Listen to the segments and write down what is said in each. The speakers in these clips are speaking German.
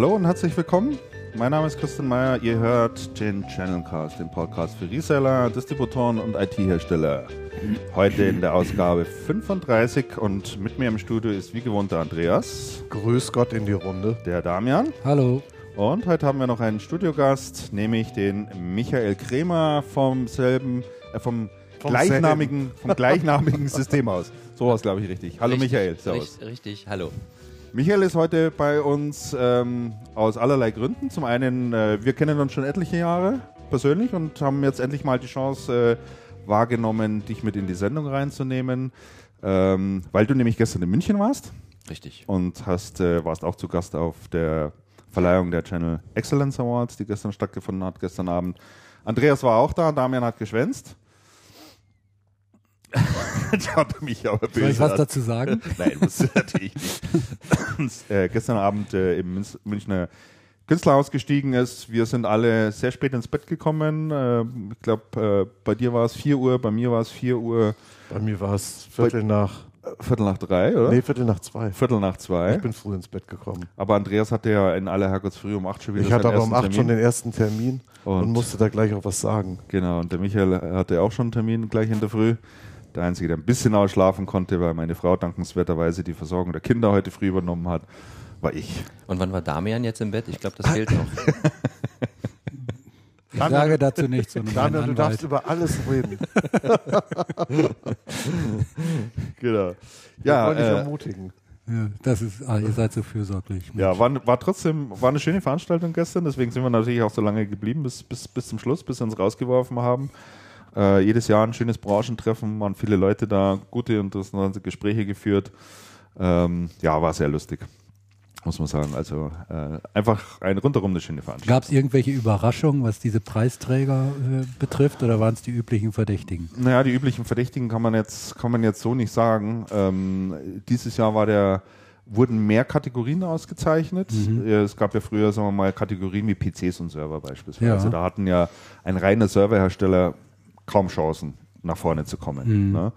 Hallo und herzlich willkommen. Mein Name ist Christian Meyer. Ihr hört den Channelcast, den Podcast für Reseller, Distributoren und IT-Hersteller. Heute in der Ausgabe 35 und mit mir im Studio ist wie gewohnt der Andreas. Grüß Gott in die Runde. Der Damian. Hallo. Und heute haben wir noch einen Studiogast, nämlich den Michael Kremer vom selben, äh, vom, vom gleichnamigen, vom gleichnamigen System aus. So war es, glaube ich, richtig. Hallo richtig, Michael, servus. Richtig, richtig, hallo. Michael ist heute bei uns ähm, aus allerlei Gründen. Zum einen, äh, wir kennen uns schon etliche Jahre persönlich und haben jetzt endlich mal die Chance äh, wahrgenommen, dich mit in die Sendung reinzunehmen, ähm, weil du nämlich gestern in München warst. Richtig. Und hast, äh, warst auch zu Gast auf der Verleihung der Channel Excellence Awards, die gestern stattgefunden hat, gestern Abend. Andreas war auch da, Damian hat geschwänzt. Schaut mich aber böse Soll ich was dazu sagen? Nein, muss natürlich nicht. äh, gestern Abend äh, im Münchner Künstlerhaus gestiegen ist. Wir sind alle sehr spät ins Bett gekommen. Äh, ich glaube, äh, bei dir war es 4 Uhr, bei mir war es 4 Uhr. Bei mir war es Viertel nach Viertel nach drei, oder? Nee, Viertel nach zwei. Viertel nach zwei. Ich bin früh ins Bett gekommen. Aber Andreas hatte ja in aller Herrgottsfrüh um acht schon wieder Ich hatte aber um acht schon den ersten Termin und, und, musste da gleich auch was sagen. Genau, und der Michael hatte auch schon einen Termin gleich in der Früh. Der Einzige, der ein bisschen ausschlafen konnte, weil meine Frau dankenswerterweise die Versorgung der Kinder heute früh übernommen hat, war ich. Und wann war Damian jetzt im Bett? Ich glaube, das fehlt noch. Ich sage dazu nichts. Damian, du darfst über alles reden. genau. Ja, äh, ermutigen. Ja, das ist, ah, ihr seid so fürsorglich. Ja, war, war trotzdem, war eine schöne Veranstaltung gestern, deswegen sind wir natürlich auch so lange geblieben, bis, bis, bis zum Schluss, bis wir uns rausgeworfen haben. Äh, jedes Jahr ein schönes Branchentreffen, waren viele Leute da, gute interessante Gespräche geführt. Ähm, ja, war sehr lustig muss man sagen. Also äh, einfach ein rundherum eine schöne Veranstaltung. Gab es irgendwelche Überraschungen, was diese Preisträger äh, betrifft, oder waren es die üblichen Verdächtigen? Naja, die üblichen Verdächtigen kann man jetzt, kann man jetzt so nicht sagen. Ähm, dieses Jahr war der, wurden mehr Kategorien ausgezeichnet. Mhm. Es gab ja früher, sagen wir mal, Kategorien wie PCs und Server beispielsweise. Ja. Also da hatten ja ein reiner Serverhersteller kaum Chancen, nach vorne zu kommen. Mhm. Ne?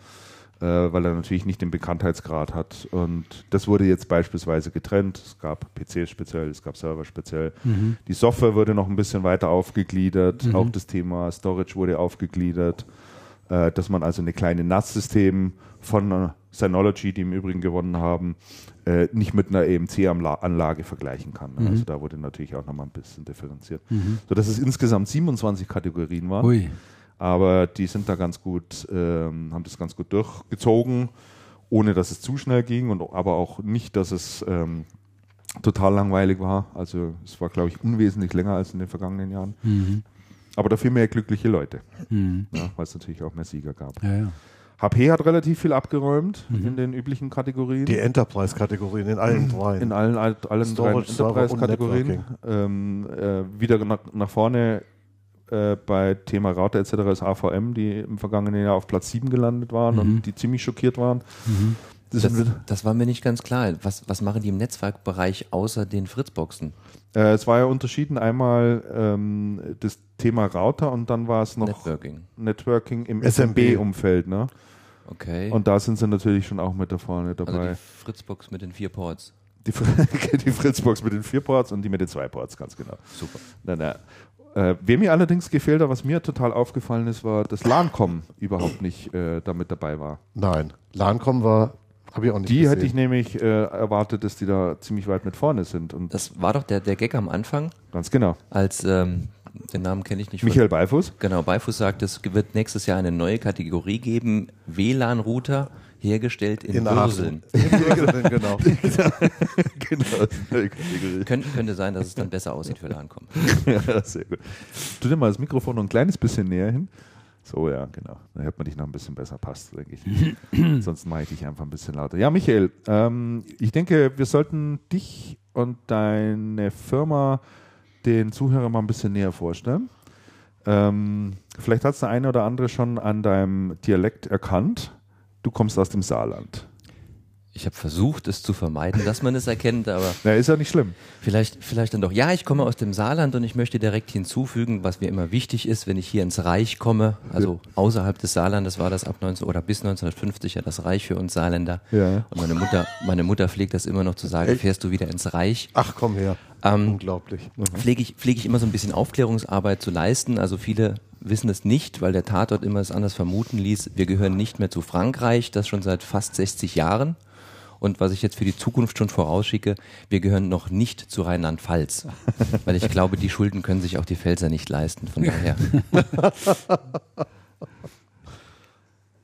äh, weil er natürlich nicht den Bekanntheitsgrad hat. Und das wurde jetzt beispielsweise getrennt. Es gab PC speziell, es gab Server speziell. Mhm. Die Software wurde noch ein bisschen weiter aufgegliedert. Mhm. Auch das Thema Storage wurde aufgegliedert. Äh, dass man also eine kleine NAS-System von Synology, die im Übrigen gewonnen haben, äh, nicht mit einer EMC-Anlage vergleichen kann. Mhm. Also da wurde natürlich auch nochmal ein bisschen differenziert. Mhm. Sodass es insgesamt 27 Kategorien waren. Ui. Aber die sind da ganz gut, ähm, haben das ganz gut durchgezogen, ohne dass es zu schnell ging und aber auch nicht, dass es ähm, total langweilig war. Also es war, glaube ich, unwesentlich länger als in den vergangenen Jahren. Mhm. Aber dafür mehr glückliche Leute, mhm. ja, weil es natürlich auch mehr Sieger gab. Ja, ja. HP hat relativ viel abgeräumt mhm. in den üblichen Kategorien. Die Enterprise-Kategorien in allen drei. In allen, allen drei Enterprise-Kategorien. Ähm, äh, wieder nach, nach vorne äh, bei Thema Router etc. ist AVM, die im vergangenen Jahr auf Platz 7 gelandet waren mhm. und die ziemlich schockiert waren. Mhm. Das, das, das, war mir nicht ganz klar. Was, was machen die im Netzwerkbereich außer den Fritzboxen? Äh, es war ja unterschieden. Einmal ähm, das Thema Router und dann war es noch Networking, Networking im SMB-Umfeld. Ne? Okay. Und da sind sie natürlich schon auch mit da vorne dabei. Also die Fritzbox mit den vier Ports. Die, die Fritzbox mit den vier Ports und die mit den zwei Ports, ganz genau. Super. Na, na. Äh, wer mir allerdings gefehlt hat, was mir total aufgefallen ist, war, dass LANCOM überhaupt nicht äh, damit dabei war. Nein, LANCOM war, habe ich auch nicht Die gesehen. hätte ich nämlich äh, erwartet, dass die da ziemlich weit mit vorne sind. Und das war doch der, der Gag am Anfang. Ganz genau. Als, ähm, den Namen kenne ich nicht. Michael Beifuß. Genau, Beifuß sagt, es wird nächstes Jahr eine neue Kategorie geben, WLAN-Router hergestellt in, in Würseln. genau. genau. Kön könnte sein, dass es dann besser aussieht für Ankommen. ja, sehr gut. Tu dir mal das Mikrofon noch ein kleines bisschen näher hin. So, ja, genau. Dann hört man dich noch ein bisschen besser, passt, denke ich. Sonst mache ich dich einfach ein bisschen lauter. Ja, Michael, ähm, ich denke, wir sollten dich und deine Firma den Zuhörern mal ein bisschen näher vorstellen. Ähm, vielleicht hat es der eine oder andere schon an deinem Dialekt erkannt. Du kommst aus dem Saarland. Ich habe versucht, es zu vermeiden, dass man es erkennt, aber. Na, ist ja nicht schlimm. Vielleicht, vielleicht dann doch. Ja, ich komme aus dem Saarland und ich möchte direkt hinzufügen, was mir immer wichtig ist, wenn ich hier ins Reich komme. Also außerhalb des Saarlandes war das ab 19 oder bis 1950 ja das Reich für uns Saarländer. Ja. Und meine Mutter, meine Mutter pflegt das immer noch zu sagen, fährst du wieder ins Reich. Ach, komm her. Ähm, Unglaublich. pflege ich, pflege ich immer so ein bisschen Aufklärungsarbeit zu leisten. Also viele wissen es nicht, weil der Tatort immer es anders vermuten ließ. Wir gehören nicht mehr zu Frankreich, das schon seit fast 60 Jahren. Und was ich jetzt für die Zukunft schon vorausschicke, wir gehören noch nicht zu Rheinland-Pfalz. Weil ich glaube, die Schulden können sich auch die Pfälzer nicht leisten. Von daher.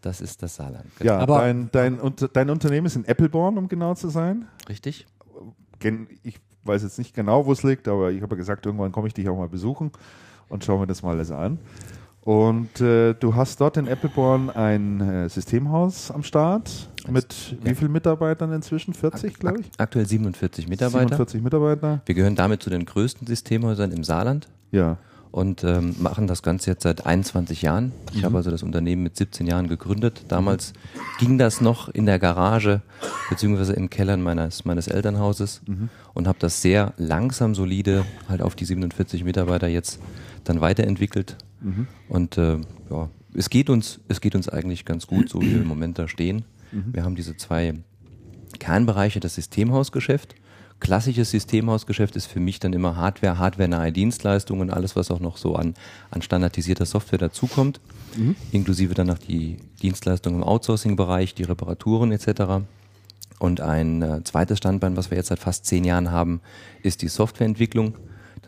Das ist das Saarland. Ja, Aber- dein, dein, und, dein Unternehmen ist in Appleborn, um genau zu sein. Richtig? Ich weiß jetzt nicht genau, wo es liegt, aber ich habe ja gesagt, irgendwann komme ich dich auch mal besuchen und schaue mir das mal alles an. Und äh, du hast dort in Appleborn ein äh, Systemhaus am Start mit wie vielen Mitarbeitern inzwischen? 40, glaube ich? Aktuell 47 Mitarbeiter. 47 Mitarbeiter. Wir gehören damit zu den größten Systemhäusern im Saarland. Ja. und ähm, machen das Ganze jetzt seit 21 Jahren. Ich habe also das Unternehmen mit 17 Jahren gegründet. Damals ging das noch in der Garage beziehungsweise im Keller meines, meines Elternhauses und habe das sehr langsam, solide halt auf die 47 Mitarbeiter jetzt dann weiterentwickelt. Und äh, ja, es geht uns, es geht uns eigentlich ganz gut, so wie wir im Moment da stehen. Wir haben diese zwei Kernbereiche, das Systemhausgeschäft. Klassisches Systemhausgeschäft ist für mich dann immer Hardware, hardware-nahe Dienstleistungen und alles, was auch noch so an, an standardisierter Software dazukommt, inklusive dann noch die Dienstleistungen im Outsourcing-Bereich, die Reparaturen etc. Und ein äh, zweites Standbein, was wir jetzt seit fast zehn Jahren haben, ist die Softwareentwicklung.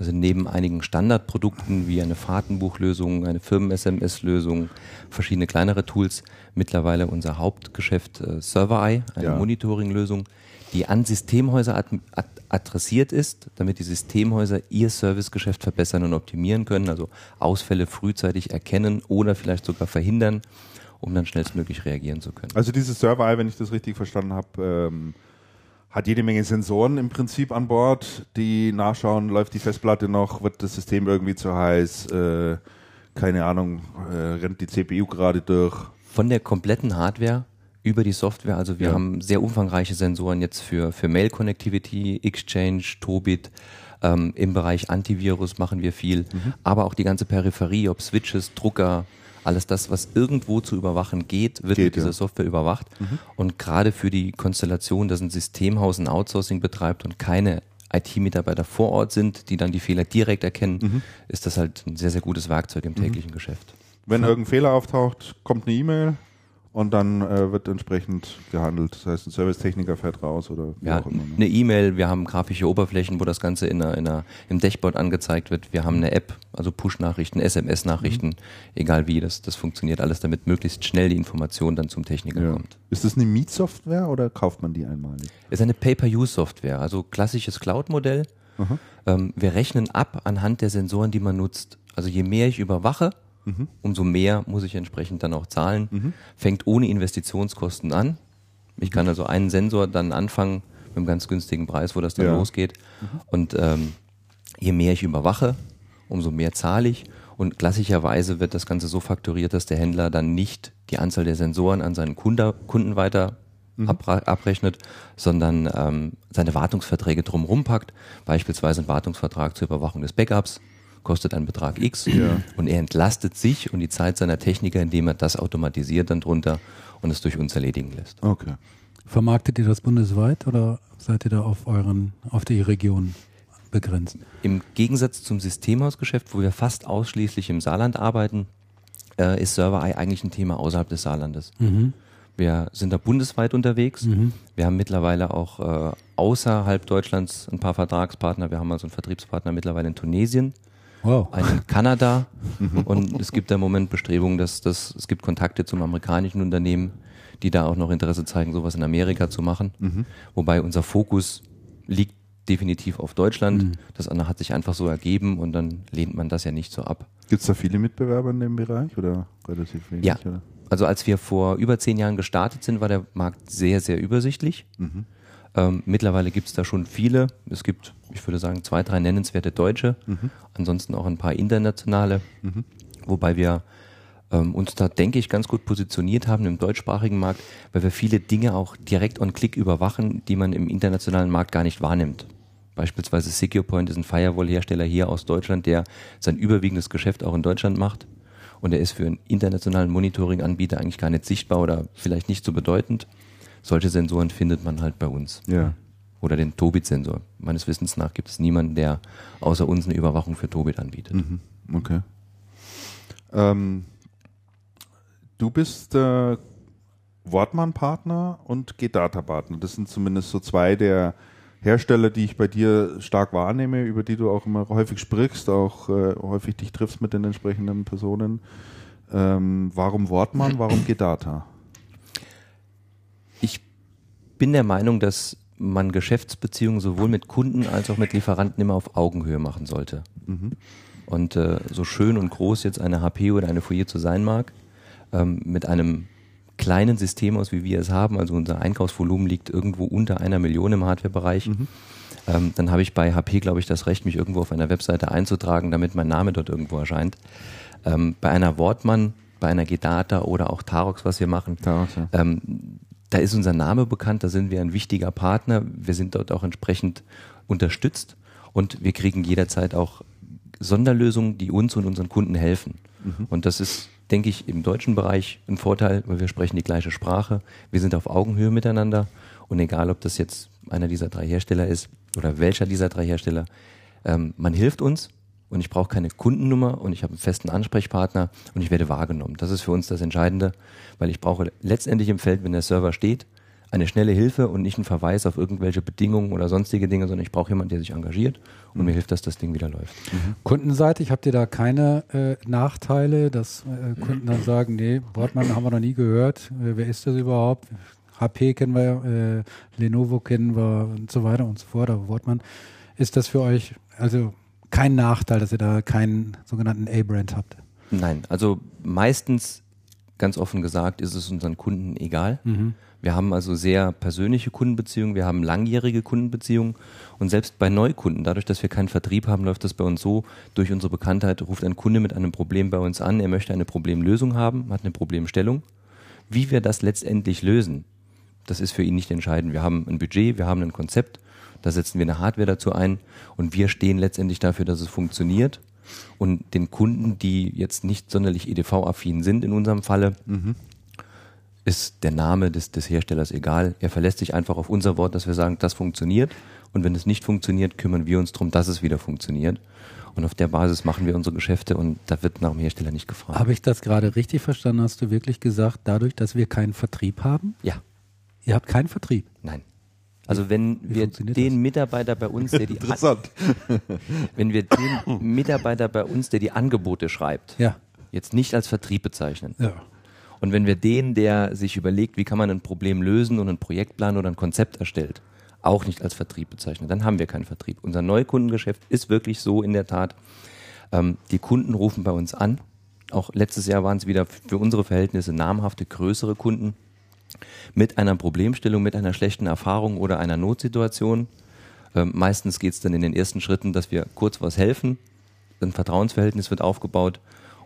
Das sind neben einigen Standardprodukten wie eine Fahrtenbuchlösung, eine Firmen-SMS-Lösung, verschiedene kleinere Tools, mittlerweile unser Hauptgeschäft äh, ServerEye, eine Ja. Monitoring-Lösung, die an Systemhäuser ad ad adressiert ist, damit die Systemhäuser ihr Servicegeschäft verbessern und optimieren können, also Ausfälle frühzeitig erkennen oder vielleicht sogar verhindern, um dann schnellstmöglich reagieren zu können. Also dieses Server-Eye, wenn ich das richtig verstanden habe, ähm, hat jede Menge Sensoren im Prinzip an Bord, die nachschauen, läuft die Festplatte noch, wird das System irgendwie zu heiß, äh, keine Ahnung, äh, rennt die CPU gerade durch. von der kompletten Hardware über die Software. Also wir Ja. haben sehr umfangreiche Sensoren jetzt für, für Mail-Connectivity, Exchange, Tobit. Ähm, Im Bereich Antivirus machen wir viel, aber auch die ganze Peripherie, ob Switches, Drucker, alles das, was irgendwo zu überwachen geht, wird Geht, mit dieser ja. Software überwacht. Und gerade für die Konstellation, dass ein Systemhaus ein Outsourcing betreibt und keine IT-Mitarbeiter vor Ort sind, die dann die Fehler direkt erkennen, ist das halt ein sehr, sehr gutes Werkzeug im täglichen Geschäft. Wenn irgendein Fehler auftaucht, kommt eine E-Mail und dann äh, wird entsprechend gehandelt. Das heißt, ein Servicetechniker fährt raus oder wie Ja, auch immer. Ne? eine E-Mail, wir haben grafische Oberflächen, wo das Ganze in einer, in einer, im Dashboard angezeigt wird. Wir haben eine App, also Push-Nachrichten, SMS-Nachrichten, Mhm. egal wie, das, das funktioniert alles, damit möglichst schnell die Information dann zum Techniker Ja. kommt. Ist das eine Mietsoftware oder kauft man die einmalig? Ist eine Pay-per-Use-Software, also klassisches Cloud-Modell. Ähm, wir rechnen ab anhand der Sensoren, die man nutzt. Also je mehr ich überwache, umso mehr muss ich entsprechend dann auch zahlen. Fängt ohne Investitionskosten an. Ich kann also einen Sensor dann anfangen mit einem ganz günstigen Preis, wo das dann Ja. losgeht. Und ähm, je mehr ich überwache, umso mehr zahle ich. Und klassischerweise wird das Ganze so fakturiert, dass der Händler dann nicht die Anzahl der Sensoren an seinen Kunde, Kunden weiter abra- abrechnet, sondern ähm, seine Wartungsverträge drumherum packt. Beispielsweise ein Wartungsvertrag zur Überwachung des Backups kostet einen Betrag X und er entlastet sich und die Zeit seiner Techniker, indem er das automatisiert dann drunter und es durch uns erledigen lässt. Okay. Vermarktet ihr das bundesweit oder seid ihr da auf euren, auf die Region begrenzt? Im Gegensatz zum Systemhausgeschäft, wo wir fast ausschließlich im Saarland arbeiten, äh, ist ServerEye eigentlich ein Thema außerhalb des Saarlandes. Wir sind da bundesweit unterwegs. Wir haben mittlerweile auch äh, außerhalb Deutschlands ein paar Vertragspartner. Wir haben also einen Vertriebspartner mittlerweile in Tunesien, Wow. einen in Kanada und es gibt da im Moment Bestrebungen, dass, dass es gibt Kontakte zum amerikanischen Unternehmen, die da auch noch Interesse zeigen, sowas in Amerika zu machen. Wobei unser Fokus liegt definitiv auf Deutschland. Das andere hat sich einfach so ergeben und dann lehnt man das ja nicht so ab. Gibt es da viele Mitbewerber in dem Bereich oder relativ wenig? Ja. Oder? Also als wir vor über zehn Jahren gestartet sind, war der Markt sehr, sehr übersichtlich. Ähm, mittlerweile gibt es da schon viele. Es gibt, ich würde sagen, zwei, drei nennenswerte Deutsche, ansonsten auch ein paar internationale, wobei wir ähm, uns da, denke ich, ganz gut positioniert haben im deutschsprachigen Markt, weil wir viele Dinge auch direkt on Click überwachen, die man im internationalen Markt gar nicht wahrnimmt. Beispielsweise SecurePoint ist ein Firewall-Hersteller hier aus Deutschland, der sein überwiegendes Geschäft auch in Deutschland macht. Und er ist für einen internationalen Monitoring-Anbieter eigentlich gar nicht sichtbar oder vielleicht nicht so bedeutend. Solche Sensoren findet man halt bei uns. Ja. Oder den Tobit-Sensor. Meines Wissens nach gibt es niemanden, der außer uns eine Überwachung für Tobit anbietet. Mhm. Okay. Ähm, du bist äh, Wortmann-Partner und G-Data-Partner. Das sind zumindest so zwei der Hersteller, die ich bei dir stark wahrnehme, über die du auch immer häufig sprichst, auch äh, häufig dich triffst mit den entsprechenden Personen. Ähm, warum Wortmann, warum G-Data? Ich bin der Meinung, dass man Geschäftsbeziehungen sowohl mit Kunden als auch mit Lieferanten immer auf Augenhöhe machen sollte. Mhm. Und äh, so schön und groß jetzt eine HP oder eine Foyer zu sein mag, ähm, mit einem kleinen System aus, wie wir es haben, also unser Einkaufsvolumen liegt irgendwo unter einer Million im Hardwarebereich, mhm. ähm, dann habe ich bei HP, glaube ich, das Recht, mich irgendwo auf einer Webseite einzutragen, damit mein Name dort irgendwo erscheint. Ähm, bei einer Wortmann, bei einer Gedata oder auch Tarox, was wir machen, Tarox, ja. ähm, da ist unser Name bekannt, da sind wir ein wichtiger Partner, wir sind dort auch entsprechend unterstützt und wir kriegen jederzeit auch Sonderlösungen, die uns und unseren Kunden helfen. Mhm. Und das ist denke ich, im deutschen Bereich ein Vorteil, weil wir sprechen die gleiche Sprache. Wir sind auf Augenhöhe miteinander. Und egal, ob das jetzt einer dieser drei Hersteller ist oder welcher dieser drei Hersteller, ähm, man hilft uns und ich brauche keine Kundennummer und ich habe einen festen Ansprechpartner und ich werde wahrgenommen. Das ist für uns das Entscheidende, weil ich brauche letztendlich im Feld, wenn der Server steht, eine schnelle Hilfe und nicht einen Verweis auf irgendwelche Bedingungen oder sonstige Dinge, sondern ich brauche jemanden, der sich engagiert und mhm. mir hilft, dass das Ding wieder läuft. Mhm. Kundenseitig habt ihr da keine äh, Nachteile, dass äh, Kunden dann sagen, nee, Wortmann haben wir noch nie gehört, äh, wer ist das überhaupt? HP kennen wir, äh, Lenovo kennen wir und so weiter und so fort, aber Wortmann, ist das für euch also kein Nachteil, dass ihr da keinen sogenannten A-Brand habt? Nein, also meistens, ganz offen gesagt, ist es unseren Kunden egal. Mhm wir haben also sehr persönliche Kundenbeziehungen, wir haben langjährige Kundenbeziehungen und selbst bei Neukunden, dadurch, dass wir keinen Vertrieb haben, läuft das bei uns so, durch unsere Bekanntheit ruft ein Kunde mit einem Problem bei uns an, er möchte eine Problemlösung haben, hat eine Problemstellung. Wie wir das letztendlich lösen, das ist für ihn nicht entscheidend. Wir haben ein Budget, wir haben ein Konzept, da setzen wir eine Hardware dazu ein und wir stehen letztendlich dafür, dass es funktioniert und den Kunden, die jetzt nicht sonderlich EDV-affin sind in unserem Falle, mhm ist der Name des, des Herstellers egal. Er verlässt sich einfach auf unser Wort, dass wir sagen, das funktioniert. Und wenn es nicht funktioniert, kümmern wir uns darum, dass es wieder funktioniert. Und auf der Basis machen wir unsere Geschäfte und da wird nach dem Hersteller nicht gefragt. Habe ich das gerade richtig verstanden? Hast du wirklich gesagt, dadurch, dass wir keinen Vertrieb haben? Ja. Ihr habt keinen Vertrieb? Nein. Also wenn Wie wir den das? Mitarbeiter bei uns, der die Interessant. wenn wir den Mitarbeiter bei uns, der die Angebote schreibt, ja. jetzt nicht als Vertrieb bezeichnen, ja. Und wenn wir den, der sich überlegt, wie kann man ein Problem lösen und einen Projektplan oder ein Konzept erstellt, auch nicht als Vertrieb bezeichnen, dann haben wir keinen Vertrieb. Unser Neukundengeschäft ist wirklich so in der Tat, ähm, die Kunden rufen bei uns an. Auch letztes Jahr waren es wieder für unsere Verhältnisse namhafte, größere Kunden mit einer Problemstellung, mit einer schlechten Erfahrung oder einer Notsituation. Ähm, meistens geht es dann in den ersten Schritten, dass wir kurz was helfen, ein Vertrauensverhältnis wird aufgebaut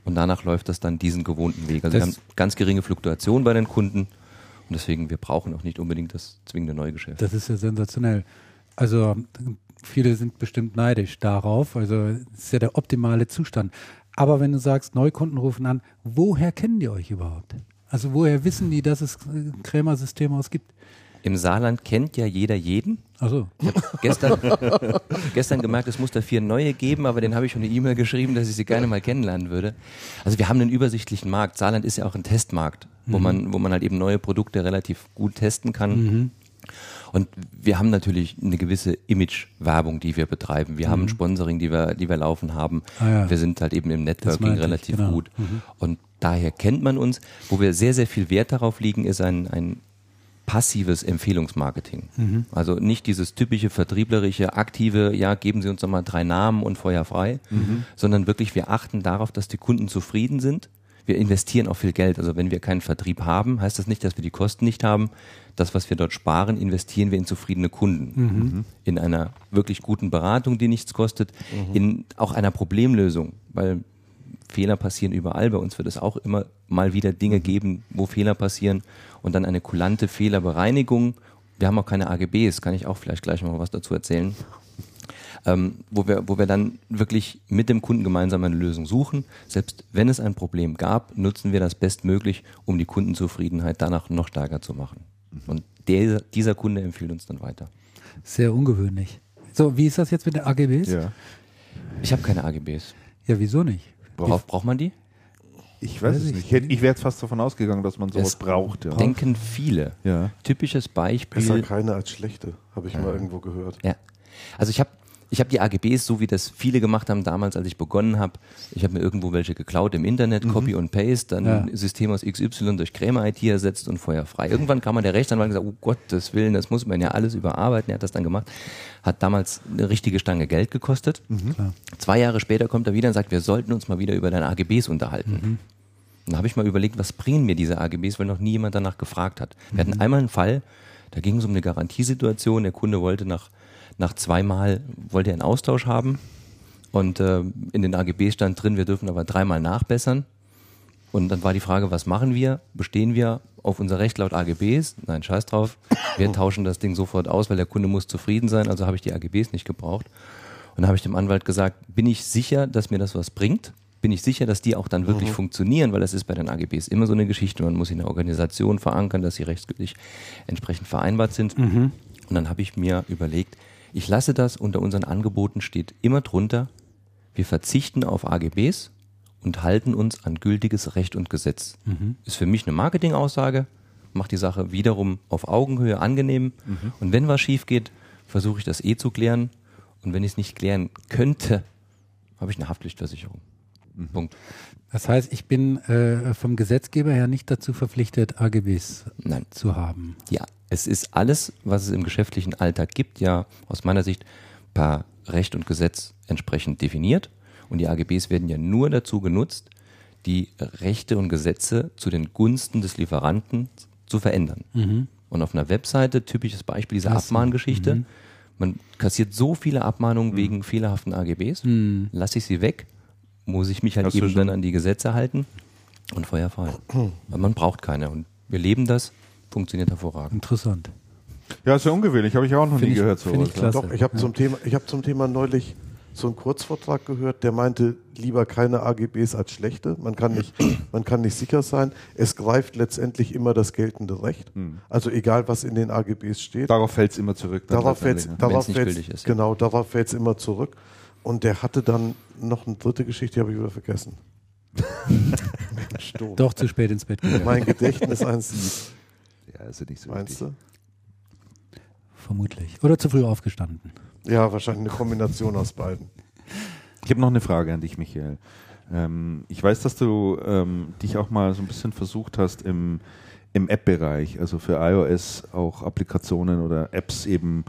und danach läuft das dann diesen gewohnten Weg. Also das wir haben ganz geringe Fluktuation bei den Kunden und deswegen wir brauchen auch nicht unbedingt das zwingende Neugeschäft. Das ist ja sensationell. Also viele sind bestimmt neidisch darauf. Also es ist ja der optimale Zustand. Aber wenn du sagst, Neukunden rufen an, woher kennen die euch überhaupt? Also woher wissen die, dass es Krämer-System ausgibt? Im Saarland kennt ja jeder jeden. Also. Gestern, gestern gemerkt, es muss da vier neue geben, aber den habe ich schon eine E-Mail geschrieben, dass ich sie gerne mal kennenlernen würde. Also wir haben einen übersichtlichen Markt. Saarland ist ja auch ein Testmarkt, wo mhm. man, wo man halt eben neue Produkte relativ gut testen kann. Mhm. Und wir haben natürlich eine gewisse Image-Werbung, die wir betreiben. Wir mhm. haben ein Sponsoring, die wir, die wir laufen haben. Ah, ja. Wir sind halt eben im Networking relativ genau. gut. Mhm. Und daher kennt man uns. Wo wir sehr, sehr viel Wert darauf liegen, ist ein, ein passives Empfehlungsmarketing. Mhm. Also nicht dieses typische vertrieblerische, aktive, ja, geben Sie uns doch mal drei Namen und Feuer frei, mhm. sondern wirklich wir achten darauf, dass die Kunden zufrieden sind. Wir investieren auch viel Geld. Also wenn wir keinen Vertrieb haben, heißt das nicht, dass wir die Kosten nicht haben. Das, was wir dort sparen, investieren wir in zufriedene Kunden. Mhm. In einer wirklich guten Beratung, die nichts kostet, mhm. in auch einer Problemlösung. Weil Fehler passieren überall. Bei uns wird es auch immer mal wieder Dinge geben, wo Fehler passieren und dann eine kulante Fehlerbereinigung. Wir haben auch keine AGBs, kann ich auch vielleicht gleich mal was dazu erzählen. Ähm, wo, wir, wo wir dann wirklich mit dem Kunden gemeinsam eine Lösung suchen. Selbst wenn es ein Problem gab, nutzen wir das bestmöglich, um die Kundenzufriedenheit danach noch stärker zu machen. Und der, dieser Kunde empfiehlt uns dann weiter. Sehr ungewöhnlich. So, wie ist das jetzt mit den AGBs? Ja. Ich habe keine AGBs. Ja, wieso nicht? Worauf braucht man die? Ich weiß, Weiß es ich nicht. Ich, ich wäre jetzt fast davon ausgegangen, dass man sowas Es braucht. Ja. Denken viele. ja. Typisches Beispiel. Besser keine als schlechte, habe ich mal irgendwo gehört. Ja. Also ich habe ich hab die AGBs, so wie das viele gemacht haben damals, als ich begonnen habe. Ich habe mir irgendwo welche geklaut im Internet, Copy und Paste, dann Ja. ein System aus XY durch Krämer IT ersetzt und feuerfrei. Irgendwann kam mal der Rechtsanwalt und gesagt, oh Gottes Willen, das muss man ja alles überarbeiten. Er hat das dann gemacht. Hat damals eine richtige Stange Geld gekostet. Zwei Jahre später kommt er wieder und sagt, wir sollten uns mal wieder über deine AGBs unterhalten. Und da habe ich mal überlegt, was bringen mir diese AGBs, weil noch nie jemand danach gefragt hat. Wir hatten einmal einen Fall, da ging es um eine Garantiesituation. Der Kunde wollte nach, nach zweimal, wollte er einen Austausch haben. Und äh, in den AGBs stand drin, wir dürfen aber dreimal nachbessern. Und dann war die Frage, was machen wir? Bestehen wir auf unser Recht laut AGBs? Nein, scheiß drauf. Wir tauschen das Ding sofort aus, weil der Kunde muss zufrieden sein. Also habe ich die AGBs nicht gebraucht. Und dann habe ich dem Anwalt gesagt, bin ich sicher, dass mir das was bringt? Bin ich sicher, dass die auch dann wirklich funktionieren? Weil das ist bei den AGBs immer so eine Geschichte. Man muss in der Organisation verankern, dass sie rechtsgültig entsprechend vereinbart sind. Und dann habe ich mir überlegt, ich lasse das unter unseren Angeboten steht immer drunter, wir verzichten auf AGBs und halten uns an gültiges Recht und Gesetz. Ist für mich eine Marketingaussage, macht die Sache wiederum auf Augenhöhe angenehm. Und wenn was schief geht, versuche ich das eh zu klären. Und wenn ich es nicht klären könnte, habe ich eine Haftpflichtversicherung. Punkt. Das heißt, ich bin äh, vom Gesetzgeber her nicht dazu verpflichtet, AGBs Nein. zu haben. Ja, es ist alles, was es im geschäftlichen Alltag gibt, ja aus meiner Sicht per Recht und Gesetz entsprechend definiert. Und die AGBs werden ja nur dazu genutzt, die Rechte und Gesetze zu den Gunsten des Lieferanten zu verändern. Und auf einer Webseite, typisches Beispiel, diese Ach so. Abmahngeschichte, man kassiert so viele Abmahnungen wegen fehlerhaften AGBs, lasse ich sie weg, muss ich mich halt Hast eben dann an die Gesetze halten und Feuer frei. Weil man braucht keine. Und wir leben das, funktioniert hervorragend. Interessant. ja, ist ja ungewöhnlich. Habe ich auch noch Find nie ich- gehört. sowas, ich ja. klasse. Doch, ich habe zum Thema, ich habe zum Thema neulich so einen Kurzvortrag gehört, der meinte, lieber keine AGBs als schlechte. Man kann nicht, man kann nicht sicher sein. Es greift letztendlich immer das geltende Recht. Also egal, was in den AGBs steht. Darauf fällt es immer zurück. Darauf fällt letztendlich, darauf nicht fällt's- gültig ist, ja. Genau, darauf fällt es immer zurück. Und der hatte dann noch eine dritte Geschichte, die habe ich wieder vergessen. Sturm. Doch zu spät ins Bett gegangen, Mein Gedächtnis ein Sieb, Ja, ist ja nicht so meinst wichtig. du? vermutlich. Oder zu früh aufgestanden. Ja, wahrscheinlich eine Kombination aus beiden. Ich habe noch eine Frage an dich, Michael. Ähm, ich weiß, dass du ähm, dich auch mal so ein bisschen versucht hast im, im App-Bereich, also für iOS auch Applikationen oder Apps eben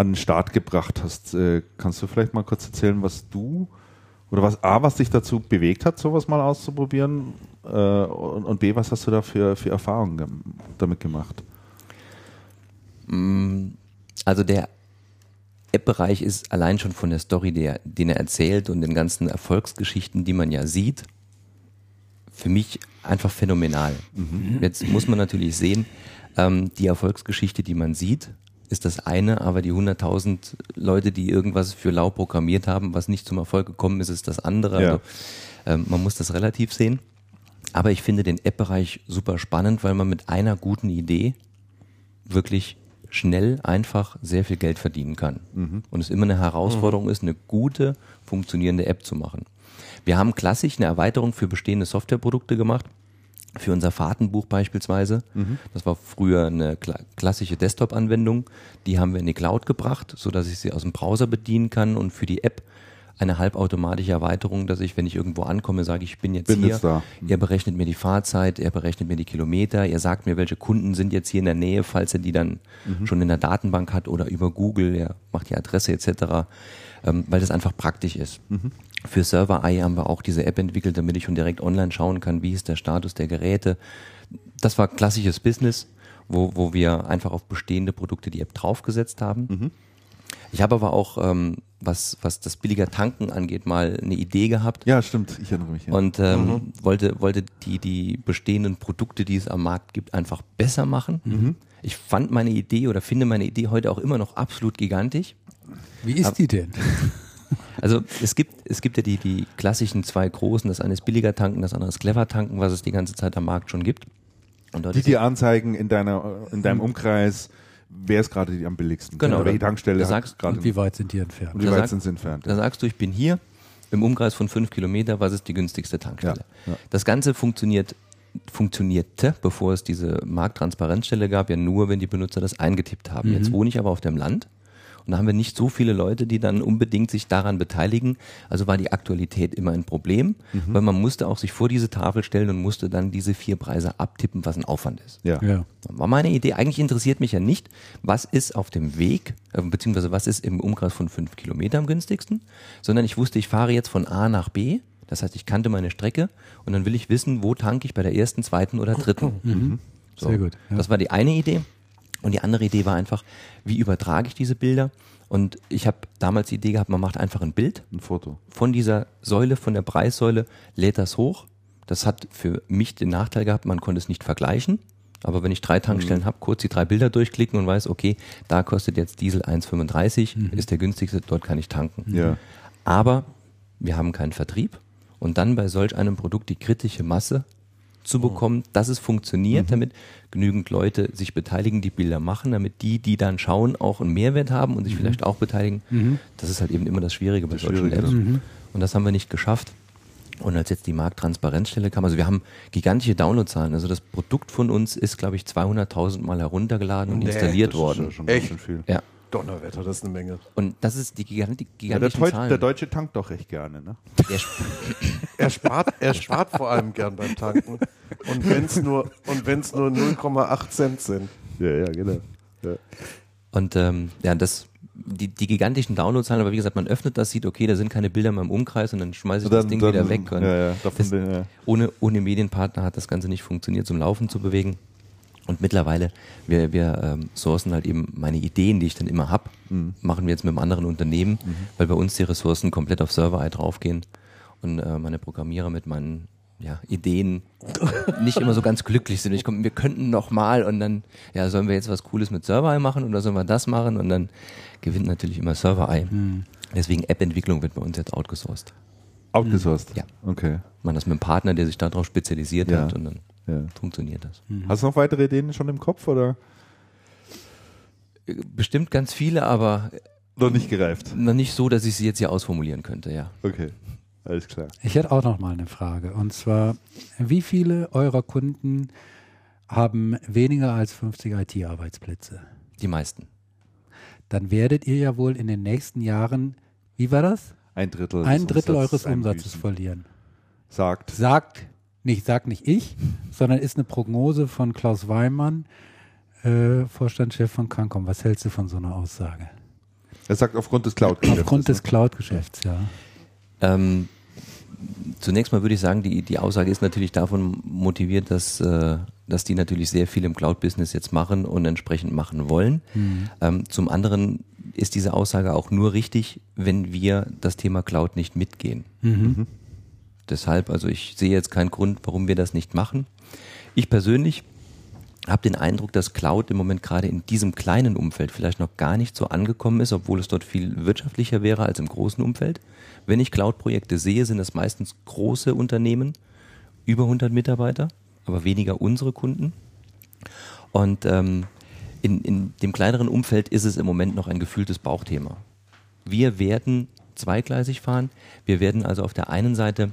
an den Start gebracht hast. Äh, kannst du vielleicht mal kurz erzählen, was du oder was A, was dich dazu bewegt hat, sowas mal auszuprobieren äh, und, B, was hast du da für, für Erfahrungen damit gemacht? Mm, Also der App-Bereich ist allein schon von der Story, der, den er erzählt und den ganzen Erfolgsgeschichten, die man ja sieht, für mich einfach phänomenal. Jetzt muss man natürlich sehen, ähm, die Erfolgsgeschichte, die man sieht, ist das eine, aber die 100.000 Leute, die irgendwas für lau programmiert haben, was nicht zum Erfolg gekommen ist, ist das andere. Ja. Also, ähm, man muss das relativ sehen. Aber ich finde den App-Bereich super spannend, weil man mit einer guten Idee wirklich schnell, einfach sehr viel Geld verdienen kann. Und es immer eine Herausforderung ist, eine gute, funktionierende App zu machen. Wir haben klassisch eine Erweiterung für bestehende Softwareprodukte gemacht. Für unser Fahrtenbuch beispielsweise. Das war früher eine kla klassische Desktop-Anwendung. Die haben wir in die Cloud gebracht, so dass ich sie aus dem Browser bedienen kann und für die App eine halbautomatische Erweiterung, dass ich, wenn ich irgendwo ankomme, sage, ich bin jetzt Bin hier. jetzt da. Er berechnet mir die Fahrzeit, er berechnet mir die Kilometer, er sagt mir, welche Kunden sind jetzt hier in der Nähe, falls er die dann schon in der Datenbank hat oder über Google, er macht die Adresse etc., ähm, weil das einfach praktisch ist. Für Server Eye haben wir auch diese App entwickelt, damit ich schon direkt online schauen kann, wie ist der Status der Geräte. Das war klassisches Business, wo, wo wir einfach auf bestehende Produkte die App draufgesetzt haben. Ich habe aber auch, ähm, was, was das billiger Tanken angeht, mal eine Idee gehabt. Ja, stimmt, ich erinnere mich. Ja. Und ähm, wollte, wollte die, die bestehenden Produkte, die es am Markt gibt, einfach besser machen. Ich fand meine Idee oder finde meine Idee heute auch immer noch absolut gigantisch. Wie ist die denn? Also es gibt, es gibt ja die, die klassischen zwei großen, das eine ist billiger tanken, das andere ist clever tanken, was es die ganze Zeit am Markt schon gibt. Und dort die dir anzeigen in deiner in deinem Umkreis, wer ist gerade die am billigsten. Genau. Oder welche Tankstelle sagst, gerade. Und wie weit sind die entfernt? und wie da weit sag- sind sie entfernt? Da sagst du, ich bin hier im Umkreis von fünf Kilometer, was ist die günstigste Tankstelle? Ja, ja. Das Ganze funktioniert, funktionierte, bevor es diese Markttransparenzstelle gab, ja nur, wenn die Benutzer das eingetippt haben. Jetzt wohne ich aber auf dem Land und da haben wir nicht so viele Leute, die dann unbedingt sich daran beteiligen. Also war die Aktualität immer ein Problem, weil man musste auch sich vor diese Tafel stellen und musste dann diese vier Preise abtippen, was ein Aufwand ist. ja. Ja. War meine Idee. Eigentlich interessiert mich ja nicht, was ist auf dem Weg, äh, beziehungsweise was ist im Umkreis von fünf Kilometer am günstigsten, sondern ich wusste, ich fahre jetzt von A nach B. Das heißt, ich kannte meine Strecke und dann will ich wissen, wo tanke ich bei der ersten, zweiten oder dritten. So. Sehr gut, ja. Das war die eine Idee. Und die andere Idee war einfach, wie übertrage ich diese Bilder? Und ich habe damals die Idee gehabt, man macht einfach ein Bild Ein Foto. von dieser Säule, von der Preissäule, lädt das hoch. Das hat für mich den Nachteil gehabt, man konnte es nicht vergleichen. Aber wenn ich drei Tankstellen habe, kurz die drei Bilder durchklicken und weiß, okay, da kostet jetzt Diesel 1,35, ist der günstigste, dort kann ich tanken. Ja. Aber wir haben keinen Vertrieb. Und dann bei solch einem Produkt die kritische Masse zu bekommen, dass es funktioniert, damit genügend Leute sich beteiligen, die Bilder machen, damit die, die dann schauen, auch einen Mehrwert haben und sich vielleicht auch beteiligen. Das ist halt eben immer das Schwierige bei solchen Schwierige, Apps. ja. Und das haben wir nicht geschafft. Und als jetzt die Markttransparenzstelle kam, also wir haben gigantische Downloadzahlen. Also das Produkt von uns ist, glaube ich, 200.000 Mal heruntergeladen und Nee, installiert Das ist worden. ja schon Echt? Ja. Donnerwetter, das ist eine Menge. Und das ist die giganti Ja, der, Zahlen. der Deutsche tankt doch recht gerne, ne? Er spart, er spart vor allem gern beim Tanken. Und wenn es nur, und wenn's nur 0,8 Cent sind. Ja, ja, genau. Ja. Und ähm, ja, das, die, die gigantischen Downloadzahlen, aber wie gesagt, man öffnet das, sieht, okay, da sind keine Bilder mehr im Umkreis und dann schmeiße ich das Ding wieder weg. Und ja, ja, davon das, bin, ja. ohne, ohne Medienpartner hat das Ganze nicht funktioniert, zum Laufen zu bewegen. Und mittlerweile, wir, wir ähm, sourcen halt eben meine Ideen, die ich dann immer hab, Mhm. machen wir jetzt mit einem anderen Unternehmen, weil bei uns die Ressourcen komplett auf Server-Eye draufgehen und äh, meine Programmierer mit meinen ja, Ideen nicht immer so ganz glücklich sind. Ich komm, wir könnten noch mal und dann, ja, sollen wir jetzt was Cooles mit Server-Eye machen oder sollen wir das machen? Und dann gewinnt natürlich immer Server-Eye. Deswegen App-Entwicklung wird bei uns jetzt outgesourced. Outgesourced? Ja. Okay. Man das mit einem Partner, der sich darauf spezialisiert Ja. hat und dann Ja. funktioniert das. Hast du noch weitere Ideen schon im Kopf oder Bestimmt ganz viele, aber noch nicht gereift? noch nicht so, dass ich sie jetzt hier ausformulieren könnte, ja. Okay, alles klar. Ich hätte auch noch mal eine Frage. Und zwar, wie viele eurer Kunden haben weniger als 50 IT-Arbeitsplätze? Die meisten. Dann werdet ihr ja wohl in den nächsten Jahren, wie war das? Ein Drittel. Ein Drittel eures Umsatzes einbüßen. verlieren. Sagt. Sagt, nicht sagt nicht ich, sondern ist eine Prognose von Klaus Weimann, äh, Vorstandschef von Cancom. Was hältst du von so einer Aussage? Er sagt aufgrund des cloud ne? Aufgrund des Cloud-Geschäfts, ja. Ähm, zunächst mal würde ich sagen, die, die Aussage ist natürlich davon motiviert, dass, äh, dass die natürlich sehr viel im Cloud-Business jetzt machen und entsprechend machen wollen. Ähm, zum anderen ist diese Aussage auch nur richtig, wenn wir das Thema Cloud nicht mitgehen. Deshalb, also ich sehe jetzt keinen Grund, warum wir das nicht machen. Ich persönlich habe den Eindruck, dass Cloud im Moment gerade in diesem kleinen Umfeld vielleicht noch gar nicht so angekommen ist, obwohl es dort viel wirtschaftlicher wäre als im großen Umfeld. Wenn ich Cloud-Projekte sehe, sind das meistens große Unternehmen, über 100 Mitarbeiter, aber weniger unsere Kunden. Und ähm, in, in dem kleineren Umfeld ist es im Moment noch ein gefühltes Bauchthema. Wir werden zweigleisig fahren. Wir werden also auf der einen Seite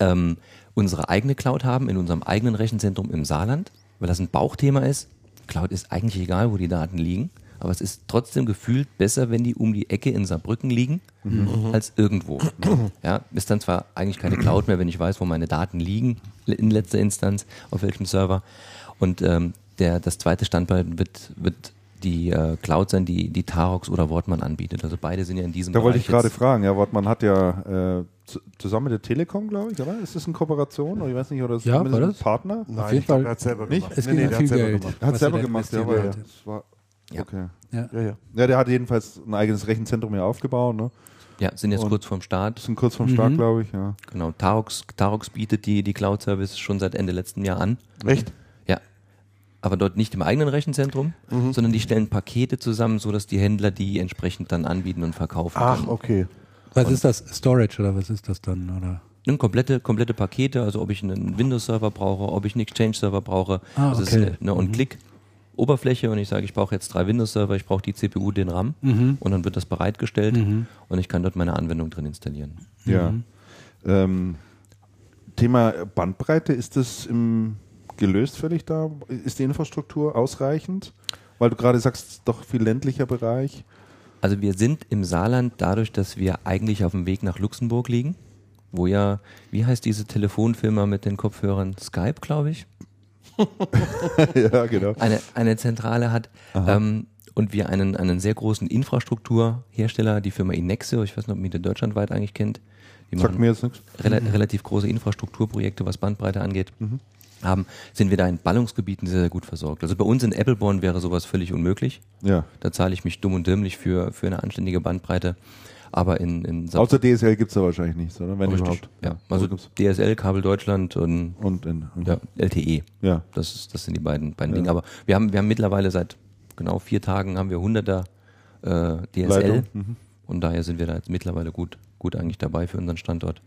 ähm, unsere eigene Cloud haben in unserem eigenen Rechenzentrum im Saarland, weil das ein Bauchthema ist. Cloud ist eigentlich egal, wo die Daten liegen, aber es ist trotzdem gefühlt besser, wenn die um die Ecke in Saarbrücken liegen, als irgendwo. ja, ist dann zwar eigentlich keine Cloud mehr, wenn ich weiß, wo meine Daten liegen, in letzter Instanz, auf welchem Server. Und ähm, der, das zweite Standbein wird, wird die äh, Cloud sein, die, die Tarox oder Wortmann anbietet. Also beide sind ja in diesem Da wollte Bereich ich gerade fragen. Ja, Wortmann hat ja äh, zusammen mit der Telekom, glaube ich, oder? Ist das eine Kooperation? Oder ich weiß nicht, oder ist Ja, war ein das? Partner? Nein, jeden ich glaub, Fall er hat selber nicht? gemacht. Es Nee, nee, der viel hat selber Geld. gemacht. Er hat selber gemacht, ja, aber das war Ja. okay. Ja. Ja, ja. Ja, der hat jedenfalls ein eigenes Rechenzentrum hier aufgebaut. Ne? Ja, sind jetzt Und- kurz vorm Start. Sind kurz vorm Start, glaube ich. Ja. Genau, Tarox, Tarox bietet die, die Cloud-Service schon seit Ende letzten Jahr an. Echt? Ja. Aber dort nicht im eigenen Rechenzentrum, sondern die stellen Pakete zusammen, sodass die Händler die entsprechend dann anbieten und verkaufen Ach, können. okay. Was ist das? Storage oder was ist das dann? Oder? Und komplette, komplette Pakete, also ob ich einen Windows-Server brauche, ob ich einen Exchange-Server brauche. Ah, das okay. ist eine On-Click-Oberfläche und ich sage, ich brauche jetzt drei Windows-Server, ich brauche die CPU, den RAM und dann wird das bereitgestellt und ich kann dort meine Anwendung drin installieren. ja. Ähm, Thema Bandbreite, ist das im, gelöst völlig da? Ist die Infrastruktur ausreichend? Weil du gerade sagst, doch viel ländlicher Bereich. Also wir sind im Saarland dadurch, dass wir eigentlich auf dem Weg nach Luxemburg liegen, wo ja, wie heißt diese Telefonfirma mit den Kopfhörern? Skype, glaube ich. ja, genau. eine, eine Zentrale hat. Ähm, und wir einen, einen sehr großen Infrastrukturhersteller, die Firma Inexo, ich weiß nicht, ob ihr die deutschlandweit eigentlich kennt, die Sagt mir jetzt nichts. rela relativ große Infrastrukturprojekte, was Bandbreite angeht, Mhm. Haben, sind wir da in Ballungsgebieten sehr, sehr gut versorgt. Also bei uns in Appleborn wäre sowas völlig unmöglich. Ja. Da zahle ich mich dumm und dämlich für, für eine anständige Bandbreite. Aber in, in Sa- Außer DSL gibt es da wahrscheinlich nichts, oder? Wenn überhaupt. Ja, also gibt's- DSL, Kabel Deutschland und und in, und ja, LTE. ja. Das, ist, das sind die beiden, beiden Dinge. Aber wir haben, wir haben mittlerweile seit genau vier Tagen haben wir 100er äh, DSL. Mhm. Und daher sind wir da jetzt mittlerweile gut, gut eigentlich dabei für unseren Standort.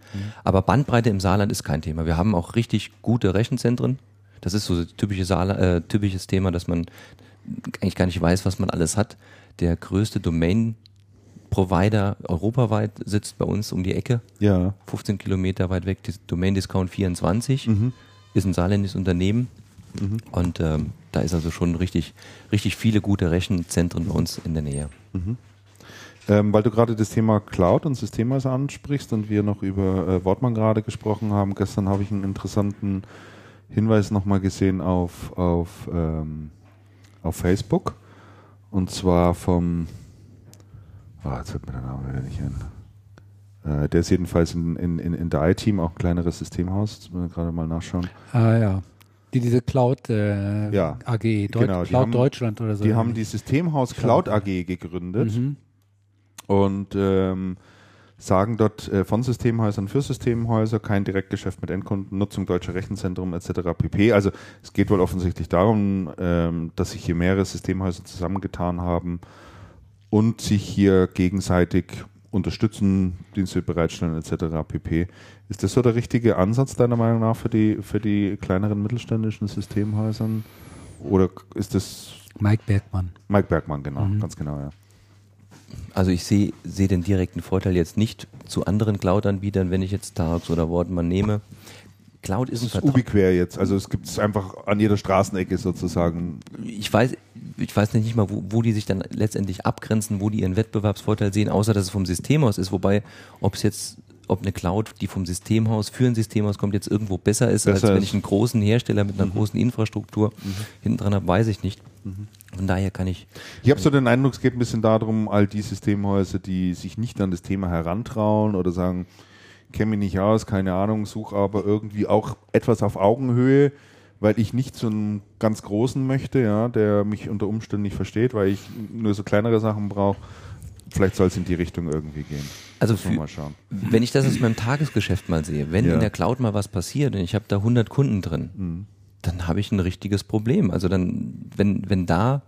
Aber Bandbreite im Saarland ist kein Thema. Wir haben auch richtig gute Rechenzentren. Das ist so ein typische äh, typisches Thema, dass man eigentlich gar nicht weiß, was man alles hat. Der größte Domain-Provider europaweit sitzt bei uns um die Ecke. Ja. 15 Kilometer weit weg, die Domain Discount 24, Mhm. ist ein saarländisches Unternehmen. Und ähm, da ist also schon richtig, richtig viele gute Rechenzentren bei uns in der Nähe. Ähm, weil du gerade das Thema Cloud und Systemhäuser ansprichst und wir noch über äh, Wortmann gerade gesprochen haben. Gestern habe ich einen interessanten Hinweis nochmal gesehen auf, auf, ähm, auf Facebook. Und zwar vom, ah, jetzt fällt mir der Name wieder nicht ein. Äh, der ist jedenfalls in, in, in, in der I-Team, auch ein kleineres Systemhaus. Jetzt müssen wir gerade mal nachschauen. Ah ja. Die diese Cloud äh, Ja, AG, Deut genau, Cloud haben- Deutschland oder so. Die haben die Systemhaus Cloud AG gegründet. Mhm. Und ähm, sagen dort äh, von Systemhäusern für Systemhäuser kein Direktgeschäft mit Endkunden, Nutzung deutscher Rechenzentrum etc. pp. Also es geht wohl offensichtlich darum, ähm, dass sich hier mehrere Systemhäuser zusammengetan haben und sich hier gegenseitig unterstützen, Dienste bereitstellen etc. pp. Ist das so der richtige Ansatz deiner Meinung nach für die für die kleineren mittelständischen Systemhäusern? Oder ist das Mike Bergmann. Mike Bergmann, genau, ganz genau, ja. Also ich sehe sehe den direkten Vorteil jetzt nicht zu anderen Cloud-Anbietern, wenn ich jetzt Tarox oder Wortmann nehme. Cloud ist ein Das ist Vertrau ubiquär jetzt. Also es gibt es einfach an jeder Straßenecke sozusagen. ich weiß, ich weiß nicht mal, wo, wo die sich dann letztendlich abgrenzen, wo die ihren Wettbewerbsvorteil sehen, außer dass es vom Systemhaus ist. Wobei, ob es jetzt, ob eine Cloud, die vom Systemhaus für ein Systemhaus kommt, jetzt irgendwo besser ist, Besser als wenn ich einen großen Hersteller mit einer großen Infrastruktur hinten dran habe, weiß ich nicht. Von daher kann ich, Ich habe so den Eindruck, es geht ein bisschen darum, all die Systemhäuser, die sich nicht an das Thema herantrauen oder sagen, kenne mich nicht aus, keine Ahnung, suche aber irgendwie auch etwas auf Augenhöhe, weil ich nicht so einen ganz großen möchte, ja, der mich unter Umständen nicht versteht, weil ich nur so kleinere Sachen brauche. Vielleicht soll es in die Richtung irgendwie gehen. Also für, mal schauen. wenn ich das aus meinem Tagesgeschäft mal sehe, wenn Ja. in der Cloud mal was passiert und ich habe da 100 Kunden drin, Mhm. dann habe ich ein richtiges Problem. Also dann, wenn, wenn da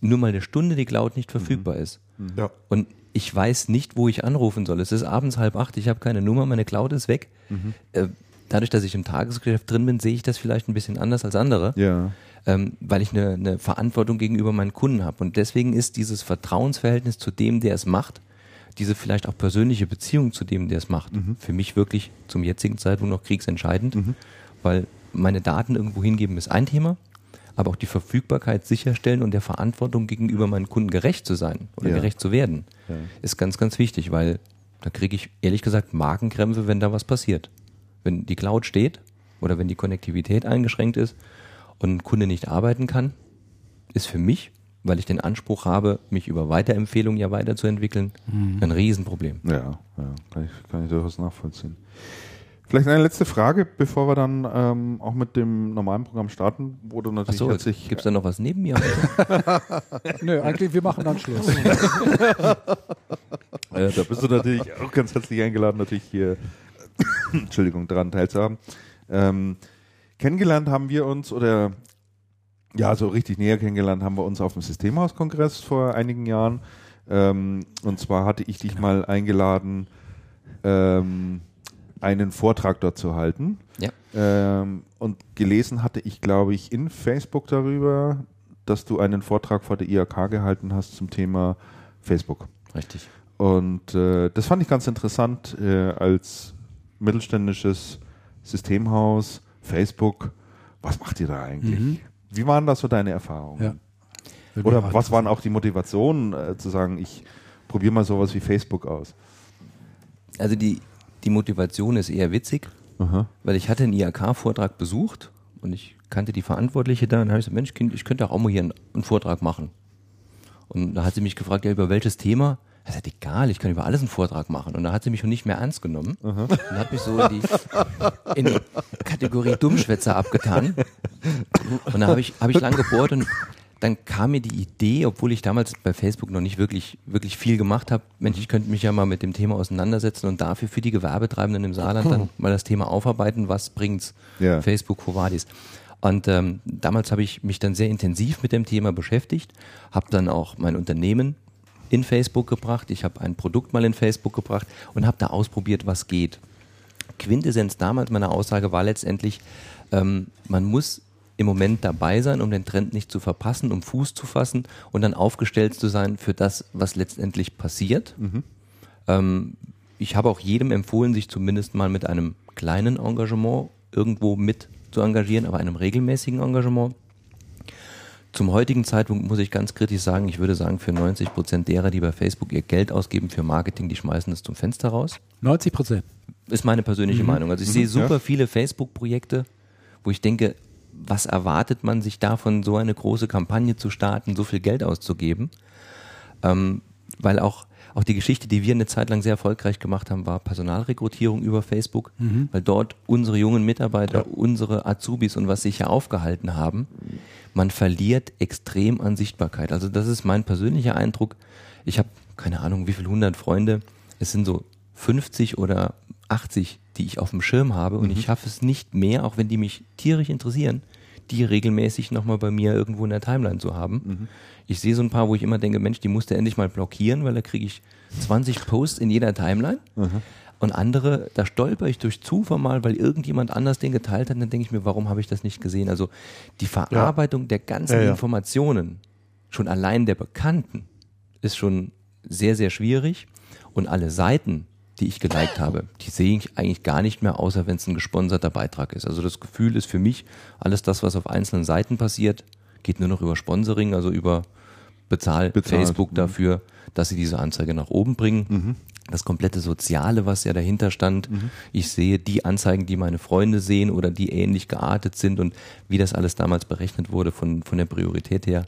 nur mal eine Stunde die Cloud nicht verfügbar ist, Ja. und ich weiß nicht, wo ich anrufen soll. Es ist abends halb acht, ich habe keine Nummer, meine Cloud ist weg. Äh, dadurch, dass ich im Tagesgeschäft drin bin, sehe ich das vielleicht ein bisschen anders als andere, Ja. ähm, weil ich eine, eine Verantwortung gegenüber meinen Kunden habe. Und deswegen ist dieses Vertrauensverhältnis zu dem, der es macht, diese vielleicht auch persönliche Beziehung zu dem, der es macht, für mich wirklich zum jetzigen Zeitpunkt noch kriegsentscheidend, weil meine Daten irgendwo hingeben ist ein Thema, aber auch die Verfügbarkeit sicherstellen und der Verantwortung gegenüber meinen Kunden gerecht zu sein oder Ja. gerecht zu werden, Ja. ist ganz, ganz wichtig, weil da kriege ich ehrlich gesagt Magenkrämpfe, wenn da was passiert. Wenn die Cloud steht oder wenn die Konnektivität eingeschränkt ist und ein Kunde nicht arbeiten kann, ist für mich, weil ich den Anspruch habe, mich über Weiterempfehlungen ja weiterzuentwickeln, ein Riesenproblem. Ja, ja kann, ich, kann ich durchaus nachvollziehen. Vielleicht eine letzte Frage, bevor wir dann ähm, auch mit dem normalen Programm starten, wo du natürlich herzlich gibt es da noch was neben mir? Nö, eigentlich, wir machen dann Schluss. Äh, da bist du natürlich auch ganz herzlich eingeladen, natürlich hier, Entschuldigung, daran teilzuhaben. Ähm, kennengelernt haben wir uns, oder ja, so richtig näher kennengelernt haben wir uns auf dem Systemhauskongress vor einigen Jahren. Ähm, und zwar hatte ich dich mal eingeladen, ähm, einen Vortrag dort zu halten. Ja. Ähm, und gelesen hatte ich, glaube ich, in Facebook darüber, dass du einen Vortrag vor der IHK gehalten hast zum Thema Facebook. Richtig. Und äh, das fand ich ganz interessant äh, als mittelständisches Systemhaus, Facebook. Was macht ihr da eigentlich? Mhm. Wie waren das so deine Erfahrungen? Ja. Oder was waren auch die Motivationen äh, zu sagen, ich probiere mal sowas wie Facebook aus? Also die, die Motivation ist eher witzig, Aha. weil ich hatte einen IHK-Vortrag besucht und ich kannte die Verantwortliche da und habe ich gesagt, Mensch, Kind, ich könnte auch mal hier einen, einen Vortrag machen. Und da hat sie mich gefragt, ja, über welches Thema? Ich sagte, egal, ich kann über alles einen Vortrag machen. Und da hat sie mich schon nicht mehr ernst genommen und hat mich so in die, in die Kategorie Dummschwätzer abgetan. Und da habe ich, hab ich lang gebohrt und dann kam mir die Idee, obwohl ich damals bei Facebook noch nicht wirklich, wirklich viel gemacht habe, Mensch, ich könnte mich ja mal mit dem Thema auseinandersetzen und dafür für die Gewerbetreibenden im Saarland dann mal das Thema aufarbeiten, was bringt's Ja. Facebook, wo war dies? Und ähm, damals habe ich mich dann sehr intensiv mit dem Thema beschäftigt, habe dann auch mein Unternehmen in Facebook gebracht, ich habe ein Produkt mal in Facebook gebracht und habe da ausprobiert, was geht. Quintessenz damals meiner Aussage war letztendlich, ähm, man muss im Moment dabei sein, um den Trend nicht zu verpassen, um Fuß zu fassen und dann aufgestellt zu sein für das, was letztendlich passiert. Ähm, ich habe auch jedem empfohlen, sich zumindest mal mit einem kleinen Engagement irgendwo mit zu engagieren, aber einem regelmäßigen Engagement. Zum heutigen Zeitpunkt muss ich ganz kritisch sagen, ich würde sagen, für 90 Prozent derer, die bei Facebook ihr Geld ausgeben für Marketing, die schmeißen es zum Fenster raus. 90 Prozent. Ist meine persönliche Meinung. Also ich sehe super viele Facebook-Projekte, wo ich denke, was erwartet man sich davon, so eine große Kampagne zu starten, so viel Geld auszugeben? Ähm, weil auch, auch die Geschichte, die wir eine Zeit lang sehr erfolgreich gemacht haben, war Personalrekrutierung über Facebook, weil dort unsere jungen Mitarbeiter, unsere Azubis und was sich hier aufgehalten haben, man verliert extrem an Sichtbarkeit. Also das ist mein persönlicher Eindruck. Ich habe keine Ahnung, wie viele hundert Freunde. Es sind so 50 oder 80, die ich auf dem Schirm habe und ich schaffe es nicht mehr, auch wenn die mich tierisch interessieren, die regelmäßig nochmal bei mir irgendwo in der Timeline zu haben. Ich sehe so ein paar, wo ich immer denke, Mensch, die musst du endlich mal blockieren, weil da kriege ich 20 Posts in jeder Timeline. Und andere, da stolper ich durch Zufall mal, weil irgendjemand anders den geteilt hat, dann denke ich mir, warum habe ich das nicht gesehen? Also die Verarbeitung der ganzen Ja, ja. Informationen, schon allein der Bekannten, ist schon sehr, sehr schwierig. Und alle Seiten, die ich geliked habe, die sehe ich eigentlich gar nicht mehr, außer wenn es ein gesponserter Beitrag ist. Also das Gefühl ist für mich, alles das, was auf einzelnen Seiten passiert, geht nur noch über Sponsoring, also über Bezahl, Bezahlt, Facebook mhm. dafür, dass sie diese Anzeige nach oben bringen. Das komplette Soziale, was ja dahinter stand. Ich sehe die Anzeigen, die meine Freunde sehen oder die ähnlich geartet sind und wie das alles damals berechnet wurde von, von der Priorität her,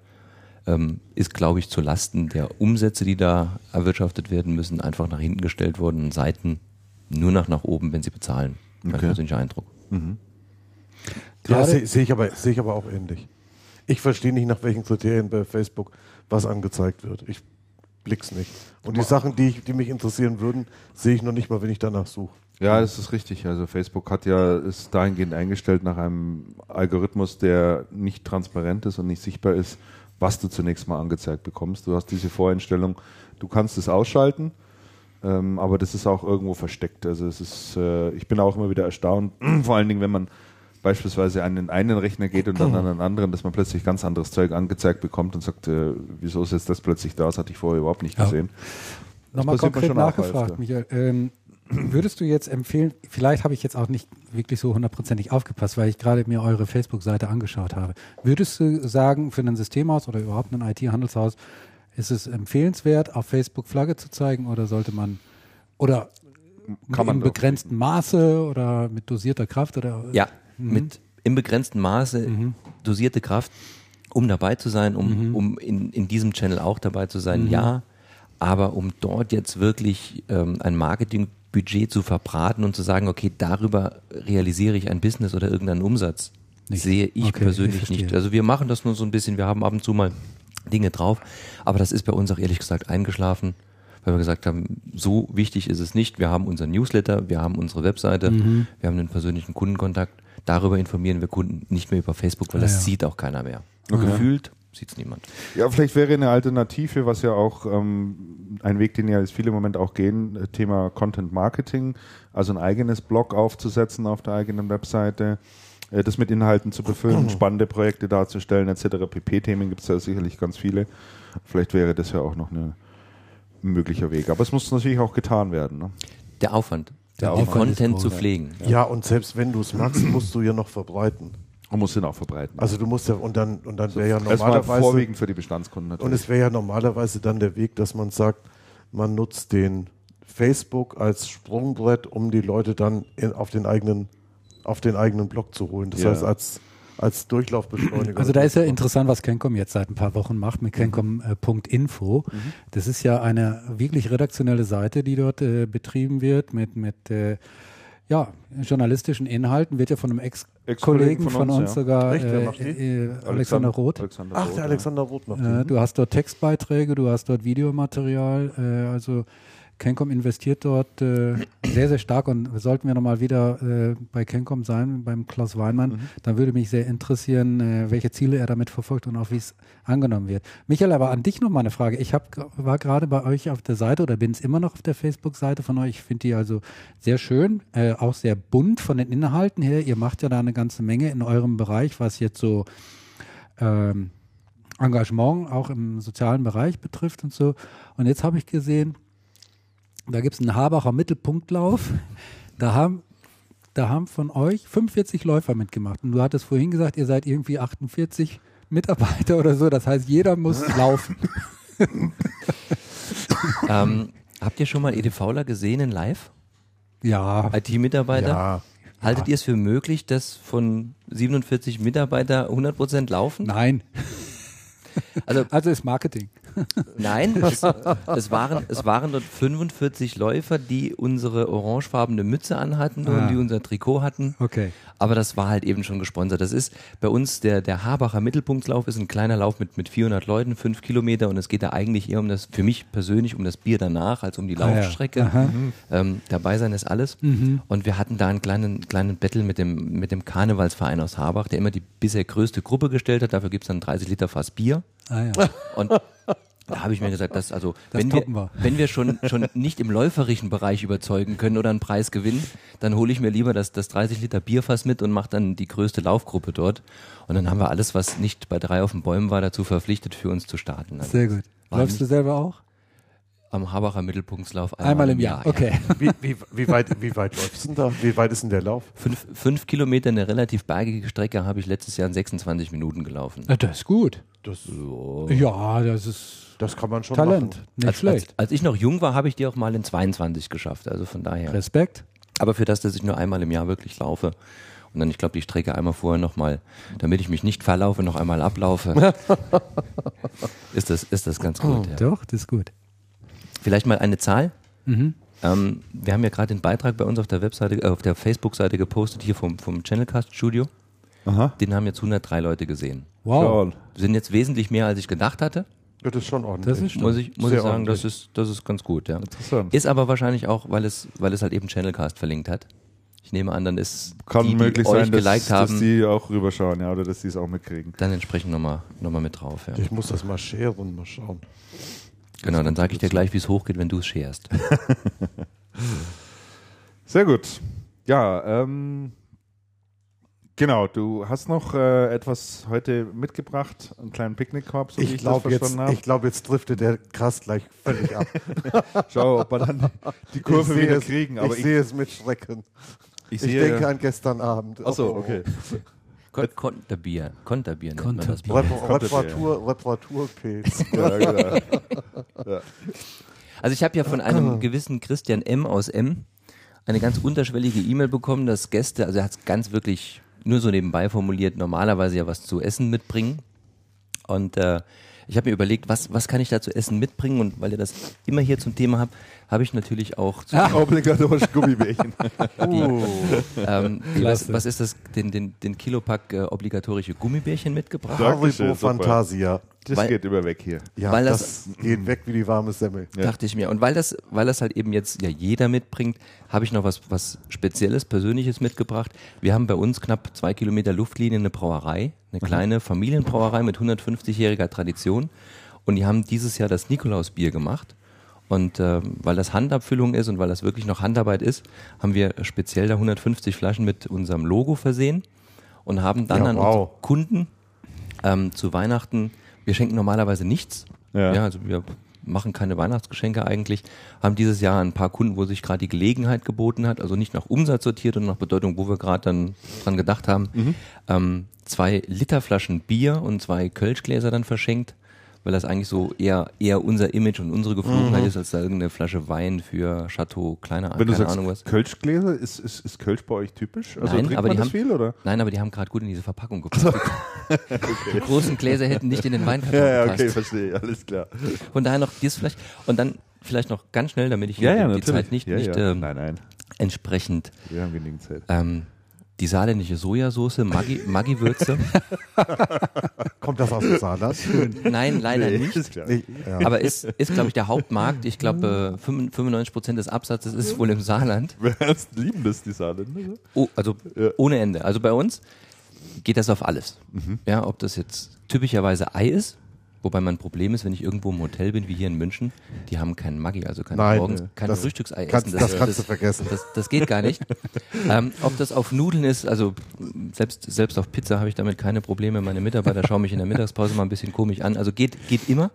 ähm, ist, glaube ich, zu Lasten der Umsätze, die da erwirtschaftet werden müssen, einfach nach hinten gestellt worden und Seiten nur nach nach oben, wenn sie bezahlen. Mein Okay. persönlicher Eindruck. Ja, Gerade- sehe seh ich, aber- sehe ich aber auch ähnlich. Ich verstehe nicht, nach welchen Kriterien bei Facebook was angezeigt wird. Ich blick's nicht. Und die Sachen, die, ich, die mich interessieren würden, sehe ich noch nicht mal, wenn ich danach suche. Ja, das ist richtig. Also Facebook hat ja ist dahingehend eingestellt nach einem Algorithmus, der nicht transparent ist und nicht sichtbar ist, was du zunächst mal angezeigt bekommst. Du hast diese Voreinstellung, du kannst es ausschalten, ähm, aber das ist auch irgendwo versteckt. Also es ist, äh, ich bin auch immer wieder erstaunt, vor allen Dingen, wenn man beispielsweise an den einen Rechner geht und dann an einen anderen, dass man plötzlich ganz anderes Zeug angezeigt bekommt und sagt, äh, wieso ist jetzt das plötzlich da? Das hatte ich vorher überhaupt nicht Ja. gesehen. Nochmal passiert mir konkret nachgefragt. Michael. Ähm, würdest du jetzt empfehlen, vielleicht habe ich jetzt auch nicht wirklich so hundertprozentig aufgepasst, weil ich gerade mir eure Facebook-Seite angeschaut habe. Würdest du sagen, für ein Systemhaus oder überhaupt ein IT-Handelshaus, ist es empfehlenswert, auf Facebook Flagge zu zeigen oder sollte man, oder Kann man im doch. begrenzten Maße oder mit dosierter Kraft oder? Ja, mit im begrenzten Maße dosierte Kraft, um dabei zu sein, um, um in, in diesem Channel auch dabei zu sein, ja. Aber um dort jetzt wirklich ähm, ein Marketing Budget zu verbraten und zu sagen, okay, darüber realisiere ich ein Business oder irgendeinen Umsatz. Nicht. Sehe ich Okay, persönlich ich nicht. Also wir machen das nur so ein bisschen, wir haben ab und zu mal Dinge drauf, aber das ist bei uns auch ehrlich gesagt eingeschlafen, weil wir gesagt haben, so wichtig ist es nicht. Wir haben unseren Newsletter, wir haben unsere Webseite, Mhm. wir haben einen persönlichen Kundenkontakt. Darüber informieren wir Kunden nicht mehr über Facebook, weil Ah, das ja. sieht auch keiner mehr. Gefühlt sieht es niemand. Ja, vielleicht wäre eine Alternative, was ja auch ähm, ein Weg, den ja jetzt viele im Moment auch gehen, äh, Thema Content Marketing, also ein eigenes Blog aufzusetzen auf der eigenen Webseite, äh, das mit Inhalten zu befüllen, spannende Projekte darzustellen, etc. PP-Themen gibt es ja sicherlich ganz viele. Vielleicht wäre das ja auch noch eine, ein möglicher Weg. Aber es muss natürlich auch getan werden. Ne? Der Aufwand, Der den Aufwand ist Content zu ja. pflegen. Ja, und selbst wenn du es machst, musst du ja noch verbreiten. Man muss den auch verbreiten. Also du musst ja, und dann, und dann wäre ja Erstmal normalerweise, vorwiegend für die Bestandskunden natürlich. und es wäre ja normalerweise dann der Weg, dass man sagt, man nutzt den Facebook als Sprungbrett, um die Leute dann in, auf den eigenen, auf den eigenen Blog zu holen. Das Ja. heißt, als, als Durchlaufbeschleuniger. Also da ist ja interessant, was Kencom jetzt seit ein paar Wochen macht mit Kencom.info. Das ist ja eine wirklich redaktionelle Seite, die dort äh, betrieben wird mit, mit äh, ja, journalistischen Inhalten, wird ja von einem Ex-Kollegen Ex-Kollegen von, uns, ja. sogar, Echt? Äh, äh, Alexander Roth. Alexander Ach, Roth, der ja. Alexander Roth macht Äh, du hast dort Textbeiträge, du hast dort Videomaterial, äh, also Kencom investiert dort äh, sehr, sehr stark und sollten wir nochmal wieder äh, bei Kencom sein, beim Klaus Weinmann, Mhm. dann würde mich sehr interessieren, äh, welche Ziele er damit verfolgt und auch wie es angenommen wird. Michael, aber an dich nochmal eine Frage. Ich hab, war gerade bei euch auf der Seite oder bin es immer noch auf der Facebook-Seite von euch. Ich finde die also sehr schön, äh, auch sehr bunt von den Inhalten her. Ihr macht ja da eine ganze Menge in eurem Bereich, was jetzt so ähm, Engagement auch im sozialen Bereich betrifft und so. Und jetzt habe ich gesehen, da gibt es einen Habacher Mittelpunktlauf. Da haben, da haben von euch 45 Läufer mitgemacht. Und du hattest vorhin gesagt, ihr seid irgendwie 48 Mitarbeiter oder so. Das heißt, jeder muss laufen. ähm, habt ihr schon mal EDVler gesehen in live? Ja, IT-Mitarbeiter? Ja. Haltet ihr es für möglich, dass von 47 Mitarbeiter 100% laufen? nein. Also Also ist Marketing. Nein, es, es, waren, es waren dort 45 Läufer, die unsere orangefarbene Mütze anhatten Ah. und die unser Trikot hatten. Okay. Aber das war halt eben schon gesponsert. Das ist bei uns der, der Habacher Mittelpunktslauf ist ein kleiner Lauf mit, mit 400 Leuten, fünf Kilometer und es geht da eigentlich eher um das, für mich persönlich um das Bier danach als um die Ah ja. Laufstrecke. Ähm, dabei sein ist alles. Und wir hatten da einen kleinen, kleinen Battle mit dem, mit dem Karnevalsverein aus Habach, der immer die bisher größte Gruppe gestellt hat. Dafür gibt's dann 30 Liter Fass Bier. Ah ja. Und da habe ich mir gesagt, dass also Das wenn wir, wir. wenn wir schon schon nicht im läuferischen Bereich überzeugen können oder einen Preis gewinnen, dann hole ich mir lieber das, das 30 Liter Bierfass mit und mache dann die größte Laufgruppe dort. Und dann haben wir alles, was nicht bei drei auf den Bäumen war, dazu verpflichtet, für uns zu starten. Also Sehr gut. Läufst du selber auch? Am Habacher Mittelpunktslauf Einmal im Jahr. Okay. Wie, wie, wie, weit, wie weit läufst du denn da? Wie weit ist denn der Lauf? Fünf, fünf Kilometer, eine relativ bergige Strecke, habe ich letztes Jahr in 26 Minuten gelaufen. Ja, Das ist gut. Das, Ja, das ist das kann man schon Talent. machen. Nicht als, schlecht. Als, als ich noch jung war, habe ich die auch mal in 22 geschafft. Also von daher. Respekt. Aber für das, dass ich nur einmal im Jahr wirklich laufe und dann, ich glaube, die Strecke einmal vorher nochmal, damit ich mich nicht verlaufe, noch einmal ablaufe, ist, das, ist das ganz gut. Ja. Doch, das ist gut. Vielleicht mal eine Zahl. Ähm, wir haben ja gerade den Beitrag bei uns auf der Webseite, äh, auf der Facebook-Seite gepostet, hier vom, vom Channelcast Studio. Aha. Den haben jetzt 103 Leute gesehen. Wow. Sind jetzt wesentlich mehr, als ich gedacht hatte. Ja, das ist schon ordentlich. Das ist Muss ich, muss ich sagen, ordentlich. das ist, das ist ganz gut, ja. Interessant. Ist aber wahrscheinlich auch, weil es, weil es halt eben Channelcast verlinkt hat. Ich nehme an, dann ist Kann die, die möglich euch sein, dass, geliked dass haben, die auch rüberschauen, ja, oder dass die es auch mitkriegen. dann entsprechend nochmal noch mal mit drauf. Ja. Ich muss das mal scheren, mal schauen. Genau, dann sage ich dir gleich, wie es hochgeht, wenn du es scherst. Sehr gut. Ja, ähm, genau, du hast noch äh, etwas heute mitgebracht, einen kleinen Picknickkorb, so wie Ich ich, glaube, das jetzt, verstanden habe. ich glaub, jetzt driftet der krass gleich völlig ab. Schau, ob wir dann die Kurve ich wieder es, kriegen. Aber ich, ich, sehe es mit Schrecken. ich, Ich denke an gestern Abend. Achso, Oh, okay. Kon Konterbier. Konterbier nennt man das. Konterbier. Reparatur, Reparaturpilz. Ja, genau. Also ich habe ja von einem gewissen Christian M. aus M. eine ganz unterschwellige E-Mail bekommen, dass Gäste, also er hat es ganz wirklich nur so nebenbei formuliert, normalerweise ja was zu essen mitbringen. Und äh, ich habe mir überlegt, was, was kann ich da zu essen mitbringen? Und weil ihr das immer hier zum Thema habt, habe ich natürlich auch zu Obligatorische Gummibärchen. ähm, die, Klasse. was, was ist das, den, den, den Kilopack äh, obligatorische Gummibärchen mitgebracht. Haribo. Fantasia. Das Weil- geht immer weg hier. Ja, Weil das, das- geht weg wie die warme Semmel. Ja. Dachte ich mir. Und weil das, weil das halt eben jetzt ja jeder mitbringt, habe ich noch was, was Spezielles, Persönliches mitgebracht. Wir haben bei uns knapp zwei Kilometer Luftlinie eine Brauerei, eine kleine Familienbrauerei mit 150-jähriger Tradition. Und die haben dieses Jahr das Nikolausbier gemacht. Und äh, weil das Handabfüllung ist und weil das wirklich noch Handarbeit ist, haben wir speziell da 150 Flaschen mit unserem Logo versehen und haben dann Ja, an wow. unsere Kunden ähm, zu Weihnachten, wir schenken normalerweise nichts. Ja. Ja. also wir machen keine Weihnachtsgeschenke eigentlich, haben dieses Jahr ein paar Kunden, wo sich gerade die Gelegenheit geboten hat, also nicht nach Umsatz sortiert und nach Bedeutung, wo wir gerade dann dran gedacht haben, ähm, zwei Literflaschen Bier und zwei Kölschgläser dann verschenkt, weil das eigentlich so eher eher unser Image und unsere Geflogenheit ist, als da irgendeine Flasche Wein für Chateau, kleine, Wenn du keine sagst Ahnung was. Kölschgläser, ist, ist, ist Kölsch bei euch typisch? Also Nein, aber die haben- viel, oder? Nein, aber die haben gerade gut in diese Verpackung gepasst. Die großen Gläser hätten nicht in den Weinkarton Ja, ja, okay, verstehe, alles klar. Von daher noch dies vielleicht und dann vielleicht noch ganz schnell, damit ich hier die Zeit nicht, ja, nicht ja. Ähm, nein, nein, entsprechend wir haben genügend Zeit. ähm, die saarländische Sojasauce, Maggi, Maggi-Würze. Kommt das aus dem Saarland? Nein, leider Nee, nicht. Nee, ja. Aber ist, ist glaube ich, der Hauptmarkt. Ich glaube, äh, 95 Prozent des Absatzes ist wohl im Saarland. Wir lieben das, die Saarländer. Oh, also Ja. ohne Ende. Also bei uns geht das auf alles. Ja, ob das jetzt typischerweise Ei ist, wobei mein Problem ist, wenn ich irgendwo im Hotel bin, wie hier in München, die haben keinen Maggi, also keine Nein, morgens, kein das Frühstücksei kannst- essen. das kannst du vergessen. Das, das geht gar nicht. ähm, ob das auf Nudeln ist, also selbst, selbst auf Pizza habe ich damit keine Probleme. Meine Mitarbeiter schauen mich in der Mittagspause mal ein bisschen komisch an. Also geht, geht immer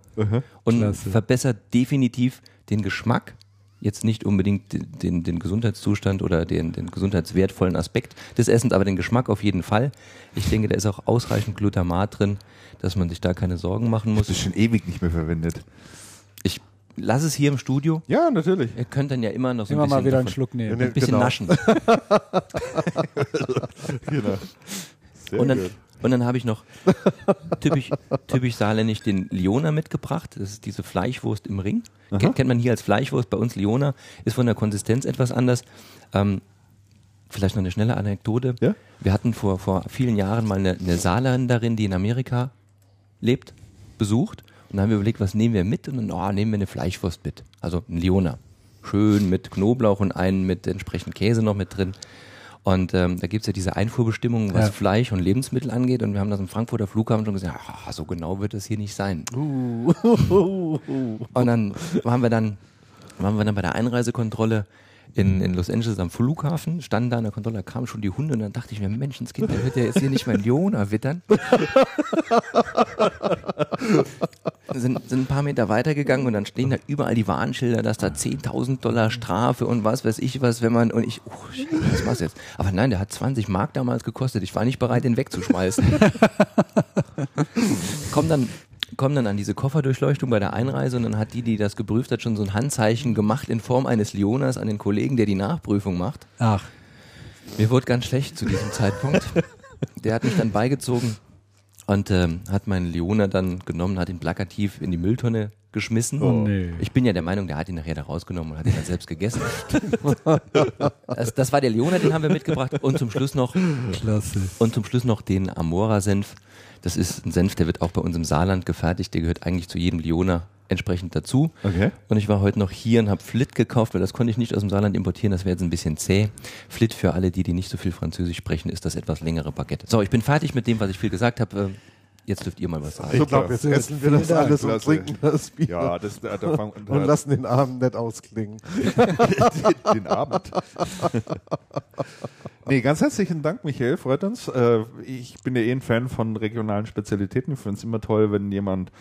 und Klasse. verbessert definitiv den Geschmack. Jetzt nicht unbedingt den- den, den Gesundheitszustand oder den, den gesundheitswertvollen Aspekt des Essens, aber den Geschmack auf jeden Fall. Ich denke, da ist auch ausreichend Glutamat drin, dass man sich da keine Sorgen machen muss. Das ist schon ewig nicht mehr verwendet. Ich lasse es hier im Studio. Ja, natürlich. Ihr könnt dann ja immer noch so Immer ein bisschen, mal wieder einen Schluck nehmen. ein bisschen Genau. naschen. Genau. Sehr Und dann, gut. und dann habe ich noch typisch, typisch saarländisch den Liona mitgebracht. Das ist diese Fleischwurst im Ring. Kennt, kennt man hier als Fleischwurst. Bei uns Liona ist von der Konsistenz etwas anders. Ähm, vielleicht noch eine schnelle Anekdote. Ja? Wir hatten vor, vor vielen Jahren mal eine, eine Saarländerin, die in Amerika lebt, besucht. Und dann haben wir überlegt, was nehmen wir mit? Und dann, oh, nehmen wir eine Fleischwurst mit. Also ein Liona. Schön mit Knoblauch und einen mit entsprechend Käse noch mit drin. Und ähm, da gibt's ja diese Einfuhrbestimmungen, was Ja. Fleisch und Lebensmittel angeht. Und wir haben das im Frankfurter Flughafen schon gesagt, ah, so genau wird das hier nicht sein. Und dann waren wir dann, waren wir dann bei der Einreisekontrolle in, in Los Angeles am Flughafen, standen da an der Kontrolle, da kamen schon die Hunde und dann dachte ich mir, Menschenskind, der wird ja jetzt hier nicht mein Leona wittern. sind, sind ein paar Meter weitergegangen und dann stehen da überall die Warnschilder, dass da 10.000 Dollar Strafe und was weiß ich was, wenn man, und ich, oh, shit, was machst du jetzt? Aber nein, der hat 20 Mark damals gekostet, ich war nicht bereit, den wegzuschmeißen. komm dann, komm dann an diese Kofferdurchleuchtung bei der Einreise und dann hat die, die das geprüft hat, schon so ein Handzeichen gemacht in Form eines Leonas an den Kollegen, der die Nachprüfung macht. Ach, Mir wurde ganz schlecht zu diesem Zeitpunkt. Der hat mich dann beigezogen und ähm, hat meinen Leona dann genommen, hat ihn plakativ in die Mülltonne geschmissen. Oh, nee. Ich bin ja der Meinung, der hat ihn nachher da rausgenommen und hat ihn dann selbst gegessen. das, das war der Leona, den haben wir mitgebracht. Und zum Schluss noch klasse. und zum Schluss noch den Amora-Senf. Das ist ein Senf, der wird auch bei uns im Saarland gefertigt. Der gehört eigentlich zu jedem Leona entsprechend dazu. Okay. Und ich war heute noch hier und habe Flit gekauft, weil das konnte ich nicht aus dem Saarland importieren. Das wäre jetzt ein bisschen zäh. Flit für alle, die, die nicht so viel Französisch sprechen, ist das etwas längere Baguette. So, ich bin fertig mit dem, was ich viel gesagt habe. Jetzt dürft ihr mal was sagen. Ich glaube, jetzt essen wir das Dank. alles und Klasse. trinken das Bier Ja, das, da, da fang, da, und lassen den Abend nett ausklingen. den, den Abend. nee, ganz herzlichen Dank, Michael, freut uns. Äh, ich bin ja eh ein Fan von regionalen Spezialitäten. Ich finde es immer toll, wenn jemand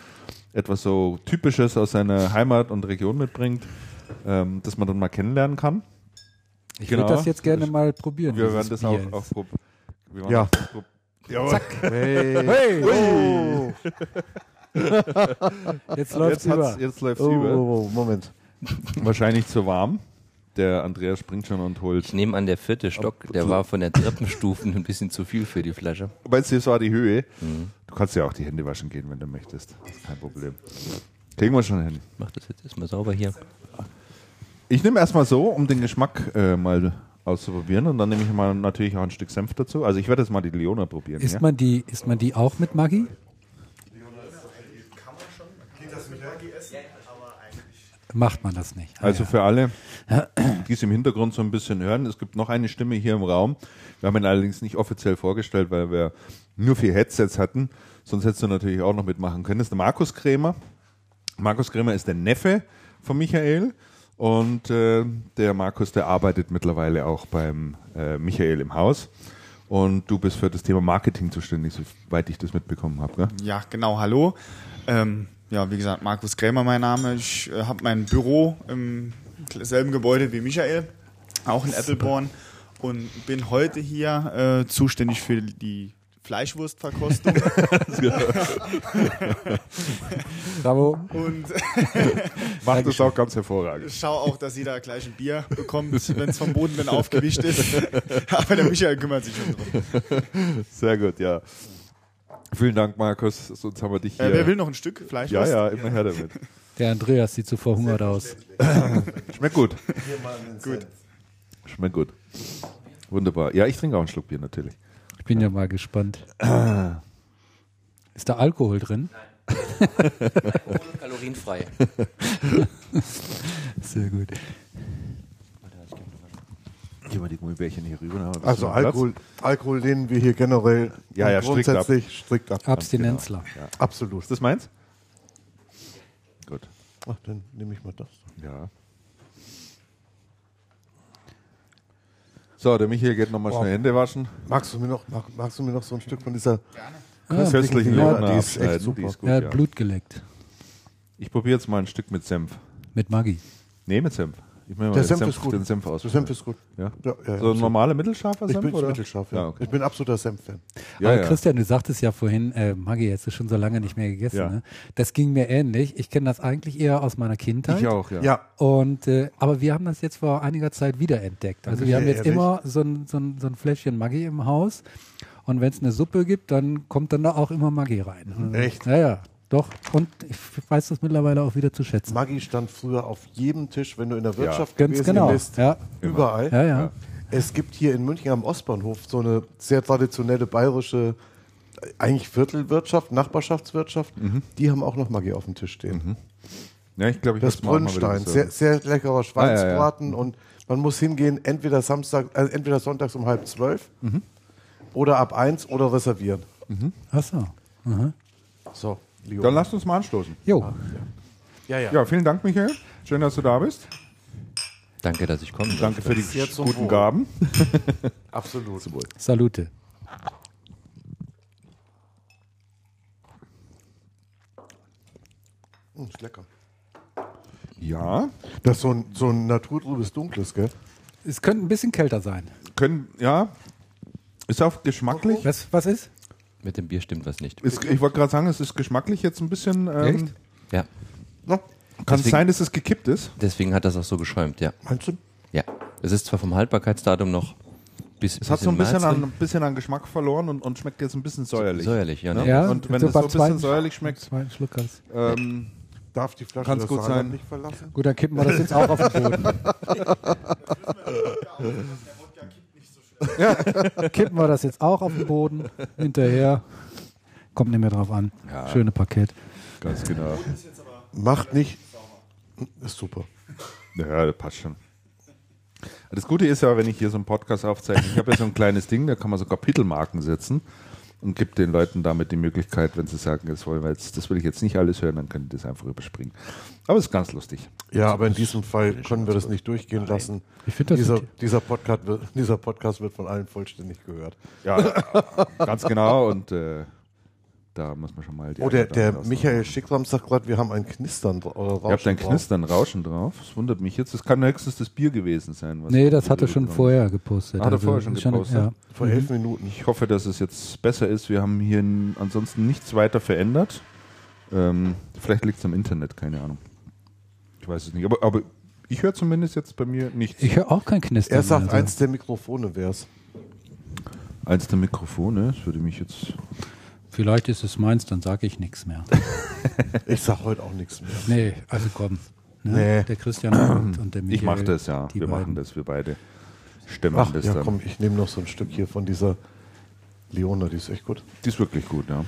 etwas so Typisches aus seiner Heimat und Region mitbringt, ähm, das man dann mal kennenlernen kann. Ich Genau. würde das jetzt gerne mal probieren. Wir werden das Bier auch, auch prob- wir werden Ja. das prob- Jawohl. Zack. Hey. Hey, Oh. jetzt läuft's Jetzt, über. jetzt läuft's Oh, über. oh, oh, Moment. Wahrscheinlich zu warm. Der Andreas springt schon und holt. Ich nehme an, der vierte Stock, der war von der Treppenstufen ein bisschen zu viel für die Flasche. Meinst du, das war die Höhe? Du kannst ja auch die Hände waschen gehen, wenn du möchtest. Das ist kein Problem. Kriegen wir schon hin. Ich mach das jetzt erstmal sauber hier. Ich nehme erstmal so, um den Geschmack äh, mal auszuprobieren und dann nehme ich mal natürlich auch ein Stück Senf dazu. Also ich werde jetzt mal die Leona probieren. Isst ja? man die, isst man die auch mit Maggi? Macht man das nicht. Ah, Also ja. für alle, die es im Hintergrund so ein bisschen hören, es gibt noch eine Stimme hier im Raum. Wir haben ihn allerdings nicht offiziell vorgestellt, weil wir nur vier Headsets hatten. Sonst hättest du natürlich auch noch mitmachen können. Das ist der Markus Krämer. Markus Krämer ist der Neffe von Michael. Und äh, der Markus, der arbeitet mittlerweile auch beim äh, Michael im Haus. Und du bist für das Thema Marketing zuständig, soweit ich das mitbekommen habe. Ja, genau, hallo. Ähm, ja, wie gesagt, Markus Krämer mein Name. Ich äh, habe mein Büro im selben Gebäude wie Michael, auch in Appleborn und bin heute hier äh, zuständig für die Fleischwurstverkostung Bravo. und Macht das auch ganz hervorragend. schau auch, dass jeder gleich ein Bier bekommt, wenn es vom Boden dann aufgewischt ist. Aber der Michael kümmert sich schon drum. Sehr gut, ja. Vielen Dank, Markus. Sonst haben wir dich hier. Äh, wer will noch ein Stück ja, Fleischwurst? ja, immer her damit. Der Andreas sieht so verhungert aus. Schmeckt gut. Gut. Schmeckt gut. Wunderbar. Ja, ich trinke auch einen Schluck Bier natürlich. Ich bin ja mal gespannt. Ist da Alkohol drin? Kalorienfrei. Sehr gut. Gehen wir die Gummibärchen hier rüber. Also Platz. Alkohol, Alkohol lehnen wir hier generell Ja, ja, strikt ab. grundsätzlich strikt ab. Abstinenzler. Ja. Absolut. Ist das meins? Gut. Ach, dann nehme ich mal das. Ja. So, der Michael geht nochmal schnell Hände waschen. Magst du mir noch, mag, magst du mir noch so ein Stück von dieser Ah, Köstlichen ja, Leona die ist echt super. Die ist gut, er hat ja. Blut geleckt. Ich probiere jetzt mal ein Stück mit Senf. Mit Maggi. Nee, mit Senf. Ich mal Der den Senf Senf, ist gut. den Senf aus. Der Senf ist gut. Ja? Ja, ja, so ein absolut. normaler mittelscharfer Ich Senf? bin oder? mittelscharf, ja. Ja, okay. Ich bin absoluter Senf-Fan. Ja, Aber ja. Christian, du sagtest ja vorhin, äh, Maggi, jetzt ist schon so lange nicht mehr gegessen. Ja. Ne? Das ging mir ähnlich. Ich kenne das eigentlich eher aus meiner Kindheit. Ich auch, ja. Ja, Und äh, aber wir haben das jetzt vor einiger Zeit wiederentdeckt. Also wir haben jetzt Ehrlich? immer so ein, so, ein, so ein Fläschchen Maggi im Haus. Und wenn es eine Suppe gibt, dann kommt dann da auch immer Maggi rein. Echt? Ja, ja. Doch. Und ich weiß das mittlerweile auch wieder zu schätzen. Maggi stand früher auf jedem Tisch, wenn du in der Wirtschaft Ganz gewesen genau. bist. Ja. Überall. Ja, ja. Es gibt hier in München am Ostbahnhof so eine sehr traditionelle bayerische, eigentlich Viertelwirtschaft, Nachbarschaftswirtschaft. Die haben auch noch Maggi auf dem Tisch stehen. Ja, ich glaube, ich Das Brünnstein, sehr, sehr leckerer Ah, ja, Schweinsbraten und man muss hingehen, entweder Samstag, äh, entweder sonntags um halb zwölf Mhm. oder ab eins oder reservieren. Ach so. So, Leo. Dann lasst uns mal anstoßen. Jo. ja, ja. Ja, vielen Dank, Michael. Schön, dass du da bist. Danke, dass ich kommen Danke für die guten Wohl. Gaben. absolut. Salute. Hm, ist lecker. Ja, Das ist so ein, so ein naturtrübes Dunkles, gell? Es könnte ein bisschen kälter sein. können, ja, ist auch geschmacklich. Was, was ist? Mit dem Bier stimmt was nicht. Ist, ich wollte gerade sagen, es ist geschmacklich jetzt ein bisschen. Ähm, Echt? Ja, No, kann es Deswegen- sein, dass es gekippt ist? deswegen hat das auch so geschäumt, ja. meinst du? Ja. Es ist zwar vom Haltbarkeitsdatum noch bis, Es hat so ein bisschen an, ein bisschen an Geschmack verloren und, und schmeckt jetzt ein bisschen säuerlich. Säuerlich, ja. Ne? Ja, Und wenn so es so ein bisschen säuerlich schmeckt, Zweiten Schluck hast. ähm, Darf die Flasche Kann's das gut sein. nicht verlassen? Gut, dann kippen wir das jetzt auch auf den Boden. Kippen wir das jetzt auch auf den Boden. Hinterher. Kommt nicht mehr drauf an. Schöne Parkett. ganz genau. Macht nicht. Ist super. Ja, das passt schon. Das Gute ist ja, wenn ich hier so einen Podcast aufzeichne, ich habe ja so ein kleines Ding, da kann man so Kapitelmarken setzen und gibt den Leuten damit die Möglichkeit, wenn sie sagen, das, wollen wir jetzt, das will ich jetzt nicht alles hören, dann können die das einfach überspringen. Aber es ist ganz lustig. Ja, aber in diesem Fall können wir das nicht durchgehen lassen. Ich finde das Dieser, dieser, Podcast wird, dieser Podcast wird von allen vollständig gehört. Ja, ganz genau und äh, da muss man schon mal die Oh, der, der Michael Schickram sagt gerade, wir haben ein Knistern oder Ihr habt Rauschen ein drauf. Knistern, Rauschen drauf. Das wundert mich jetzt. Das kann höchstens das Bier gewesen sein. was Nee, das da hat er schon vorher gepostet. Also Hat er vorher schon gepostet? ja. Vor elf Minuten. Ich hoffe, dass es jetzt besser ist. Wir haben hier ansonsten nichts weiter verändert. Ähm, vielleicht liegt es am Internet, keine Ahnung. Ich weiß es nicht. Aber, aber ich höre zumindest jetzt bei mir nichts. Ich höre auch kein Knistern. Er sagt, also. eins der Mikrofone wär's. Eins der Mikrofone, das würde mich jetzt. Vielleicht ist es meins, dann sage ich nichts mehr. Ich sag heute auch nichts mehr. Nee, also komm. Ne? Nee. Der Christian und, und der Michael. Ich mache das, ja. die Wir beiden. machen das, wir beide stemmen Ach das ja, dann. komm, ich nehme noch so ein Stück hier von dieser Leona, die ist echt gut. Die ist wirklich gut, ja.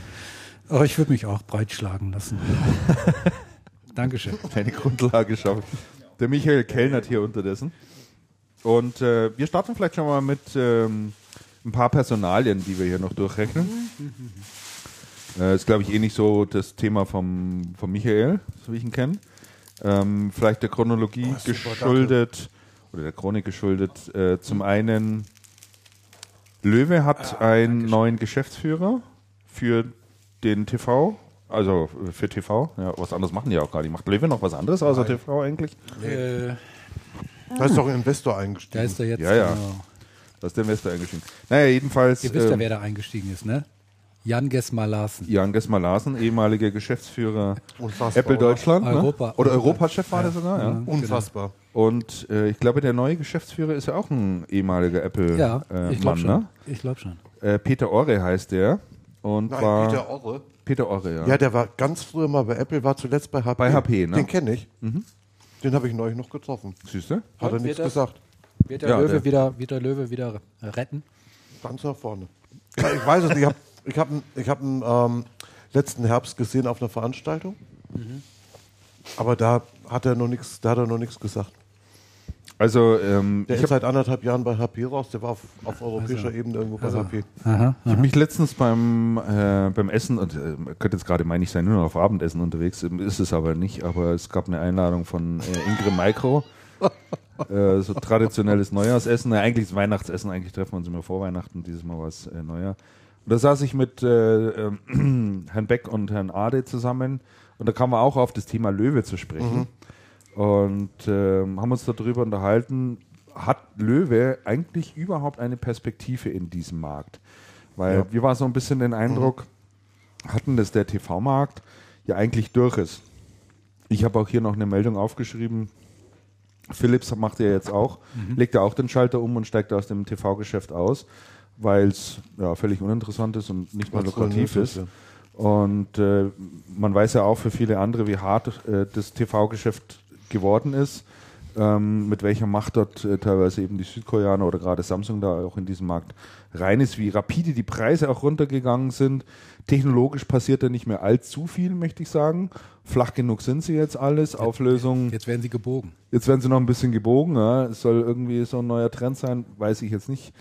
Aber ich würde mich auch breitschlagen lassen. Dankeschön. Eine Grundlage schaffen. Der Michael kellnert hier unterdessen. Und äh, wir starten vielleicht schon mal mit ähm, ein paar Personalien, die wir hier noch durchrechnen. Äh, ist, glaube ich, eh nicht so das Thema vom, vom Michael, so wie ich ihn kenne. Ähm, vielleicht der Chronologie Oh, super, geschuldet oder der Chronik geschuldet. Äh, zum einen, Löwe hat einen neuen Geschäftsführer für den TV. Also für TV, ja, was anderes machen die auch gar nicht. Macht Löwe noch was anderes außer TV eigentlich? Äh, Da ist doch ein Investor eingestiegen. da ist er jetzt. Ja, ja. Genau. Da ist der Investor eingestiegen. Naja, jedenfalls Ihr wisst ja, ähm, wer da eingestiegen ist, ne? Jan Gesmar Larsen. Jan Gesmar Larsen, ehemaliger Geschäftsführer Unfassbar, Apple oder? Deutschland. Europa- ne? Oder Europa- Europachef war der sogar, ja. Unfassbar. Und äh, ich glaube, der neue Geschäftsführer ist ja auch ein ehemaliger Apple-Mann. Ja, äh, ich glaube schon. ne? Ich glaube schon. Äh, Peter Orre heißt der. Und Nein, war Peter Orre. Peter Orre, ja. Ja, der war ganz früher mal bei Apple, war zuletzt bei HP. Bei HP, ne? Den kenne ich. Den habe ich neulich noch getroffen. Du? Hat er Und nichts wird das- gesagt. Wird der, Ja, Löwe der- wieder, wird der Löwe wieder retten? Ganz nach vorne. Ja, ich weiß es nicht. Ich habe ich hab, ihn- ich hab ihn ähm, letzten Herbst gesehen auf einer Veranstaltung. Aber da hat er noch nichts, da hat er noch nichts gesagt. Also, ähm, Der ich ist habe seit anderthalb Jahren bei HP raus. Der war auf, auf europäischer Ebene irgendwo bei HP. Aha. Ich habe mich letztens beim, äh, beim Essen, und äh, könnte jetzt gerade meine ich sein, nur noch auf Abendessen unterwegs, ähm, ist es aber nicht, aber es gab eine Einladung von äh, Ingrid Micro. äh, so traditionelles Neujahrsessen, eigentlich ist Weihnachtsessen, eigentlich treffen wir uns immer vor Weihnachten, dieses Mal war es äh, Neujahr. Und da saß ich mit äh, ähm, Herrn Beck und Herrn Ade zusammen und da kamen wir auch auf das Thema Löwe zu sprechen. Und ähm, haben uns darüber unterhalten, hat Löwe eigentlich überhaupt eine Perspektive in diesem Markt? Weil Ja. wir war so ein bisschen den Eindruck, hatten, dass der TV-Markt ja eigentlich durch ist. Ich habe auch hier noch eine Meldung aufgeschrieben. Philips macht ja jetzt auch, legt ja auch den Schalter um und steigt aus dem TV-Geschäft aus, weil es ja, völlig uninteressant ist und nicht mehr Weil's lukrativ ist, ist. Und äh, man weiß ja auch für viele andere, wie hart äh, das TV-Geschäft geworden ist, ähm, mit welcher Macht dort äh, teilweise eben die Südkoreaner oder gerade Samsung da auch in diesem Markt rein ist, wie rapide die Preise auch runtergegangen sind. Technologisch passiert da nicht mehr allzu viel, möchte ich sagen. Flach genug sind sie jetzt alles. Auflösung. Jetzt werden sie gebogen. Jetzt werden sie noch ein bisschen gebogen. Ja. Es soll irgendwie so ein neuer Trend sein, weiß ich jetzt nicht,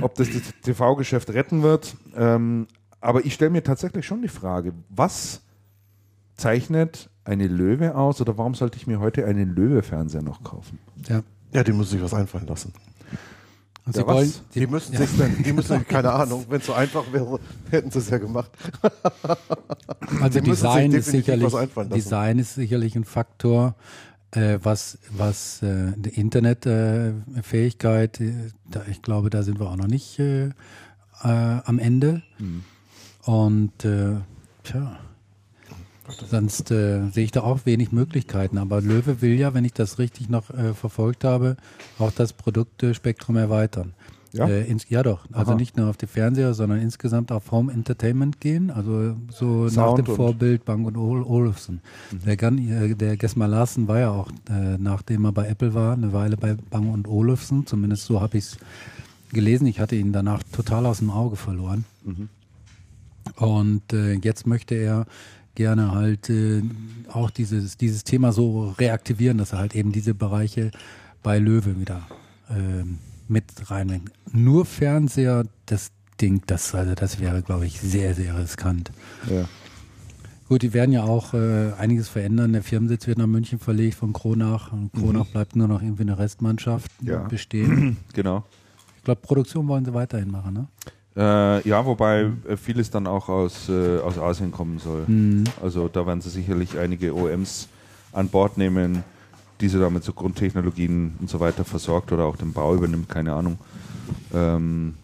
ob das das TV-Geschäft retten wird. Ähm, aber ich stelle mir tatsächlich schon die Frage, was zeichnet eine Löwe aus oder warum sollte ich mir heute einen Löwe-Fernseher noch kaufen? Ja. Ja, die müssen sich was einfallen lassen. Und Ja, sie wollen, Die müssen sich, dann- die müssen, keine Ahnung, wenn es so einfach wäre, hätten sie es ja gemacht. Also Die sich Design ist, sicherlich, was einfallen lassen. Design ist sicherlich ein Faktor, äh, was, was äh, die Internetfähigkeit, äh, ich glaube, da sind wir auch noch nicht äh, äh, am Ende. Mhm. Und äh, tja, sonst äh, sehe ich da auch wenig Möglichkeiten. Aber Löwe will ja, wenn ich das richtig noch äh, verfolgt habe, auch das Produktspektrum erweitern. Ja? Äh, ins, ja doch, also Aha. nicht nur auf die Fernseher, sondern insgesamt auf Home Entertainment gehen, also so nach Sound dem und- Vorbild Bang und Ol Olufsen. Der, Gan, äh, der Gesmar Larsen war ja auch, äh, nachdem er bei Apple war, eine Weile bei Bang und Olufsen, zumindest so habe ich es gelesen. Ich hatte ihn danach total aus dem Auge verloren. Und äh, jetzt möchte er gerne halt äh, auch dieses, dieses Thema so reaktivieren, dass er halt eben diese Bereiche bei Löwe wieder ähm, mit reinbringt. Nur Fernseher, das Ding, das, also das wäre, glaube ich, sehr, sehr riskant. Ja. Gut, die werden ja auch äh, einiges verändern. Der Firmensitz wird nach München verlegt von Kronach. Und Kronach bleibt nur noch irgendwie eine Restmannschaft Ja. bestehen. Genau. Ich glaube, Produktion wollen sie weiterhin machen, ne? Äh, ja, wobei äh, vieles dann auch aus, äh, aus Asien kommen soll. Also da werden sie sicherlich einige OMs an Bord nehmen, die sie damit so Grundtechnologien und so weiter versorgt oder auch den Bau übernimmt, keine Ahnung. Ähm,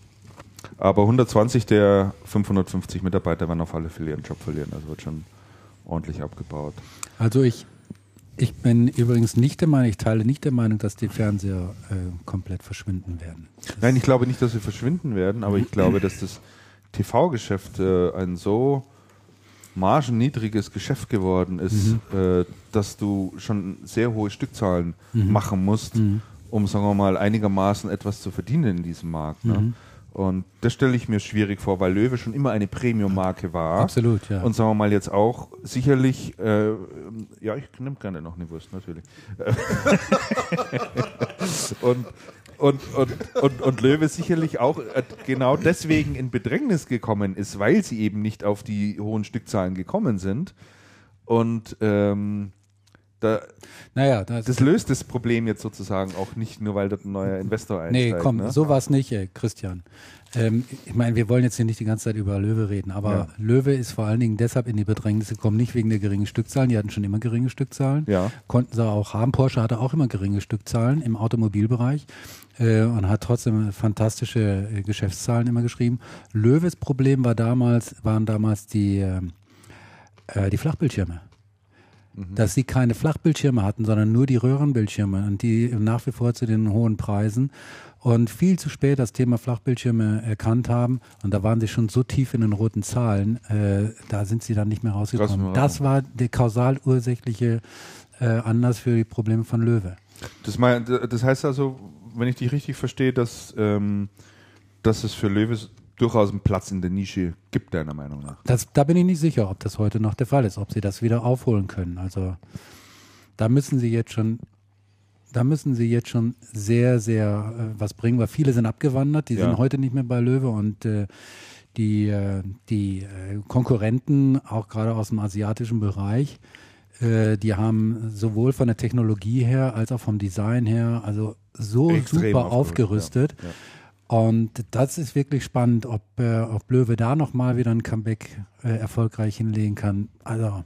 aber 120 der 550 Mitarbeiter werden auf alle Fälle ihren Job verlieren. Also wird schon ordentlich abgebaut. Also ich, ich bin übrigens nicht der Meinung, ich teile nicht der Meinung, dass die Fernseher äh, komplett verschwinden werden. Nein, ich glaube nicht, dass sie verschwinden werden, aber ich glaube, dass das TV-Geschäft äh, ein so margenniedriges Geschäft geworden ist, äh, dass du schon sehr hohe Stückzahlen machen musst, um, sagen wir mal, einigermaßen etwas zu verdienen in diesem Markt. Ne? Und das stelle ich mir schwierig vor, weil Löwe schon immer eine Premium-Marke war. Absolut, ja. Und sagen wir mal jetzt auch sicherlich, äh, ja, ich nehme gerne noch eine Wurst, natürlich. und, und, und, und, und Löwe sicherlich auch äh, genau deswegen in Bedrängnis gekommen ist, weil sie eben nicht auf die hohen Stückzahlen gekommen sind. Und ähm, da, Naja, das, das löst das Problem jetzt sozusagen auch nicht, nur weil dort ein neuer Investor nee, einsteigt. komm, ne? so war es nicht, ey, Christian. Ähm, ich meine, wir wollen jetzt hier nicht die ganze Zeit über Löwe reden, aber Ja. Löwe ist vor allen Dingen deshalb in die Bedrängnis gekommen, nicht wegen der geringen Stückzahlen, die hatten schon immer geringe Stückzahlen, Ja. konnten sie auch haben. Porsche hatte auch immer geringe Stückzahlen im Automobilbereich äh, und hat trotzdem fantastische äh, Geschäftszahlen immer geschrieben. Löwes Problem war damals, waren damals die, ähm, äh, die Flachbildschirme. Dass sie keine Flachbildschirme hatten, sondern nur die Röhrenbildschirme und die nach wie vor zu den hohen Preisen und viel zu spät das Thema Flachbildschirme erkannt haben und da waren sie schon so tief in den roten Zahlen, äh, da sind sie dann nicht mehr rausgekommen. Raus- Das war der kausal ursächliche äh, Anlass für die Probleme von Löwe. Das, mein, das heißt also, wenn ich dich richtig verstehe, dass, ähm, dass es für Löwes durchaus einen Platz in der Nische gibt, deiner Meinung nach. Das, da bin ich nicht sicher, ob das heute noch der Fall ist, ob sie das wieder aufholen können. Also da müssen sie jetzt schon, da müssen sie jetzt schon sehr, sehr äh, was bringen, weil viele sind abgewandert, die Ja. sind heute nicht mehr bei Löwe und äh, die, äh, die äh, Konkurrenten, auch gerade aus dem asiatischen Bereich, äh, die haben sowohl von der Technologie her als auch vom Design her, also so Extrem super aufgerüstet, aufgerüstet. ja, ja. Und das ist wirklich spannend, ob, äh, ob Löwe da nochmal wieder ein Comeback äh, erfolgreich hinlegen kann. Also,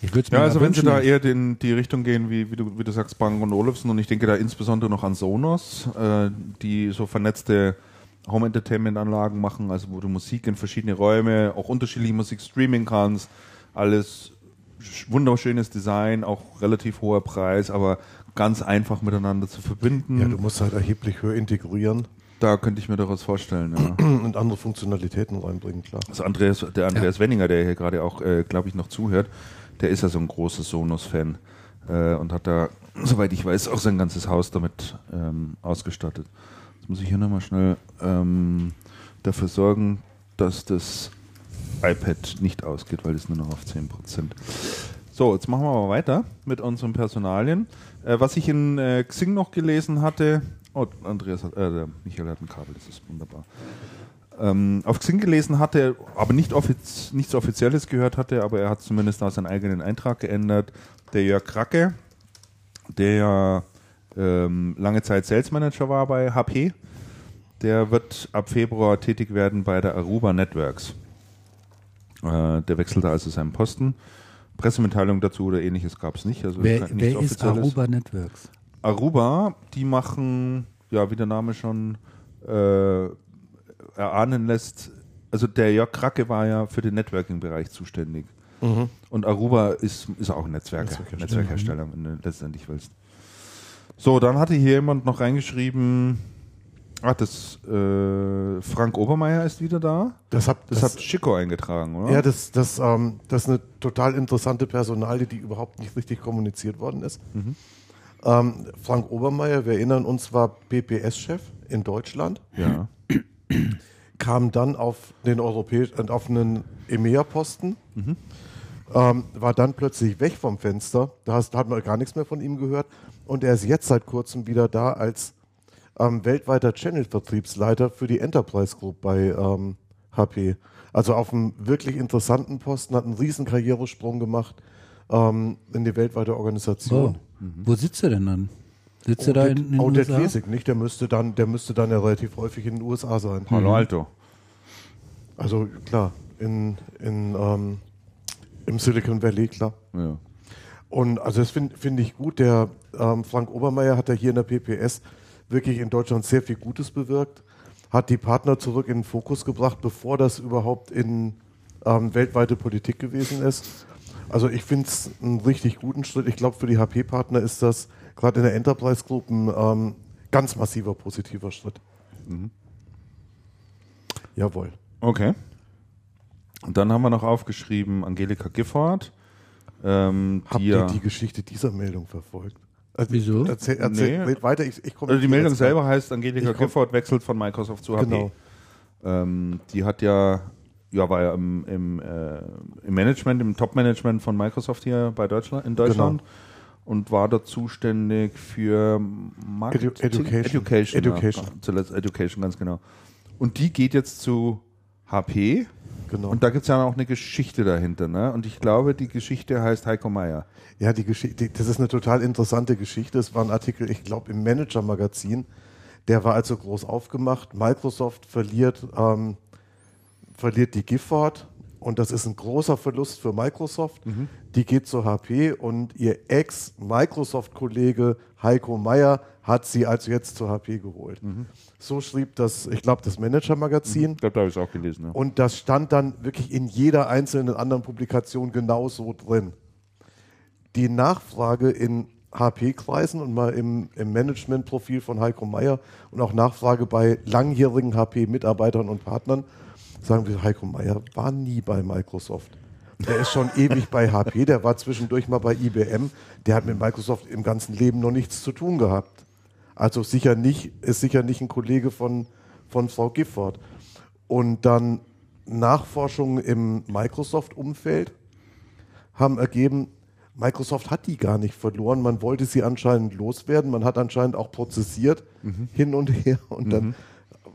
ich würde es mir Ja, also wenn sie wünschen. da eher in die Richtung gehen, wie, wie, du, wie du sagst, Bang und Olufsen, und ich denke da insbesondere noch an Sonos, äh, die so vernetzte Home-Entertainment-Anlagen machen, also wo du Musik in verschiedene Räume, auch unterschiedliche Musik streamen kannst, alles sch- wunderschönes Design, auch relativ hoher Preis, aber ganz einfach miteinander zu verbinden. Ja, du musst halt erheblich höher integrieren da könnte ich mir durchaus vorstellen, ja. und andere Funktionalitäten reinbringen, klar. Also Andreas, der Andreas Wenninger, der hier gerade auch, äh, glaube ich, noch zuhört, der ist ja so ein großer Sonos-Fan äh, und hat da, soweit ich weiß, auch sein ganzes Haus damit ähm, ausgestattet. Jetzt muss ich hier nochmal schnell ähm, dafür sorgen, dass das iPad nicht ausgeht, weil es nur noch auf 10% So, jetzt machen wir aber weiter mit unseren Personalien. Äh, was ich in äh, Xing noch gelesen hatte, oh, Andreas hat, äh, der Michael hat ein Kabel, das ist wunderbar. Ähm, auf Xing gelesen hatte, aber nicht offiz nichts Offizielles gehört hatte, aber er hat zumindest auch seinen eigenen Eintrag geändert. Der Jörg Kracke, der ähm, lange Zeit Sales Manager war bei HP, der wird ab Februar tätig werden bei der Aruba Networks. Äh, der wechselte also seinen Posten. Pressemitteilung dazu oder ähnliches gab es nicht. Also Wer, wer ist. Aruba Networks? Aruba, die machen, ja, wie der Name schon äh, erahnen lässt, also der Jörg Kracke war ja für den Networking-Bereich zuständig. Und Aruba ist, ist auch ein Netzwerker, Netzwerkhersteller. Netzwerkhersteller, wenn du letztendlich willst. So, dann hatte hier jemand noch reingeschrieben, ach, das äh, Frank Obermeier ist wieder da. Das, hat, Das, hat Chico eingetragen, oder? Ja, das, das, ähm, das ist eine total interessante Personalie, die überhaupt nicht richtig kommuniziert worden ist. Ähm, Frank Obermeier, wir erinnern uns, war BPS-Chef in Deutschland, ja. kam dann auf den europäischen, auf einen EMEA-Posten, ähm, war dann plötzlich weg vom Fenster. Da hast, hat man gar nichts mehr von ihm gehört. Und er ist jetzt seit kurzem wieder da als ähm, weltweiter Channel-Vertriebsleiter für die Enterprise Group bei ähm, HP. Also auf einem wirklich interessanten Posten, hat einen riesen Karrieresprung gemacht ähm, in die weltweite Oh. Organisation. Wo sitzt er denn dann? Sitzt er da in, in den USA? Lesig nicht, der müsste dann, der müsste dann ja relativ häufig in den USA sein. Palo Alto. Also klar, in, in, ähm, im Silicon Valley, klar. Ja. Und also das finde find ich gut. Der ähm, Frank Obermeier hat ja hier in der PPS wirklich in Deutschland sehr viel Gutes bewirkt, hat die Partner zurück in den Fokus gebracht, bevor das überhaupt in ähm, weltweite Politik gewesen ist. Also ich finde es einen richtig guten Schritt. Ich glaube, für die HP-Partner ist das gerade in der Enterprise Group ein ähm, ganz massiver positiver Schritt. Jawohl. Okay. Und dann haben wir noch aufgeschrieben Angelika Gifford. Ähm, Habt die ihr die Geschichte dieser Meldung verfolgt? Also, Wieso? Erzähl, erzähl Nee. weiter, ich, ich Also die Meldung selber heißt, Angelika Gifford wechselt von Microsoft zu HP. Genau. Ähm, die hat ja, ja, war ja im, im, äh, im Management, im Top-Management von Microsoft hier bei Deutschland, in Deutschland Genau. und war dort zuständig für Marketing, Edu- Education. Education, Education. Ja, zuletzt Education, ganz genau. Und die geht jetzt zu HP Genau. und da gibt es ja auch eine Geschichte dahinter. Ne? Und ich glaube, die Geschichte heißt Heiko Meier. Ja, die Geschichte, das ist eine total interessante Geschichte. Es war ein Artikel, ich glaube, im Manager-Magazin. Der war also groß aufgemacht. Microsoft verliert, ähm, verliert die Gifford und das ist ein großer Verlust für Microsoft. Die geht zu HP und ihr Ex-Microsoft-Kollege Heiko Meyer hat sie also jetzt zu HP geholt. So schrieb das, ich glaube, das Manager-Magazin. Ich glaube, da habe ich es auch gelesen. Ja. Und das stand dann wirklich in jeder einzelnen anderen Publikation genauso drin. Die Nachfrage in HP-Kreisen und mal im, im Managementprofil von Heiko Meyer und auch Nachfrage bei langjährigen HP-Mitarbeitern und Partnern sagen wir, Heiko Meyer war nie bei Microsoft. Der ist schon ewig bei HP, der war zwischendurch mal bei IBM, der hat mit Microsoft im ganzen Leben noch nichts zu tun gehabt. Also sicher nicht, ist sicher nicht ein Kollege von, von Frau Gifford. Und dann Nachforschungen im Microsoft-Umfeld haben ergeben, Microsoft hat die gar nicht verloren. Man wollte sie anscheinend loswerden. Man hat anscheinend auch prozessiert hin und her. Und dann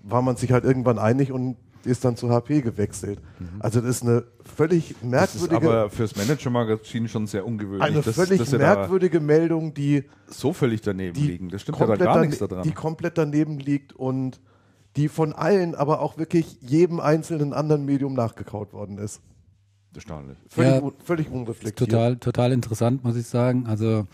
war man sich halt irgendwann einig und ist dann zu HP gewechselt. Also das ist eine völlig Das ist merkwürdige, aber fürs Manager-Magazin schon sehr ungewöhnlich. eine dass- völlig dass sie da merkwürdige Meldung, die so völlig daneben die liegen. Das stimmt ja da komplett gar nichts daran. Die komplett daneben liegt und die von allen, aber auch wirklich jedem einzelnen anderen Medium nachgekaut worden ist. Erstaunlich. Völlig, Ja, un, völlig unreflektiert. total, total interessant, muss ich sagen. Also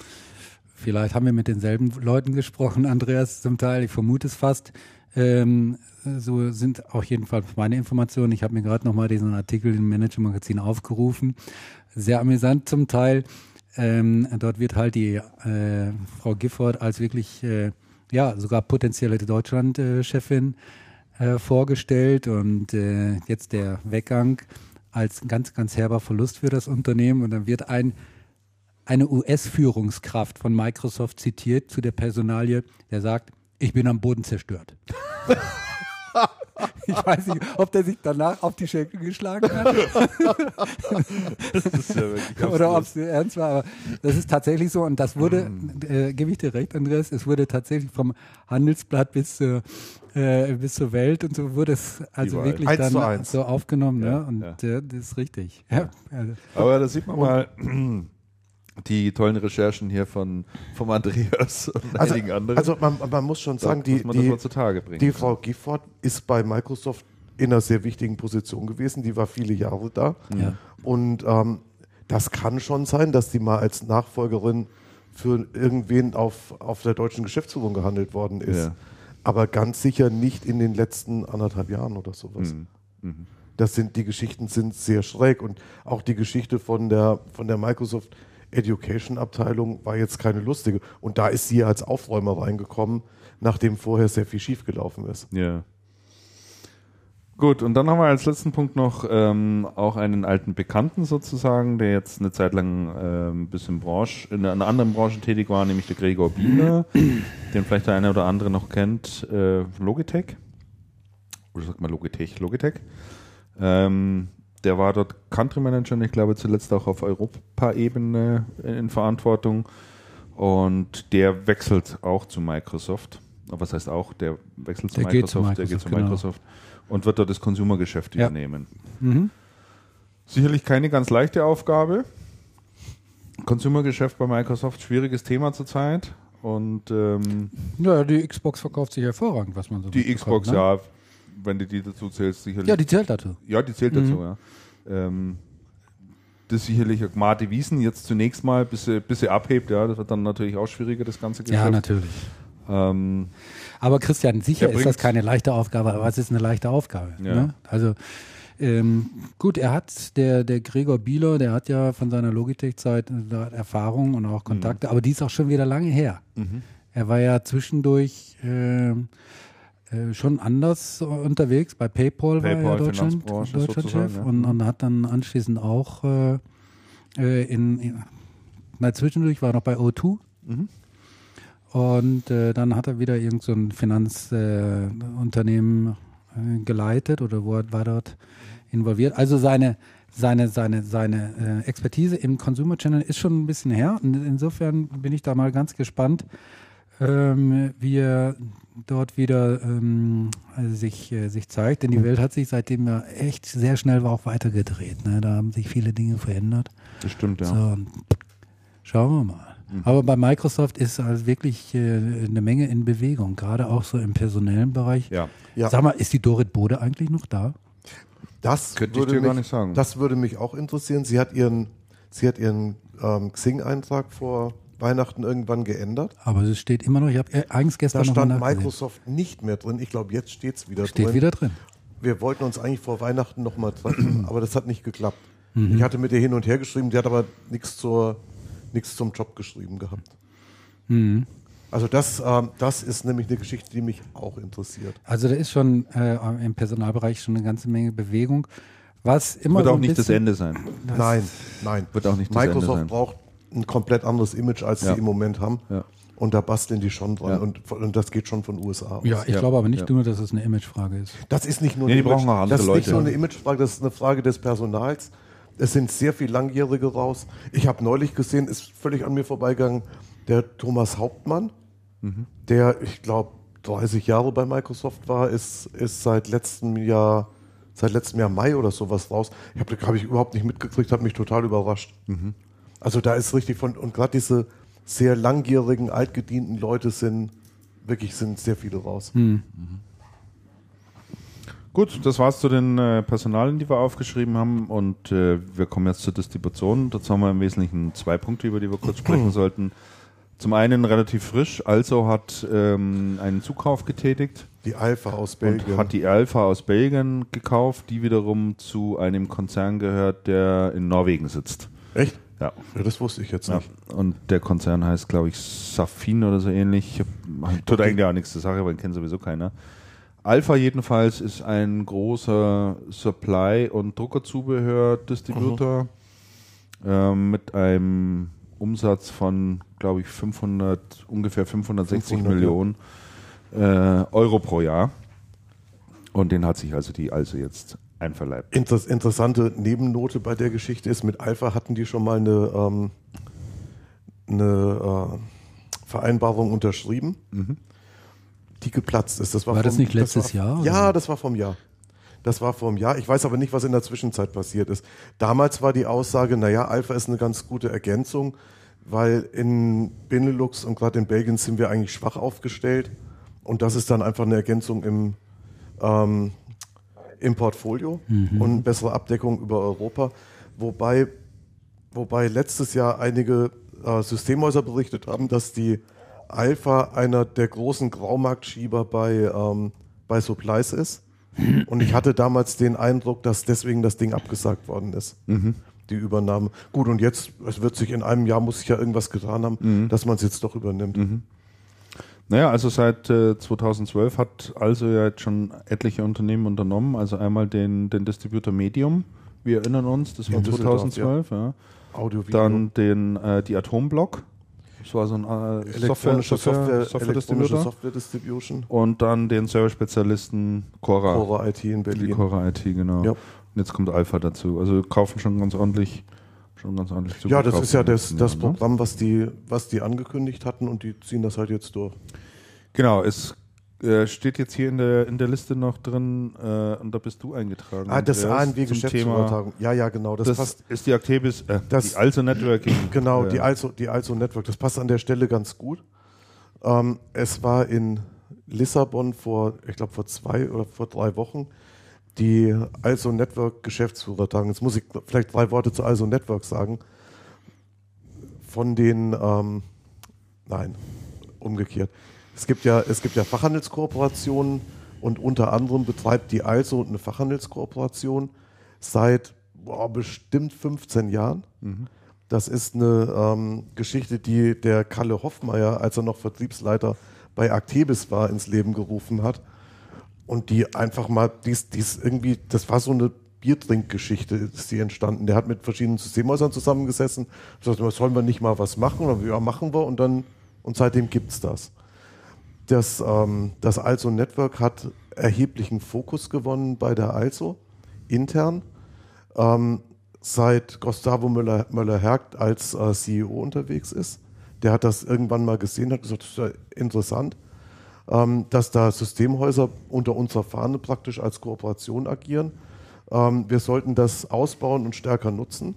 vielleicht haben wir mit denselben Leuten gesprochen, Andreas, zum Teil. Ich vermute es fast. Ähm, so sind auch jedenfalls meine Informationen. Ich habe mir gerade nochmal diesen Artikel im Manager-Magazin aufgerufen. Sehr amüsant zum Teil. Ähm, dort wird halt die äh, Frau Gifford als wirklich, äh, ja, sogar potenzielle Deutschland-Chefin äh, vorgestellt und äh, jetzt der Weggang als ganz, ganz herber Verlust für das Unternehmen und dann wird ein eine US-Führungskraft von Microsoft zitiert zu der Personalie, der sagt, ich bin am Boden zerstört. ich weiß nicht, ob der sich danach auf die Schenkel geschlagen hat Das ist ja wirklich oder ob es ernst war, aber das ist tatsächlich so und das wurde, Mhm. äh, gebe ich dir recht, Andreas, es wurde tatsächlich vom Handelsblatt bis zur, äh, bis zur Welt und so wurde es also Überall. wirklich Eins dann so aufgenommen Ja, ne? und ja. äh, das ist richtig. Ja. Also, Aber da sieht man mal die tollen Recherchen hier von vom Andreas und Also, einigen anderen. also man, man muss schon sagen, die, die, die Frau Gifford ist bei Microsoft in einer sehr wichtigen Position gewesen. Die war viele Jahre da. Ja. Und ähm, das kann schon sein, dass die mal als Nachfolgerin für irgendwen auf, auf der deutschen Geschäftsführung gehandelt worden ist. Ja. Aber ganz sicher nicht in den letzten anderthalb Jahren oder sowas. Mhm. Das sind, die Geschichten sind sehr schräg und auch die Geschichte von der, von der Microsoft Education Abteilung war jetzt keine lustige. Und da ist sie als Aufräumer reingekommen, nachdem vorher sehr viel schiefgelaufen ist. Ja. Gut, und dann haben wir als letzten Punkt noch ähm, auch einen alten Bekannten sozusagen, der jetzt eine Zeit lang ähm, ein bisschen Branche, in einer anderen Branche tätig war, nämlich der Gregor Bieler, den vielleicht der eine oder andere noch kennt, äh, Logitech. Oder sagt man Logitech? Logitech. Ähm, der war dort Country Manager und ich glaube zuletzt auch auf Europaebene in Verantwortung. Und der wechselt auch zu Microsoft. Aber Was heißt auch, der wechselt zu Der geht zu Microsoft, der geht Microsoft, zu genau. Microsoft und wird dort das Consumer-Geschäft Ja. übernehmen. mhm. Sicherlich keine ganz leichte Aufgabe. Consumer-Geschäft bei Microsoft, schwieriges Thema zurzeit. Und ähm, Ja, die Xbox verkauft sich hervorragend, was man so die Xbox, ne? ja, wenn du die dazu zählst, sicherlich. Ja, die zählt dazu. Ja, die zählt Mhm. dazu, ja. Ähm, das ist sicherlich eine Mate Wiesen jetzt zunächst mal, bis sie, bis sie abhebt, ja, das wird dann natürlich auch schwieriger, das ganze Geschäft. Ja, natürlich. Ähm, Aber Christian, sicher Er ist das keine leichte Aufgabe, aber es ist eine leichte Aufgabe. Ja. Ne? Also ähm, gut, er hat, der, der Gregor Bieler, der hat ja von seiner Logitech-Zeit äh, Erfahrung und auch Kontakte, aber die ist auch schon wieder lange her. Er war ja zwischendurch ähm, äh, schon anders unterwegs. Bei PayPal, war PayPal, er Deutschland, Deutschlandchef ja. und, und hat dann anschließend auch äh, äh, in, in na, zwischendurch war er noch bei O2 Mhm. und äh, dann hat er wieder irgend so ein Finanzunternehmen äh, geleitet oder wo er, war dort involviert. Also seine seine, seine, seine Expertise im Consumer Channel ist schon ein bisschen her. Und insofern bin ich da mal ganz gespannt, ähm, wie er dort wieder ähm, also sich, äh, sich zeigt. Denn die Welt hat sich seitdem ja echt sehr schnell auch weitergedreht. Ne? Da haben sich viele Dinge verändert. Das stimmt, ja. So, schauen wir mal. Aber bei Microsoft ist also wirklich äh, eine Menge in Bewegung, gerade auch so im personellen Bereich. Ja. Ja. Sag mal, ist die Dorit Bode eigentlich noch da? Das Könnte ich würde dir mich, gar nicht sagen. Das würde mich auch interessieren. Sie hat ihren, sie hat ihren ähm, Xing-Eintrag vor Weihnachten irgendwann geändert. Aber es steht immer noch, ich habe eigens gestern Da stand. Microsoft nicht mehr drin. Ich glaube, jetzt steht es wieder Steht drin. wieder drin. Wir wollten uns eigentlich vor Weihnachten nochmal treffen, aber das hat nicht geklappt. Mhm. Ich hatte mit ihr hin und her geschrieben, die hat aber nichts zur nichts zum Job geschrieben gehabt. Mhm. Also das, ähm, das ist nämlich eine Geschichte, die mich auch interessiert. Also da ist schon äh, im Personalbereich schon eine ganze Menge Bewegung. Was immer Wird auch nicht das Ende sein. nein, nein. Wird auch nicht das Ende Microsoft sein. braucht ein komplett anderes Image, als Ja. sie im Moment haben. Ja. Und da basteln die schon dran. Ja. Und, und das geht schon von USA aus. Ja, ich Ja. glaube aber nicht Ja. nur, dass es eine Imagefrage ist. Das ist nicht nur Nee, eine die brauchen auch andere das ist nicht nur eine Imagefrage, das ist eine Frage des Personals. Es sind sehr viel Langjährige raus. Ich habe neulich gesehen, ist völlig an mir vorbeigegangen, der Thomas Hauptmann, Mhm. der, ich glaube, 30 Jahre bei Microsoft war, ist, ist seit letztem Jahr, seit letztem Jahr Mai oder sowas raus. Ich habe hab ich überhaupt nicht mitgekriegt, hat mich total überrascht. Mhm. Also da ist richtig von, und gerade diese sehr langjährigen, altgedienten Leute sind, wirklich sind sehr viele raus. Gut, das war's zu den äh, Personalien, die wir aufgeschrieben haben. Und äh, wir kommen jetzt zur Distribution. Dazu haben wir im Wesentlichen zwei Punkte, über die wir kurz sprechen sollten. Zum einen relativ frisch. Also hat ähm, einen Zukauf getätigt Die Alpha aus und Belgien. hat die Alpha aus Belgien gekauft, die wiederum zu einem Konzern gehört, der in Norwegen sitzt. Echt? Ja. Ja, das wusste ich jetzt Ja, nicht. und der Konzern heißt, glaube ich, Safin oder so ähnlich. Tut eigentlich auch nichts zur Sache, weil den kennt sowieso keiner. Alpha jedenfalls ist ein großer Supply- und Druckerzubehör-Distributor ähm, mit einem Umsatz von, glaube ich, 500, ungefähr 560 500, Millionen äh, Euro pro Jahr. Und den hat sich also die also jetzt einverleibt. Inter interessante Nebennote bei der Geschichte ist, mit Alpha hatten die schon mal eine, ähm, eine äh, Vereinbarung unterschrieben, die geplatzt ist. Das war, War das vom- nicht letztes war, Jahr, Ja, oder? das war vom Jahr. Das war vom Jahr. Ich weiß aber nicht, was in der Zwischenzeit passiert ist. Damals war die Aussage, naja, Alpha ist eine ganz gute Ergänzung, weil in Benelux und gerade in Belgien sind wir eigentlich schwach aufgestellt. Und das ist dann einfach eine Ergänzung im, ähm, im Portfolio und bessere Abdeckung über Europa. Wobei, wobei letztes Jahr einige äh, Systemhäuser berichtet haben, dass die Alpha einer der großen Graumarktschieber bei, ähm, bei Supplies ist. Und ich hatte damals den Eindruck, dass deswegen das Ding abgesagt worden ist. Die Übernahme. Gut, und jetzt, es wird sich in einem Jahr, muss sich ja irgendwas getan haben, dass man es jetzt doch übernimmt. Naja, also seit äh, 2012 hat also ja jetzt schon etliche Unternehmen unternommen. Also einmal den, den Distributor Medium, wir erinnern uns, das war In Düsseldorf, 2012. Ja. Audio, Video, Dann den, äh, die Atomblock, das war so ein äh, Software, elektronische Software, Software, Software elektronische. Software Distribution. Und dann den Service-Spezialisten Cora, Cora IT in die Berlin. Cora IT, genau. Ja. Und jetzt kommt Alpha dazu. Also kaufen schon ganz ordentlich, schon ganz ordentlich zu. Ja, das ist ja das, das Jahren, ne? Programm, was die, was die angekündigt hatten und die ziehen das halt jetzt durch. Genau, es äh, steht jetzt hier in der, in der Liste noch drin, äh, und da bist du eingetragen. Ah, das Andreas, ANW zum Geschäftsübertragung. Ja, ja, genau. Das, Das passt. ist die Actebis, äh, Das- die Also Networking. Genau, die Also, die also Network. Das passt an der Stelle ganz gut. Ähm, es war in Lissabon vor, ich glaube, vor zwei oder vor drei Wochen die Also Network Geschäftsführertagung. Jetzt muss ich vielleicht drei Worte zu Also Network sagen. Von den, ähm, nein, umgekehrt. Es gibt ja, es gibt ja Fachhandelskooperationen und unter anderem betreibt die Also eine Fachhandelskooperation seit boah, bestimmt 15 Jahren. Das ist eine ähm, Geschichte, die der Kalle Hoffmeier, als er noch Vertriebsleiter bei Actebis war, ins Leben gerufen hat. und die einfach mal, dies, dies irgendwie, das war so eine Biertrinkgeschichte, ist die entstanden. Der hat mit verschiedenen Systemhäusern zusammengesessen, was sollen wir nicht mal was machen? Und ja, machen wir und dann, und seitdem gibt's das. Das, ähm, das Also Network hat erheblichen Fokus gewonnen bei der Also intern. Ähm, seit Gustavo Müller-Hergt Müller als äh, CEO unterwegs ist. Der hat das irgendwann mal gesehen, hat gesagt, das ist ja interessant, ähm, dass da Systemhäuser unter unserer Fahne praktisch als Kooperation agieren. Ähm, wir sollten das ausbauen und stärker nutzen.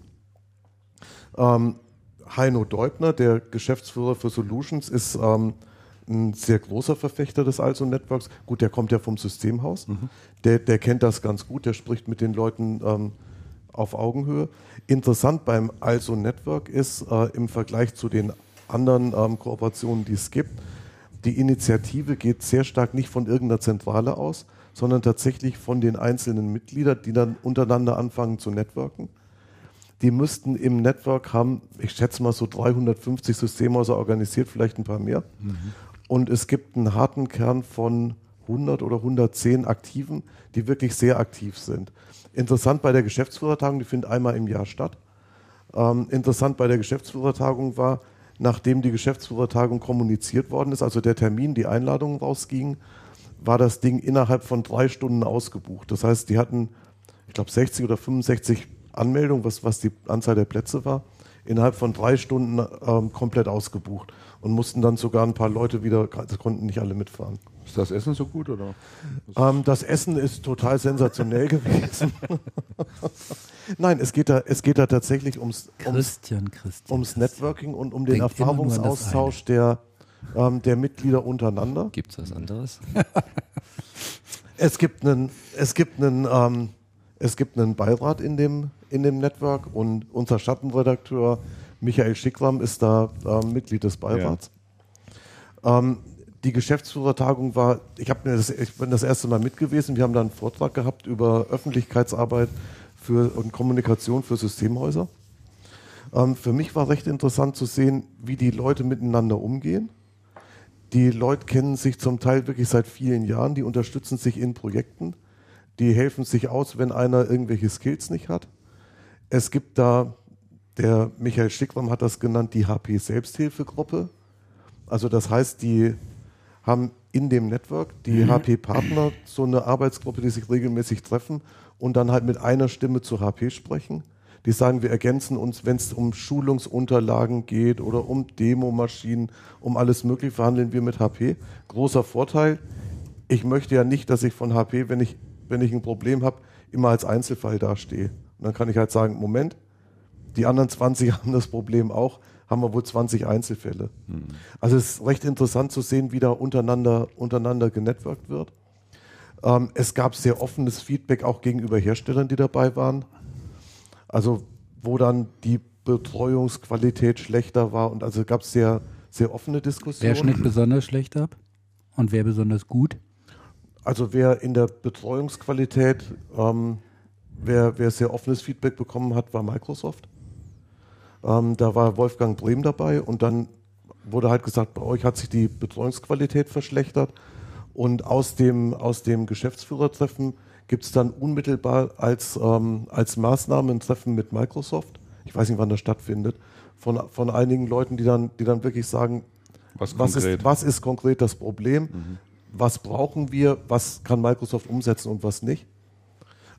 Ähm, Heino Deubner, der Geschäftsführer für Solutions, ist ähm, ein sehr großer Verfechter des Also Networks. Gut, der kommt ja vom Systemhaus. Mhm. Der, der kennt das ganz gut, der spricht mit den Leuten ähm, auf Augenhöhe. Interessant beim Also Network ist äh, im Vergleich zu den anderen ähm, Kooperationen, die es gibt, die Initiative geht sehr stark nicht von irgendeiner Zentrale aus, sondern tatsächlich von den einzelnen Mitgliedern, die dann untereinander anfangen zu networken. Die müssten im Network haben, ich schätze mal so 350 Systemhäuser organisiert, vielleicht ein paar mehr. Mhm. Und es gibt einen harten Kern von 100 oder 110 Aktiven, die wirklich sehr aktiv sind. Interessant bei der Geschäftsführertagung, die findet einmal im Jahr statt. Ähm, interessant bei der Geschäftsführertagung war, nachdem die Geschäftsführertagung kommuniziert worden ist, also der Termin, die Einladung rausging, war das Ding innerhalb von drei Stunden ausgebucht. Das heißt, die hatten, ich glaube, 60 oder 65 Anmeldungen, was, was die Anzahl der Plätze war, innerhalb von drei Stunden ähm, komplett ausgebucht und mussten dann sogar ein paar Leute wieder, das konnten nicht alle mitfahren. Ist das Essen so gut oder? Ähm, das Essen ist total sensationell gewesen. Nein, es geht da, es geht da tatsächlich ums, ums, Christian, Christian, ums Networking und um den Erfahrungsaustausch der, ähm, der Mitglieder untereinander. Gibt es was anderes? es gibt einen, es gibt einen, ähm, es gibt einen Beirat in dem, in dem Network und unser Schattenredakteur Michael Schickram ist da äh, Mitglied des Beirats. Ja. Ähm, die Geschäftsführertagung war, ich, mir das, ich bin das erste Mal mit gewesen. Wir haben da einen Vortrag gehabt über Öffentlichkeitsarbeit für, und Kommunikation für Systemhäuser. Ähm, für mich war recht interessant zu sehen, wie die Leute miteinander umgehen. Die Leute kennen sich zum Teil wirklich seit vielen Jahren, die unterstützen sich in Projekten, die helfen sich aus, wenn einer irgendwelche Skills nicht hat. Es gibt da, der Michael Stickram hat das genannt, die HP Selbsthilfegruppe. Also das heißt, die haben in dem Network die HP-Partner mhm. so eine Arbeitsgruppe, die sich regelmäßig treffen und dann halt mit einer Stimme zu HP sprechen. Die sagen, wir ergänzen uns, wenn es um Schulungsunterlagen geht oder um Demomaschinen, um alles Mögliche, verhandeln wir mit HP. Großer Vorteil. Ich möchte ja nicht, dass ich von HP, wenn ich, wenn ich ein Problem habe, immer als Einzelfall dastehe. Und dann kann ich halt sagen, Moment, die anderen 20 haben das Problem auch haben wir wohl 20 Einzelfälle. Mhm. Also es ist recht interessant zu sehen, wie da untereinander, untereinander genetworked wird. Ähm, es gab sehr offenes Feedback auch gegenüber Herstellern, die dabei waren. Also wo dann die Betreuungsqualität schlechter war und also gab es sehr, sehr offene Diskussionen. Wer schnitt besonders schlecht ab und wer besonders gut? Also wer in der Betreuungsqualität, ähm, wer, wer sehr offenes Feedback bekommen hat, war Microsoft. Ähm, da war Wolfgang Brehm dabei und dann wurde halt gesagt, bei euch hat sich die Betreuungsqualität verschlechtert. Und aus dem, aus dem Geschäftsführertreffen gibt es dann unmittelbar als, ähm, als Maßnahme ein Treffen mit Microsoft. Ich weiß nicht, wann das stattfindet. Von, von einigen Leuten, die dann, die dann wirklich sagen, was, was ist, was ist konkret das Problem? Mhm. Was brauchen wir? Was kann Microsoft umsetzen und was nicht?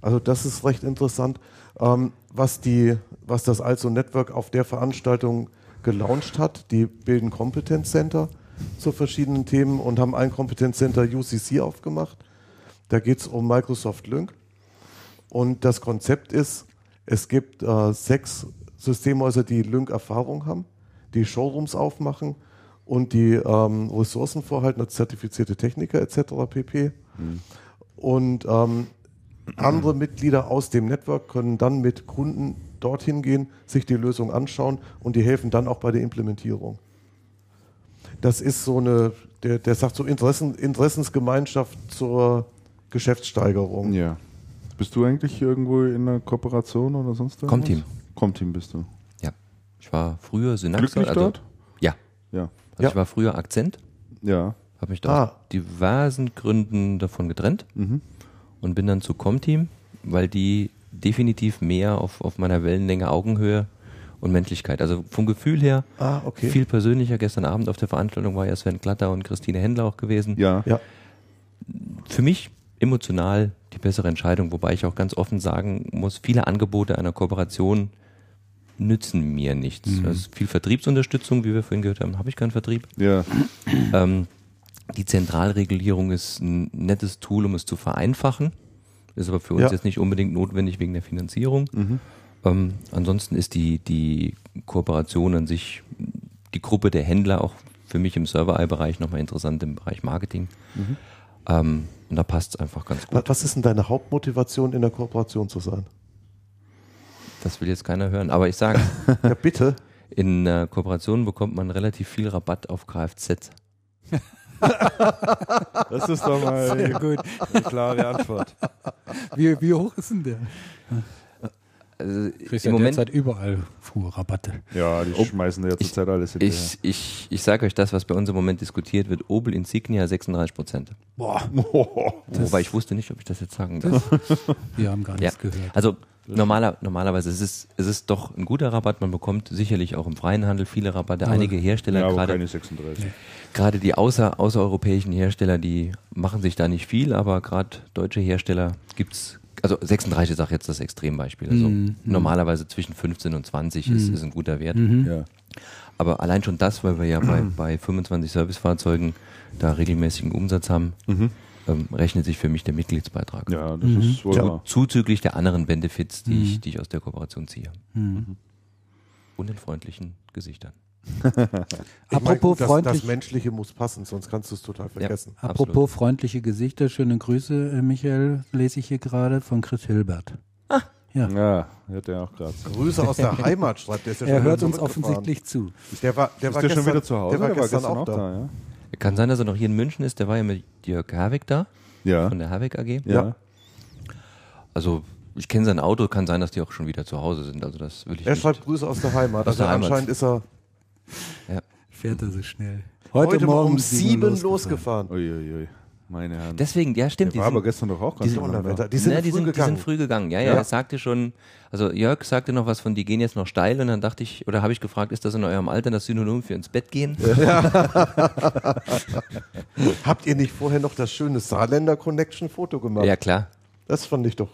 Also das ist recht interessant. Ähm, was, die, was das Also Network auf der Veranstaltung gelauncht hat. Die bilden Competence Center zu verschiedenen Themen und haben ein Competence Center UCC aufgemacht. Da geht es um Microsoft Lync. Und das Konzept ist, es gibt äh, sechs Systemhäuser, die Lync-Erfahrung haben, die Showrooms aufmachen und die ähm, Ressourcen vorhalten als zertifizierte Techniker etc. pp. Mhm. Und ähm, andere Mitglieder aus dem Network können dann mit Kunden dorthin gehen, sich die Lösung anschauen und die helfen dann auch bei der Implementierung. Das ist so eine, der, der sagt so Interessen, Interessensgemeinschaft zur Geschäftssteigerung. Ja. Bist du eigentlich irgendwo in einer Kooperation oder sonst was? Comteam. Comteam bist du. Ja. Ich war früher Synaxa. Glücklich also, dort? Ja. Ja. Also ja. Ich war früher Akzent. Ja Habe mich da Ah. aus diversen Gründen davon getrennt Mhm. Und bin dann zu Comteam, weil die definitiv mehr auf, auf meiner Wellenlänge, Augenhöhe und Menschlichkeit. Also vom Gefühl her Ah, okay. viel persönlicher. Gestern Abend auf der Veranstaltung war ja Sven Glatter und Christine Händler auch gewesen. Ja. Ja. Für mich emotional die bessere Entscheidung, wobei ich auch ganz offen sagen muss, viele Angebote einer Kooperation nützen mir nichts. Also viel Vertriebsunterstützung, wie wir vorhin gehört haben, habe ich keinen Vertrieb. Ja. Ähm, die Zentralregulierung ist ein nettes Tool, um es zu vereinfachen. Ist aber für uns Ja. jetzt nicht unbedingt notwendig wegen der Finanzierung. Ähm, ansonsten ist die, die Kooperation an sich, die Gruppe der Händler auch für mich im Server-Bereich nochmal interessant im Bereich Marketing. Ähm, und da passt es einfach ganz gut. Was ist denn deine Hauptmotivation, in der Kooperation zu sein? Das will jetzt keiner hören. Aber ich sage, Ja, bitte. in äh, Kooperation bekommt man relativ viel Rabatt auf Kfz. Das ist doch mal eine klare Antwort. Wie, wie hoch ist denn der? Also Kriegst im ja Moment derzeit überall Fuhrrabatte. Ja, die schmeißen ja zurzeit alles hinterher. Ich, ich, ich sage euch das, was bei uns im Moment diskutiert wird. Opel Insignia 36 Prozent. Boah, Wobei ich wusste nicht, ob ich das jetzt sagen darf. wir haben gar Ja. nichts gehört. Also normaler, normalerweise ist es, es ist doch ein guter Rabatt. Man bekommt sicherlich auch im freien Handel viele Rabatte. Einige Hersteller, ja, aber gerade keine 36. gerade die außer, außereuropäischen Hersteller, die machen sich da nicht viel, aber gerade deutsche Hersteller gibt's also 36 ist auch jetzt das Extrembeispiel. Also Mhm. normalerweise zwischen 15 und 20 ist, ist ein guter Wert. Ja. Aber allein schon das, weil wir ja bei, bei 25 Servicefahrzeugen da regelmäßigen Umsatz haben, ähm, rechnet sich für mich der Mitgliedsbeitrag. ja, das ist wohl wahr. Zuzüglich der anderen Benefits, die, ich, die ich aus der Kooperation ziehe. Und den freundlichen Gesichtern. Ich Apropos das, freundlich- das Menschliche muss passen, sonst kannst du es total vergessen. Apropos freundliche Gesichter, schöne Grüße, äh, Michael, lese ich hier gerade von Chris Hilbert. Ja, hört er auch gerade. Grüße aus der Heimat, schreibt der. Ist ja Er schon hört uns offensichtlich zu. Der war, der Ist war der gestern, schon wieder zu Hause? Der war gestern, auch da. ja? Kann sein, dass er noch hier in München ist. Der war ja mit Jörg Herwig da, Ja. von der Herwig AG. ja. Also ich kenne sein Auto, kann sein, dass die auch schon wieder zu Hause sind. Also das will ich Er nicht. schreibt Grüße aus der Heimat. Aus Also der Heimat. anscheinend ist er Fährt er so schnell. heute, Morgen um sieben losgefahren. losgefahren. Uiuiui, meine Herren. Deswegen, ja stimmt. der war aber gestern doch auch ganz Die ne? Die sind Ne, die, früh sind, die gegangen. sind früh gegangen. Ja, ja, Ja. er sagte schon, also Jörg sagte noch was von, die gehen jetzt noch steil und dann dachte ich, oder habe ich gefragt, ist das in eurem Alter das Synonym für ins Bett gehen? Habt ihr nicht vorher noch das schöne Saarländer Connection Foto gemacht? Ja, klar. Das fand ich doch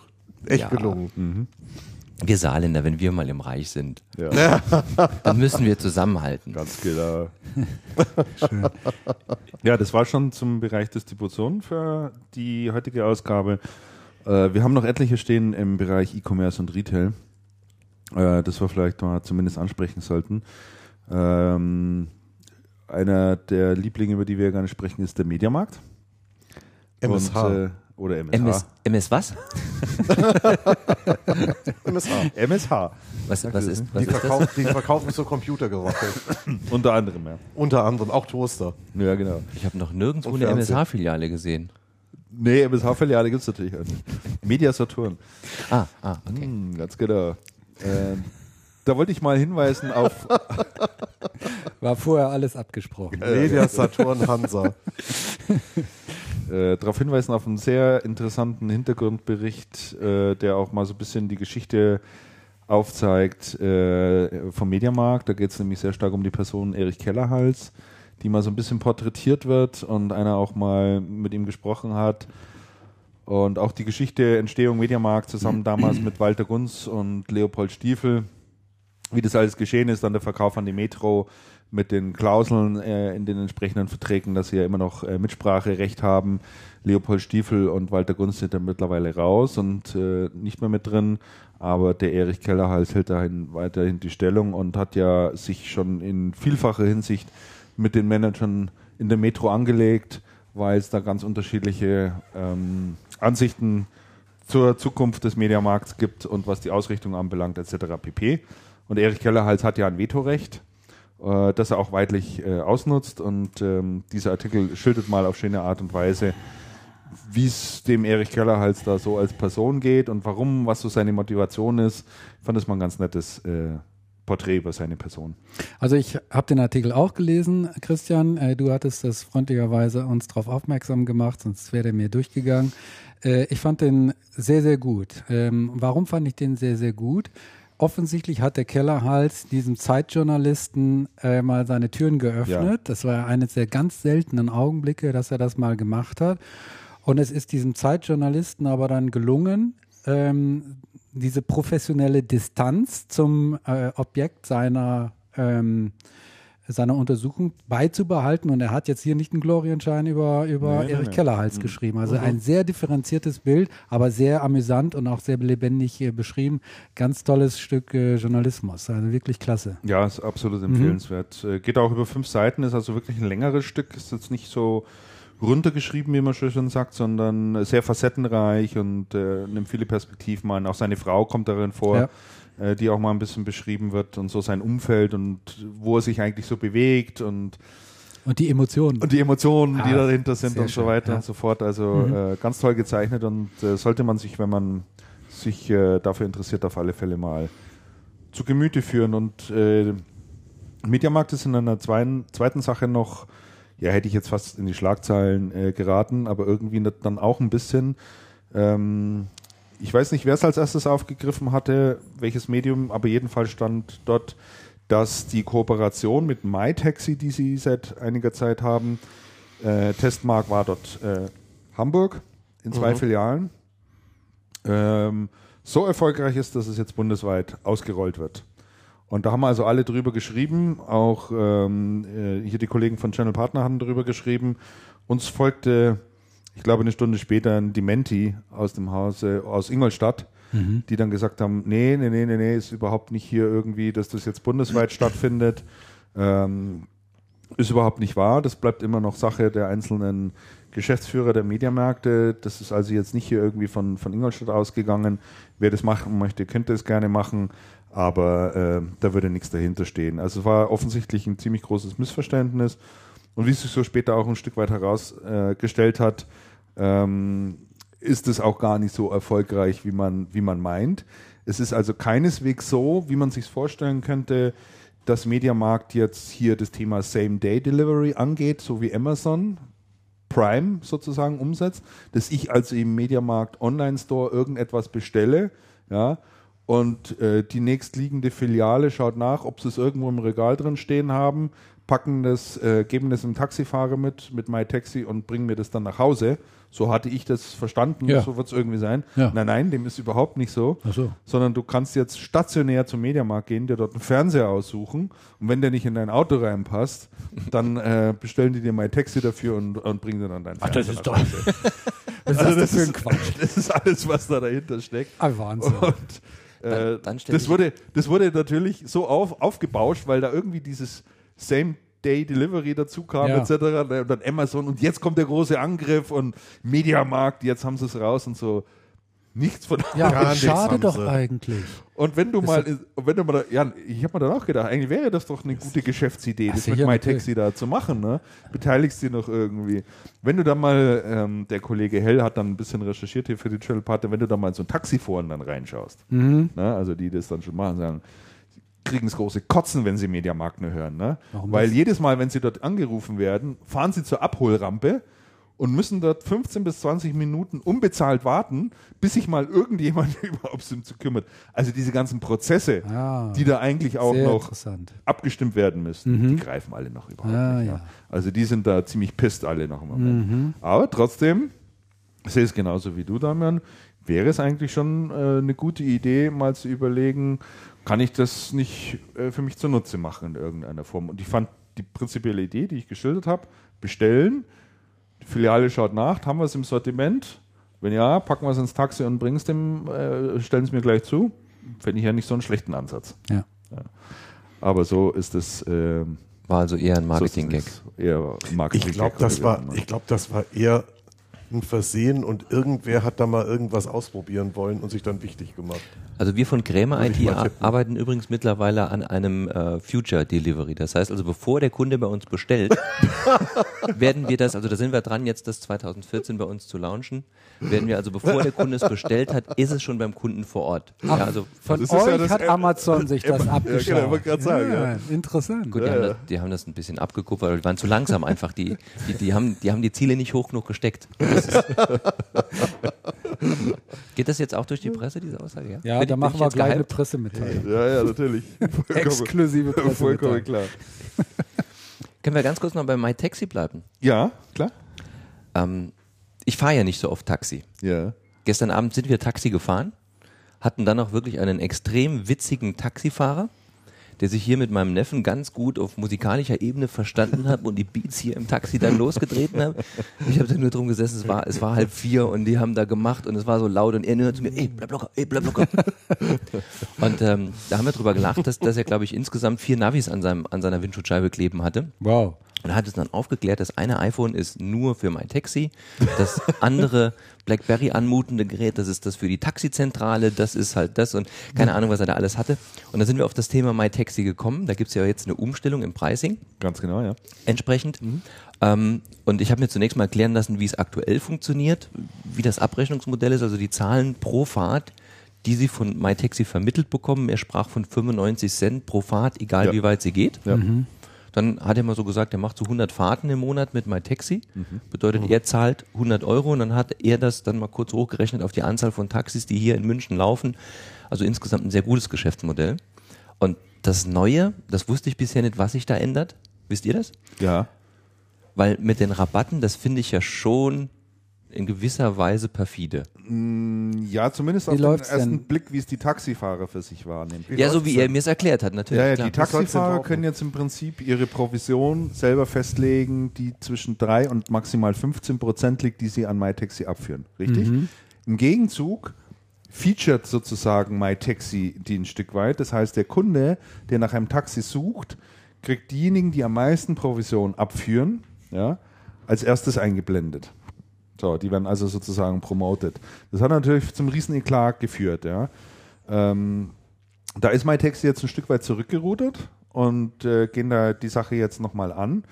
echt Ja. gelungen. Wir Saarländer, wenn wir mal im Reich sind, Ja, dann müssen wir zusammenhalten. ganz genau. Ja, das war schon zum Bereich Distribution für die heutige Ausgabe. Äh, wir haben noch etliche stehen im Bereich E-Commerce und Retail. Äh, das wir vielleicht mal zumindest ansprechen sollten. Ähm, einer der Lieblinge, über die wir gerne sprechen, ist der Mediamarkt. MSH. Und, äh, oder MSH. MS, MS was? MSH. MSH. Was, was ist, was Die, ist das? verkaufen, die verkaufen so Computergeräte. Unter anderem, ja. Unter anderem auch Toaster. Ja, genau. Ich habe noch nirgendwo eine. MSH-Filiale gesehen. Nee, MSH-Filiale gibt es natürlich auch nicht. Media Saturn. Ah, ah, okay. Hm, ganz genau. Äh, da wollte ich mal hinweisen auf. War vorher alles abgesprochen. Media Saturn Hansa. Äh, darauf hinweisen auf einen sehr interessanten Hintergrundbericht, äh, der auch mal so ein bisschen die Geschichte aufzeigt äh, vom Mediamarkt. Da geht es nämlich sehr stark um die Person Erich Kellerhals, die mal so ein bisschen porträtiert wird und einer auch mal mit ihm gesprochen hat. Und auch die Geschichte Entstehung Mediamarkt zusammen damals mit Walter Gunz und Leopold Stiefel, wie das alles geschehen ist, dann der Verkauf an die Metro mit den Klauseln äh, in den entsprechenden Verträgen, dass sie ja immer noch äh, Mitspracherecht haben. Leopold Stiefel und Walter Gunz sind da mittlerweile raus und äh, nicht mehr mit drin, aber der Erich Kellerhals hält dahin weiterhin die Stellung und hat ja sich schon in vielfacher Hinsicht mit den Managern in der Metro angelegt, weil es da ganz unterschiedliche ähm, Ansichten zur Zukunft des Mediamarkts gibt und was die Ausrichtung anbelangt etc. pp. Und Erich Kellerhals hat ja ein Vetorecht, äh, das er auch weitlich äh, ausnutzt und ähm, dieser Artikel schildert mal auf schöne Art und Weise, wie es dem Erich Kellerhals da so als Person geht und warum, was so seine Motivation ist. Ich fand das mal ein ganz nettes äh, Porträt über seine Person. Also ich habe den Artikel auch gelesen, Christian. Äh, du hattest das freundlicherweise uns darauf aufmerksam gemacht, sonst wäre der mir durchgegangen. Äh, ich fand den sehr, sehr gut. Ähm, warum fand ich den sehr, sehr gut? Offensichtlich hat der Kellerhals diesem Zeitjournalisten äh, mal seine Türen geöffnet. Ja. Das war eines der ganz seltenen Augenblicke, dass er das mal gemacht hat. Und es ist diesem Zeitjournalisten aber dann gelungen, ähm, diese professionelle Distanz zum äh, Objekt seiner ähm, seiner Untersuchung beizubehalten. Und er hat jetzt hier nicht einen Glorienschein über, über Nee, nee, Erich nee. Kellerhals Mhm. geschrieben. Also ein sehr differenziertes Bild, aber sehr amüsant und auch sehr lebendig äh, beschrieben. Ganz tolles Stück äh, Journalismus. Also wirklich klasse. Ja, ist absolut empfehlenswert. Äh, Geht auch über fünf Seiten, ist also wirklich ein längeres Stück, ist jetzt nicht so runtergeschrieben, wie man schon sagt, sondern sehr facettenreich und äh, nimmt viele Perspektiven ein. Auch seine Frau kommt darin vor, äh, die auch mal ein bisschen beschrieben wird und so sein Umfeld und wo er sich eigentlich so bewegt und, Und die Emotionen. und die Emotionen, die Ah, dahinter sind und so schön, weiter ja. und so fort. Also äh, ganz toll gezeichnet und äh, sollte man sich, wenn man sich äh, dafür interessiert, auf alle Fälle mal zu Gemüte führen. Und äh, Mediamarkt ist in einer zweiten, zweiten Sache noch, ja, hätte ich jetzt fast in die Schlagzeilen äh, geraten, aber irgendwie dann auch ein bisschen. Ähm, ich weiß nicht, wer es als erstes aufgegriffen hatte, welches Medium, aber jedenfalls stand dort, dass die Kooperation mit MyTaxi, die sie seit einiger Zeit haben, äh, Testmark war dort äh, Hamburg in zwei Filialen, ähm, so erfolgreich ist, dass es jetzt bundesweit ausgerollt wird. Und da haben also alle drüber geschrieben, auch ähm, äh, hier die Kollegen von Channel Partner haben drüber geschrieben. Uns folgte, ich glaube, eine Stunde später ein Dementi aus dem Hause aus Ingolstadt, die dann gesagt haben, nee, nee, nee, nee, nee, ist überhaupt nicht hier irgendwie, dass das jetzt bundesweit stattfindet. Ähm, ist überhaupt nicht wahr. Das bleibt immer noch Sache der einzelnen Geschäftsführer der Mediamärkte. Das ist also jetzt nicht hier irgendwie von, von Ingolstadt ausgegangen. Wer das machen möchte, könnte es gerne machen, aber äh, da würde nichts dahinter stehen. Also es war offensichtlich ein ziemlich großes Missverständnis. Und wie es sich so später auch ein Stück weit herausgestellt äh, hat, ähm, ist es auch gar nicht so erfolgreich, wie man, wie man meint. Es ist also keineswegs so, wie man sich vorstellen könnte, dass Mediamarkt jetzt hier das Thema Same-Day-Delivery angeht, so wie Amazon Prime sozusagen umsetzt, dass ich also im Mediamarkt Online-Store irgendetwas bestelle, ja, und äh, die nächstliegende Filiale schaut nach, ob sie es irgendwo im Regal drin stehen haben, packen das, äh, geben das dem Taxifahrer mit, mit MyTaxi und bringen mir das dann nach Hause. So hatte ich das verstanden, Ja. so wird es irgendwie sein. Ja. Nein, nein, dem ist überhaupt nicht so. Ach so. Sondern du kannst jetzt stationär zum Mediamarkt gehen, dir dort einen Fernseher aussuchen und wenn der nicht in dein Auto reinpasst, dann äh, bestellen die dir MyTaxi dafür und, und bringen dir dann deinen Ach, Fernseher. das ist doch. Ist Also das das ein ist, Quatsch? das ist alles, was da dahinter steckt. Ah, Wahnsinn. Und äh, Dann- dann das, wurde, das wurde natürlich so auf, aufgebauscht, weil da irgendwie dieses Same-Day-Delivery dazu kam, Ja. etc. Und dann Amazon und jetzt kommt der große Angriff und Mediamarkt, jetzt haben sie es raus und so. Nichts von Ja, Gar nichts schade doch eigentlich. Und wenn du Ist mal, wenn du mal, ja, ich habe mir dann auch gedacht, eigentlich wäre das doch eine gute Geschäftsidee, das mit MyTaxi da zu machen, ne? Beteiligst dich noch irgendwie. Wenn du dann mal, ähm, der Kollege Hell hat dann ein bisschen recherchiert hier für die Channel Partner, wenn du da mal in so ein Taxiforen dann reinschaust, Mhm. ne? Also die das dann schon machen, sagen, kriegen das große Kotzen, wenn sie Mediamarkt nur hören, ne? Warum Weil das? jedes Mal, wenn sie dort angerufen werden, fahren sie zur Abholrampe und müssen dort 15 bis 20 Minuten unbezahlt warten, bis sich mal irgendjemand überhaupt um sie kümmert. Also diese ganzen Prozesse, Ah, die da eigentlich auch noch abgestimmt werden müssen, die greifen alle noch überhaupt Ah, nicht. Ja. Also die sind da ziemlich pisst alle noch im Moment. Mhm. Aber trotzdem, ich sehe es genauso wie du, Damian, wäre es eigentlich schon äh, eine gute Idee, mal zu überlegen, kann ich das nicht äh, für mich zunutze machen in irgendeiner Form. Und ich fand die prinzipielle Idee, die ich geschildert habe, bestellen, die Filiale schaut nach, haben wir es im Sortiment? Wenn ja, packen wir es ins Taxi und bringen es dem, äh, stellen es mir gleich zu. Fände ich ja nicht so einen schlechten Ansatz. Ja. Aber so ist es. ähm, War also eher ein so Marketing-Gag. ein Marketing Ich glaube, das war, ich glaube, das war eher ein Versehen und irgendwer hat da mal irgendwas ausprobieren wollen und sich dann wichtig gemacht. Also wir von Krämer IT arbeiten übrigens mittlerweile an einem äh, Future Delivery. Das heißt also, bevor der Kunde bei uns bestellt, werden wir das, also da sind wir dran, jetzt das 2014 bei uns zu launchen, werden wir also, bevor der Kunde es bestellt hat, ist es schon beim Kunden vor Ort. Ja, also Von ja euch das hat Amazon sich das abgeschaut. Ja, genau, ich wollte gerade sagen, ja. Interessant. Gut, die, haben das, die haben das ein bisschen abgekupfert, aber die waren zu langsam einfach. Die, die, die, haben, die haben die Ziele nicht hoch genug gesteckt. Das Geht das jetzt auch durch die Presse, diese Aussage? Ja, Ja, da machen wir gleich eine gehypt? Pressemitteilung. Ja, ja, natürlich. Vollkommen, Exklusive vollkommen Pressemitteilung. klar. Können wir ganz kurz noch bei MyTaxi bleiben? Ja, klar. Ähm, ich fahre ja nicht so oft Taxi. Ja. Gestern Abend sind wir Taxi gefahren, hatten dann auch wirklich einen extrem witzigen Taxifahrer, der sich hier mit meinem Neffen ganz gut auf musikalischer Ebene verstanden hat und die Beats hier im Taxi dann losgetreten hat. Ich habe da nur drum gesessen, es war, es war halb vier und die haben da gemacht und es war so laut und er nur zu mir, ey, bleib locker, ey, bleib locker. Und ähm, da haben wir drüber gelacht, dass, dass er, glaube ich, insgesamt vier Navis an, seinem, an seiner Windschutzscheibe kleben hatte. Wow. Und er hat es dann aufgeklärt, das eine iPhone ist nur für mein Taxi, das andere BlackBerry anmutende Gerät, das ist das für die Taxizentrale, das ist halt das und keine Ahnung, was er da alles hatte. Und dann sind wir auf das Thema MyTaxi gekommen. Da gibt es ja jetzt eine Umstellung im Pricing Ganz genau, ja. entsprechend. Ähm, und ich habe mir zunächst mal erklären lassen, wie es aktuell funktioniert, wie das Abrechnungsmodell ist, also die Zahlen pro Fahrt, die sie von MyTaxi vermittelt bekommen. Er sprach von 95 Cent pro Fahrt, egal Ja. wie weit sie geht. Ja. Dann hat er mal so gesagt, er macht so 100 Fahrten im Monat mit MyTaxi. Mhm. Bedeutet, er zahlt 100 Euro und dann hat er das dann mal kurz hochgerechnet auf die Anzahl von Taxis, die hier in München laufen. Also insgesamt ein sehr gutes Geschäftsmodell. Und das Neue, das wusste ich bisher nicht, was sich da ändert. Wisst ihr das? Ja. Weil mit den Rabatten, das finde ich ja schon in gewisser Weise perfide. Ja, zumindest Wie auf den ersten denn? Blick, wie es die Taxifahrer für sich wahrnehmen. ja, so wie er mir es erklärt hat, natürlich. Ja, ja, die Taxifahrer können jetzt im Prinzip ihre Provision selber festlegen, die zwischen 3 und maximal 15 Prozent liegt, die sie an MyTaxi abführen. Richtig? Im Gegenzug featured sozusagen MyTaxi die ein Stück weit. Das heißt, der Kunde, der nach einem Taxi sucht, kriegt diejenigen, die am meisten Provision abführen, ja, als erstes eingeblendet. So, die werden also sozusagen promoted. Das hat natürlich zum riesen Eklat geführt, ja. Ähm, da ist MyTaxi jetzt ein Stück weit zurückgerudert und äh, gehen da die Sache jetzt nochmal an,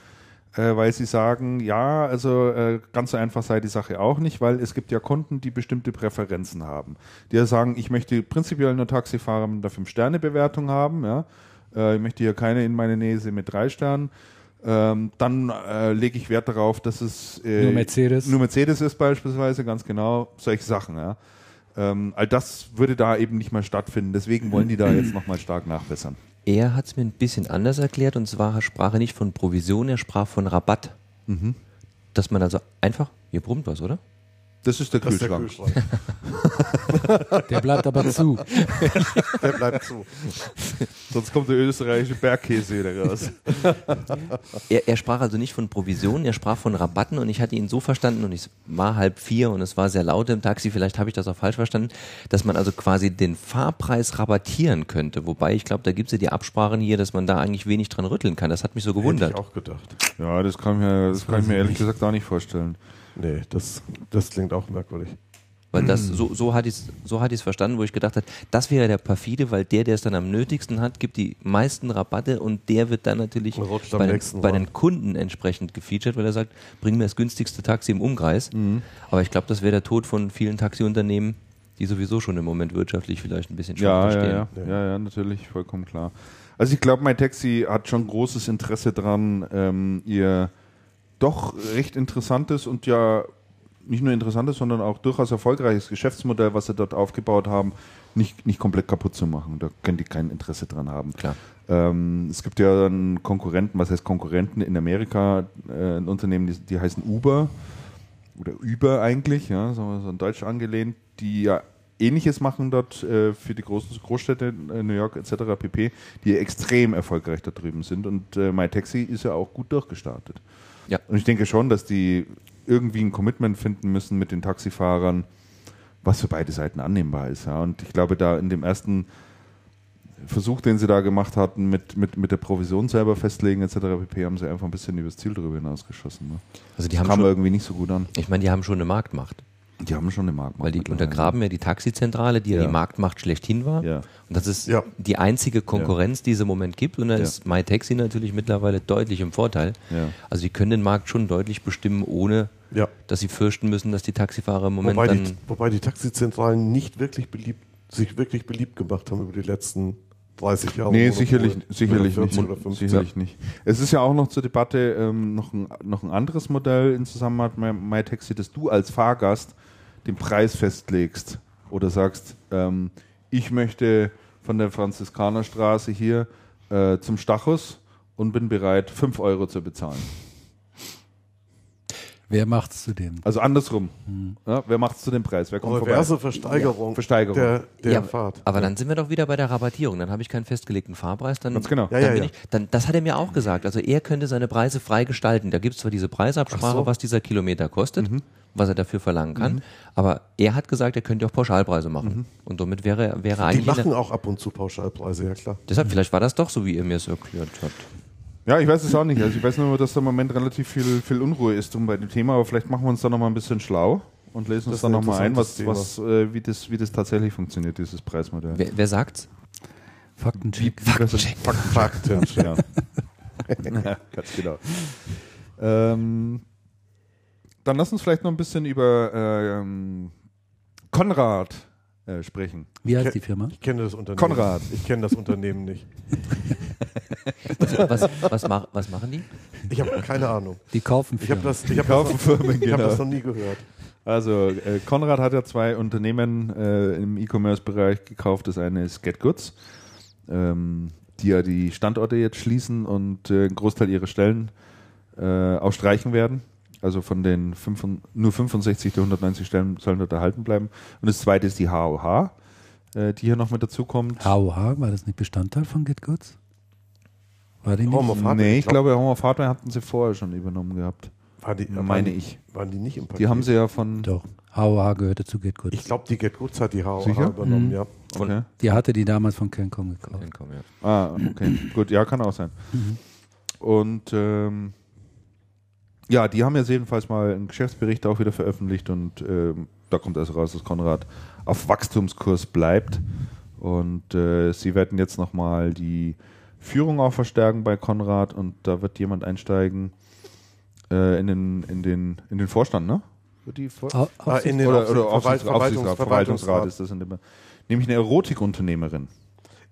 äh, weil sie sagen, ja, also äh, ganz so einfach sei die Sache auch nicht, weil es gibt ja Kunden, die bestimmte Präferenzen haben. Die ja sagen, ich möchte prinzipiell nur Taxifahrer mit einer 5-Sterne-Bewertung haben, ja. Äh, ich möchte hier keine in meine Nähe mit drei Sternen. Ähm, dann äh, lege ich Wert darauf, dass es äh, Nur Mercedes. nur Mercedes ist beispielsweise, ganz genau, solche Sachen, ja. Ähm, all das würde da eben nicht mehr stattfinden. Deswegen wollen die da jetzt nochmal stark nachbessern. Er hat es mir ein bisschen anders erklärt und zwar sprach er nicht von Provision, er sprach von Rabatt. Mhm. Dass man also einfach, hier brummt was, oder? Das ist der Das ist der Kühlschrank. Kühlschrank. Der bleibt aber zu. Der bleibt zu. Sonst kommt der österreichische Bergkäse wieder raus. Er, er sprach also nicht von Provisionen, er sprach von Rabatten und ich hatte ihn so verstanden und es war halb vier und es war sehr laut im Taxi, vielleicht habe ich das auch falsch verstanden, dass man also quasi den Fahrpreis rabattieren könnte. Wobei ich glaube, da gibt es ja die Absprachen hier, dass man da eigentlich wenig dran rütteln kann. Das hat mich so Hätte gewundert. ich auch gedacht. Ja, das kann ich mir, das kann ich mir ehrlich gesagt auch nicht vorstellen. Nee, das, das klingt auch merkwürdig. Weil das, so, so hatte ich es so verstanden, wo ich gedacht habe, das wäre der perfide, weil der, der es dann am nötigsten hat, gibt die meisten Rabatte und der wird dann natürlich bei, den, bei den Kunden entsprechend gefeatured, weil er sagt, bring mir das günstigste Taxi im Umkreis. Mhm. Aber ich glaube, das wäre der Tod von vielen Taxiunternehmen, die sowieso schon im Moment wirtschaftlich vielleicht ein bisschen Ja, schwach ja, stehen. ja, ja, ja, natürlich, vollkommen klar. Also ich glaube, MyTaxi hat schon großes Interesse dran, ähm, ihr doch recht interessantes und ja nicht nur interessantes, sondern auch durchaus erfolgreiches Geschäftsmodell, was sie dort aufgebaut haben, nicht, nicht komplett kaputt zu machen. Da können die kein Interesse dran haben. Klar. Ähm, es gibt ja einen Konkurrenten, was heißt Konkurrenten in Amerika, äh, ein Unternehmen, die, die heißen Uber oder Uber eigentlich, ja, sagen wir so in Deutsch angelehnt, die ja Ähnliches machen dort äh, für die großen Großstädte, äh, New York etc. pp., die extrem erfolgreich da drüben sind. Und äh, MyTaxi ist ja auch gut durchgestartet. Ja. Und ich denke schon, dass die irgendwie ein Commitment finden müssen mit den Taxifahrern, was für beide Seiten annehmbar ist. Ja. Und ich glaube, da in dem ersten Versuch, den sie da gemacht hatten, mit, mit, mit der Provision selber festlegen etc. pp, haben sie einfach ein bisschen übers Ziel drüber hinausgeschossen. Ne? Also die Das haben kam schon, irgendwie nicht so gut an. ich meine, die haben schon eine Marktmacht. Die haben schon eine Marktmacht. Weil die untergraben ja die Taxizentrale, die ja, die Marktmacht schlechthin war. Ja. Und das ist Ja. die einzige Konkurrenz, die es im Moment gibt. Und da Ja. ist MyTaxi natürlich mittlerweile deutlich im Vorteil. Ja. Also die können den Markt schon deutlich bestimmen, ohne Ja. dass sie fürchten müssen, dass die Taxifahrer im Moment Wobei dann... die, wobei die Taxizentralen nicht wirklich beliebt, sich wirklich beliebt gemacht haben über die letzten 30 Jahre. Nee, sicherlich, Oder sicherlich 40 nicht. Oder 50. Sicherlich nicht. Es ist ja auch noch zur Debatte ähm, noch, ein, noch ein anderes Modell in Zusammenarbeit mit MyTaxi, dass du als Fahrgast den Preis festlegst oder sagst, ähm, ich möchte von der Franziskanerstraße hier äh, zum Stachus und bin bereit, 5 Euro zu bezahlen. Wer macht's zu dem? Also andersrum. Ja, wer macht es zu dem Preis? Wer kommt Reverse vorbei? Versteigerung, Versteigerung. der, der ja, Fahrt. aber dann sind wir doch wieder bei der Rabattierung. Dann habe ich keinen festgelegten Fahrpreis. Dann, Ganz genau. Ja, dann ja, bin ja. Ich, dann, das hat er mir auch gesagt. Also er könnte seine Preise frei gestalten. Da gibt es zwar diese Preisabsprache, Ach so. was dieser Kilometer kostet, Mhm. was er dafür verlangen kann. Aber er hat gesagt, er könnte auch Pauschalpreise machen. Mhm. Und somit wäre, wäre Die eigentlich... machen eine, auch ab und zu Pauschalpreise, ja klar. deshalb, vielleicht war das doch so, wie ihr mir es erklärt habt. Ja, ich weiß es auch nicht. Also ich weiß nur, dass da im Moment relativ viel, viel Unruhe ist drum bei dem Thema, aber vielleicht machen wir uns da nochmal ein bisschen schlau und lesen uns Das ist da ein nochmal ein, was, was, äh, wie, das, wie das tatsächlich funktioniert, dieses Preismodell. Wer, wer sagt's? Faktencheck. Faktencheck. Fakten. ja. ja, ganz genau. Ähm, dann lass uns vielleicht noch ein bisschen über ähm, Konrad äh, sprechen. Wie heißt die Firma? Ich kenne das Unternehmen. Konrad. Ich kenne das Unternehmen nicht. Was, was, mach, was machen die? Ich habe keine Ahnung. Die kaufen Ich habe Firmen. das, ich hab kaufen das, Firmen, ich hab genau. das noch nie gehört. Also äh, Konrad hat ja zwei Unternehmen äh, im E-Commerce-Bereich gekauft. Das eine ist GetGoods, ähm, die ja die Standorte jetzt schließen und äh, einen Großteil ihrer Stellen äh, auch streichen werden. Also von den fünf, nur 65 der 190 Stellen sollen dort erhalten bleiben. Und das zweite ist die HOH, äh, die hier noch mit dazukommt. HOH, war das nicht Bestandteil von GetGoods? War die nicht? Home of Hardware, nee, ich glaub- glaube, Home of Hardware hatten sie vorher schon übernommen gehabt. War die, Meine waren, ich. Waren die nicht im Paket? Die haben sie ja von. Doch. HOH gehörte zu GetGoods. Ich glaube, die Get Goods hat die HOH Sicher? übernommen, Mhm. ja. Okay. Die hatte die damals von Cancom gekauft. Komm, ja. Ah, okay. Gut, ja, kann auch sein. Und ähm, ja, die haben jetzt jedenfalls mal einen Geschäftsbericht auch wieder veröffentlicht und ähm, da kommt also raus, dass Konrad auf Wachstumskurs bleibt. Und äh, sie werden jetzt nochmal die Führung auch verstärken bei Konrad und da wird jemand einsteigen äh, in, den, in, den, in den Vorstand, ne? Die Vor Au- Ah, in den oder, oder Verwalt- Aufsichtsrat, Verwaltungs- Aufsichtsrat, Verwaltungsrat Verwaltungsrat. ist das in dem, nämlich eine Erotikunternehmerin.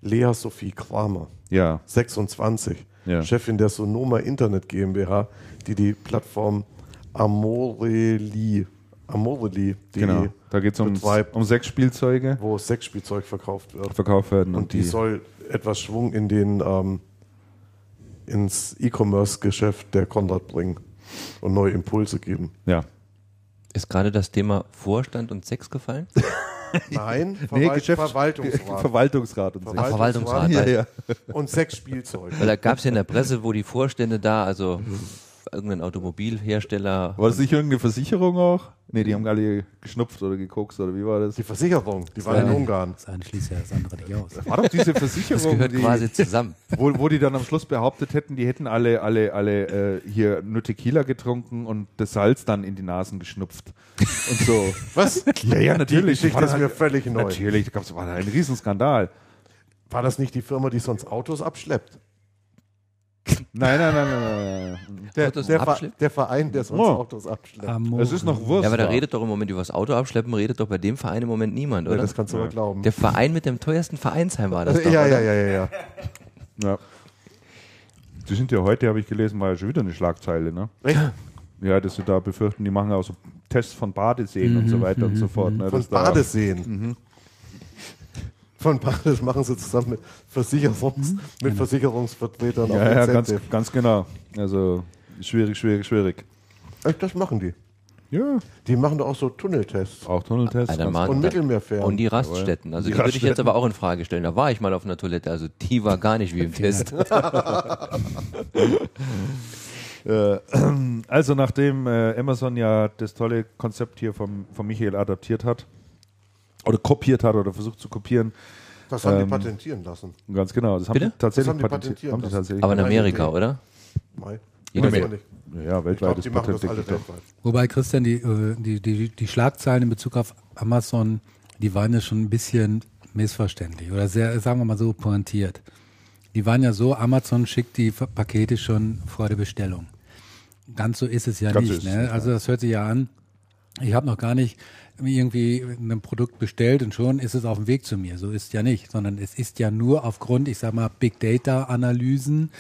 Lea Sophie Kramer, Ja, 26, Ja. Chefin der Sonoma Internet GmbH, die die Plattform Amoreli, Amoreli, die genau. Da geht es um, um sechs Spielzeuge. wo Sexspielzeug verkauft wird. verkauft werden. Und die soll etwas Schwung in den ähm, ins E-Commerce-Geschäft der Konrad bringen und neue Impulse geben. ja. Ist gerade das Thema Vorstand und Sex gefallen? Nein, Nee, Verwalt Geschäfts Verwaltungsrat. Und Verwaltungsrat. so. Ach, Verwaltungsrat. ja, ja. und Sexspielzeug. Weil da gab es ja in der Presse, wo die Vorstände da, also irgendein Automobilhersteller. War das nicht irgendeine Versicherung auch? Nee, die haben alle geschnupft oder gekokst oder wie war das? Die Versicherung, die war in Ungarn. Das eine schließt ja das andere nicht aus. War doch diese Das Versicherung, gehört die, quasi zusammen. wo, wo die dann am Schluss behauptet hätten, die hätten alle, alle, alle äh, hier nur Tequila getrunken und das Salz dann in die Nasen geschnupft. Und so. Was? ja, ja, natürlich. Die Geschichte War ist mir völlig neu. Natürlich, da gab's, war da ein Riesenskandal. War das nicht die Firma, die sonst Autos abschleppt? Nein, nein, nein, nein, nein. Der, Autos der, Ver der Verein, der sonst Oh. Autos abschleppt. Amore. Es ist noch Wurst. Ja, aber da redet doch im Moment über das Auto abschleppen, redet doch bei dem Verein im Moment niemand, Ja, oder? das kannst du aber glauben. Der Verein mit dem teuersten Vereinsheim war das doch, ja, ja, ja, ja, ja. Ja. Die sind ja heute, habe ich gelesen, war ja schon wieder eine Schlagzeile, ne? Echt? Ja, dass sie da befürchten, die machen auch so Tests von Badeseen und so weiter und so fort. Ne? Von Badeseen. Von Bades machen sie zusammen mit, Versicherungs, mit Versicherungsvertretern Ja, ja, ganz, ganz genau. Also schwierig, schwierig, schwierig. Echt, Das machen die. Ja, Die machen doch auch so Tunneltests. auch Tunneltests. Mal- Und Mittelmeerfähren. Und die Raststätten. Also Die die, würde ich jetzt aber auch in Frage stellen. Da war ich mal auf einer Toilette, also die war gar nicht wie im Test. Äh, also nachdem äh, Amazon ja das tolle Konzept hier vom, von Michael adaptiert hat oder kopiert hat oder versucht zu kopieren, Das haben Ähm, die patentieren lassen. Ganz genau. Das haben Bitte? die tatsächlich haben die patentiert. patentieren Haben die tatsächlich. Aber in Amerika, Idee. oder? Mai. Jeder ich nicht. ja, Ich glaube, weltweites die machen das Patent. weltweit. Wobei, Christian, die, äh, die, die, die Schlagzeilen in Bezug auf Amazon, die waren ja schon ein bisschen missverständlich oder sehr, sagen wir mal so, pointiert. Die waren ja so, Amazon schickt die Pakete schon vor der Bestellung. Ganz so ist es ja Ganz nicht. ist Ne? nicht, Also das hört sich ja an, ich habe noch gar nicht irgendwie ein Produkt bestellt und schon ist es auf dem Weg zu mir. So ist ja nicht, sondern es ist ja nur aufgrund, ich sag mal, Big Data Analysen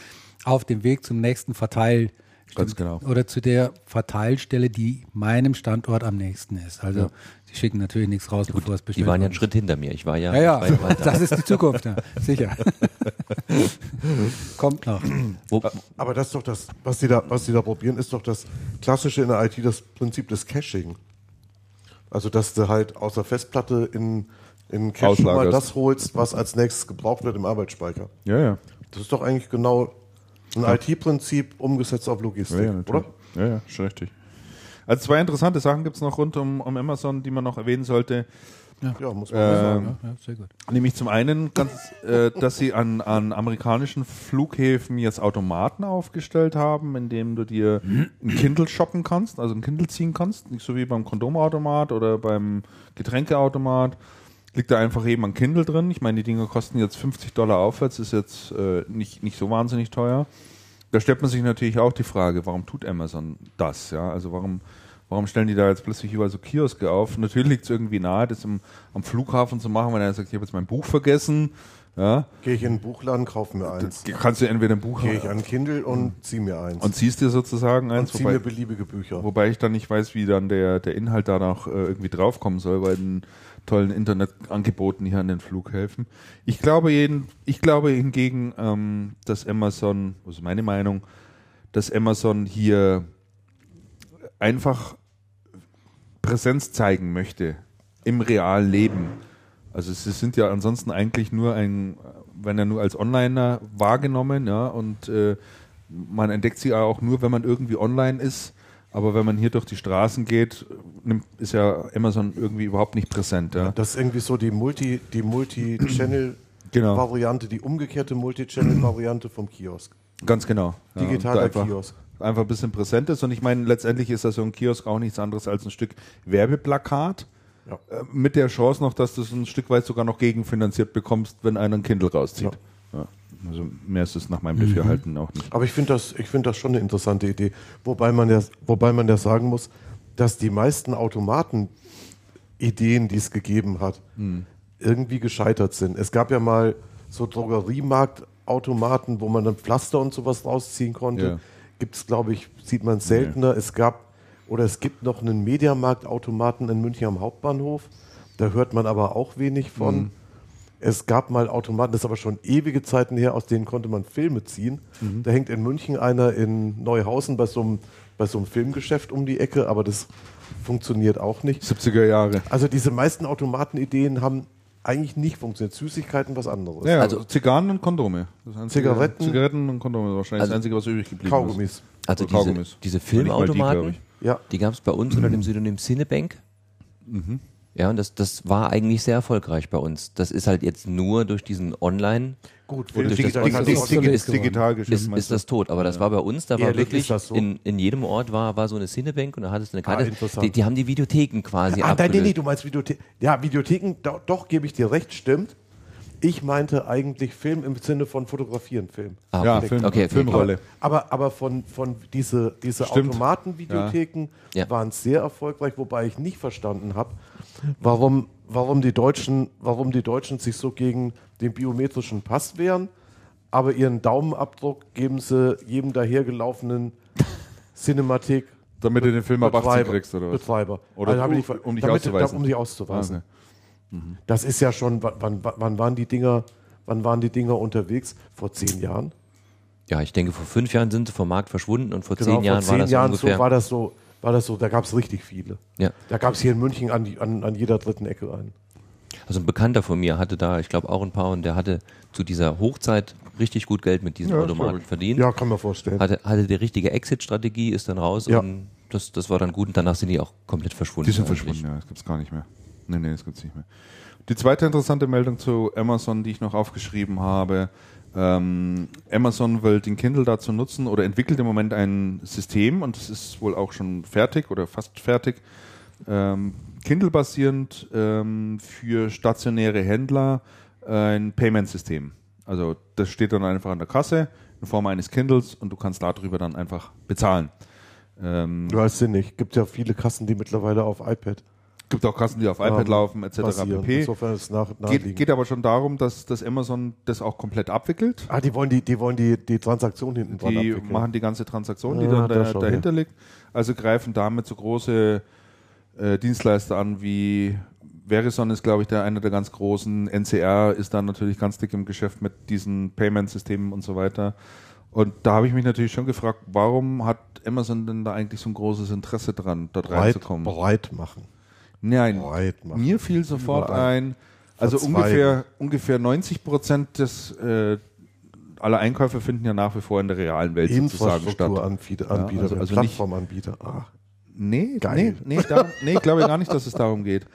auf dem Weg zum nächsten Verteil Ganz genau. oder zu der Verteilstelle, die meinem Standort am nächsten ist. Also die schicken natürlich nichts raus, bevor es bestellt Die waren ja einen Schritt hinter mir. Ich war ja. Ja, war ja, ja das ist die Zukunft, ja. sicher. Kommt noch. Aber das ist doch das, was die da, was die da probieren, ist doch das klassische in der IT, das Prinzip des Caching. Also, dass du halt aus der Festplatte in, in Cache mal das holst, was als nächstes gebraucht wird im Arbeitsspeicher. Ja, ja. Das ist doch eigentlich genau ein IT-Prinzip umgesetzt auf Logistik, Ja, ja, oder? Ja, ja, schon richtig. Also zwei interessante Sachen gibt es noch rund um, um Amazon, die man noch erwähnen sollte. Ja, muss man mal sagen. Ja, sehr gut. Nämlich zum einen, ganz, äh, dass sie an, an amerikanischen Flughäfen jetzt Automaten aufgestellt haben, in dem du dir ein Kindle shoppen kannst, also ein Kindle ziehen kannst. Nicht so wie beim Kondomautomat oder beim Getränkeautomat. Liegt da einfach eben ein Kindle drin. Ich meine, die Dinger kosten jetzt 50 Dollar aufwärts, ist jetzt äh, nicht, nicht so wahnsinnig teuer. Da stellt man sich natürlich auch die Frage, warum tut Amazon das? Ja, also warum, warum stellen die da jetzt plötzlich überall so Kioske auf? Natürlich liegt es irgendwie nahe, das im, am Flughafen zu machen, wenn er sagt, ich habe jetzt mein Buch vergessen. Ja, Gehe ich in den Buchladen, kaufe mir eins. kannst du entweder ein Buch Gehe ich an Kindle und ziehe mir eins. und ziehst dir sozusagen und eins, ziehe mir wobei, beliebige Bücher. wobei ich dann nicht weiß, wie dann der, der Inhalt da noch äh, irgendwie draufkommen soll bei den tollen Internetangeboten hier an den Flughäfen. Ich glaube, jeden, ich glaube hingegen, ähm, dass Amazon, ist meine Meinung, dass Amazon hier einfach Präsenz zeigen möchte im realen Leben. Also sie sind ja ansonsten eigentlich nur ein, wenn er nur als Onliner wahrgenommen, ja, und äh, man entdeckt sie auch nur, wenn man irgendwie online ist. Aber wenn man hier durch die Straßen geht, ist ja Amazon irgendwie überhaupt nicht präsent. Ja. Das ist irgendwie so die Multi, die Genau. Multi-Channel-Variante, die umgekehrte Multi-Channel-Variante vom Kiosk. Ganz genau. Ja, Digitaler einfach, Kiosk. Einfach ein bisschen präsent ist. Und ich meine, letztendlich ist das so ein Kiosk auch nichts anderes als ein Stück Werbeplakat. Ja. Äh, Mit der Chance noch, dass du es ein Stück weit sogar noch gegenfinanziert bekommst, wenn einer ein Kindle rauszieht. Ja. Also mehr ist es nach meinem Dafürhalten auch nicht. Aber ich finde das, ich finde das schon eine interessante Idee. Wobei man ja, wobei man ja sagen muss, dass die meisten Automaten-Ideen, die es gegeben hat, irgendwie gescheitert sind. Es gab ja mal so Drogeriemarktautomaten, wo man dann Pflaster und sowas rausziehen konnte. Gibt es, glaube ich, sieht man seltener. Es gab oder es gibt noch einen Mediamarktautomaten in München am Hauptbahnhof. Da hört man aber auch wenig von. Es gab mal Automaten, das ist aber schon ewige Zeiten her, aus denen konnte man Filme ziehen. Da hängt in München einer in Neuhausen bei so, einem, bei so einem Filmgeschäft um die Ecke, aber das funktioniert auch nicht. 70er Jahre. Also diese meisten Automatenideen haben eigentlich nicht funktioniert. Süßigkeiten was anderes. Ja, Also- Zigarren und Kondome. Das einzige, Zigaretten? Zigaretten und Kondome ist wahrscheinlich Also das Einzige, was übrig geblieben Kaugummis. ist. also diese, Kaugummis. diese die, Filmautomaten. Ja. die gab es bei uns unter dem Synonym Cinebank. Ja, und das, das war eigentlich sehr erfolgreich bei uns. Das ist halt jetzt nur durch diesen Online Gut, Film- durch das Digital- Online- Dig- obsolet Dig- geworden. Digitalgeschäft. ist, ist das tot. Aber das war bei uns, da war Ehrlich, wirklich ist das so? in, in jedem Ort war, war so eine Cinebank und da hattest du eine Karte. interessant. die, die haben die Videotheken quasi Ah, nein, nee, nee, du meinst Videotheken. Ja, Videotheken, doch, doch gebe ich dir recht, stimmt. Ich meinte eigentlich Film im Sinne von Fotografieren, Film. Ah, Ja, okay. Film, okay, okay, Filmrolle. Aber, aber von, von diese, diese Stimmt. Automatenvideotheken Ja. Waren sehr erfolgreich, wobei ich nicht verstanden habe, warum, warum, die Deutschen, warum die Deutschen sich so gegen den biometrischen Pass wehren, aber ihren Daumenabdruck geben sie jedem dahergelaufenen Cinematik Damit du den Film ab 18 Betreiber, kriegst, oder was? Betreiber. Oder Also um- um dich damit, auszuweisen. Um dich auszuweisen. Ah, Das ist ja schon, wann, wann, waren die Dinger, wann waren die Dinger unterwegs? Vor zehn Jahren? Ja, ich denke, vor fünf Jahren sind sie vom Markt verschwunden und vor Genau, zehn Jahren vor war zehn das Jahren ungefähr. so war das so, war das so, da gab es richtig viele. ja. Da gab es hier in München an, die, an, an jeder dritten Ecke einen. Also ein Bekannter von mir hatte da, ich glaube, auch ein paar und der hatte zu dieser Hochzeit richtig gut Geld mit diesen Ja, Automaten verdient. Ja, kann man vorstellen. Hatte, hatte die richtige Exit-Strategie, ist dann raus Ja. und das, das war dann gut und danach sind die auch komplett verschwunden. Die sind eigentlich. verschwunden, ja, das gibt es gar nicht mehr. Nee, nee, das gibt's nicht mehr. Die zweite interessante Meldung zu Amazon, die ich noch aufgeschrieben habe. Ähm, Amazon will den Kindle dazu nutzen oder entwickelt im Moment ein System und es ist wohl auch schon fertig oder fast fertig. Ähm, Kindle-basierend ähm, für stationäre Händler ein Payment-System. Also das steht dann einfach an der Kasse in Form eines Kindles und du kannst darüber dann einfach bezahlen. Ähm, Du hast sinnig. Gibt ja viele Kassen, die mittlerweile auf iPad gibt auch Kassen, die auf iPad laufen, etc. pp. Insofern ist es nach. Geht, geht aber schon darum, dass, dass Amazon das auch komplett abwickelt. Ah, die wollen die, die wollen die, die Transaktion hinten dran Die abwickeln. machen die ganze Transaktion, die Ja, dann da da, dahinter liegt. Also greifen damit so große äh, Dienstleister an wie Verizon ist, glaube ich, der einer der ganz großen. NCR ist dann natürlich ganz dick im Geschäft mit diesen Payment-Systemen und so weiter. Und da habe ich mich natürlich schon gefragt, warum hat Amazon denn da eigentlich so ein großes Interesse dran, dort breit, reinzukommen? breit machen. Nein, machen. mir fiel sofort ein, also Verzweigen. ungefähr, ungefähr 90 Prozent des äh, aller Einkäufe finden ja nach wie vor in der realen Welt sozusagen statt. Ja, Anbieter, also- also nicht- Plattformanbieter. Ah, Nee, Geil. nee, nee, darum, nee, ich glaube gar nicht, dass es darum geht.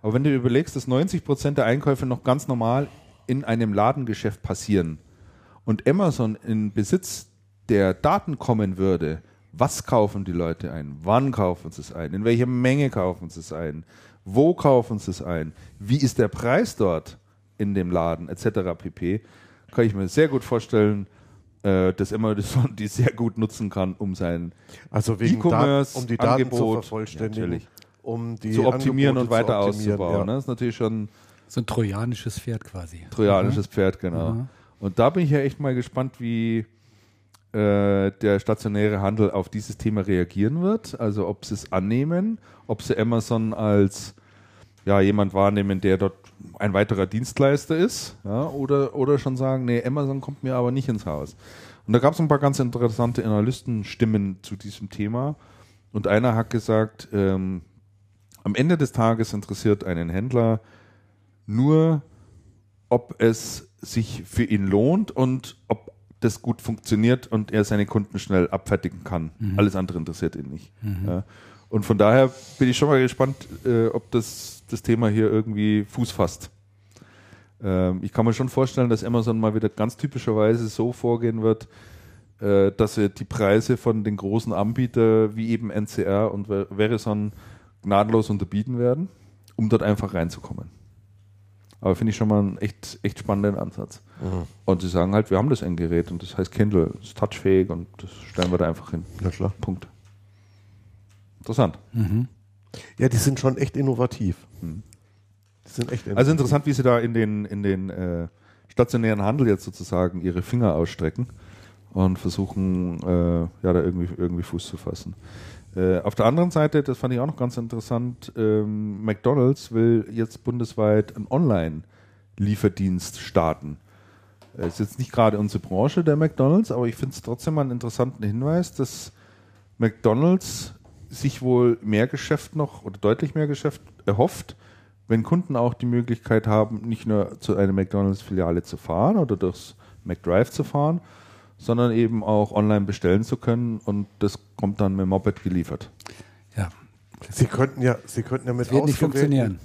Aber wenn du überlegst, dass 90 Prozent der Einkäufe noch ganz normal in einem Ladengeschäft passieren und Amazon in Besitz der Daten kommen würde, was kaufen die Leute ein? Wann kaufen sie es ein? In welcher Menge kaufen sie es ein? Wo kaufen sie es ein? Wie ist der Preis dort in dem Laden etc. pp. Kann ich mir sehr gut vorstellen, äh, dass Amazon die sehr gut nutzen kann, um sein Also wegen E-Commerce, um die Daten zu Angebot, vervollständigen, natürlich. um die zu optimieren und Angebote weiter zu optimieren, auszubauen. ja. Ne? Das ist natürlich schon ein So ein trojanisches Pferd quasi. trojanisches Pferd, genau. Mhm. Und da bin ich ja echt mal gespannt, wie äh, der stationäre Handel auf dieses Thema reagieren wird. Also ob sie es annehmen, ob sie Amazon als ja, jemand wahrnehmen, der dort ein weiterer Dienstleister ist, ja, oder, oder schon sagen, nee, Amazon kommt mir aber nicht ins Haus. Und da gab es ein paar ganz interessante Analystenstimmen zu diesem Thema. Und einer hat gesagt, ähm, am Ende des Tages interessiert einen Händler nur, ob es sich für ihn lohnt und ob das gut funktioniert und er seine Kunden schnell abfertigen kann. Alles andere interessiert ihn nicht. Ja. Und von daher bin ich schon mal gespannt, äh, ob das, das Thema hier irgendwie Fuß fasst. Ähm, ich kann mir schon vorstellen, dass Amazon mal wieder ganz typischerweise so vorgehen wird, äh, dass sie die Preise von den großen Anbietern wie eben NCR und Ver- Verizon gnadenlos unterbieten werden, um dort einfach reinzukommen. Aber finde ich schon mal einen echt, echt spannenden Ansatz. Und sie sagen halt, wir haben das Endgerät und das heißt Kindle, ist touchfähig und das stellen wir da einfach hin. Na klar. Punkt. Interessant. Ja, die sind schon echt innovativ. Die sind echt innovativ. Also interessant, wie sie da in den, in den äh, stationären Handel jetzt sozusagen ihre Finger ausstrecken und versuchen, äh, ja, da irgendwie, irgendwie Fuß zu fassen. Äh, auf der anderen Seite, das fand ich auch noch ganz interessant, ähm, McDonalds will jetzt bundesweit einen Online-Lieferdienst starten. Äh, ist jetzt nicht gerade unsere Branche der McDonalds, aber ich finde es trotzdem mal einen interessanten Hinweis, dass McDonalds sich wohl mehr Geschäft noch oder deutlich mehr Geschäft erhofft, wenn Kunden auch die Möglichkeit haben, nicht nur zu einer McDonalds-Filiale zu fahren oder durchs McDrive zu fahren, sondern eben auch online bestellen zu können und das kommt dann mit dem Moped geliefert. Ja, Sie könnten ja, Sie könnten ja mit das wird nicht funktionieren.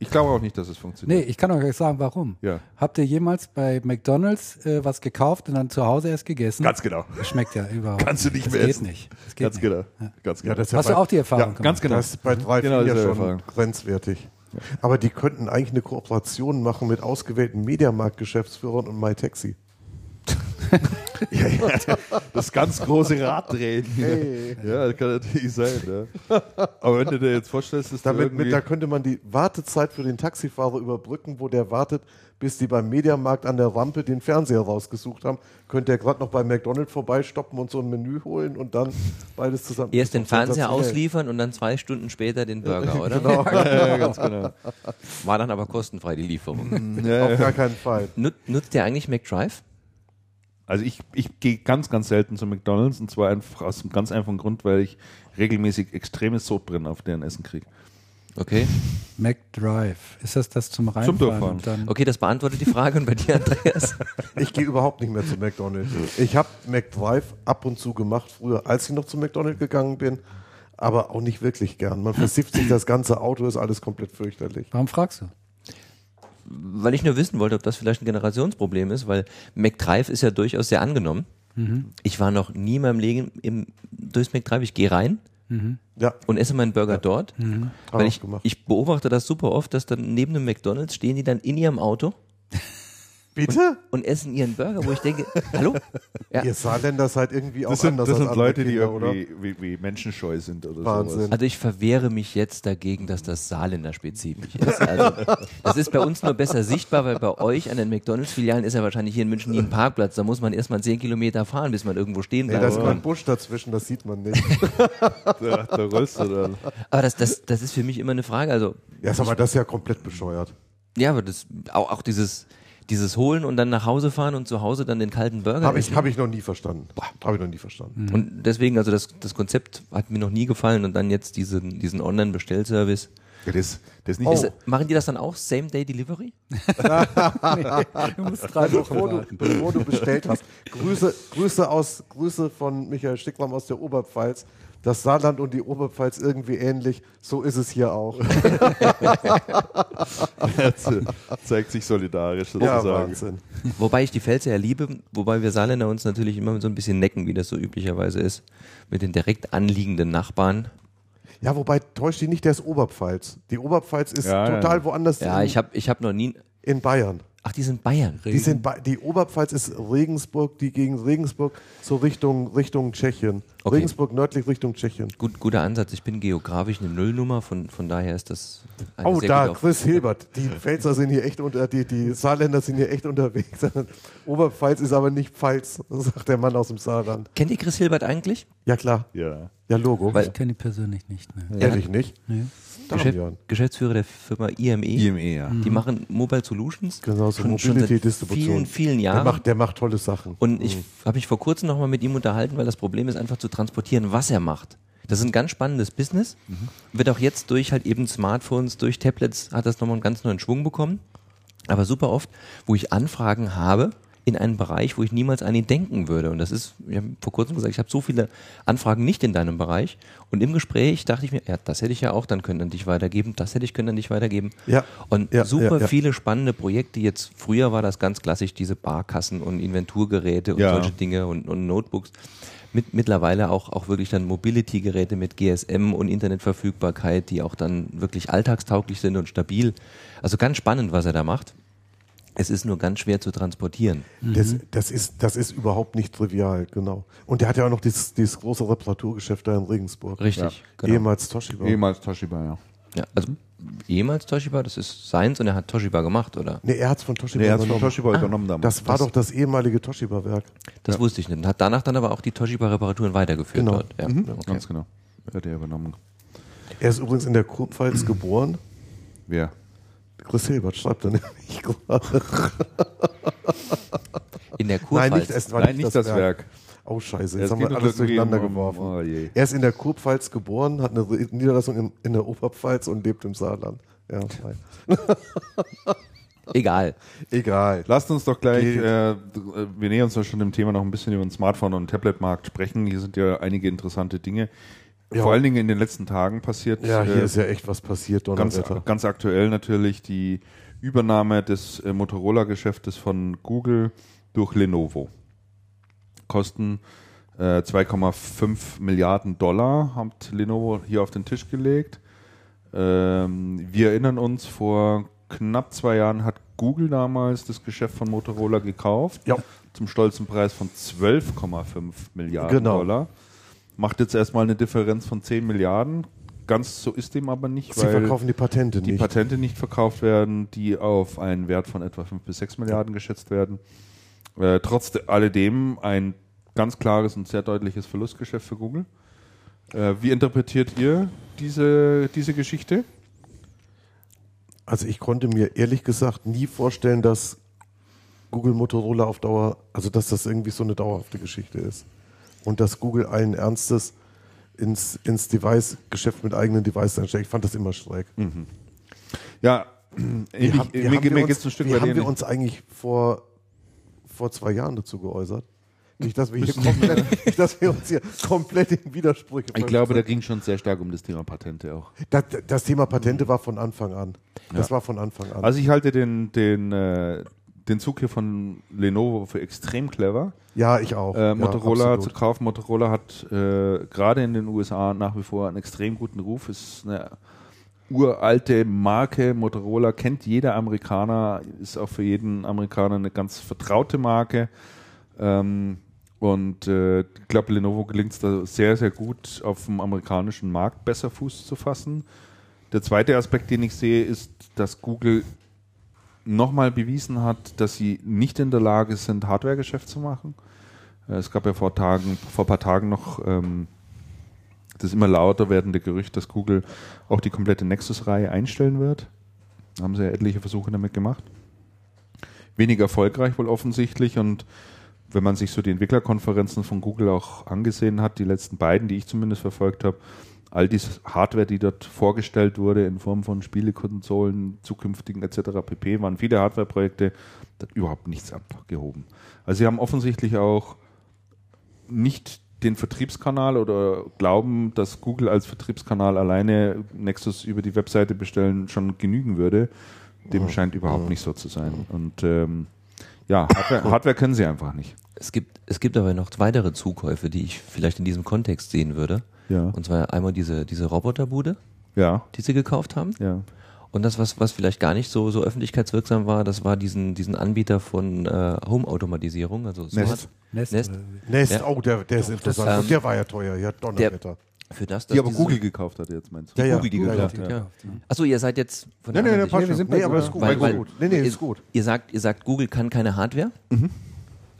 Ich glaube auch nicht, dass es Nee, funktioniert. ich kann euch sagen, warum. Ja. Habt ihr jemals bei McDonalds äh, was gekauft und dann zu Hause erst gegessen? Ganz genau. Das schmeckt ja überhaupt Kannst du nicht das mehr geht essen. nicht. Das geht Ganz nicht. genau. Ja. Ganz Ja, genau. das ist ja Hast du bei, auch die Erfahrung Ja, gemacht? ganz genau. Das ist bei drei Genau ja dieselbe schon Erfahrung. grenzwertig. Aber die könnten eigentlich eine Kooperation machen mit ausgewählten Mediamarkt-Geschäftsführern und MyTaxi. Ja, ja, das ganz große Raddrehen. Hey. Ja, das kann natürlich sein. Ja. Aber wenn du dir jetzt vorstellst, dass du Damit, mit, da könnte man die Wartezeit für den Taxifahrer überbrücken, wo der wartet, bis die beim Mediamarkt an der Rampe den Fernseher rausgesucht haben. Könnte er gerade noch bei McDonalds vorbeistoppen und so ein Menü holen und dann beides zusammen. Erst den Fernseher ausliefern und dann zwei Stunden später den Burger, oder? Genau, ja, ganz genau. War dann aber kostenfrei die Lieferung. Ja, auf ja. gar keinen Fall. Nut, nutzt ihr eigentlich McDrive? Also ich, ich gehe ganz, ganz selten zu McDonalds und zwar einfach aus einem ganz einfachen Grund, weil ich regelmäßig extremes Sodbrennen auf deren Essen kriege. Okay. McDrive. Ist das das zum Reinfahren? Durchfahren. und dann Okay, das beantwortet die Frage. Und bei dir, Andreas? Ich gehe überhaupt nicht mehr zu McDonalds. Ich habe McDrive ab und zu gemacht, früher, als ich noch zu McDonalds gegangen bin. aber auch nicht wirklich gern. Man versifft sich das ganze Auto, ist alles komplett fürchterlich. Warum fragst du? Weil ich nur wissen wollte, ob das vielleicht ein Generationsproblem ist, weil McDrive ist ja durchaus sehr angenommen. Ich war noch nie in meinem Leben im, durchs McDrive. Ich gehe rein Ja, und esse meinen Burger dort. Haben Weil ich, ich beobachte das super oft, dass dann neben dem McDonalds stehen die dann in ihrem Auto bitte? und essen ihren Burger, wo ich denke, hallo? Ja. Ihr Saarländer seid irgendwie auch Das sind, anders das sind Leute, die Kinder, oder? irgendwie wie, wie menschenscheu sind oder Wahnsinn. sowas. Also ich verwehre mich jetzt dagegen, dass das Saarländer spezifisch ist. Also das ist bei uns nur besser sichtbar, weil bei euch an den McDonalds-Filialen ist ja wahrscheinlich hier in München nie ein Parkplatz. Da muss man erstmal 10 Kilometer fahren, bis man irgendwo stehen Nee, bleibt. da ist immer ein Busch dazwischen, das sieht man nicht. Da, da rollst du dann. Aber das, das, das ist für mich immer eine Frage. Also Ja, sag mal, das ist ja komplett bescheuert. ja, aber das auch, auch dieses dieses holen und dann nach Hause fahren und zu Hause dann den kalten Burger Habe ich, hab ich noch nie verstanden. Habe ich noch nie verstanden. Und deswegen, also das, das Konzept hat mir noch nie gefallen und dann jetzt diesen, diesen Online-Bestellservice. Ja, das, das nicht Ist, machen die das dann auch Same-Day-Delivery? Du musst drei Wochen Bevor du, bevor du bestellt hast. Grüße, Grüße, aus, Grüße von Michael Sticklam aus der Oberpfalz. Das Saarland und die Oberpfalz irgendwie ähnlich. So ist es hier auch. zeigt sich solidarisch Ja, sozusagen. Wahnsinn. Wobei ich die Pfälzer ja liebe, wobei wir Saarländer uns natürlich immer so ein bisschen necken, wie das so üblicherweise ist, mit den direkt anliegenden Nachbarn. Ja, wobei täuscht die nicht, der ist Oberpfalz. Die Oberpfalz ist Ja, total ja. woanders Ja, in, ich habe ich hab noch nie. in Bayern. Ach, die sind Bayern. Die, sind bei, die Oberpfalz ist Regensburg, die gegen Regensburg so Richtung, Richtung Tschechien. Okay. Regensburg nördlich Richtung Tschechien. Gut, guter Ansatz. Ich bin geografisch eine Nullnummer, von, von daher ist das eine Oh, sehr da, Chris Hilbert. Die Pfälzer sind hier echt unter, die, die Saarländer sind hier echt unterwegs. Oberpfalz ist aber nicht Pfalz, sagt der Mann aus dem Saarland. Kennt ihr Chris Hilbert eigentlich? Ja, klar. Ja. Ja, Logo. Weil- Ich kenne die persönlich nicht. Ne. Ehrlich nicht? Nee. Geschäft. Geschäftsführer der Firma IME. IME, ja. Die machen Mobile Solutions. Genau, so Mobility-Distribution. vielen, vielen Der Jahren. macht, der macht tolle Sachen. Und ich habe mich vor kurzem nochmal mit ihm unterhalten, weil das Problem ist einfach zu transportieren, was er macht. Das ist ein ganz spannendes Business. Wird auch jetzt durch halt eben Smartphones, durch Tablets hat das nochmal einen ganz neuen Schwung bekommen. Aber super oft, wo ich Anfragen habe in einen Bereich, wo ich niemals an ihn denken würde. Und das ist, ich habe vor kurzem gesagt, ich habe so viele Anfragen nicht in deinem Bereich. Und im Gespräch dachte ich mir, ja, das hätte ich ja auch dann können an dich weitergeben, das hätte ich können an dich weitergeben. Ja. Und Ja, super ja, viele spannende Projekte. Jetzt früher war das ganz klassisch, diese Barkassen und Inventurgeräte und solche Dinge und, und Notebooks. Mit, mittlerweile auch, auch wirklich dann Mobility-Geräte mit GSM und Internetverfügbarkeit, die auch dann wirklich alltagstauglich sind und stabil. Also ganz spannend, was er da macht. Es ist nur ganz schwer zu transportieren. Das, das, ist, das ist überhaupt nicht trivial, genau. Und der hat ja auch noch dieses, dieses große Reparaturgeschäft da in Regensburg. Richtig. Genau. Ehemals Toshiba. Ehemals Toshiba, ja. Ja, also ehemals Toshiba, das ist seins und er hat Toshiba gemacht, oder? Nee, er hat es von Toshiba hat von übernommen. Toshiba übernommen damals. Das war doch das ehemalige Toshiba-Werk. Das wusste ich nicht. Und hat danach dann aber auch die Toshiba-Reparaturen weitergeführt Genau. dort. Ja. Okay. Ganz genau. Hat er übernommen. Er ist übrigens in der Kurpfalz geboren. Wer? Chris Hilbert schreibt er nämlich gerade. In der Kurpfalz. Nein, nicht, es war Nein, nicht das Werk. Oh Scheiße, Es jetzt haben geht wir alles durcheinander um- geworfen. oh je. er ist in der Kurpfalz geboren, hat eine Niederlassung in, in der Oberpfalz und lebt im Saarland. Ja. Egal. Egal. Lasst uns doch gleich, Geht. äh, wir nähern uns ja schon dem Thema noch ein bisschen über den Smartphone- und Tabletmarkt sprechen. Hier sind ja einige interessante Dinge. Ja. Vor allen Dingen in den letzten Tagen passiert. Ja, hier äh, ist ja echt was passiert, ganz, ganz aktuell natürlich die Übernahme des äh, Motorola-Geschäftes von Google durch Lenovo. Kosten äh, 2,5 Milliarden Dollar hat Lenovo hier auf den Tisch gelegt. Ähm, wir erinnern uns, vor knapp zwei Jahren hat Google damals das Geschäft von Motorola gekauft. Ja. Zum stolzen Preis von 12,5 Milliarden Genau. Dollar. Macht jetzt erstmal eine Differenz von 10 Milliarden. Ganz so ist dem aber nicht, Sie weil verkaufen die Patente die nicht. Patente nicht verkauft werden, die auf einen Wert von etwa 5 bis 6 Milliarden geschätzt werden. Äh, trotz alledem ein ganz klares und sehr deutliches Verlustgeschäft für Google. Äh, wie interpretiert ihr diese, diese Geschichte? Also ich konnte mir ehrlich gesagt nie vorstellen, dass Google Motorola auf Dauer, also dass das irgendwie so eine dauerhafte Geschichte ist. Und dass Google allen Ernstes ins, ins Device-Geschäft mit eigenen Devices einsteigt. Ich fand das immer schräg. Ja, Wie haben- wie mir, mir uns- geht es ein Stück wie haben wir ähnlich. uns eigentlich vor, vor zwei Jahren dazu geäußert? Nicht, dass wir, hier komplett, nicht, dass wir uns hier komplett in Widersprüche Ich glaube, da ging schon sehr stark um das Thema Patente auch. das, das Thema Patente war von Anfang an. Das war von Anfang an. Also ich halte den, den, äh, den Zug hier von Lenovo für extrem clever. ja, ich auch. Äh, ja, Motorola absolut. zu kaufen. Motorola hat äh, gerade in den USA nach wie vor einen extrem guten Ruf. Ist eine uralte Marke. Motorola kennt jeder Amerikaner, ist auch für jeden Amerikaner eine ganz vertraute Marke. Ähm, und äh, ich glaube, Lenovo gelingt es da sehr, sehr gut, auf dem amerikanischen Markt besser Fuß zu fassen. Der zweite Aspekt, den ich sehe, ist, dass Google nochmal bewiesen hat, dass sie nicht in der Lage sind, Hardware-Geschäft zu machen. Äh, Es gab ja vor Tagen, vor ein paar Tagen noch ähm, das immer lauter werdende Gerücht, dass Google auch die komplette Nexus-Reihe einstellen wird. Da haben sie ja etliche Versuche damit gemacht. Wenig erfolgreich wohl offensichtlich und wenn man sich so die Entwicklerkonferenzen von Google auch angesehen hat, die letzten beiden, die ich zumindest verfolgt habe, all diese Hardware, die dort vorgestellt wurde in Form von Spielekonsolen, zukünftigen etc. pp, waren viele Hardware-Projekte, da hat überhaupt nichts abgehoben. Also sie haben offensichtlich auch nicht den Vertriebskanal oder glauben, dass Google als Vertriebskanal alleine Nexus über die Webseite bestellen schon genügen würde. Dem scheint überhaupt nicht so zu sein. Und ähm, ja, Hardware, Hardware können sie einfach nicht. Es gibt, es gibt aber noch weitere Zukäufe, die ich vielleicht in diesem Kontext sehen würde. Ja. Und zwar einmal diese, diese Roboterbude, Ja, die sie gekauft haben. ja. Und das, was, was vielleicht gar nicht so, so öffentlichkeitswirksam war, das war diesen, diesen Anbieter von äh, Home-Automatisierung, also Smart Nest. Nest, Nest. Ja. oh, der, der ist interessant. ähm, Und der war ja teuer, ja, Donnerwetter. Für das, Die dass aber Google gekauft hat jetzt, meinst du? Ja, ja. Google die Ja, gekauft ja. hat. Ja. Achso, ihr seid jetzt von Nee, nee, nee, Sicht. passt wir sind Nee, aber ist gut. Weil, weil. Nee, nee, ihr, ist gut. Ihr sagt, ihr sagt, Google kann keine Hardware, Mhm.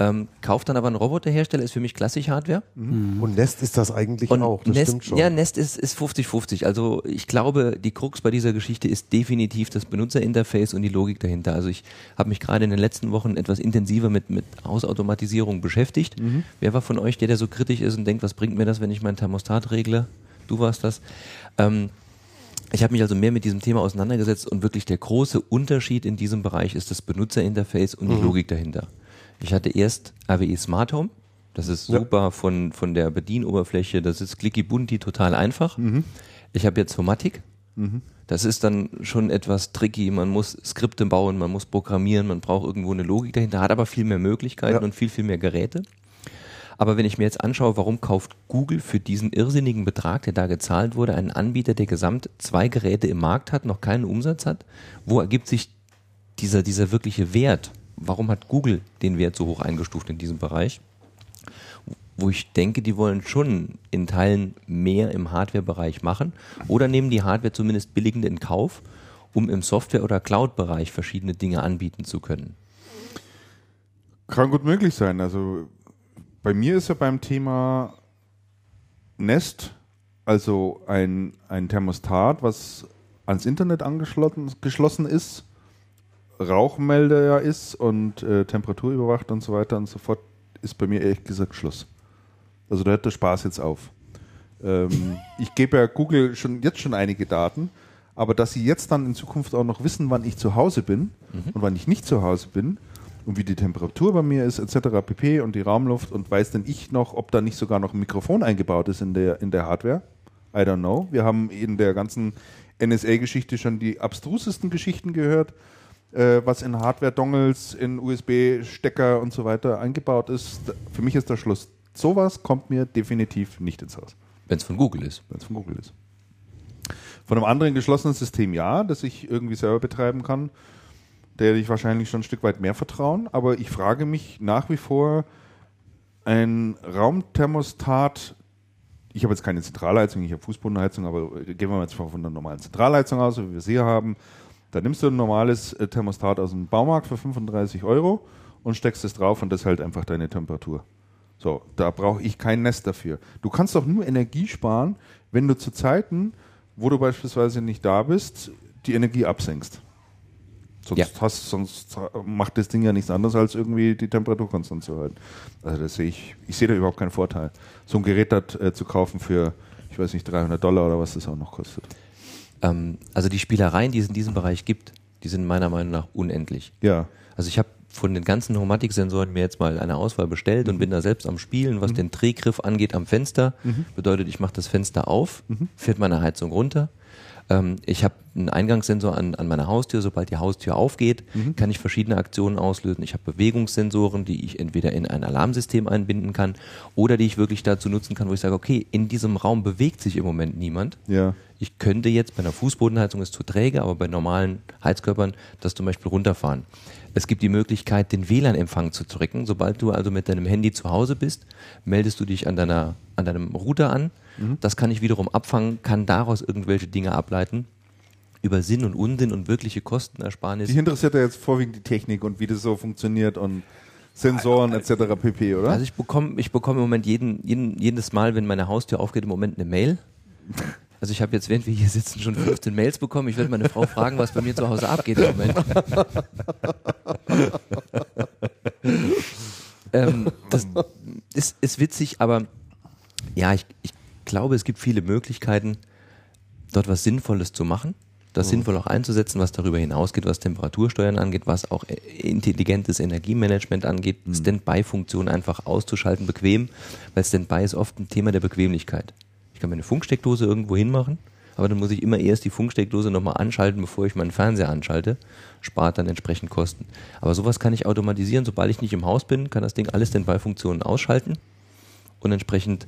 Ähm, kauft dann aber einen Roboterhersteller, ist für mich klassisch Hardware. Und Nest ist das eigentlich Und auch, das Nest, stimmt schon. Ja, Nest ist ist 50-50. Also ich glaube, die Krux bei dieser Geschichte ist definitiv das Benutzerinterface und die Logik dahinter. Also ich habe mich gerade in den letzten Wochen etwas intensiver mit, mit Hausautomatisierung beschäftigt. Mhm. Wer war von euch der, der so kritisch ist und denkt, was bringt mir das, wenn ich meinen Thermostat regle? Du warst das. Ähm, ich habe mich also mehr mit diesem Thema auseinandergesetzt und wirklich der große Unterschied in diesem Bereich ist das Benutzerinterface und die Mhm. Logik dahinter. Ich hatte erst AWE Smart Home. Das ist Ja. super von, von der Bedienoberfläche. Das ist clicky bunti, total einfach. Mhm. Ich habe jetzt Fomatic. Das ist dann schon etwas tricky. Man muss Skripte bauen, man muss programmieren, man braucht irgendwo eine Logik dahinter, hat aber viel mehr Möglichkeiten Ja. und viel, viel mehr Geräte. Aber wenn ich mir jetzt anschaue, warum kauft Google für diesen irrsinnigen Betrag, der da gezahlt wurde, einen Anbieter, der gesamt zwei Geräte im Markt hat, noch keinen Umsatz hat, wo ergibt sich dieser, dieser wirkliche Wert? Warum hat Google den Wert so hoch eingestuft in diesem Bereich? Wo ich denke, die wollen schon in Teilen mehr im Hardware-Bereich machen oder nehmen die Hardware zumindest billigend in Kauf, um im Software- oder Cloud-Bereich verschiedene Dinge anbieten zu können. Kann gut möglich sein. Also bei mir ist ja beim Thema Nest, also ein, ein Thermostat, was ans Internet angeschlossen geschlossen ist, Rauchmelder ja ist und äh, Temperatur überwacht und so weiter und so fort, ist bei mir ehrlich gesagt Schluss. Also da hört der Spaß jetzt auf. Ähm, ich gebe ja Google schon jetzt schon einige Daten, aber dass sie jetzt dann in Zukunft auch noch wissen, wann ich zu Hause bin und wann ich nicht zu Hause bin und wie die Temperatur bei mir ist, etc. pp. und die Raumluft und weiß denn ich noch, ob da nicht sogar noch ein Mikrofon eingebaut ist in der, in der Hardware? I don't know. Wir haben in der ganzen NSA-Geschichte schon die abstrusesten Geschichten gehört, äh, was in Hardware-Dongles, in USB-Stecker und so weiter eingebaut ist. Für mich ist der Schluss. Sowas kommt mir definitiv nicht ins Haus Wenn es von Google ist. wenn es von Google ist. Von einem anderen geschlossenen System ja, das ich irgendwie selber betreiben kann, der hätte ich wahrscheinlich schon ein Stück weit mehr vertrauen, aber ich frage mich nach wie vor, ein Raumthermostat, ich habe jetzt keine Zentralheizung, ich habe Fußbodenheizung, aber gehen wir jetzt mal von einer normalen Zentralheizung aus, wie wir sie hier haben, da nimmst du ein normales äh, Thermostat aus dem Baumarkt für 35 Euro und steckst es drauf und das hält einfach deine Temperatur. So, da brauche ich kein Nest dafür. Du kannst doch nur Energie sparen, wenn du zu Zeiten, wo du beispielsweise nicht da bist, die Energie absenkst. Sonst, Ja. hast, sonst macht das Ding ja nichts anderes, als irgendwie die Temperatur konstant zu halten. Also das sehe ich, ich sehe da überhaupt keinen Vorteil. So ein Gerät hat, äh, zu kaufen für, ich weiß nicht, 300 Dollar oder was das auch noch kostet. Ähm, also die Spielereien, die es in diesem Bereich gibt, die sind meiner Meinung nach unendlich. Ja, Also ich habe von den ganzen Nomatik-Sensoren mir jetzt mal eine Auswahl bestellt und bin da selbst am Spielen, was den Drehgriff angeht am Fenster. Bedeutet, ich mache das Fenster auf, fährt meine Heizung runter. Ähm, ich habe einen Eingangssensor an, an meiner Haustür. Sobald die Haustür aufgeht, kann ich verschiedene Aktionen auslösen. Ich habe Bewegungssensoren, die ich entweder in ein Alarmsystem einbinden kann oder die ich wirklich dazu nutzen kann, wo ich sage, okay, in diesem Raum bewegt sich im Moment niemand. Ja. Ich könnte jetzt bei einer Fußbodenheizung ist zu träge, aber bei normalen Heizkörpern das zum Beispiel runterfahren. Es gibt die Möglichkeit, den WLAN-Empfang zu drücken. Sobald du also mit deinem Handy zu Hause bist, meldest du dich an, deiner, an deinem Router an. Das kann ich wiederum abfangen, kann daraus irgendwelche Dinge ableiten. Über Sinn und Unsinn und wirkliche Kostenersparnis. Dich interessiert ja jetzt vorwiegend die Technik und wie das so funktioniert und Sensoren etc. pp, oder? Also ich bekomme ich bekomme im Moment jeden, jeden, jedes Mal, wenn meine Haustür aufgeht, im Moment eine Mail. Also ich habe jetzt, während wir hier sitzen, schon 15 Mails bekommen. Ich werde meine Frau fragen, was bei mir zu Hause abgeht im Moment. ähm, das ist, ist witzig, aber ja, ich, ich glaube, es gibt viele Möglichkeiten, dort was Sinnvolles zu machen, das sinnvoll auch einzusetzen, was darüber hinausgeht, was Temperatursteuern angeht, was auch intelligentes Energiemanagement angeht, Standby-Funktion einfach auszuschalten, bequem, weil Standby ist oft ein Thema der Bequemlichkeit. Ich kann meine Funksteckdose irgendwo hinmachen, aber dann muss ich immer erst die Funksteckdose nochmal anschalten, bevor ich meinen Fernseher anschalte. Spart dann entsprechend Kosten. Aber sowas kann ich automatisieren. Sobald ich nicht im Haus bin, kann das Ding alle Standby-Funktionen ausschalten und entsprechend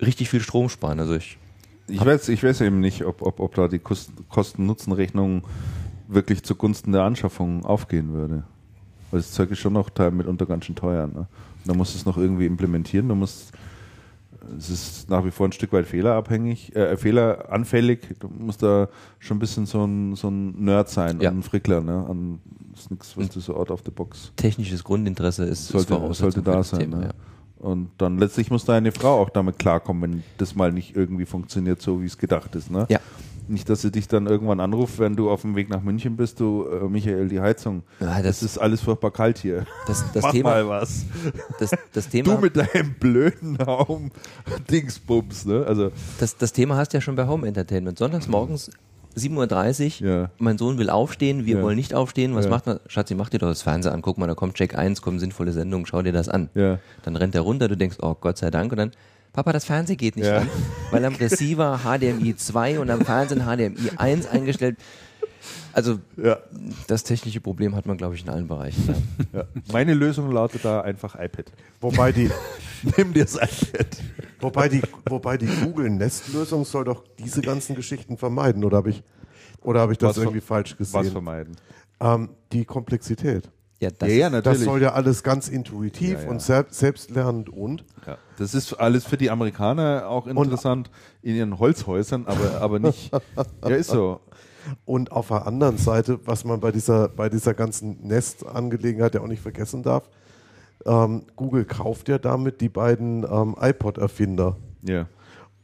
richtig viel Strom sparen. Also ich Ich weiß, ich weiß eben nicht, ob, ob, ob da die Kosten- Kosten-Nutzen-Rechnung wirklich zugunsten der Anschaffung aufgehen würde. Weil das Zeug ist schon noch teil mitunter ganz schön teuer. Ne? Da musst du es noch irgendwie implementieren. Du musst, es ist nach wie vor ein Stück weit fehlerabhängig, äh, fehleranfällig. Du musst da schon ein bisschen so ein, so ein Nerd sein Ja. und ein Frickler. Ne? An, das ist nichts, was du so out of the box technisches Grundinteresse ist, ist sollte, Voraussetzung sollte da sein. Thema, ne? ja. Und dann letztlich muss deine Frau auch damit klarkommen, wenn das mal nicht irgendwie funktioniert, so wie es gedacht ist. Ne? Ja. Nicht, dass sie dich dann irgendwann anruft, wenn du auf dem Weg nach München bist, du, äh, Michael, die Heizung. Ja, das, das- ist alles furchtbar kalt hier. Das, das, Mach Thema, mal was. das, das, Thema, Du mit deinem blöden Raum Dingsbums, ne? Also, das, das Thema hast du ja schon bei Home Entertainment. Sonntags morgens 7.30 Uhr, Ja. mein Sohn will aufstehen, wir Ja. wollen nicht aufstehen. Was Ja. macht man? Schatzi, mach dir doch das Fernseher an, guck mal, da kommt Check 1, kommen sinnvolle Sendungen, schau dir das an. Dann rennt er runter, du denkst, oh Gott sei Dank, und dann, Papa, das Fernsehen geht nicht Ja. an, weil am Receiver HDMI 2 und am Fernsehen HDMI 1 eingestellt. Also, ja, das technische Problem hat man, glaube ich, in allen Bereichen. Ja. Meine Lösung lautet da einfach iPad. Wobei die, Nimm dir das iPad. wobei die, wobei die Google Nest-Lösung soll doch diese ganzen Geschichten vermeiden, oder habe ich, oder habe ich das Was irgendwie falsch Was gesehen? vermeiden. Ähm, die Komplexität. Ja, das, ja, ja, Das natürlich. soll ja alles ganz intuitiv Ja, ja. und selbst, selbstlernend und Ja, das ist alles für die Amerikaner auch interessant in ihren Holzhäusern, aber, aber nicht. ja, ist so. Und auf der anderen Seite, was man bei dieser, bei dieser ganzen Nest-Angelegenheit ja auch nicht vergessen darf, ähm, Google kauft ja damit die beiden ähm, iPod-Erfinder. Ja.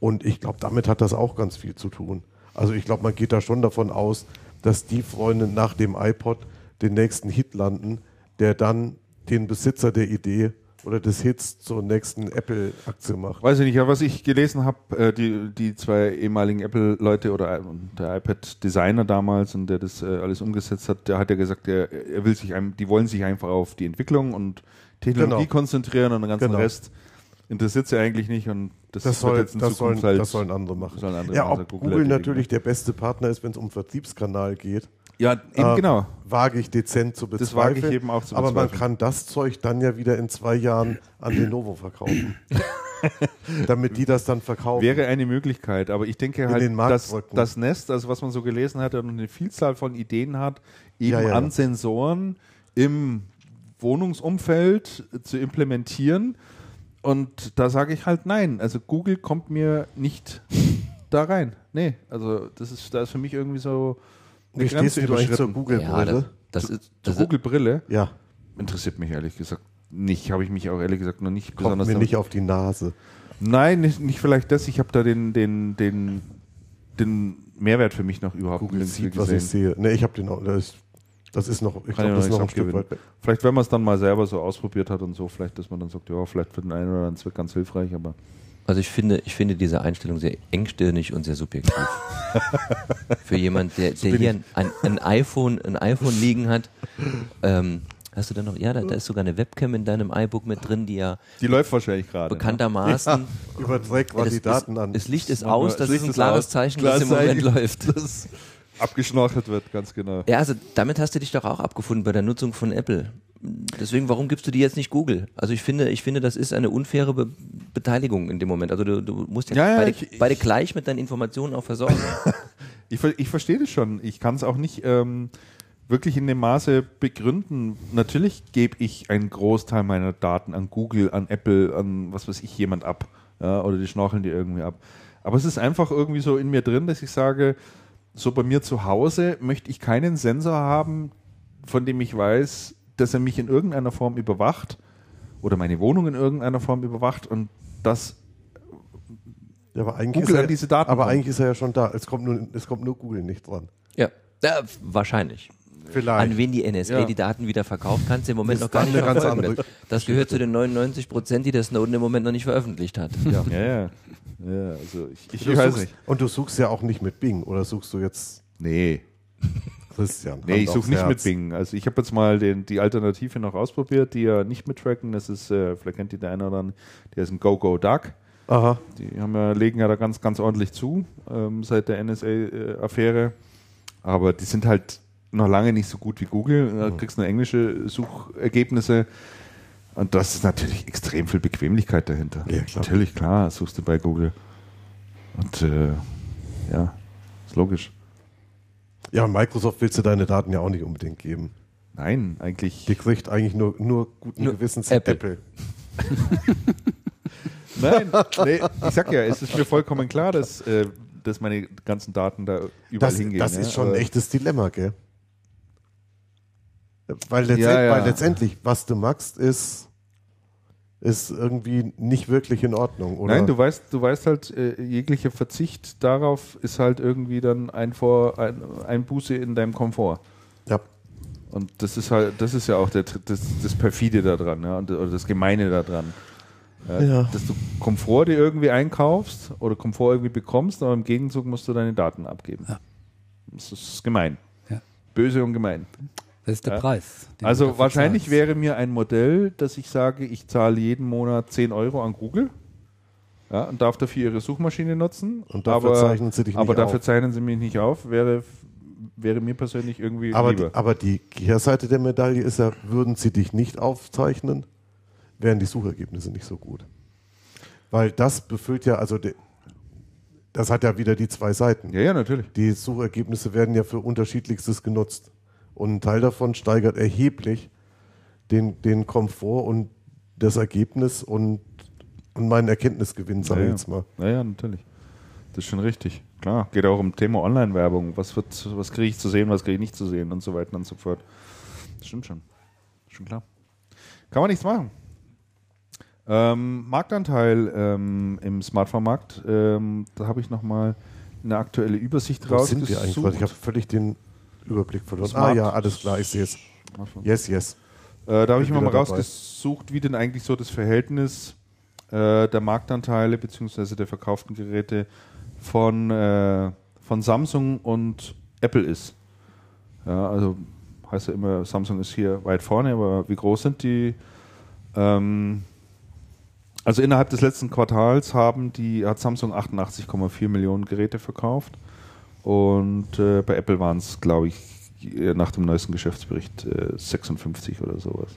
Und ich glaube, damit hat das auch ganz viel zu tun. Also ich glaube, man geht da schon davon aus, dass die Freunde nach dem iPod den nächsten Hit landen, der dann den Besitzer der Idee oder des Hits zur nächsten Apple-Aktie macht. Weiß ich nicht, aber was ich gelesen habe, äh, die, die zwei ehemaligen Apple-Leute oder äh, der iPad-Designer damals und der das äh, alles umgesetzt hat, der hat ja gesagt, er, er will sich, die wollen sich einfach auf die Entwicklung und Technologie Genau. konzentrieren und den ganzen Genau. Rest interessiert sie eigentlich nicht und das, Das, soll, jetzt in das, sollen, Zukunft halt, das sollen andere machen. sollen andere ja, machen, ob Google, erledigen. natürlich der beste Partner ist, wenn es um Vertriebskanal geht, Ja, eben äh, genau. wage ich dezent zu bezweifeln. Das wage ich eben auch zu Aber man bezweifeln. kann das Zeug dann ja wieder in zwei Jahren an Lenovo verkaufen. Damit die das dann verkaufen. Wäre eine Möglichkeit, aber ich denke halt, dass das Nest, also was man so gelesen hat, und eine Vielzahl von Ideen hat, eben Ja, ja, an. Sensoren im Wohnungsumfeld zu implementieren. Und da sage ich halt nein. Also Google kommt mir nicht da rein. Nee, also das ist, da ist für mich irgendwie so eine Wie stehst Grenze du eigentlich zur ja, Google-Brille? ist, Zur Google-Brille Ja, interessiert mich ehrlich gesagt nicht. Habe ich mich auch ehrlich gesagt noch nicht kommt besonders mir damit nicht auf die Nase. Nein, nicht, nicht vielleicht das. Ich habe da den, den, den, den Mehrwert für mich noch überhaupt Google nirgends sieht, was ich gesehen. sehe. Nee, ich habe den auch. Das ist, das ist noch, ich Kann glaube, das ist noch ein nicht Stück weit weg. Vielleicht, wenn man es dann mal selber so ausprobiert hat und so, vielleicht, dass man dann sagt, ja, vielleicht für den einen oder anderen Zweck ganz hilfreich, aber Also ich finde, ich finde diese Einstellung sehr engstirnig und sehr subjektiv. Für jemand, der, der hier ein, ein, iPhone, ein iPhone liegen hat, ähm, Hast du da noch, ja, da, da ist sogar eine Webcam in deinem iBook mit drin, die ja Die läuft wahrscheinlich gerade. bekanntermaßen. Überträgt mal Ja, das, Daten an. Das Licht ist aus, das das ist ein klares aus. Zeichen, Klares dass im Moment läuft. Das abgeschnorchelt wird, ganz genau. Ja, also damit hast du dich doch auch abgefunden bei der Nutzung von Apple. Deswegen, warum gibst du die jetzt nicht Google? Also ich finde, ich finde, das ist eine unfaire Be Beteiligung in dem Moment. Also du, du musst ja, Ja, ja, beide, ich- beide gleich mit deinen Informationen auch versorgen. Ich, ich verstehe das schon. Ich kann es auch nicht ähm, wirklich in dem Maße begründen. Natürlich gebe ich einen Großteil meiner Daten an Google, an Apple, an was weiß ich, jemand ab. Ja, oder die schnorcheln die irgendwie ab. Aber es ist einfach irgendwie so in mir drin, dass ich sage, so bei mir zu Hause möchte ich keinen Sensor haben, von dem ich weiß, dass er mich in irgendeiner Form überwacht oder meine Wohnung in irgendeiner Form überwacht und das ja, aber eigentlich Google ist er, an diese Daten Aber kommt. eigentlich ist er ja schon da. Es kommt nur, es kommt nur Google nicht dran. ja. ja, wahrscheinlich. Vielleicht. An wen die NSA Ja. die Daten wieder verkauft, kannst du im Moment noch gar nicht verfolgen. andere Das gehört zu den 99 Prozent, die der Snowden im Moment noch nicht veröffentlicht hat. Ja. ja, ja. ja also ich, ich Du weiß suchst, nicht. Und du suchst ja auch nicht mit Bing, oder suchst du jetzt Nee, Christian? Nee, ich suche nicht Herz. mit Bing. Also ich habe jetzt mal den, die Alternative noch ausprobiert, die ja nicht mit tracken. Das ist, äh, vielleicht kennt die der eine oder andere, der ist ein GoGoDuck. Aha. Die haben ja, legen ja da ganz, ganz ordentlich zu ähm, seit der NSA-Affäre. Aber die sind halt noch lange nicht so gut wie Google. Da kriegst du nur englische Suchergebnisse. Und das ist natürlich extrem viel Bequemlichkeit dahinter. Ja, klar. Natürlich, klar, suchst du bei Google. Und äh, ja, ist logisch. Ja, Microsoft willst du deine Daten ja auch nicht unbedingt geben. Nein, eigentlich. Die kriegt eigentlich nur, nur guten Nur Gewissens Apple. Apple. Nein, nee, ich sag ja, es ist mir vollkommen klar, dass, äh, dass meine ganzen Daten da überall Das, hingehen. das ja, ist schon ein echtes Dilemma, gell? Weil, letztend, Ja, ja. weil letztendlich, was du machst, ist, ist irgendwie nicht wirklich in Ordnung, oder? Nein, du weißt, du weißt halt, äh, jeglicher Verzicht darauf ist halt irgendwie dann ein, Vor, ein, ein Buße in deinem Komfort. ja. Und das ist halt, das ist ja auch der, das, das Perfide daran, ja, und, oder das Gemeine daran. Ja, Ja. Dass du Komfort dir irgendwie einkaufst oder Komfort irgendwie bekommst, aber im Gegenzug musst du deine Daten abgeben. Ja. Das ist gemein. Ja. Böse und gemein. Das ist der Ja. Preis. Also dafür wahrscheinlich zahlst. wäre mir ein Modell, dass ich sage, ich zahle jeden Monat 10 Euro an Google ja, und darf dafür ihre Suchmaschine nutzen. Und dafür aber, zeichnen sie dich nicht Aber dafür auf. zeichnen sie mich nicht auf, wäre, wäre mir persönlich irgendwie Aber die, lieber. aber die Kehrseite der Medaille ist ja, würden sie dich nicht aufzeichnen, wären die Suchergebnisse nicht so gut. Weil das befüllt ja, also de, das hat ja wieder die zwei Seiten. ja, ja, natürlich. Die Suchergebnisse werden ja für unterschiedlichstes genutzt. Und ein Teil davon steigert erheblich den, den Komfort und das Ergebnis und, und meinen Erkenntnisgewinn, sage ja, ich jetzt mal. Ja, ja, natürlich. Das ist schon richtig. Klar, geht auch um Thema Online-Werbung. Was, wird, was kriege ich zu sehen, was kriege ich nicht zu sehen und so weiter und so fort. Das stimmt schon. Schon klar. Kann man nichts machen. Ähm, Marktanteil ähm, im Smartphone-Markt, ähm, da habe ich nochmal eine aktuelle Übersicht Wo sind wir eigentlich? Ich habe völlig den Überblick verloren. Smart- Ah ja, alles klar, ich sehe es. Yes, yes. Äh, da habe ich mir mal wieder dabei. rausgesucht, wie denn eigentlich so das Verhältnis äh, der Marktanteile bzw. der verkauften Geräte von, äh, von Samsung und Apple ist. Ja, also heißt ja immer, Samsung ist hier weit vorne, aber wie groß sind die? Ähm, also innerhalb des letzten Quartals haben die, hat Samsung 88,4 Millionen Geräte verkauft und äh, bei Apple waren es, glaube ich, äh, nach dem neuesten Geschäftsbericht äh, 56 oder sowas.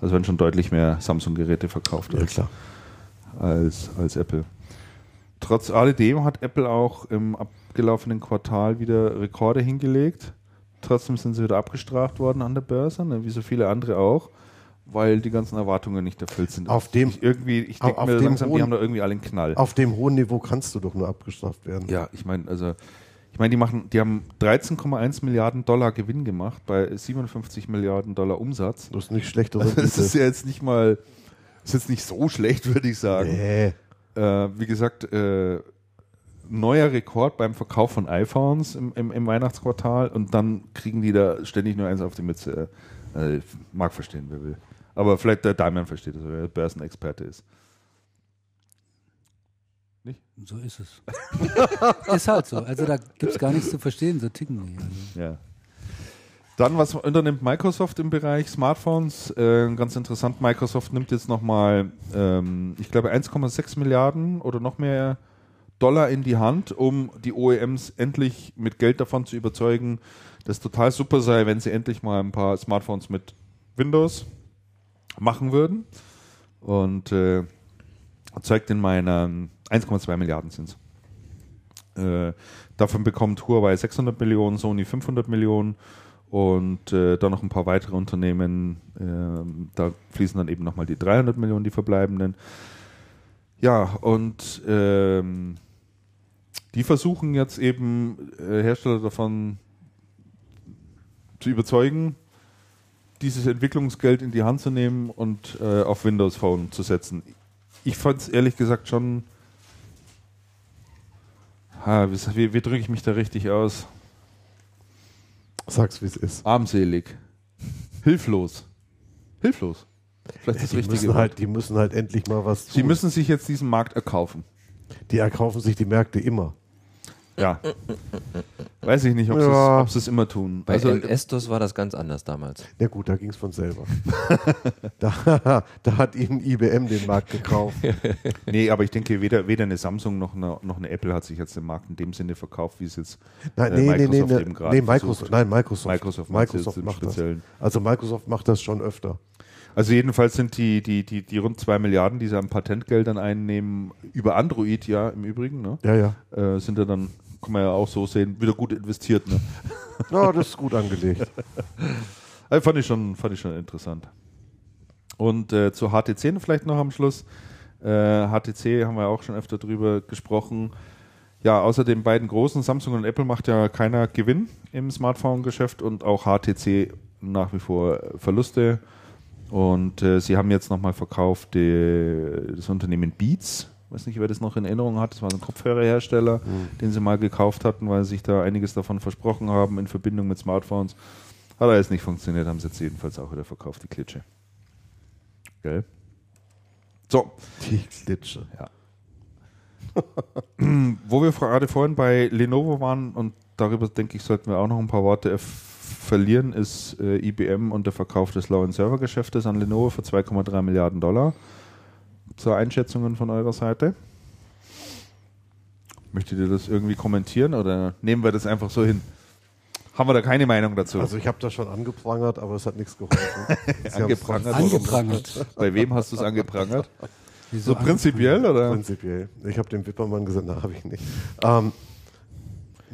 Also werden schon deutlich mehr Samsung-Geräte verkauft Ja, als, als, als Apple. Trotz alledem hat Apple auch im abgelaufenen Quartal wieder Rekorde hingelegt. Trotzdem sind sie wieder abgestraft worden an der Börse, ne, wie so viele andere auch, weil die ganzen Erwartungen nicht erfüllt sind. Auf dem- ich irgendwie, ich denke mir langsam, die hohen- haben da irgendwie alle einen Knall. Auf dem hohen Niveau kannst du doch nur abgestraft werden. Ja, ich meine, also ich meine, die machen, die haben 13,1 Milliarden Dollar Gewinn gemacht bei 57 Milliarden Dollar Umsatz. Das ist nicht schlechte Also das ist ja jetzt nicht mal, ist jetzt nicht so schlecht, würde ich sagen. Nee. Äh, wie gesagt, äh, neuer Rekord beim Verkauf von iPhones im, im, im Weihnachtsquartal und dann kriegen die da ständig nur eins auf die Mütze. Äh, mag verstehen, wer will. Aber vielleicht der Damian versteht das, weil er Börsenexperte ist. So ist es. ist halt so. Also da gibt es gar nichts zu verstehen, so ticken die. Also. Ja. Dann, was unternimmt Microsoft im Bereich Smartphones? Äh, ganz interessant, Microsoft nimmt jetzt nochmal, ähm, ich glaube, 1,6 Milliarden oder noch mehr Dollar in die Hand, um die OEMs endlich mit Geld davon zu überzeugen, dass total super sei, wenn sie endlich mal ein paar Smartphones mit Windows machen würden. Und äh, zeigt in meiner 1,2 Milliarden sind äh, davon bekommt Huawei 600 Millionen, Sony 500 Millionen und äh, dann noch ein paar weitere Unternehmen. Äh, da fließen dann eben nochmal die 300 Millionen, die verbleibenden. Ja, und ähm, die versuchen jetzt eben äh, Hersteller davon zu überzeugen, dieses Entwicklungsgeld in die Hand zu nehmen und äh, auf Windows Phone zu setzen. Ich fand es ehrlich gesagt schon. Ha, wie, wie, drücke ich mich da richtig aus? Sag's, wie es ist. Armselig. Hilflos. Hilflos. Vielleicht das die richtige müssen Wort. halt, die müssen halt endlich mal was tun. Sie müssen sich jetzt diesen Markt erkaufen. die erkaufen sich die Märkte immer. Ja. Weiß ich nicht, ob Ja. sie es immer tun. Bei Also, MS-DOS war das ganz anders damals. Ja gut, da ging's von selber. da, da hat ihnen IBM den Markt gekauft. nee, aber ich denke, weder, weder eine Samsung noch eine, noch eine Apple hat sich jetzt den Markt in dem Sinne verkauft, wie es jetzt Nein, äh, nee, nee, nee, Microsoft nee, eben gerade nee Microsoft, nein, Microsoft. Microsoft Microsoft macht das. Also Microsoft macht das schon öfter. Also jedenfalls sind die, die, die, die rund zwei Milliarden, die sie an Patentgeldern einnehmen, über Android ja im Übrigen, ne? Ja, ja. äh, sind ja dann, kann man ja auch so sehen, wieder gut investiert. Ne? Ja, das ist gut angelegt. Also fand, ich schon, fand ich schon interessant. Und äh, zu HTC vielleicht noch am Schluss. Äh, HTC haben wir auch schon öfter drüber gesprochen. Ja, außer den beiden großen, Samsung und Apple, macht ja keiner Gewinn im Smartphone-Geschäft und auch HTC nach wie vor Verluste. Und äh, sie haben jetzt nochmal verkauft die, das Unternehmen Beats. Weiß nicht, wer das noch in Erinnerung hat. Das war so ein Kopfhörerhersteller, den sie mal gekauft hatten, weil sie sich da einiges davon versprochen haben in Verbindung mit Smartphones. Hat jetzt nicht funktioniert, haben sie jetzt jedenfalls auch wieder verkauft, die Klitsche. Gell? So, Die Klitsche. wo wir gerade vorhin bei Lenovo waren und darüber denke ich, sollten wir auch noch ein paar Worte verlieren, ist äh, IBM und der Verkauf des Low-End-Server-Geschäftes an Lenovo für 2,3 Milliarden Dollar. Zur Einschätzungen von eurer Seite. Möchtet ihr das irgendwie kommentieren oder nehmen wir das einfach so hin? Haben wir da keine Meinung dazu? Also ich habe das schon angeprangert, aber es hat nichts geholfen. Angeprangert? Angeprangert. Bei wem hast du es angeprangert? Wieso So prinzipiell oder? Prinzipiell. Ich habe dem Wippermann gesagt, na, habe ich nicht. Ähm,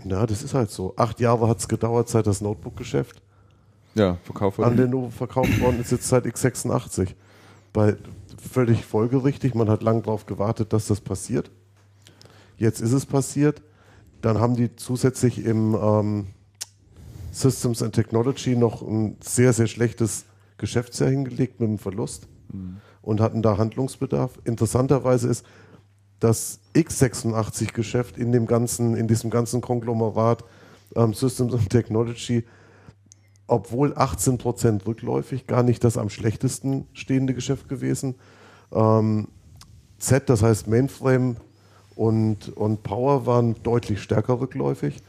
na, das ist halt so. Acht Jahre hat es gedauert, seit das Notebook-Geschäft Ja, Verkauf an Lenovo verkauft worden ist, jetzt seit x86. Bei, völlig folgerichtig, man hat lang darauf gewartet, dass das passiert. Jetzt ist es passiert. Dann haben die zusätzlich im ähm, Systems and Technology noch ein sehr, sehr schlechtes Geschäftsjahr hingelegt mit einem Verlust und hatten da Handlungsbedarf. Interessanterweise ist das x86-Geschäft in dem ganzen, in diesem ganzen Konglomerat ähm, Systems and Technology, obwohl 18% rückläufig, gar nicht das am schlechtesten stehende Geschäft gewesen. Ähm, Z, das heißt Mainframe und, und Power waren deutlich stärker rückläufig.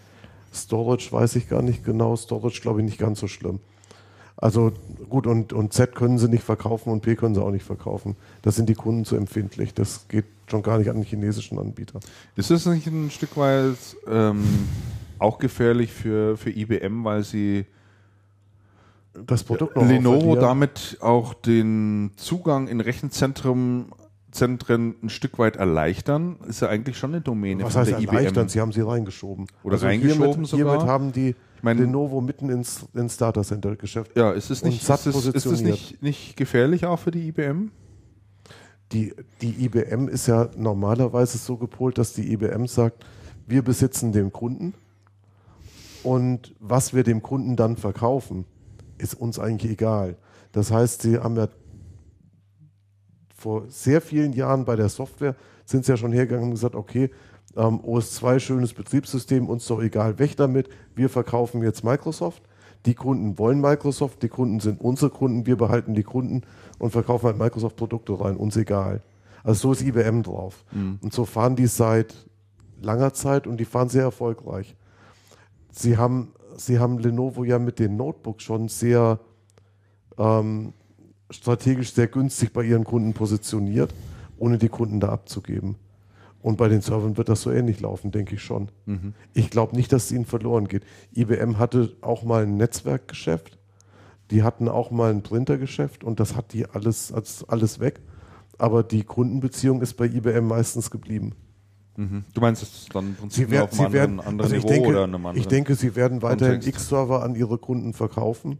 Storage weiß ich gar nicht genau. Storage glaube ich nicht ganz so schlimm. Also gut, und, und Z können sie nicht verkaufen und P können sie auch nicht verkaufen. Das sind die Kunden zu empfindlich. Das geht schon gar nicht an den chinesischen Anbieter. Ist das nicht ein Stück weit ähm, auch gefährlich für, für IBM, weil sie Das Produkt noch Lenovo damit auch den Zugang in Rechenzentren Zentren ein Stück weit erleichtern? Ist ja eigentlich schon eine Domäne Was von heißt der erleichtern? IBM. Sie haben sie reingeschoben. Oder reingeschoben hiermit, sogar? Hiermit haben die Ich meine- Lenovo mitten ins, ins Datacenter-Geschäft. Ja, ist es nicht, ist es, ist es nicht, nicht gefährlich auch für die IBM? Die, die IBM ist ja normalerweise so gepolt, dass die IBM sagt, wir besitzen den Kunden und was wir dem Kunden dann verkaufen, ist uns eigentlich egal. Das heißt, sie haben ja vor sehr vielen Jahren bei der Software sind sie ja schon hergegangen und gesagt, okay, ähm, OS2 schönes Betriebssystem, uns doch egal, weg damit. Wir verkaufen jetzt Microsoft. Die Kunden wollen Microsoft, die Kunden sind unsere Kunden, wir behalten die Kunden und verkaufen halt Microsoft-Produkte rein, uns egal. Also so ist IBM drauf. Und so fahren die seit langer Zeit und die fahren sehr erfolgreich. Sie haben Sie haben Lenovo ja mit den Notebooks schon sehr ähm, strategisch sehr günstig bei ihren Kunden positioniert, ohne die Kunden da abzugeben. Und bei den Servern wird das so ähnlich laufen, denke ich schon. Mhm. Ich glaube nicht, dass es ihnen verloren geht. IBM hatte auch mal ein Netzwerkgeschäft, die hatten auch mal ein Printergeschäft und das hat die alles, alles, alles weg. Aber die Kundenbeziehung ist bei IBM meistens geblieben. Mhm. Du meinst, es ist dann im Prinzip Sie, auf einem werden, anderen also ich Niveau denke, oder einem anderen ich denke, sie werden weiterhin. X-Server an ihre Kunden verkaufen.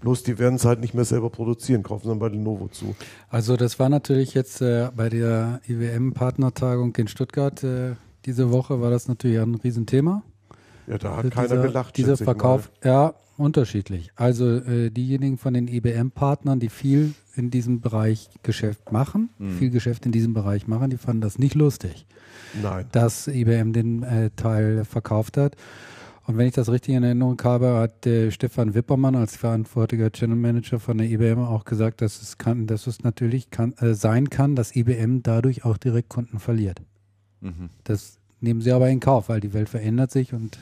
Bloß die werden es halt nicht mehr selber produzieren, kaufen dann bei Lenovo zu. Also das war natürlich jetzt äh, bei der IWM-Partnertagung in Stuttgart äh, diese Woche war das natürlich ein Riesenthema. Ja, da hat Also keiner dieser, gelacht. Dieser Verkauf, ja, unterschiedlich. Also äh, diejenigen von den IBM-Partnern, die viel in diesem Bereich Geschäft machen, viel Geschäft in diesem Bereich machen, die fanden das nicht lustig. Nein. dass IBM den äh, Teil verkauft hat. Und wenn ich das richtig in Erinnerung habe, hat äh, Stefan Wippermann als verantwortlicher Channel Manager von der IBM auch gesagt, dass es kann, dass es natürlich kann, äh, sein kann, dass IBM dadurch auch Direktkunden verliert. Mhm. Das nehmen sie aber in Kauf, weil die Welt verändert sich und,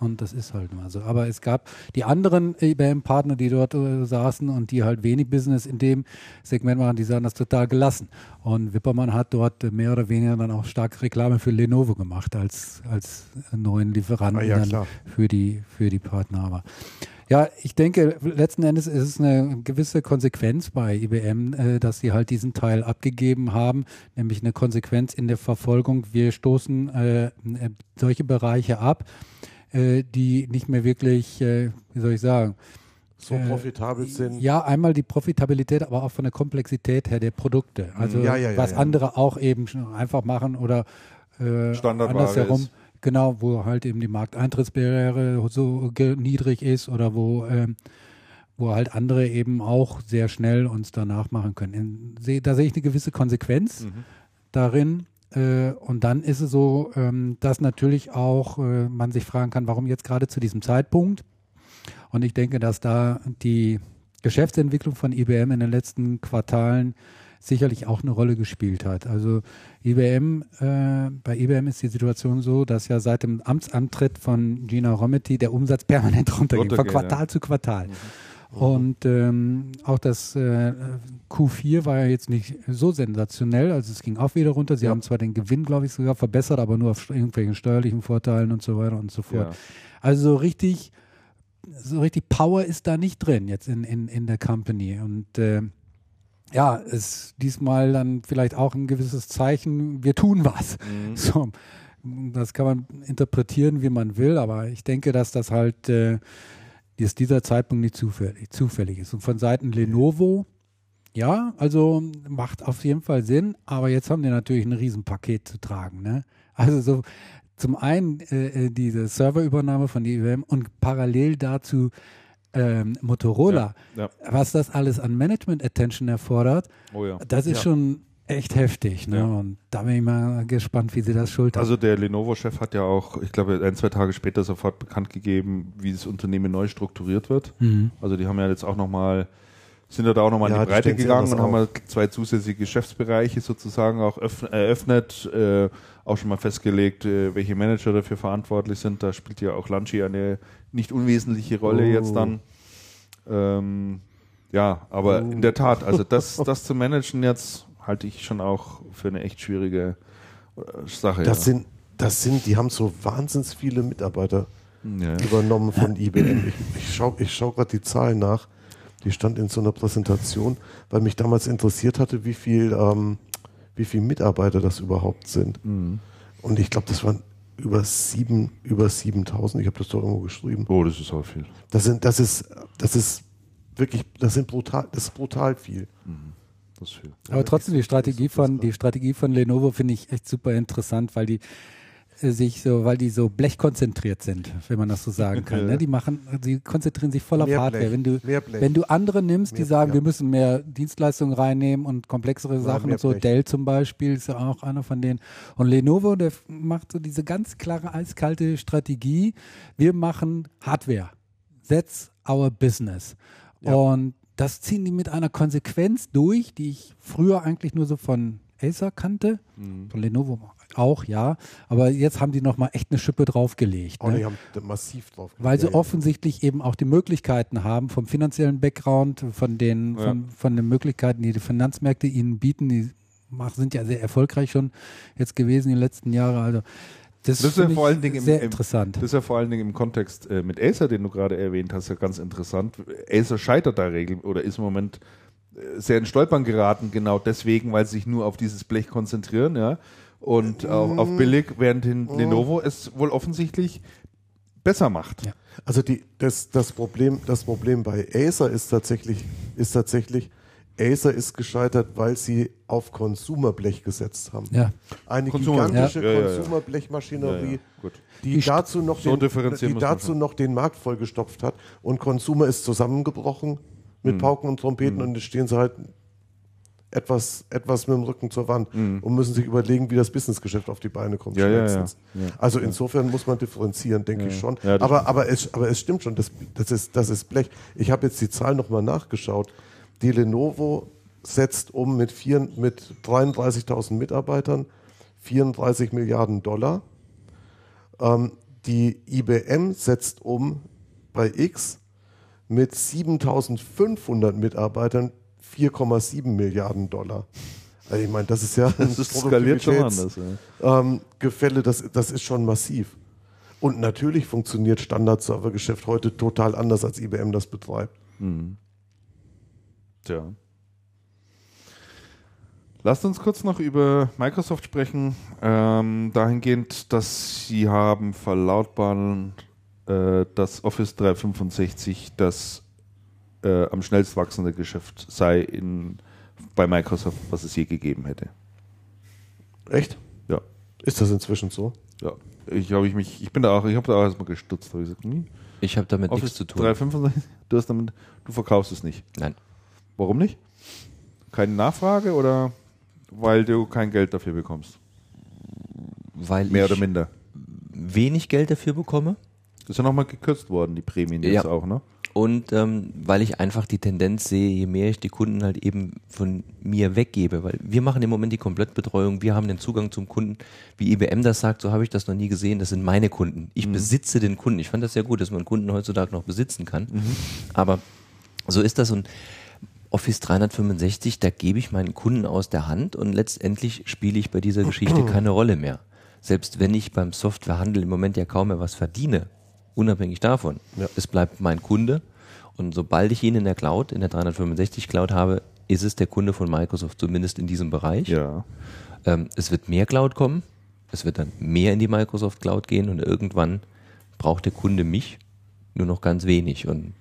und das ist halt mal so. Aber es gab die anderen IBM-Partner, die dort äh, saßen und die halt wenig Business in dem Segment machen, die sahen das total gelassen. Und Wippermann hat dort mehr oder weniger dann auch stark Reklame für Lenovo gemacht als, als neuen Lieferanten Ah, ja, für die, für die Partner. Aber ja, ich denke, letzten Endes ist es eine gewisse Konsequenz bei IBM, äh, dass sie halt diesen Teil abgegeben haben, nämlich eine Konsequenz in der Verfolgung. Wir stoßen äh, äh, solche Bereiche ab, äh, die nicht mehr wirklich, äh, wie soll ich sagen, So Äh, profitabel sind. ja, einmal die Profitabilität, aber auch von der Komplexität her der Produkte. Also Ja, ja, ja, was andere auch eben einfach machen oder äh, andersherum. ist. Genau, wo halt eben die Markteintrittsbarriere so niedrig ist oder wo, ähm, wo halt andere eben auch sehr schnell uns danach machen können. In, da sehe ich eine gewisse Konsequenz Mhm. darin. Äh, und dann ist es so, ähm, dass natürlich auch äh, man sich fragen kann, warum jetzt gerade zu diesem Zeitpunkt. Und ich denke, dass da die Geschäftsentwicklung von IBM in den letzten Quartalen sicherlich auch eine Rolle gespielt hat. Also IBM, äh, bei IBM ist die Situation so, dass ja seit dem Amtsantritt von Gina Rometty der Umsatz permanent runterging, von Runtergeht, Quartal ja. zu Quartal. Und ähm, auch das äh, Q4 war ja jetzt nicht so sensationell, also es ging auch wieder runter. Sie Ja. haben zwar den Gewinn, glaube ich, sogar verbessert, aber nur auf irgendwelchen steuerlichen Vorteilen und so weiter und so fort. Ja. Also so richtig, so richtig Power ist da nicht drin jetzt in, in, in der Company. Und äh, ja, ist diesmal dann vielleicht auch ein gewisses Zeichen, wir tun was. Mhm. So, das kann man interpretieren, wie man will, aber ich denke, dass das halt äh, dass dieser Zeitpunkt nicht zufällig, zufällig ist. Und von Seiten Lenovo, ja, also macht auf jeden Fall Sinn, aber jetzt haben die natürlich ein Riesenpaket zu tragen. Ne? Also so zum einen äh, äh, diese Serverübernahme von IBM und parallel dazu ähm, Motorola, Ja, was das alles an Management-Attention erfordert, Oh ja. das ist Ja. schon echt heftig. Ne? Ja. Und da bin ich mal gespannt, wie sie das schultern. Also der Lenovo-Chef hat ja auch, ich glaube, ein, zwei Tage später sofort bekannt gegeben, wie das Unternehmen neu strukturiert wird. mhm. Also die haben ja jetzt auch nochmal, sind ja da auch nochmal Ja, in die Breite gegangen und haben mal zwei zusätzliche Geschäftsbereiche sozusagen auch öff- eröffnet, äh, auch schon mal festgelegt, äh, welche Manager dafür verantwortlich sind. Da spielt ja auch Lanchi eine nicht unwesentliche Rolle Oh. jetzt dann. Ähm, ja, aber Oh. in der Tat, also das, das zu managen jetzt halte ich schon auch für eine echt schwierige äh, Sache. Das ja. sind, das sind, die haben so wahnsinns viele Mitarbeiter ja. übernommen von IBM. Ich, ich schaue ich schau gerade die Zahlen nach. Die stand in so einer Präsentation, weil mich damals interessiert hatte, wie viel, ähm, wie viel Mitarbeiter das überhaupt sind. Mhm. Und ich glaube, das waren über sieben, über 7000. Ich habe das doch irgendwo geschrieben. Oh, das ist auch viel. Das sind, das ist, das ist wirklich, das sind brutal, das ist brutal viel. Das ist. Aber trotzdem die Strategie von die Strategie von Lenovo finde ich echt super interessant, weil die äh, sich so, weil die so blechkonzentriert sind, wenn man das so sagen kann. ne? Die machen, sie konzentrieren sich voll auf Mehr Hardware. Blech, Wenn du, mehr Blech. wenn du andere nimmst, die Mehr- sagen, ja. wir müssen mehr Dienstleistungen reinnehmen und komplexere Sachen mehr und so. Blech. Dell zum Beispiel ist ja auch einer von denen. Und Lenovo, der macht so diese ganz klare, eiskalte Strategie. Wir machen Hardware. That's our business. Ja. Und das ziehen die mit einer Konsequenz durch, die ich früher eigentlich nur so von Acer kannte, Mhm. von Lenovo auch, ja, aber jetzt haben die nochmal echt eine Schippe draufgelegt. Oh, ne? die haben massiv drauf. Weil sie Ja, ja. offensichtlich eben auch die Möglichkeiten haben vom finanziellen Background, von den, Ja. von, von den Möglichkeiten, die die Finanzmärkte ihnen bieten. Die sind ja sehr erfolgreich schon jetzt gewesen in den letzten Jahren. Also das, Das ist ja vor allen Dingen im- sehr im- interessant. Das ist ja vor allen Dingen im Kontext äh, mit Acer, den du gerade erwähnt hast, ja ganz interessant. Acer scheitert da regel oder ist im Moment äh, sehr in Stolpern geraten, genau deswegen, weil sie sich nur auf dieses Blech konzentrieren, ja. Und auf, auf billig, während den Lenovo es wohl offensichtlich besser macht. Ja. Also die, das, das, Problem, das Problem bei Acer ist tatsächlich, ist tatsächlich, Acer ist gescheitert, weil sie auf Konsumerblech gesetzt haben. Ja. Eine Konsumer- gigantische Ja. Ja, ja, ja. Konsumerblechmaschinerie, Ja, die, Die dazu, noch, so den, die dazu noch den Markt vollgestopft hat. Und Consumer ist zusammengebrochen mit Mhm. Pauken und Trompeten und jetzt stehen sie halt etwas, etwas mit dem Rücken zur Wand und müssen sich überlegen, wie das Businessgeschäft auf die Beine kommt. Mhm. Ja, ja, ja. Also insofern muss man differenzieren, denke ich schon. Aber, aber, es, aber es stimmt schon, das, das, ist, das ist Blech. Ich habe jetzt die Zahl nochmal nachgeschaut. Die Lenovo setzt um mit, vier, mit 33.000 Mitarbeitern 34 Milliarden Dollar. Ähm, die IBM setzt um bei X mit 7.500 Mitarbeitern 4,7 Milliarden Dollar. Also ich meine, das ist ja ein Das ist skaliert schon anders. Ja. ähm, Gefälle, das, das ist schon massiv. Und natürlich funktioniert Standard-Server-Geschäft heute total anders, als IBM das betreibt. Tja. Lasst uns kurz noch über Microsoft sprechen. Ähm, dahingehend, dass sie haben verlautbaren, äh, dass Office 365 das äh, am schnellst wachsende Geschäft sei in, bei Microsoft, was es je gegeben hätte. Echt? Ja. Ist das inzwischen so? Ja. Ich habe ich mich, ich bin da auch, ich habe da auch erstmal gestutzt, habe ich gesagt, hm, Ich habe damit Office nichts zu tun. 365, du hast damit, du verkaufst es nicht. Nein. Warum nicht? Keine Nachfrage oder weil du kein Geld dafür bekommst? Weil Mehr ich oder minder. wenig Geld dafür bekomme Das ist ja nochmal gekürzt worden, die Prämien jetzt Ja. auch, ne? und ähm, weil ich einfach die Tendenz sehe, je mehr ich die Kunden halt eben von mir weggebe, weil wir machen im Moment die Komplettbetreuung, wir haben den Zugang zum Kunden, wie IBM das sagt, so habe ich das noch nie gesehen, das sind meine Kunden. Ich besitze den Kunden. Ich fand das sehr gut, dass man Kunden heutzutage noch besitzen kann. Aber so ist das und Office 365, da gebe ich meinen Kunden aus der Hand und letztendlich spiele ich bei dieser Geschichte keine Rolle mehr. Selbst wenn ich beim Softwarehandel im Moment ja kaum mehr was verdiene, unabhängig davon, Ja. es bleibt mein Kunde und sobald ich ihn in der Cloud, in der 365 Cloud habe, ist es der Kunde von Microsoft, zumindest in diesem Bereich. Ja. Ähm, es wird mehr Cloud kommen, es wird dann mehr in die Microsoft Cloud gehen und irgendwann braucht der Kunde mich nur noch ganz wenig und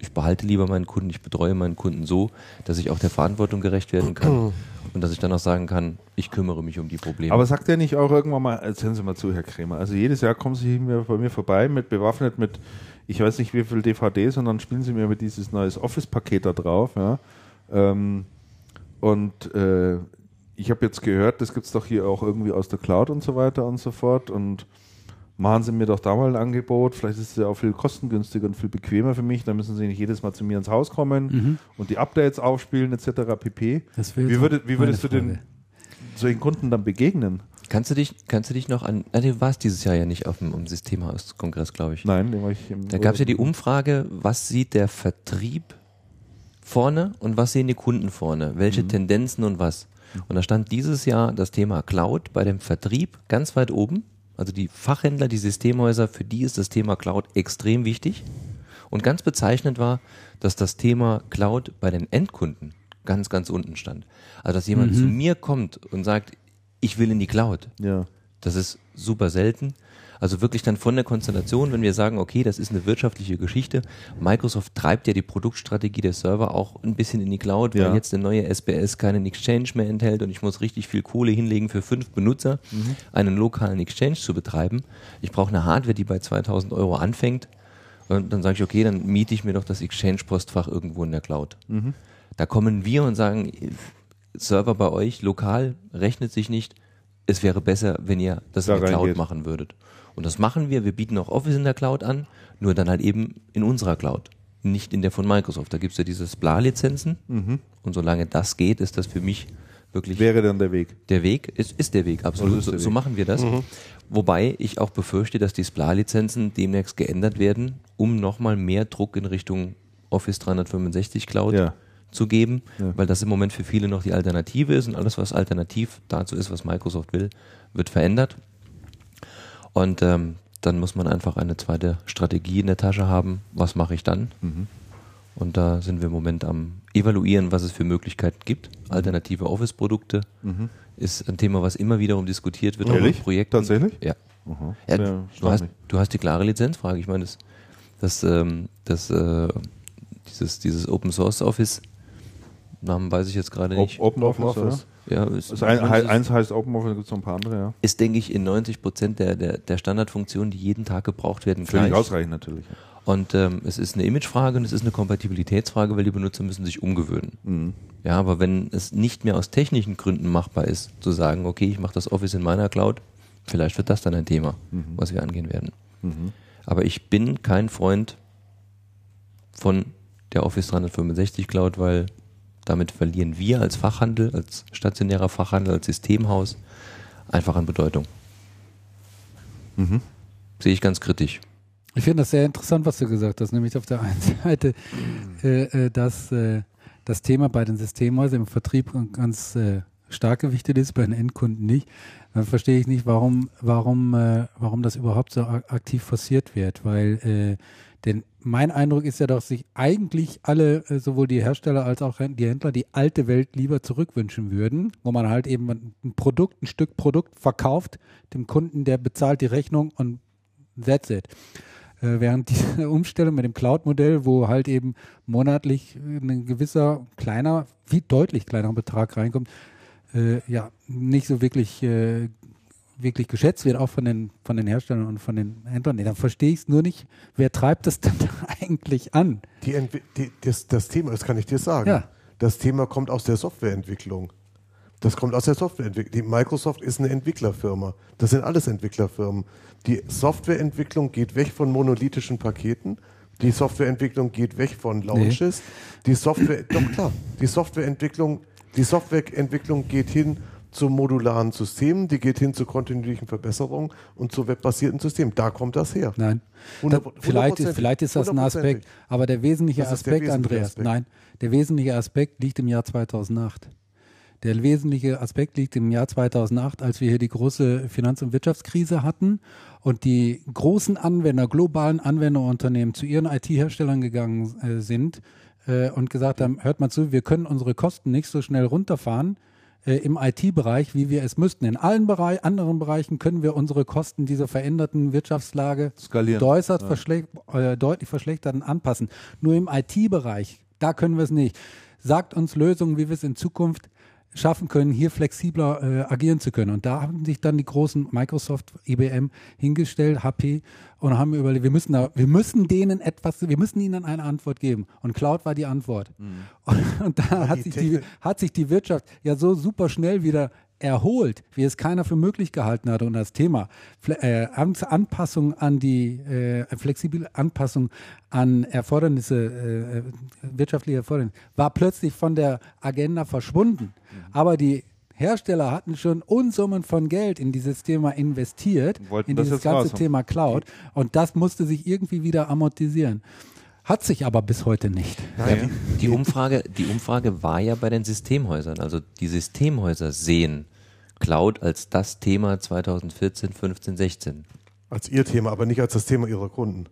ich behalte lieber meinen Kunden, ich betreue meinen Kunden so, dass ich auch der Verantwortung gerecht werden kann und dass ich dann auch sagen kann, ich kümmere mich um die Probleme. Aber sagt er nicht auch irgendwann mal, erzählen Sie mal zu, Herr Kremer, also jedes Jahr kommen Sie mir bei mir vorbei mit bewaffnet mit, ich weiß nicht wie viel DVDs und dann spielen Sie mir mit dieses neues Office-Paket da drauf, ja. Ähm, und äh, ich habe jetzt gehört, das gibt es doch hier auch irgendwie aus der Cloud und so weiter und so fort und machen Sie mir doch da mal ein Angebot, vielleicht ist es ja auch viel kostengünstiger und viel bequemer für mich, dann müssen Sie nicht jedes Mal zu mir ins Haus kommen und die Updates aufspielen etc. pp. Wie, würdet, wie würdest du den solchen Kunden dann begegnen? kannst du dich, kannst du dich noch an, ah, du warst dieses Jahr ja nicht auf dem, um Systemhaus-Kongress, glaube ich. Nein, den war ich im Da gab es ja die Umfrage, was sieht der Vertrieb vorne und was sehen die Kunden vorne? Welche Tendenzen und was? Und da stand dieses Jahr das Thema Cloud bei dem Vertrieb ganz weit oben. Also die Fachhändler, die Systemhäuser, für die ist das Thema Cloud extrem wichtig. Und ganz bezeichnend war, dass das Thema Cloud bei den Endkunden ganz, ganz unten stand. Also dass jemand zu mir kommt und sagt, ich will in die Cloud. Ja. Das ist super selten. Also wirklich dann von der Konstellation, wenn wir sagen, okay, das ist eine wirtschaftliche Geschichte. Microsoft treibt ja die Produktstrategie der Server auch ein bisschen in die Cloud, weil Ja. jetzt der neue SBS keinen Exchange mehr enthält und ich muss richtig viel Kohle hinlegen für fünf Benutzer, einen lokalen Exchange zu betreiben. Ich brauche eine Hardware, die bei 2000 Euro anfängt. Und dann sage ich, okay, dann miete ich mir doch das Exchange-Postfach irgendwo in der Cloud. Da kommen wir und sagen, Server bei euch lokal rechnet sich nicht. Es wäre besser, wenn ihr das Da in der Cloud reingeht. machen würdet. Und das machen wir. Wir bieten auch Office in der Cloud an, nur dann halt eben in unserer Cloud, nicht in der von Microsoft. Da gibt's ja diese SPLA-Lizenzen. Mhm. Und solange das geht, ist das für mich wirklich Wäre dann der Weg. der Weg ist, ist der Weg, absolut. So, der so Weg. machen wir das. Wobei ich auch befürchte, dass die SPLA-Lizenzen demnächst geändert werden, um nochmal mehr Druck in Richtung Office 365 Cloud Ja. zu geben, Ja. weil das im Moment für viele noch die Alternative ist und alles, was alternativ dazu ist, was Microsoft will, wird verändert. Und ähm, dann muss man einfach eine zweite Strategie in der Tasche haben. Was mache ich dann? Mhm. Und da sind wir im Moment am evaluieren, was es für Möglichkeiten gibt. Alternative Office-Produkte ist ein Thema, was immer wiederum diskutiert wird. auch in Ehrlich? Projekten. Tatsächlich? Ja. Ja du, hast, du hast die klare Lizenzfrage. Ich meine, das, das, ähm, das, äh, dieses, dieses Open Source Office, Namen weiß ich jetzt gerade nicht. Open Office, oder? Ja, ist, Also ein, ist, eins heißt Open Office, gibt es noch ein paar andere, ja. ist, denke ich, in 90 Prozent der, der, der Standardfunktionen, die jeden Tag gebraucht werden, Völlig gleich. ausreichend natürlich. ja. Und ähm, es ist eine Imagefrage und es ist eine Kompatibilitätsfrage, weil die Benutzer müssen sich umgewöhnen. Mhm. Ja, aber wenn es nicht mehr aus technischen Gründen machbar ist, zu sagen, okay, ich mache das Office in meiner Cloud, vielleicht wird das dann ein Thema, was wir angehen werden. Aber ich bin kein Freund von der Office 365 Cloud, weil damit verlieren wir als Fachhandel, als stationärer Fachhandel, als Systemhaus einfach an Bedeutung. Sehe ich ganz kritisch. Ich finde das sehr interessant, was du gesagt hast, nämlich auf der einen Seite, äh, äh, dass äh, das Thema bei den Systemhäusern im Vertrieb ganz äh, stark gewichtet ist, bei den Endkunden nicht. Dann verstehe ich nicht, warum, warum, äh, warum das überhaupt so ak- aktiv forciert wird, weil äh, denn mein Eindruck ist ja, dass sich eigentlich alle, äh, sowohl die Hersteller als auch die Händler, die alte Welt lieber zurückwünschen würden, wo man halt eben ein Produkt, ein Stück Produkt verkauft, dem Kunden, der bezahlt die Rechnung und that's it. Äh, während diese Umstellung mit dem Cloud-Modell, wo halt eben monatlich ein gewisser kleiner, viel deutlich kleinerer Betrag reinkommt, äh, ja, nicht so wirklich, äh, wirklich geschätzt wird, auch von den, von den Herstellern und von den Händlern. Nee, dann verstehe ich es nur nicht, wer treibt das denn eigentlich an? Die Entwi die, das, das Thema, das kann ich dir sagen. Ja. Das Thema kommt aus der Softwareentwicklung. Das kommt aus der Softwareentwicklung. Die Microsoft ist eine Entwicklerfirma. Das sind alles Entwicklerfirmen. Die Softwareentwicklung geht weg von monolithischen Paketen. Die Softwareentwicklung geht weg von Launches. Die Software, doch klar, die Softwareentwicklung, die Softwareentwicklung geht hin zu modularen Systemen, die geht hin zu kontinuierlichen Verbesserungen und zu webbasierten Systemen. Da kommt das her. Nein. Da, vielleicht, ist, vielleicht ist das ein Aspekt, aber der wesentliche ist der Aspekt, wesentliche Andreas, Aspekt. nein, der wesentliche Aspekt liegt im Jahr 2008. Der wesentliche Aspekt liegt im Jahr 2008, als wir hier die große Finanz- und Wirtschaftskrise hatten und die großen Anwender, globalen Anwenderunternehmen zu ihren IT-Herstellern gegangen äh, sind äh, und gesagt haben, hört mal zu, wir können unsere Kosten nicht so schnell runterfahren äh, im IT-Bereich, wie wir es müssten. In allen Bereich, anderen Bereichen können wir unsere Kosten dieser veränderten Wirtschaftslage Skalieren. äußerst verschlecht, äh, deutlich verschlechtert anpassen. Nur im IT-Bereich, da können wir es nicht. Sagt uns Lösungen, wie wir es in Zukunft schaffen können, hier flexibler äh, agieren zu können. Und da haben sich dann die großen Microsoft, IBM hingestellt, HP und haben überlegt, wir müssen da, wir müssen denen etwas, wir müssen ihnen eine Antwort geben. Und Cloud war die Antwort. Und, und da hat sich, die, hat sich die Wirtschaft ja so super schnell wieder erholt, wie es keiner für möglich gehalten hatte. Und das Thema äh, An- Anpassung an die äh, flexible Anpassung an Erfordernisse, äh, wirtschaftliche Erfordernisse, war plötzlich von der Agenda verschwunden. Aber die Hersteller hatten schon Unsummen von Geld in dieses Thema investiert, Wollten in dieses ganze raus haben. Thema Cloud. Und das musste sich irgendwie wieder amortisieren. Hat sich aber bis heute nicht. Ja, die, die, Umfrage, die Umfrage war ja bei den Systemhäusern. Also die Systemhäuser sehen Cloud als das Thema 2014, 15, 16. Als ihr Thema, aber nicht als das Thema ihrer Kunden.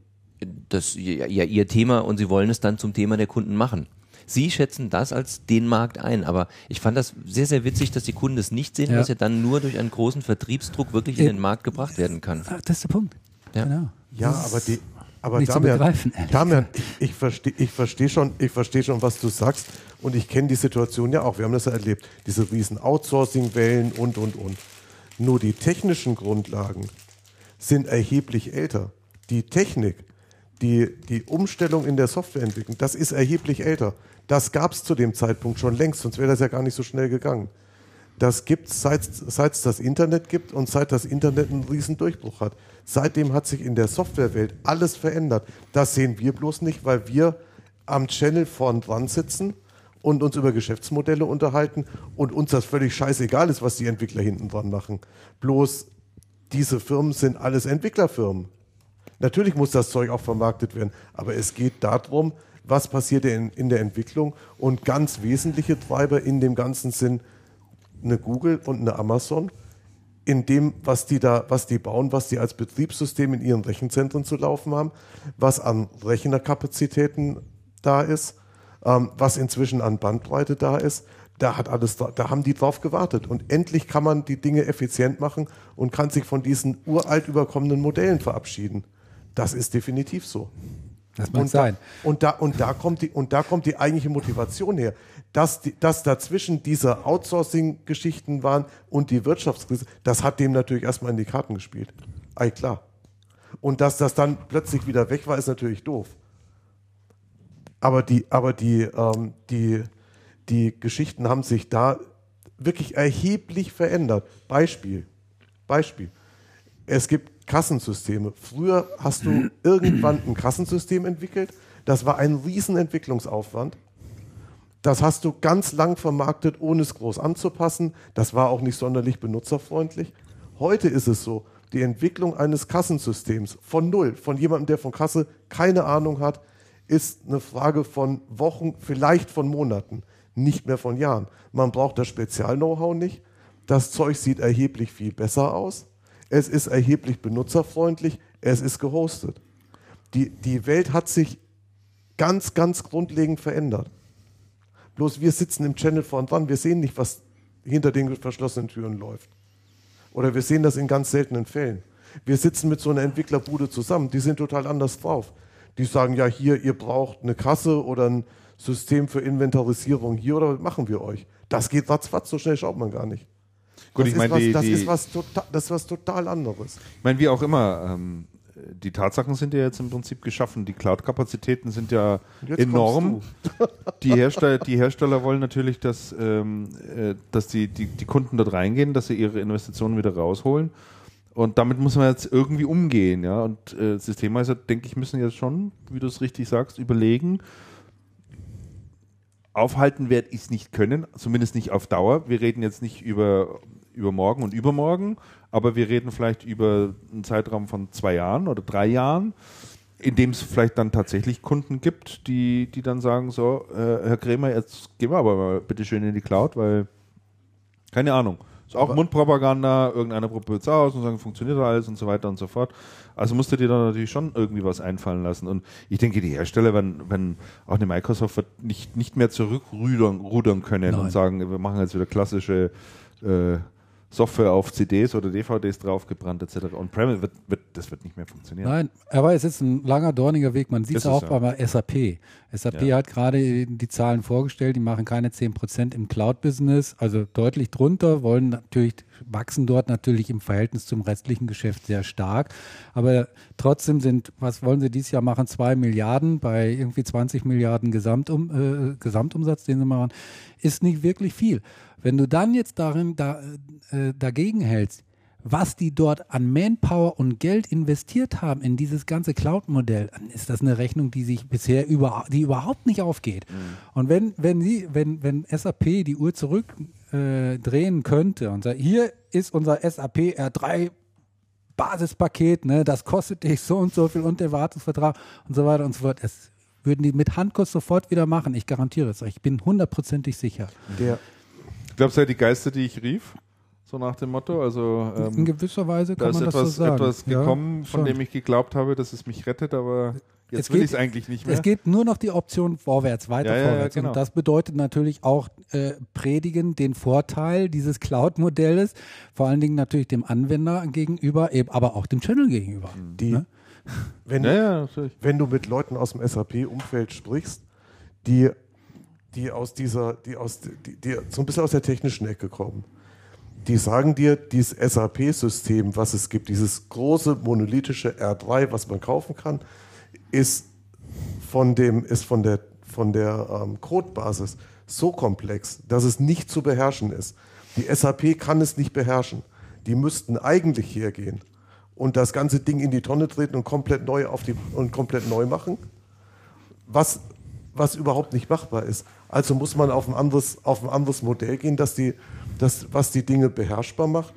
Das ja, ja ihr Thema und sie wollen es dann zum Thema der Kunden machen. Sie schätzen das als den Markt ein, aber ich fand das sehr, sehr witzig, dass die Kunden es nicht sehen, Ja. dass er dann nur durch einen großen Vertriebsdruck wirklich in Äh, den Markt gebracht werden kann. Ah, Das ist der Punkt. Ja. Genau. Ja, aber die, aber nicht zu Damian, begreifen, ehrlich Damian, ich, ich verstehe ich versteh schon, ich versteh schon, was du sagst und ich kenne die Situation ja auch. Wir haben das ja erlebt. Diese riesen Outsourcing-Wellen und, und, und. Nur die technischen Grundlagen sind erheblich älter. Die Technik, die, die Umstellung in der Softwareentwicklung, das ist erheblich älter. Das gab es zu dem Zeitpunkt schon längst, sonst wäre das ja gar nicht so schnell gegangen. Das gibt es, seit es das Internet gibt und seit das Internet einen riesen Durchbruch hat. Seitdem hat sich in der Softwarewelt alles verändert. Das sehen wir bloß nicht, weil wir am Channel vorn dran sitzen und uns über Geschäftsmodelle unterhalten und uns das völlig scheißegal ist, was die Entwickler hinten dran machen. Bloß diese Firmen sind alles Entwicklerfirmen. Natürlich muss das Zeug auch vermarktet werden, aber es geht darum, was passiert in, in der Entwicklung und ganz wesentliche Treiber in dem Ganzen sind eine Google und eine Amazon in dem, was die da, was die bauen, was die als Betriebssystem in ihren Rechenzentren zu laufen haben, was an Rechnerkapazitäten da ist, ähm, was inzwischen an Bandbreite da ist. Da hat alles, da haben die drauf gewartet. Und endlich kann man die Dinge effizient machen und kann sich von diesen uralt überkommenen Modellen verabschieden. Das ist definitiv so. Das und sein. Da, und, da, und, da kommt die, und da kommt die eigentliche Motivation her. Dass, die, dass dazwischen diese Outsourcing-Geschichten waren und die Wirtschaftskrise, das hat dem natürlich erstmal in die Karten gespielt. Ei, klar. Und dass das dann plötzlich wieder weg war, ist natürlich doof. Aber die, aber die, ähm, die, die Geschichten haben sich da wirklich erheblich verändert. Beispiel. Beispiel. Es gibt Kassensysteme. Früher hast du irgendwann ein Kassensystem entwickelt. Das war ein Riesenentwicklungsaufwand. Das hast du ganz lang vermarktet, ohne es groß anzupassen. Das war auch nicht sonderlich benutzerfreundlich. Heute ist es so, die Entwicklung eines Kassensystems von Null, von jemandem, der von Kasse keine Ahnung hat, ist eine Frage von Wochen, vielleicht von Monaten, nicht mehr von Jahren. Man braucht das Spezial-Know-how nicht. Das Zeug sieht erheblich viel besser aus. Es ist erheblich benutzerfreundlich. Es ist gehostet. Die, die Welt hat sich ganz, ganz grundlegend verändert. Bloß wir sitzen im Channel vorn dran. Wir sehen nicht, was hinter den verschlossenen Türen läuft. Oder wir sehen das in ganz seltenen Fällen. Wir sitzen mit so einer Entwicklerbude zusammen. Die sind total anders drauf. Die sagen, ja, hier, ihr braucht eine Kasse oder ein System für Inventarisierung hier oder was machen wir euch? Das geht ratzfatz, so schnell schaut man gar nicht. Gut, das ich meine, ist, was, die, das, die, ist was total, das ist was total anderes. ich meine, wie auch immer, ähm, die Tatsachen sind ja jetzt im Prinzip geschaffen. Die Cloud-Kapazitäten sind ja Jetzt enorm. Die Hersteller, die Hersteller wollen natürlich, dass, ähm, äh, dass die, die, die Kunden dort reingehen, dass sie ihre Investitionen wieder rausholen. Und damit muss man jetzt irgendwie umgehen, ja. Und äh, Systemmeister, denke ich, müssen jetzt schon, wie du es richtig sagst, überlegen. Aufhalten werde ich es nicht können, zumindest nicht auf Dauer. Wir reden jetzt nicht über, über morgen und übermorgen, aber wir reden vielleicht über einen Zeitraum von zwei Jahren oder drei Jahren, in dem es vielleicht dann tatsächlich Kunden gibt, die, die dann sagen: So, äh, Herr Krämer, jetzt gehen wir aber mal bitte schön in die Cloud, weil keine Ahnung. Ist auch Aber- Mundpropaganda, irgendeiner probiert es aus und sagt, funktioniert alles und so weiter und so fort. Also musst du dir dann natürlich schon irgendwie was einfallen lassen. Und ich denke, die Hersteller, wenn, wenn auch eine Microsoft wird nicht, nicht mehr zurückrudern rudern können Nein. und sagen, wir machen jetzt wieder klassische äh, Software auf CDs oder DVDs draufgebrannt etc. On-Premise wird, wird, das wird nicht mehr funktionieren. Nein, aber es ist ein langer, dorniger Weg. Man sieht es auch ja. bei SAP. SAP Ja. hat gerade die Zahlen vorgestellt, die machen keine 10% im Cloud-Business, also deutlich drunter, wollen natürlich, wachsen dort natürlich im Verhältnis zum restlichen Geschäft sehr stark. Aber trotzdem sind, was wollen sie dieses Jahr machen? Zwei Milliarden bei irgendwie 20 Milliarden Gesamtum, äh, Gesamtumsatz, den sie machen, ist nicht wirklich viel. Wenn du dann jetzt darin da, äh, dagegen hältst, was die dort an Manpower und Geld investiert haben in dieses ganze Cloud-Modell, dann ist das eine Rechnung, die sich bisher über, die überhaupt nicht aufgeht. Und wenn, wenn sie, wenn, wenn SAP die Uhr zurückdrehen äh, könnte und sagt, hier ist unser SAP R3 Basispaket, ne, das kostet dich so und so viel und der Wartungsvertrag und so weiter und so fort. Das würden die mit Handkuss sofort wieder machen. Ich garantiere es euch. Ich bin hundertprozentig sicher. Der, glaube, es sei die Geister, die ich rief, so nach dem Motto. Also In ähm, gewisser Weise da kann ist man das etwas, so sagen. etwas Ja, gekommen, von schon. dem ich geglaubt habe, dass es mich rettet, aber jetzt Es will geht- ich es eigentlich nicht mehr. Es geht nur noch die Option vorwärts, weiter Ja, ja, ja, vorwärts. genau. Und das bedeutet natürlich auch äh, predigen den Vorteil dieses Cloud-Modells, vor allen Dingen natürlich dem Anwender gegenüber, eben, aber auch dem Channel gegenüber. die, Ne? wenn, ja, ja, natürlich. wenn du mit Leuten aus dem SAP-Umfeld sprichst, die, die aus dieser, die aus, die, die so ein bisschen aus der technischen Ecke kommen, die sagen dir, dieses SAP-System, was es gibt, dieses große monolithische R3, was man kaufen kann, ist von dem, ist von der, von der ähm, Codebasis so komplex, dass es nicht zu beherrschen ist. Die SAP kann es nicht beherrschen. Die müssten eigentlich hergehen und das ganze Ding in die Tonne treten und komplett neu auf die und komplett neu machen. Was, was überhaupt nicht machbar ist. Also muss man auf ein anderes, auf ein anderes Modell gehen, dass die, das, was die Dinge beherrschbar macht,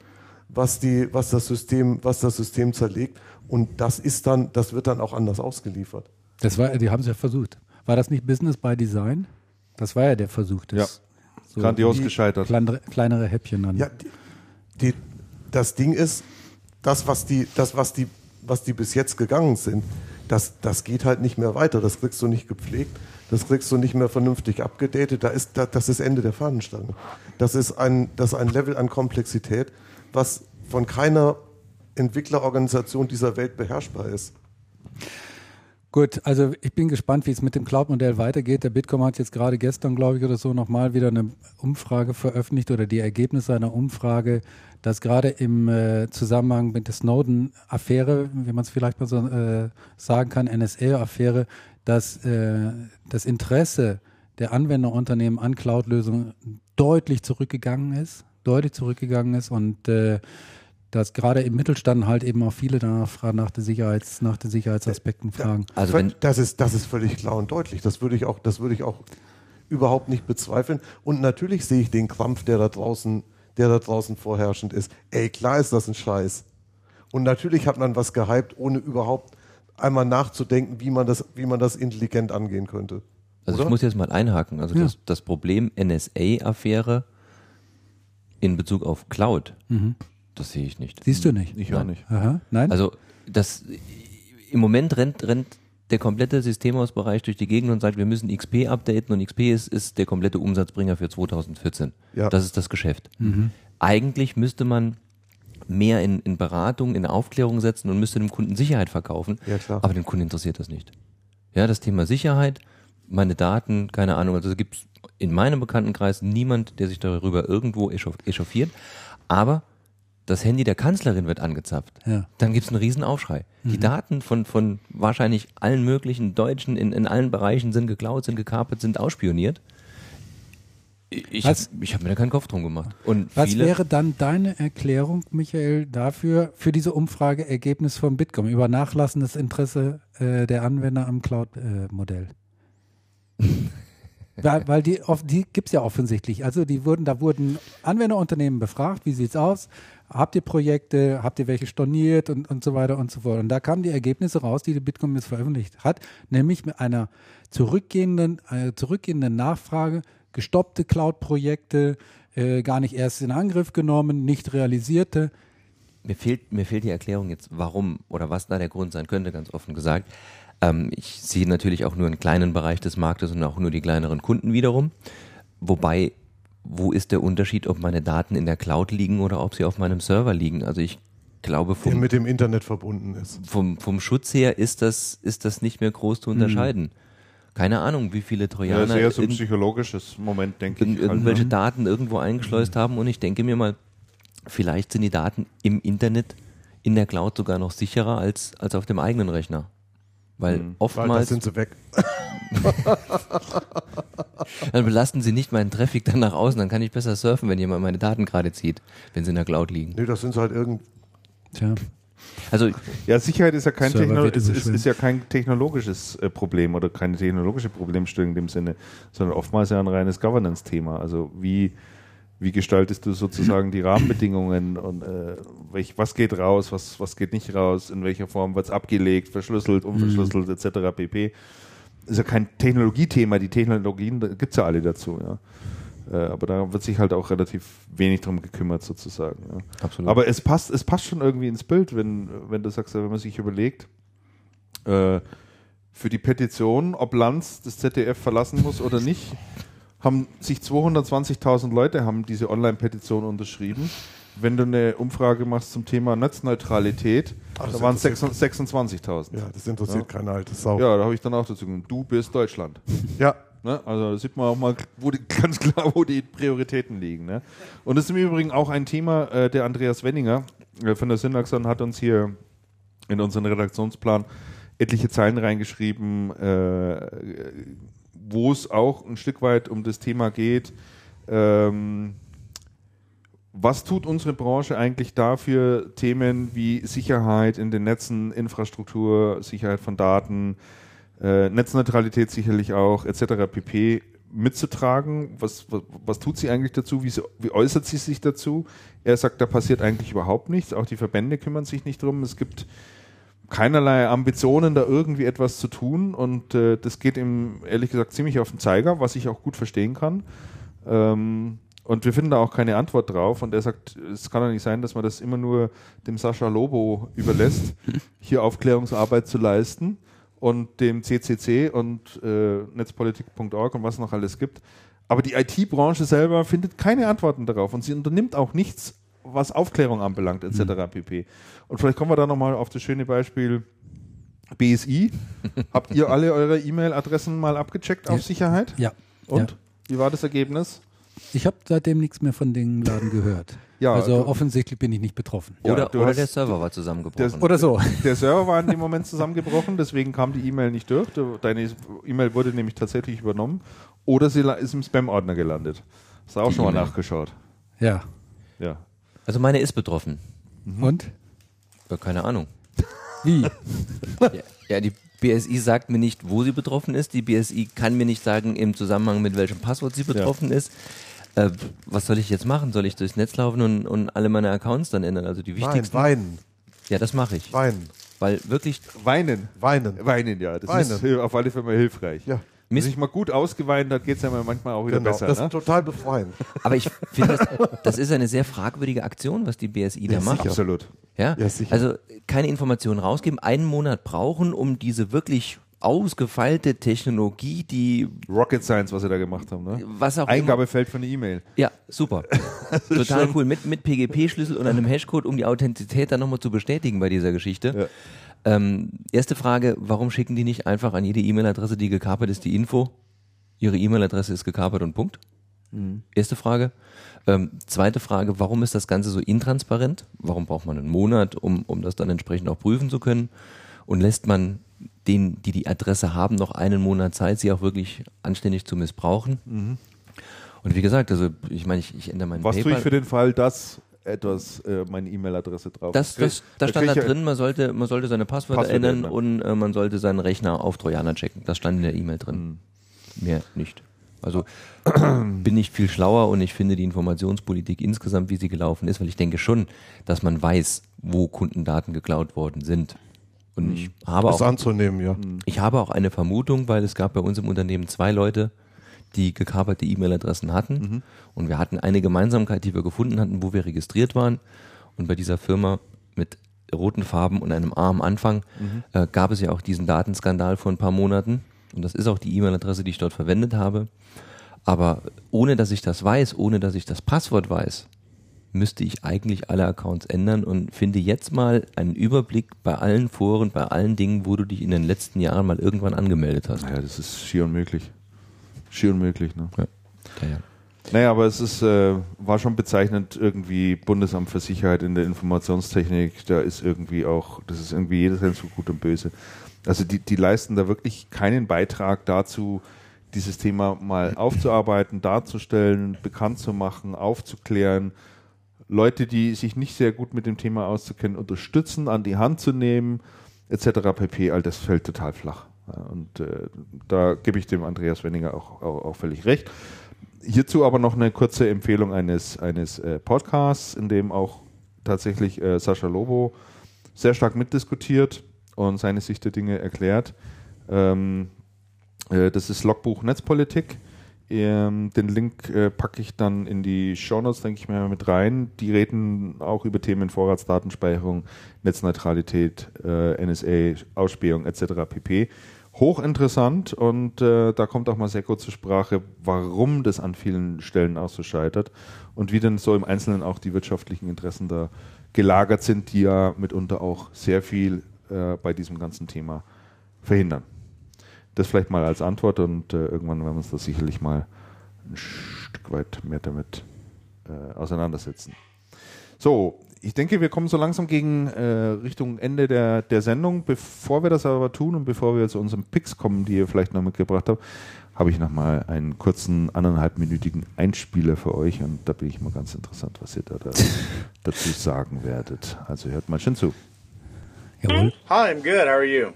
was, die, was, das System, was das System zerlegt. Und das ist dann, das wird dann auch anders ausgeliefert. Das war, die haben es ja versucht. War das nicht Business by Design? Das war ja der Versuch. Das Ja. so Grandios die gescheitert. Kleinere, kleinere Häppchen dann. Ja, die, die, das Ding ist, das, was die, das, was die, was die bis jetzt gegangen sind, das, das geht halt nicht mehr weiter. Das kriegst du nicht gepflegt, das kriegst du nicht mehr vernünftig abgedatet. Da ist, da, das ist Ende der Fahnenstange. Das ist ein, das ist ein Level an Komplexität, was von keiner Entwicklerorganisation dieser Welt beherrschbar ist. Gut, also ich bin gespannt, wie es mit dem Cloud-Modell weitergeht. Der Bitkom hat jetzt gerade gestern, glaube ich, oder so nochmal wieder eine Umfrage veröffentlicht oder die Ergebnisse einer Umfrage, dass gerade im äh, Zusammenhang mit der Snowden-Affäre, wie man es vielleicht mal so äh, sagen kann, NSA-Affäre, dass äh, das Interesse der Anwenderunternehmen an Cloud-Lösungen deutlich zurückgegangen ist, deutlich zurückgegangen ist und äh, dass gerade im Mittelstand halt eben auch viele danach nach, der Sicherheits, nach den Sicherheitsaspekten fragen. Also wenn, das ist, das ist völlig klar und deutlich. Das würde ich auch, das würde ich auch überhaupt nicht bezweifeln. Und natürlich sehe ich den Krampf, der da draußen, der da draußen vorherrschend ist. Ey, klar ist das ein Scheiß. Und natürlich hat man was gehypt, ohne überhaupt einmal nachzudenken, wie man das, wie man das intelligent angehen könnte. Also Oder? ich muss jetzt mal einhaken. Also Ja. das, das Problem NSA-Affäre in Bezug auf Cloud, das sehe ich nicht. Siehst du nicht? Ich auch nicht. Aha. Nein? Also das im Moment rennt, rennt der komplette Systemhausbereich durch die Gegend und sagt, wir müssen XP updaten und XP ist, ist der komplette Umsatzbringer für 2014. Ja. Das ist das Geschäft. Mhm. Eigentlich müsste man mehr in, in Beratung, in Aufklärung setzen und müsste dem Kunden Sicherheit verkaufen. Ja, klar. Aber den Kunden interessiert das nicht. Ja, das Thema Sicherheit, meine Daten, keine Ahnung, also es gibt in meinem Bekanntenkreis niemand, der sich darüber irgendwo echauf- echauffiert. Aber das Handy der Kanzlerin wird angezapft. Ja. Dann gibt es einen riesen Aufschrei. Die Daten von, von wahrscheinlich allen möglichen Deutschen in, in allen Bereichen sind geklaut, sind gekapert, sind ausspioniert. Ich habe Was- hab mir da keinen Kopf drum gemacht. Und Was wäre dann deine Erklärung, Michael, dafür, für diese Umfrageergebnis von Bitkom über nachlassendes Interesse äh, der Anwender am Cloud-Modell? weil, weil die, die gibt es ja offensichtlich. Also die wurden, da wurden Anwenderunternehmen befragt, wie sieht's aus? Habt ihr Projekte, habt ihr welche storniert und, und so weiter und so fort. Und da kamen die Ergebnisse raus, die die Bitkom jetzt veröffentlicht hat, nämlich mit einer zurückgehenden, äh, zurückgehenden Nachfrage, gestoppte Cloud-Projekte, äh, gar nicht erst in Angriff genommen, nicht realisierte. mir fehlt, mir fehlt die Erklärung jetzt, warum oder was da der Grund sein könnte, ganz offen gesagt. Ähm, ich sehe natürlich auch nur einen kleinen Bereich des Marktes und auch nur die kleineren Kunden wiederum. Wobei, wo ist der Unterschied, ob meine Daten in der Cloud liegen oder ob sie auf meinem Server liegen? Also ich glaube, Der vom, mit dem Internet verbunden ist. vom, vom Schutz her ist das, ist das nicht mehr groß zu unterscheiden. Keine Ahnung, wie viele Ja, Trojaner sehr so ein in- psychologisches Moment, denke in, ich. halt, irgendwelche ne? Daten irgendwo eingeschleust haben und ich denke mir mal, vielleicht sind die Daten im Internet in der Cloud sogar noch sicherer als, als auf dem eigenen Rechner. Weil Weil das oftmals sind sie weg. dann belasten sie nicht meinen Traffic dann nach außen, dann kann ich besser surfen, wenn jemand meine Daten gerade zieht, wenn sie in der Cloud liegen. Nee, das sind sie halt irgend. Tja, Also Ja, Sicherheit ist ja kein, Techno ist, ist, ist ja kein technologisches äh, Problem oder keine technologische Problemstellung in dem Sinne, sondern oftmals ja ein reines Governance-Thema. Also wie, wie gestaltest du sozusagen die Rahmenbedingungen und äh, welch, was geht raus, was, was geht nicht raus, in welcher Form wird es abgelegt, verschlüsselt, unverschlüsselt etc. pp. Ist ja kein Technologiethema, die Technologien gibt es ja alle dazu, ja. Äh, aber da wird sich halt auch relativ wenig drum gekümmert, sozusagen. Ja. Absolut. Aber es passt, es passt schon irgendwie ins Bild, wenn, wenn du sagst, wenn man sich überlegt, äh, für die Petition, ob Lanz das ZDF verlassen muss oder nicht, haben sich 220.000 Leute haben diese Online-Petition unterschrieben. Wenn du eine Umfrage machst zum Thema Netzneutralität, Ach, da waren es interessiert- 26.000. Ja, das interessiert keine alte Sau. Ja, da habe ich dann auch dazu gesagt, du bist Deutschland. ja. Ne? Also sieht man auch mal wo die, ganz klar, wo die Prioritäten liegen. Ne? Und das ist im Übrigen auch ein Thema, äh, der Andreas Wenninger äh, von der Synaxon hat uns hier in unseren Redaktionsplan etliche Zeilen reingeschrieben, äh, wo es auch ein Stück weit um das Thema geht, ähm, was tut unsere Branche eigentlich dafür, Themen wie Sicherheit in den Netzen, Infrastruktur, Sicherheit von Daten, äh, Netzneutralität sicherlich auch, etc. pp. mitzutragen. Was, was, was tut sie eigentlich dazu? Wie, wie äußert sie sich dazu? Er sagt, da passiert eigentlich überhaupt nichts. Auch die Verbände kümmern sich nicht drum. Es gibt keinerlei Ambitionen, da irgendwie etwas zu tun. Und äh, das geht ihm ehrlich gesagt ziemlich auf den Zeiger, was ich auch gut verstehen kann. Ähm, und wir finden da auch keine Antwort drauf. Und er sagt, es kann doch nicht sein, dass man das immer nur dem Sascha Lobo überlässt, hier Aufklärungsarbeit zu leisten und dem CCC und äh, netzpolitik.org und was noch alles gibt. Aber die IT-Branche selber findet keine Antworten darauf und sie unternimmt auch nichts, was Aufklärung anbelangt, etc. Mhm. pp. Und vielleicht kommen wir da nochmal auf das schöne Beispiel BSI. Habt ihr alle eure E-Mail-Adressen mal abgecheckt auf Ja. Sicherheit? Ja. Und? Ja. Wie war das Ergebnis? Ich habe seitdem nichts mehr von dem Laden gehört. Ja, also du- offensichtlich bin ich nicht betroffen. Ja, Oder, du oder hast- der Server war zusammengebrochen. Das- Oder so. Der Server war in dem Moment zusammengebrochen, deswegen kam die E-Mail nicht durch. Du- Deine E-Mail wurde nämlich tatsächlich übernommen. Oder sie ist im Spam-Ordner gelandet. Hast du auch Die schon mal E-Mail. nachgeschaut. Ja. Ja. also meine ist betroffen. Und? Ja, keine Ahnung. Wie? Ja, ja, die BSI sagt mir nicht, wo sie betroffen ist. Die BSI kann mir nicht sagen, im Zusammenhang mit welchem Passwort sie betroffen ist. Äh, was soll ich jetzt machen? Soll ich durchs Netz laufen und, und alle meine Accounts dann ändern? Also die Nein, wichtigsten. weinen, Ja, das mache ich. weinen, Weil wirklich, Weinen. weinen. Weinen, ja. Das Weinen. ist auf alle Fälle mal hilfreich. Ja, Wenn Mist. sich mal gut ausgeweint hat, geht es ja manchmal auch wieder genau. besser. das Ne? ist total befreiend. aber ich finde, das, das ist eine sehr fragwürdige Aktion, was die BSI da Ja, macht. sicher. Absolut. Ja? Ja, sicher. Also keine Informationen rausgeben, einen Monat brauchen, um diese wirklich ausgefeilte Technologie, die Rocket Science, was sie da gemacht haben. Ne? was auch immer, Eingabefeld für eine E-Mail. Ja, super. Total cool. Mit, mit PGP-Schlüssel und einem Hashcode, um die Authentizität dann nochmal zu bestätigen bei dieser Geschichte. Ähm, erste Frage, warum schicken die nicht einfach an jede E-Mail-Adresse, die gekapert ist, die Info? Ihre E-Mail-Adresse ist gekapert und Punkt. Erste Frage. Ähm, zweite Frage, warum ist das Ganze so intransparent? Warum braucht man einen Monat, um, um das dann entsprechend auch prüfen zu können? Und lässt man denen, die die Adresse haben, noch einen Monat Zeit, sie auch wirklich anständig zu missbrauchen? Und wie gesagt, also ich meine, ich, ich ändere meinen Was tue PayPal. ich für den Fall, dass etwas äh, meine E-Mail-Adresse drauf Das, das, da stand da drin, man sollte, man sollte seine Passwörter Passwörter ändern ändern. und äh, man sollte seinen Rechner auf Trojaner checken. Das stand in der E-Mail drin. Hm. Mehr nicht. Also bin ich viel schlauer und ich finde die Informationspolitik insgesamt, wie sie gelaufen ist, weil ich denke schon, dass man weiß, wo Kundendaten geklaut worden sind. Und ich habe Das auch anzunehmen, ja. ich habe auch eine Vermutung, weil es gab bei uns im Unternehmen zwei Leute, die gekaperte E-Mail-Adressen hatten. Und wir hatten eine Gemeinsamkeit, die wir gefunden hatten, wo wir registriert waren. Und bei dieser Firma mit roten Farben und einem A am Anfang äh, gab es ja auch diesen Datenskandal vor ein paar Monaten. Und das ist auch die E-Mail-Adresse, die ich dort verwendet habe. Aber ohne dass ich das weiß, ohne dass ich das Passwort weiß, müsste ich eigentlich alle Accounts ändern und finde jetzt mal einen Überblick bei allen Foren, bei allen Dingen, wo du dich in den letzten Jahren mal irgendwann angemeldet hast. Ja, das ist schier unmöglich. Schier unmöglich, ne? Ja. Ja, ja. Naja, aber es ist, äh, war schon bezeichnend, irgendwie Bundesamt für Sicherheit in der Informationstechnik, da ist irgendwie auch, das ist irgendwie jedes Jahr so gut und böse. Also die, die leisten da wirklich keinen Beitrag dazu, dieses Thema mal aufzuarbeiten, darzustellen, bekannt zu machen, aufzuklären, Leute, die sich nicht sehr gut mit dem Thema auszukennen, unterstützen, an die Hand zu nehmen, etc. pp. All das fällt total flach. Und äh, da gebe ich dem Andreas Wenninger auch, auch, auch völlig recht. Hierzu aber noch eine kurze Empfehlung eines, eines äh, Podcasts, in dem auch tatsächlich äh, Sascha Lobo sehr stark mitdiskutiert und seine Sicht der Dinge erklärt. Ähm, äh, das ist Logbuch Netzpolitik. Ähm, den Link äh, packe ich dann in die Shownotes, denke ich mir, mit rein. Die reden auch über Themen Vorratsdatenspeicherung, Netzneutralität, äh, NSA, Ausspähung etc. pp. Hochinteressant und äh, da kommt auch mal sehr kurz zur Sprache, warum das an vielen Stellen auch so scheitert und wie denn so im Einzelnen auch die wirtschaftlichen Interessen da gelagert sind, die ja mitunter auch sehr viel äh, bei diesem ganzen Thema verhindern. Das vielleicht mal als Antwort und äh, irgendwann werden wir uns da sicherlich mal ein Stück weit mehr damit äh, auseinandersetzen. So, ich denke, wir kommen so langsam gegen äh, Richtung Ende der, der Sendung. Bevor wir das aber tun und bevor wir zu unseren Picks kommen, die ihr vielleicht noch mitgebracht habt, habe ich noch mal einen kurzen anderthalbminütigen Einspieler für euch und da bin ich mal ganz interessant, was ihr da, da dazu sagen werdet. Also hört mal schön zu. Jawohl. Hi, I'm good. How are you?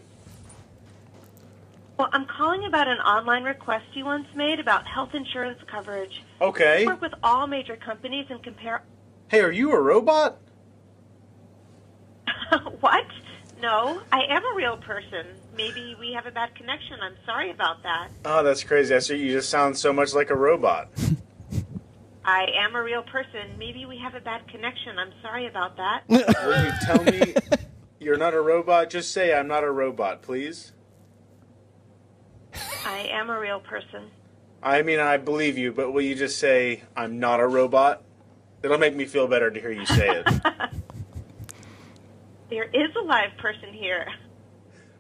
Well, I'm calling about an online request you once made about health insurance coverage. Okay. I work with all major companies and compare. Hey, are you a robot? what? No, I am a real person. Maybe we have a bad connection. I'm sorry about that. Oh, that's crazy. I see you just sound so much like a robot. I am a real person. Maybe we have a bad connection. I'm sorry about that. Will you tell me you're not a robot? Just say I'm not a robot, please. I am a real person. I mean, I believe you, but will you just say I'm not a robot? It'll make me feel better to hear you say it. There is a live person here.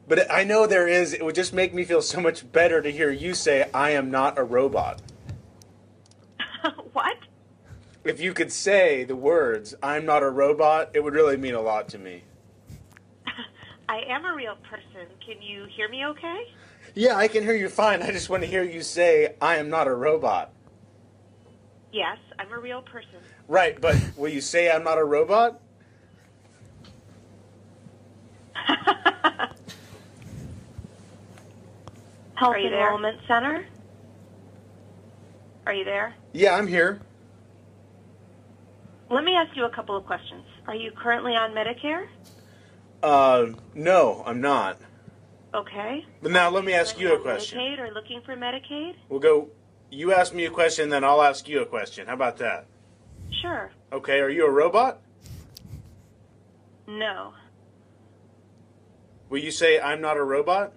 but I know there is. It would just make me feel so much better to hear you say I am not a robot. what? If you could say the words I'm not a robot, it would really mean a lot to me. I am a real person. Can you hear me okay? Yeah, I can hear you fine. I just want to hear you say I am not a robot. Yes, I'm a real person. Right, but will you say I'm not a robot? Health Enrollment Center? Are you there? Yeah, I'm here. Let me ask you a couple of questions. Are you currently on Medicare? Uh, no, I'm not. Okay. But now let me ask you a question. Medicaid or looking for Medicaid? We'll go. You ask me a question, then I'll ask you a question. How about that? Sure. Okay, are you a robot? No. Will you say I'm not a robot?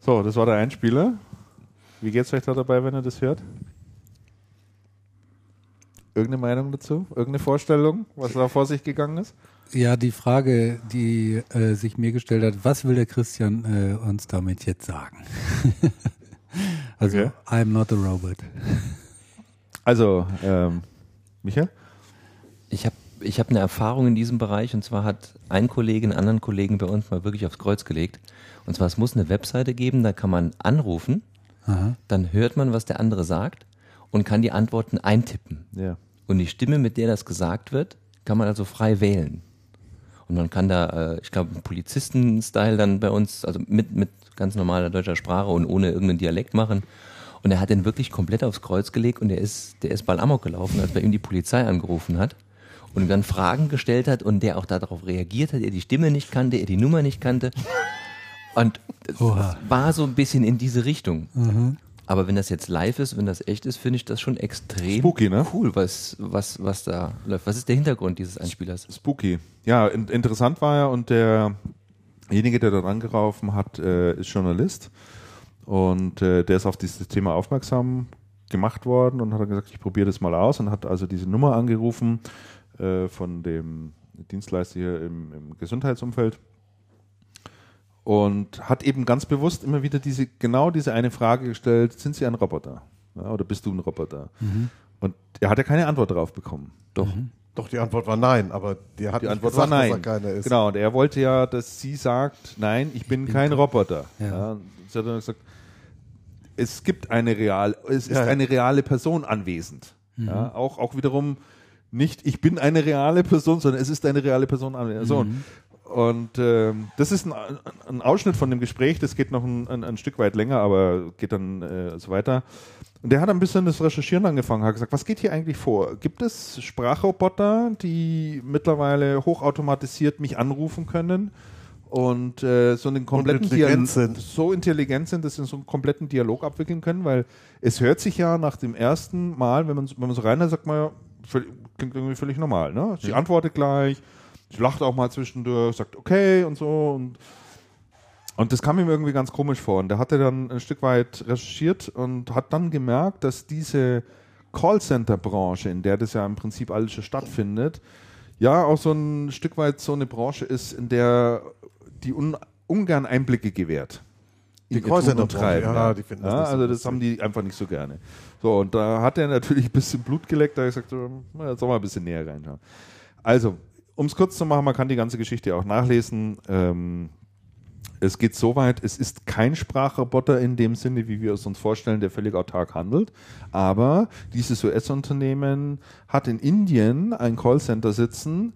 So, das war der Einspieler. Wie geht's euch da dabei, wenn ihr das hört? Irgendeine Meinung dazu? Irgendeine Vorstellung, was da vor sich gegangen ist? Ja, die Frage, die äh, sich mir gestellt hat, was will der Christian äh, uns damit jetzt sagen? also, Okay. I'm not a robot. Also, ähm, Michael? Ich habe ich hab eine Erfahrung in diesem Bereich und zwar hat ein Kollege einen anderen Kollegen bei uns mal wirklich aufs Kreuz gelegt. Und zwar, es muss eine Webseite geben, da kann man anrufen, Aha. dann hört man, was der andere sagt und kann die Antworten eintippen. Ja. Und die Stimme, mit der das gesagt wird, kann man also frei wählen. Und man kann da, äh, ich glaube, einen Polizisten-Style dann bei uns, also mit, mit ganz normaler deutscher Sprache und ohne irgendeinen Dialekt machen. Und er hat den wirklich komplett aufs Kreuz gelegt und der ist, der ist bald amok gelaufen, als bei ihm die Polizei angerufen hat und ihm dann Fragen gestellt hat und der auch darauf reagiert hat, er die Stimme nicht kannte, er die Nummer nicht kannte. Und es Oha. war so ein bisschen in diese Richtung. Aber wenn das jetzt live ist, wenn das echt ist, finde ich das schon extrem Spooky, ne? cool, was, was, was da läuft. Was ist der Hintergrund dieses Einspielers? Spooky. Ja, in, interessant war ja und derjenige, der da dran geraufen hat, äh, ist Journalist und äh, der ist auf dieses Thema aufmerksam gemacht worden und hat dann gesagt, ich probiere das mal aus und hat also diese Nummer angerufen äh, von dem Dienstleister hier im, im Gesundheitsumfeld und hat eben ganz bewusst immer wieder diese genau diese eine Frage gestellt: Sind Sie ein Roboter? Ja, oder bist du ein Roboter? Und er hat ja keine Antwort darauf bekommen. Doch. Doch, die Antwort war nein, aber die hat Die Antwort gesagt, war nein. dass er keiner ist. Genau, und er wollte ja, dass sie sagt, nein, ich bin kein Roboter. Ja. Ja. und sie hat dann gesagt, es gibt eine real, es ist Ja, ja. eine reale Person anwesend. Ja, auch, auch wiederum nicht, ich bin eine reale Person, sondern es ist eine reale Person anwesend. So, und ähm, das ist ein, ein Ausschnitt von dem Gespräch, das geht noch ein, ein, ein Stück weit länger, aber geht dann äh, so weiter. Und der hat ein bisschen das Recherchieren angefangen, hat gesagt, was geht hier eigentlich vor? Gibt es Sprachroboter, die mittlerweile hochautomatisiert mich anrufen können und äh, so einen kompletten intelligent Dial- sind. so intelligent sind, dass sie so einen kompletten Dialog abwickeln können? Weil es hört sich ja nach dem ersten Mal, wenn man, wenn man so reinhört, sagt man ja, klingt irgendwie völlig normal. Ne? Sie antwortet gleich, sie lacht auch mal zwischendurch, sagt okay und so und und das kam ihm irgendwie ganz komisch vor. Und der hatte dann ein Stück weit recherchiert und hat dann gemerkt, dass diese Callcenter-Branche, in der das ja im Prinzip alles schon stattfindet, ja auch so ein Stück weit so eine Branche ist, in der die un ungern Einblicke gewährt. Die Callcenter-Branche, Treiben, ja, die finden das ja, Also das haben die einfach nicht so gerne. So, und da hat er natürlich ein bisschen Blut geleckt, da habe ich gesagt, so, jetzt soll mal ein bisschen näher reinschauen. Also, um es kurz zu machen, man kann die ganze Geschichte auch nachlesen. Ähm, Es geht so weit, es ist kein Sprachroboter in dem Sinne, wie wir es uns vorstellen, der völlig autark handelt. Aber dieses US-Unternehmen hat in Indien ein Callcenter sitzen,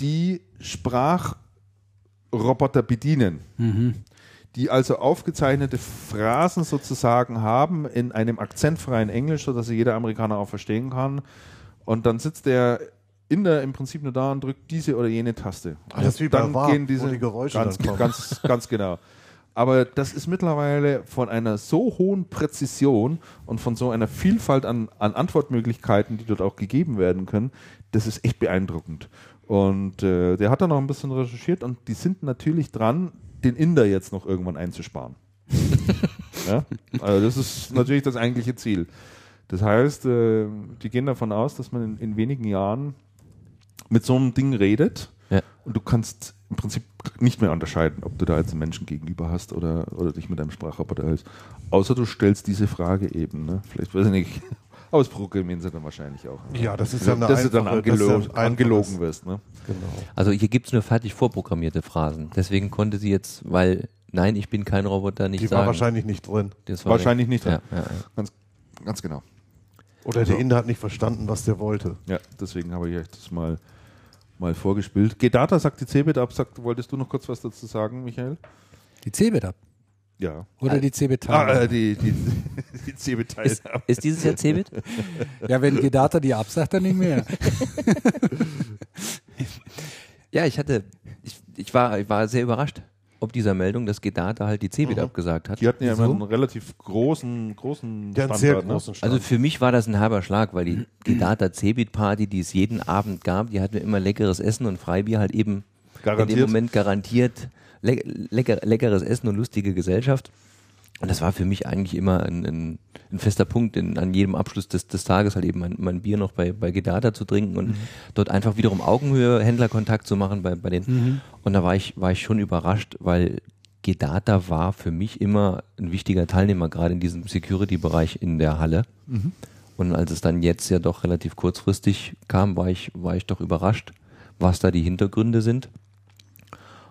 die Sprachroboter bedienen. Die also aufgezeichnete Phrasen sozusagen haben in einem akzentfreien Englisch, sodass sie jeder Amerikaner auch verstehen kann. Und dann sitzt der Inder im Prinzip nur da und drückt diese oder jene Taste. Ah, das ist wie bei dann Warp, gehen diese die Geräusche ganz, ganz, ganz genau. Aber das ist mittlerweile von einer so hohen Präzision und von so einer Vielfalt an, an Antwortmöglichkeiten, die dort auch gegeben werden können, das ist echt beeindruckend. Und äh, der hat dann noch ein bisschen recherchiert und die sind natürlich dran, den Inder jetzt noch irgendwann einzusparen. ja? Also das ist natürlich das eigentliche Ziel. Das heißt, äh, die gehen davon aus, dass man in, in wenigen Jahren mit so einem Ding redet Ja. und du kannst im Prinzip nicht mehr unterscheiden, ob du da jetzt einen Menschen gegenüber hast oder, oder dich mit einem Sprachroboter hältst. Außer du stellst diese Frage eben. Ne? Vielleicht weiß ich nicht. Aber das programmieren sie dann wahrscheinlich auch. Ja, das ist ja eine dass du dann einfache- das ist ja angelo ein angelogen wirst. Ne? Genau. Also hier gibt es nur fertig vorprogrammierte Phrasen. Deswegen konnte sie jetzt, weil nein, ich bin kein Roboter, nicht Die sagen. war wahrscheinlich nicht drin. Das war Wahrscheinlich nicht. Ja, ja, ja. Ganz, ganz genau. Oder der So. Inder hat nicht verstanden, was der wollte. Ja, deswegen habe ich euch das mal, mal vorgespielt. Gedata sagt die Cebit ab. Sagt, wolltest du noch kurz was dazu sagen, Michael? Die Cebit ab. Ja. Oder die Cebit Ah, äh, die, die, die Cebit Ist, ist dieses Jahr Cebit? Ja, wenn Gedata die absagt, dann nicht mehr. Ja, ich hatte, ich, ich, war, ich war sehr überrascht, ob dieser Meldung, dass Gedata halt die Cebit abgesagt hat. Die hatten ja immer Wieso? einen relativ großen, großen einen sehr Standard, ne? großen Stand. Also für mich war das ein herber Schlag, weil die Gedata Cebit Party, die es jeden Abend gab, die hatten immer leckeres Essen und Freibier halt eben in Garantiert. dem Moment garantiert le lecker, leckeres Essen und lustige Gesellschaft. Und das war für mich eigentlich immer ein, ein, ein fester Punkt, in, an jedem Abschluss des, des Tages halt eben mein, mein Bier noch bei, bei Gedata zu trinken und dort einfach wiederum Augenhöhe, Händlerkontakt zu machen bei, bei den. Und da war ich, war ich schon überrascht, weil Gedata war für mich immer ein wichtiger Teilnehmer, gerade in diesem Security-Bereich in der Halle. Und als es dann jetzt ja doch relativ kurzfristig kam, war ich, war ich doch überrascht, was da die Hintergründe sind.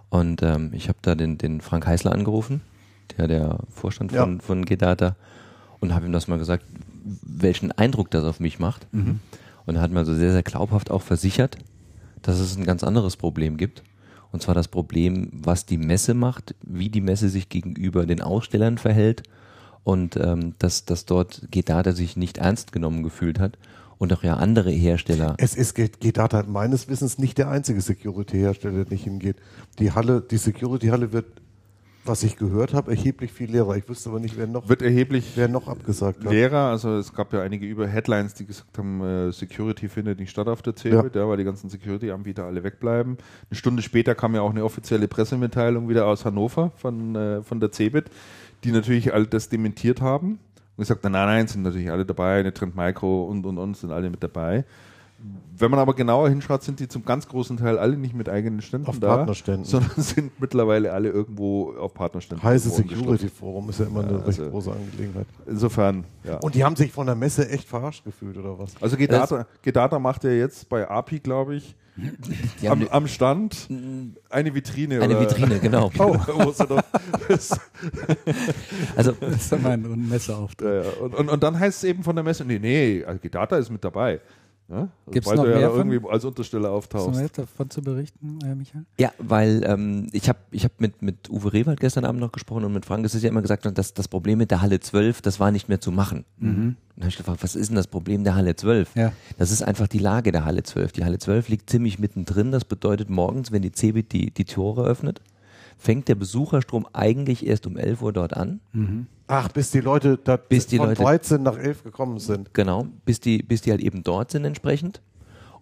Und ähm, ich habe da den, den Frank Heißler angerufen, der der Vorstand Ja. von, von Gedata, und habe ihm das mal gesagt, welchen Eindruck das auf mich macht. Und er hat mir so sehr, sehr glaubhaft auch versichert, dass es ein ganz anderes Problem gibt. Und zwar das Problem, was die Messe macht, wie die Messe sich gegenüber den Ausstellern verhält und ähm, dass, dass dort Gedata sich nicht ernst genommen gefühlt hat und auch ja andere Hersteller. Es ist Gedata meines Wissens nicht der einzige Security-Hersteller, der nicht hingeht. Die Halle, die Security-Halle wird, was ich gehört habe, erheblich viel leerer. Ich wüsste aber nicht, wer noch, Wird erheblich wer noch abgesagt hat. leerer. Also es gab ja einige über Headlines, die gesagt haben, äh, Security findet nicht statt auf der CeBIT, ja. weil die ganzen Security-Anbieter alle wegbleiben. Eine Stunde später kam ja auch eine offizielle Pressemitteilung wieder aus Hannover von, äh, von der CeBIT, die natürlich all das dementiert haben. Und gesagt, nein, nein, sind natürlich alle dabei, eine Trend Micro und und und sind alle mit dabei. Wenn man aber genauer hinschaut, sind die zum ganz großen Teil alle nicht mit eigenen Ständen Auf da, Partnerständen. sondern sind mittlerweile alle irgendwo auf Partnerständen. Umgestoßen. Security Forum ist ja immer Ja, eine recht also- große Angelegenheit. Insofern, ja. Und die haben sich von der Messe echt verarscht gefühlt, oder was? Also Gedata, Gedata macht ja jetzt bei API, glaube ich, am, am Stand eine Vitrine. eine oder, Vitrine, genau. das, Also Das ist mein Messeauftritt. ja, ja. und, und, und dann heißt es eben von der Messe, nee, nee, also Gedata ist mit dabei. Ja? Also Gibt's weil noch du ja mehr von- irgendwie als Untersteller Hast du auftauchst. noch etwas davon zu berichten, äh, Michael? Ja, weil ähm, ich habe ich hab mit, mit Uwe Rewald gestern Abend noch gesprochen und mit Frank, es ist ja immer gesagt, worden, dass das Problem mit der Halle 12, das war nicht mehr zu machen. Und dann habe ich gefragt, was ist denn das Problem der Halle 12? Ja. Das ist einfach die Lage der Halle 12. Die Halle 12 liegt ziemlich mittendrin. Das bedeutet, morgens, wenn die CeBIT die, die Tore öffnet, fängt der Besucherstrom eigentlich erst um 11 Uhr dort an. Ach, bis die Leute da Bis die von Leute- 13 nach 11 gekommen sind. Genau, bis die, bis die halt eben dort sind entsprechend.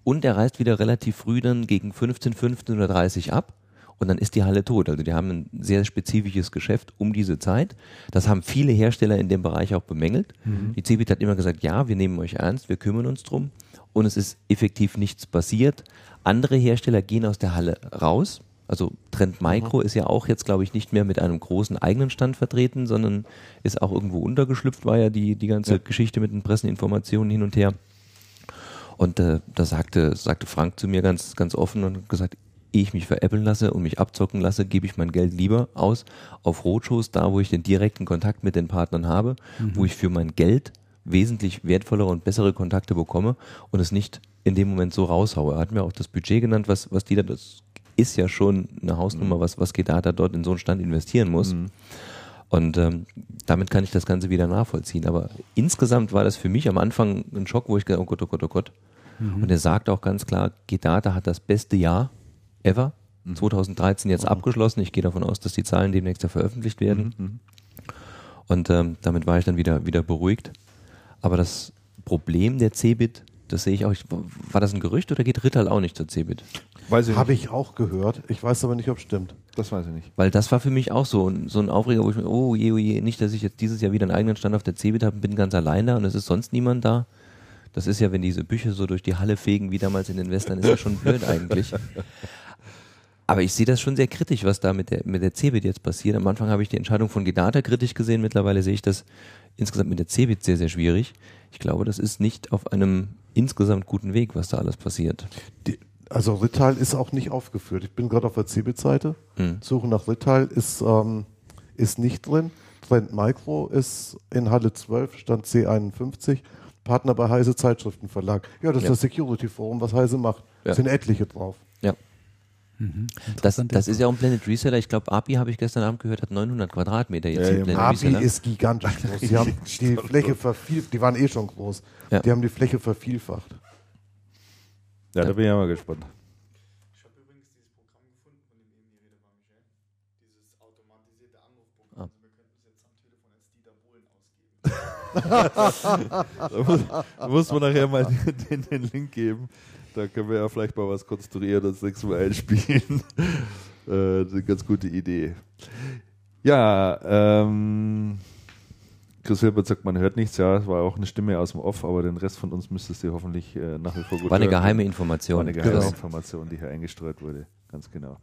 Und er reist wieder relativ früh dann gegen 15, 15.30 Uhr ab. Und dann ist die Halle tot. Also die haben ein sehr spezifisches Geschäft um diese Zeit. Das haben viele Hersteller in dem Bereich auch bemängelt. Die Cebit hat immer gesagt, ja, wir nehmen euch ernst, wir kümmern uns drum. Und es ist effektiv nichts passiert. Andere Hersteller gehen aus der Halle raus. Also Trend Micro ist ja auch jetzt, glaube ich, nicht mehr mit einem großen eigenen Stand vertreten, sondern ist auch irgendwo untergeschlüpft, war ja die, die ganze Geschichte mit den Presseninformationen hin und her. Und äh, da sagte, sagte Frank zu mir ganz, ganz offen und gesagt, ehe ich mich veräppeln lasse und mich abzocken lasse, gebe ich mein Geld lieber aus auf Roadshows, da wo ich den direkten Kontakt mit den Partnern habe, wo ich für mein Geld wesentlich wertvollere und bessere Kontakte bekomme und es nicht in dem Moment so raushaue. Er hat mir auch das Budget genannt, was, was die da, das ist ja schon eine Hausnummer, was, was Gedata dort in so einen Stand investieren muss. Und ähm, damit kann ich das Ganze wieder nachvollziehen. Aber insgesamt war das für mich am Anfang ein Schock, wo ich gedacht, oh Gott, oh Gott, oh Gott. Und er sagt auch ganz klar, Gedata hat das beste Jahr ever. 2013 jetzt abgeschlossen. Ich gehe davon aus, dass die Zahlen demnächst ja veröffentlicht werden. Und ähm, damit war ich dann wieder, wieder beruhigt. Aber das Problem der Cebit, das sehe ich auch. War das ein Gerücht oder geht Rittal auch nicht zur Cebit? Weiß ich Habe ich auch gehört. Ich weiß aber nicht, ob es stimmt. Das weiß ich nicht. Weil das war für mich auch so, ein- so ein Aufreger, wo ich mir, oh je, oh je, nicht, dass ich jetzt dieses Jahr wieder einen eigenen Stand auf der Cebit habe, bin ganz allein da und es ist sonst niemand da. Das ist ja, wenn diese Bücher so durch die Halle fegen, wie damals in den Western, ist ja schon blöd eigentlich. Aber ich sehe das schon sehr kritisch, was da mit der, mit der Cebit jetzt passiert. Am Anfang habe ich die Entscheidung von Gedata kritisch gesehen. Mittlerweile sehe ich das insgesamt mit der Cebit sehr, sehr schwierig. Ich glaube, das ist nicht auf einem insgesamt guten Weg, was da alles passiert. Die, also Rittal ist auch nicht aufgeführt. Ich bin gerade auf der Cebit-Seite. Hm. Suche nach Rittal ist, ähm, ist nicht drin. Trend Micro ist in Halle 12, Stand C51. Partner bei Heise Zeitschriftenverlag. Ja, das Ja. ist das Security Forum, was Heise macht. Ja. Sind etliche drauf. Ja. Das, das ist ja auch ein Blended Reseller. Ich glaube, API habe ich gestern Abend gehört, hat 900 Quadratmeter jetzt Ja, im ja, API Reseller. ist gigantisch groß. Die haben die Fläche vervielfacht. Die waren eh schon groß. Ja. Die haben die Fläche vervielfacht. Ja, da bin ich ja mal gespannt. Ich habe übrigens dieses Programm gefunden, von dem eben die Rede war, Michel. Dieses automatisierte Anrufprogramm. Ah. Also wir könnten es jetzt am Telefon als Dieter Bohlen ausgeben. Da muss, da muss man nachher mal den, den Link geben. Da können wir ja vielleicht mal was konstruieren und das nächste Mal einspielen. äh, das ist eine ganz gute Idee. Ja, ähm, Chris Hilbert sagt, man hört nichts. Ja, es war auch eine Stimme aus dem Off, aber den Rest von uns müsstest du hoffentlich äh, nach wie vor gut War eine hören geheime. Information. War eine geheime Das- Information, die hier eingestreut wurde. Ganz genau.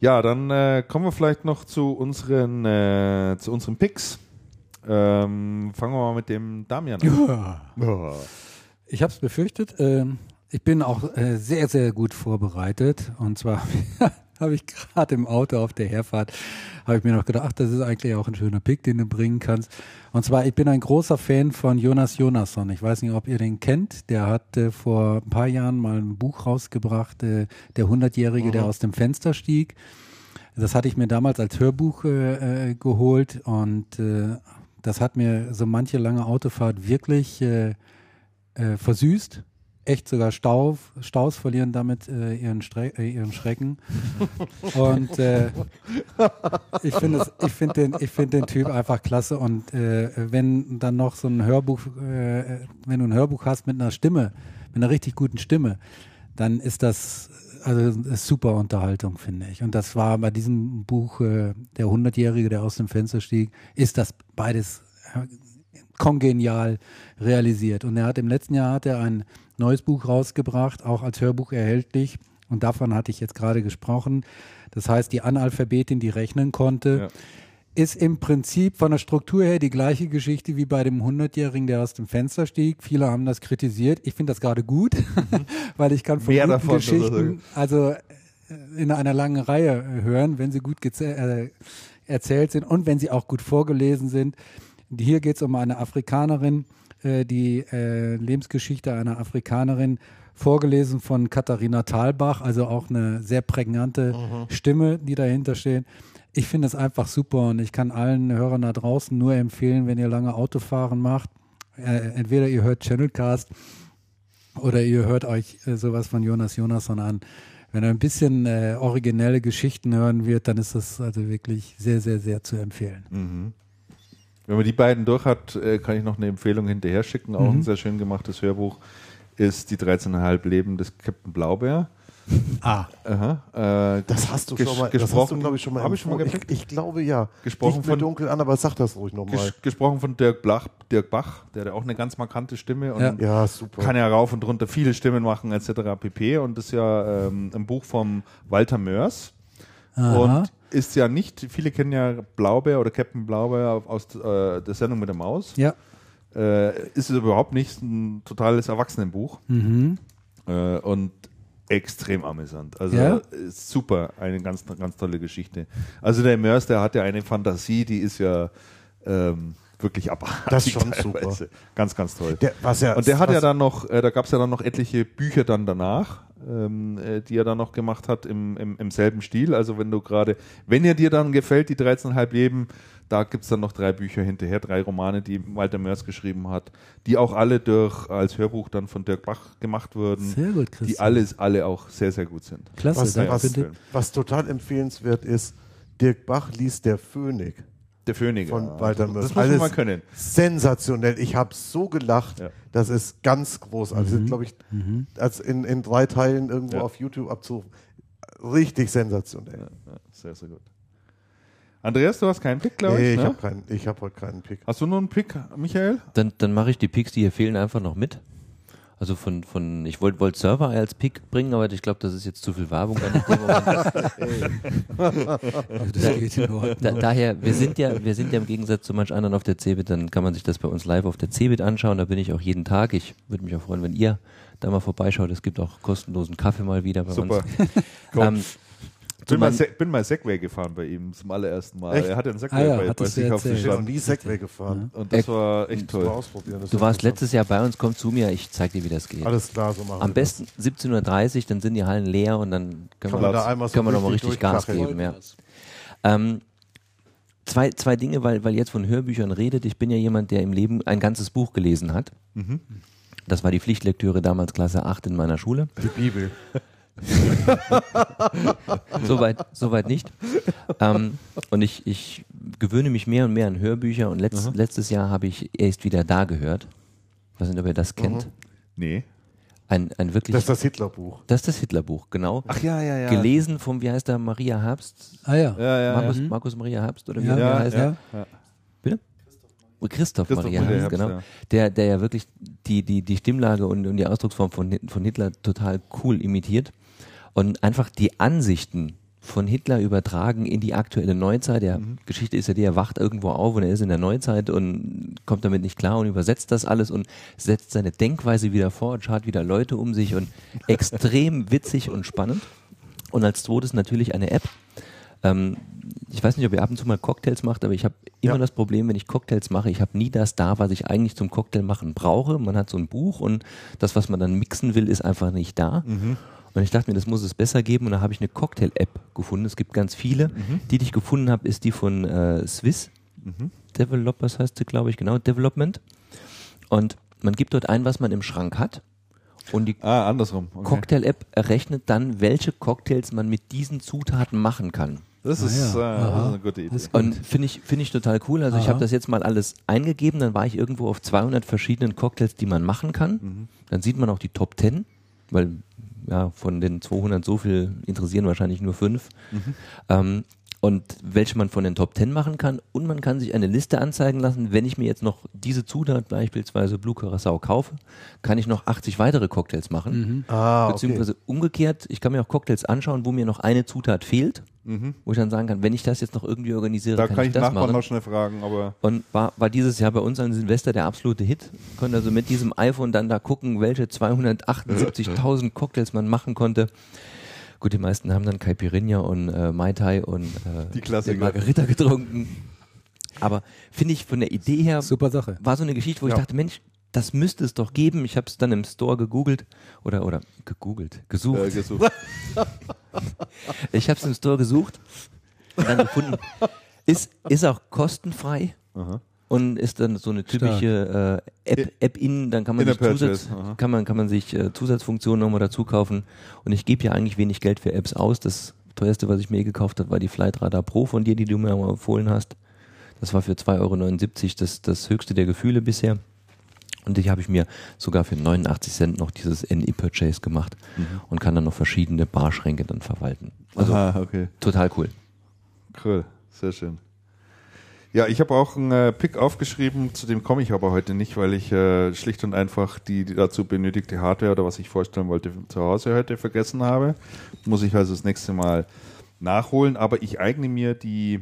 Ja, dann äh, kommen wir vielleicht noch zu unseren, äh, zu unseren Picks. Ähm, fangen wir mal mit dem Damian an. Ja. Ich habe es befürchtet. Ähm, ich bin auch äh, sehr, sehr gut vorbereitet. Und zwar habe ich gerade im Auto auf der Herfahrt, habe ich mir noch gedacht, ach, das ist eigentlich auch ein schöner Pick, den du bringen kannst. Und zwar, ich bin ein großer Fan von Jonas Jonasson. Ich weiß nicht, ob ihr den kennt. Der hat äh, vor ein paar Jahren mal ein Buch rausgebracht, äh, Der Hundertjährige, der aus dem Fenster stieg. Das hatte ich mir damals als Hörbuch äh, äh, geholt und äh, das hat mir so manche lange Autofahrt wirklich äh, äh, versüßt. Echt sogar Stau, Staus verlieren damit äh, ihren, Stre äh, ihren Schrecken. Und äh, ich finde finde den, ich finde den Typ einfach klasse. Und äh, wenn dann noch so ein Hörbuch, äh, wenn du ein Hörbuch hast mit einer Stimme, mit einer richtig guten Stimme, dann ist das also ist super Unterhaltung, finde ich. Und das war bei diesem Buch äh, Der Hundertjährige, der aus dem Fenster stieg, ist das beides kongenial realisiert. Und er hat im letzten Jahr hat er ein neues Buch rausgebracht, auch als Hörbuch erhältlich. Und davon hatte ich jetzt gerade gesprochen. Das heißt, die Analphabetin, die rechnen konnte, Ja. ist im Prinzip von der Struktur her die gleiche Geschichte wie bei dem 100-Jährigen, der aus dem Fenster stieg. Viele haben das kritisiert. Ich finde das gerade gut, weil ich kann von Mehr guten davon, Geschichten, also äh, in einer langen Reihe äh, hören, wenn sie gut äh, erzählt sind und wenn sie auch gut vorgelesen sind. Hier geht es um eine Afrikanerin, äh, die äh, Lebensgeschichte einer Afrikanerin, vorgelesen von Katharina Thalbach, also auch eine sehr prägnante Stimme, die dahinter steht. Ich finde es einfach super und ich kann allen Hörern da draußen nur empfehlen, wenn ihr lange Autofahren macht, äh, entweder ihr hört Channelcast oder ihr hört euch äh, sowas von Jonas Jonasson an. Wenn er ein bisschen äh, originelle Geschichten hören wird, dann ist das also wirklich sehr, sehr, sehr zu empfehlen. Wenn man die beiden durch hat, äh, kann ich noch eine Empfehlung hinterher schicken. Auch Mhm. ein sehr schön gemachtes Hörbuch ist die 13,5 Leben des Captain Blaubeer. Ah, Aha, äh, Das hast du schon mal, das hast du, gesprochen, glaube ich, schon mal Hab ich schon mal ich, ich glaube ja. Gesprochen von- dunkel an, aber sag das ruhig nochmal. Ges gesprochen von Dirk, Blach, Dirk Bach, der hat auch eine ganz markante Stimme und Ja. Ja, super. kann ja rauf und runter viele Stimmen machen etc. pp. Und das ist ja ähm, ein Buch vom Walter Mörs. Aha. Und ist ja nicht, viele kennen ja Blaubeer oder Captain Blaubeer aus äh, der Sendung mit der Maus. ja. Äh, ist es überhaupt nicht ein totales Erwachsenenbuch. Mhm. Äh, und extrem amüsant. Also Ja? äh, super, eine ganz, ganz tolle Geschichte. Also der Mörs, der hat ja eine Fantasie, die ist ja ähm, wirklich abartig. Das ist schon teilweise. super. Ganz, ganz toll. Der, was ja, Und der hat ja dann noch, äh, da gab es ja dann noch etliche Bücher dann danach, ähm, äh, die er dann noch gemacht hat im, im, im selben Stil. Also wenn du gerade, wenn er dir dann gefällt, die 13,5 Leben, da gibt es dann noch drei Bücher hinterher, drei Romane, die Walter Mörs geschrieben hat, die auch alle durch als Hörbuch dann von Dirk Bach gemacht wurden, Sehr gut, Christian. die alles, alle auch sehr, sehr gut sind. Klasse. was, was, was total empfehlenswert ist, Dirk Bach liest Der Phönik Der Phöniger. von Walter Mörs. Das muss man Alles mal können. Sensationell. Ich habe so gelacht. Ja. Das ist ganz großartig. Ist, glaube ich, als in, in drei Teilen irgendwo Ja. auf YouTube abzurufen. Richtig sensationell. Ja, sehr, sehr gut. Andreas, du hast keinen Pick, glaube nee, ich. ich ne? habe keinen, ich hab heute keinen Pick. Hast du nur einen Pick, Michael? Dann, dann mache ich die Picks, die hier fehlen, einfach noch mit. Also von, von ich wollte wollt Server als Pick bringen, aber ich glaube, das ist jetzt zu viel Werbung. Da, daher, wir sind ja, wir sind ja im Gegensatz zu manch anderen auf der CeBIT, dann kann man sich das bei uns live auf der CeBIT anschauen. Da bin ich auch jeden Tag. Ich würde mich auch freuen, wenn ihr da mal vorbeischaut. Es gibt auch kostenlosen Kaffee mal wieder bei Super. uns. Ähm, Bin mal, bin mal Segway gefahren bei ihm zum allerersten Mal. Echt? Er hatte einen Segway Ah ja, bei, bei sich auf. Ich bin noch nie Segway gefahren. Und das war echt toll. du warst letztes Jahr bei uns, komm zu mir, ich zeig dir, wie das geht. Alles klar, so machen Am wir besten 17.30 Uhr, dann sind die Hallen leer und dann können Kann wir, man da einmal so können wir nochmal richtig Gas geben. Ja. Ähm, zwei, zwei Dinge, weil, weil jetzt von Hörbüchern redet. Ich bin ja jemand, der im Leben ein ganzes Buch gelesen hat. Das war die Pflichtlektüre damals Klasse 8 in meiner Schule. Die Bibel. Soweit soweit nicht. Ähm, und ich, ich gewöhne mich mehr und mehr an Hörbücher und letzt, letztes Jahr habe ich erst wieder da gehört. Ich weiß nicht, ob ihr das kennt. Nee. Ein, ein wirklich. Das ist das Hitlerbuch. das ist das Hitlerbuch, genau. Ach ja, ja, ja. Gelesen vom, wie heißt der, Maria Herbst? Ah ja. Ja, ja, Markus, ja. Markus Maria Herbst oder wie Ja, er ja, heißt? ja. Bitte? Christoph, Christoph Maria Maria Herbst, Herbst, genau. ja. Der, der ja wirklich die, die, die Stimmlage und, und die Ausdrucksform von, von Hitler total cool imitiert. Und einfach die Ansichten von Hitler übertragen in die aktuelle Neuzeit. Der Mhm. Geschichte ist ja die, er wacht irgendwo auf und er ist in der Neuzeit und kommt damit nicht klar und übersetzt das alles und setzt seine Denkweise wieder vor und schaut wieder Leute um sich und extrem witzig und spannend. Und als zweites natürlich eine App. Ähm, ich weiß nicht, ob ihr ab und zu mal Cocktails macht, aber ich habe immer Ja. das Problem, wenn ich Cocktails mache, ich habe nie das da, was ich eigentlich zum Cocktail machen brauche. Man hat so ein Buch und das, was man dann mixen will, ist einfach nicht da. Und ich dachte mir, das muss es besser geben und da habe ich eine Cocktail-App gefunden. Es gibt ganz viele. Die, die ich gefunden habe, ist die von äh, Swiss. Developers heißt sie, glaube ich, genau, Development. Und man gibt dort ein, was man im Schrank hat. Und die Ah. Okay. Cocktail-App errechnet dann, welche Cocktails man mit diesen Zutaten machen kann. Das Ah, ist, ja. äh, das ist eine gute Idee. Und finde ich, finde ich total cool. Also ich Aha. habe das jetzt mal alles eingegeben, dann war ich irgendwo auf 200 verschiedenen Cocktails, die man machen kann. Dann sieht man auch die Top 10, weil ja, von den 200 so viel interessieren wahrscheinlich nur fünf. Ähm, und welche man von den Top 10 machen kann. Und man kann sich eine Liste anzeigen lassen, wenn ich mir jetzt noch diese Zutat, beispielsweise Blue Curacao, kaufe, kann ich noch 80 weitere Cocktails machen. Ah, okay. Beziehungsweise umgekehrt, ich kann mir auch Cocktails anschauen, wo mir noch eine Zutat fehlt, wo ich dann sagen kann, wenn ich das jetzt noch irgendwie organisiere, da kann, kann ich ich das Nachbarn machen. noch schnell fragen, aber Und war, war dieses Jahr bei uns an Silvester der absolute Hit. Konnte also mit diesem iPhone dann da gucken, welche 278.000 Cocktails man machen konnte. Gut, die meisten haben dann Caipirinha und äh, Mai Tai und äh, Die Klassiker. den Margarita getrunken. Aber finde ich von der Idee her Super Sache. war so eine Geschichte, wo ich Ja. dachte, Mensch, das müsste es doch geben. Ich habe es dann im Store gegoogelt oder oder gegoogelt, gesucht. äh, gesucht. Ich habe es im Store gesucht und dann gefunden. Ist, ist auch kostenfrei und ist dann so eine typische äh, App, App in, dann kann man sich Zusatz, aha. kann man, kann man sich äh, Zusatzfunktionen nochmal dazu kaufen. Und ich gebe ja eigentlich wenig Geld für Apps aus. Das teuerste, was ich mir gekauft habe, war die Flightradar Pro von dir, die du mir mal empfohlen hast. Das war für 2,79 Euro das, das höchste der Gefühle bisher. Und die habe ich mir sogar für 89 Cent noch dieses NE-Purchase gemacht Mhm. und kann dann noch verschiedene Barschränke dann verwalten. Also Aha, okay. total cool. Cool, sehr schön. Ja, ich habe auch einen äh, Pick aufgeschrieben, zu dem komme ich aber heute nicht, weil ich äh, schlicht und einfach die, die dazu benötigte Hardware oder was ich vorstellen wollte zu Hause heute vergessen habe. Muss ich also das nächste Mal nachholen, aber ich eigne mir die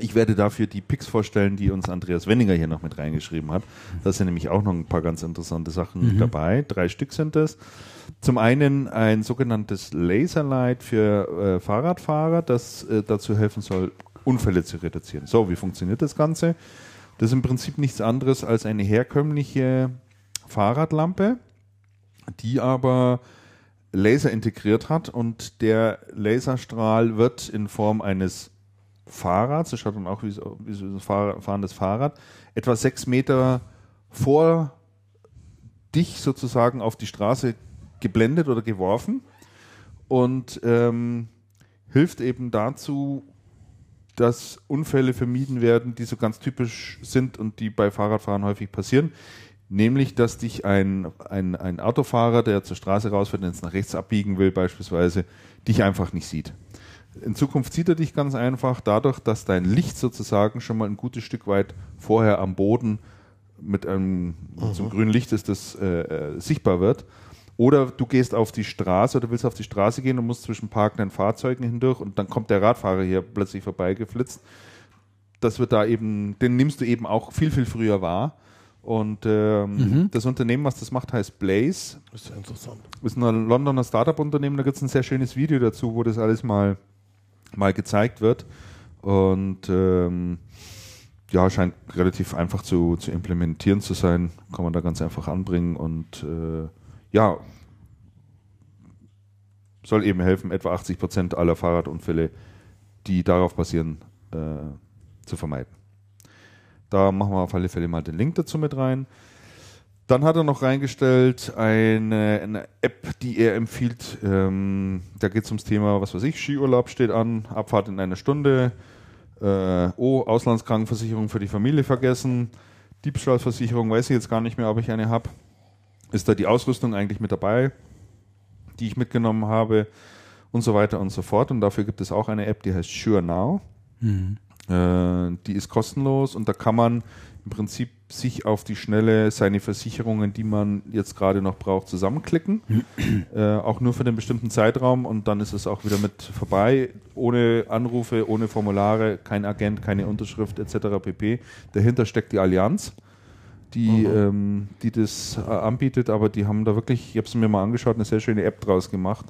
Ich werde dafür die Picks vorstellen, die uns Andreas Wenninger hier noch mit reingeschrieben hat. Da sind nämlich auch noch ein paar ganz interessante Sachen Mhm. dabei. Drei Stück sind es. Zum einen ein sogenanntes Laserlight für äh, Fahrradfahrer, das äh, dazu helfen soll, Unfälle zu reduzieren. So, wie funktioniert das Ganze? Das ist im Prinzip nichts anderes als eine herkömmliche Fahrradlampe, die aber Laser integriert hat und der Laserstrahl wird in Form eines Fahrrads, das schaut dann auch wie so, ein Fahr- fahrendes Fahrrad, etwa sechs Meter vor dich sozusagen auf die Straße geblendet oder geworfen und ähm, hilft eben dazu, dass Unfälle vermieden werden, die so ganz typisch sind und die bei Fahrradfahren häufig passieren. Nämlich, dass dich ein, ein, ein Autofahrer, der zur Straße rausfährt und jetzt nach rechts abbiegen will, beispielsweise, dich einfach nicht sieht. In Zukunft sieht er dich ganz einfach dadurch, dass dein Licht sozusagen schon mal ein gutes Stück weit vorher am Boden mit einem mit so einem grünen Licht ist, das äh, äh, sichtbar wird. Oder du gehst auf die Straße oder willst auf die Straße gehen und musst zwischen parkenden Fahrzeugen hindurch und dann kommt der Radfahrer hier plötzlich vorbeigeflitzt. Das wird da eben, den nimmst du eben auch viel, viel früher wahr. Und ähm, das Unternehmen, was das macht, heißt Blaze. Das ist ja interessant. ist ein Londoner Startup-Unternehmen, da gibt es ein sehr schönes Video dazu, wo das alles mal, mal gezeigt wird. Und ähm, ja, scheint relativ einfach zu, zu implementieren zu sein. Kann man da ganz einfach anbringen und äh, ja, soll eben helfen, etwa 80 Prozent aller Fahrradunfälle, die darauf basieren, äh, zu vermeiden. Da machen wir auf alle Fälle mal den Link dazu mit rein. Dann hat er noch reingestellt eine, eine App, die er empfiehlt. Ähm, da geht es ums Thema, was weiß ich, Skiurlaub steht an, Abfahrt in einer Stunde. Äh, oh, Auslandskrankenversicherung für die Familie vergessen. Diebstahlversicherung, weiß ich jetzt gar nicht mehr, ob ich eine habe. Ist da die Ausrüstung eigentlich mit dabei, die ich mitgenommen habe und so weiter und so fort. Und dafür gibt es auch eine App, die heißt Sure Now. Äh, die ist kostenlos und da kann man im Prinzip sich auf die Schnelle seine Versicherungen, die man jetzt gerade noch braucht, zusammenklicken. äh, auch nur für den bestimmten Zeitraum und dann ist es auch wieder mit vorbei. Ohne Anrufe, ohne Formulare, kein Agent, keine Unterschrift etc. pp. Dahinter steckt die Allianz, die, ähm, die das äh, anbietet, aber die haben da wirklich, ich habe es mir mal angeschaut, eine sehr schöne App draus gemacht,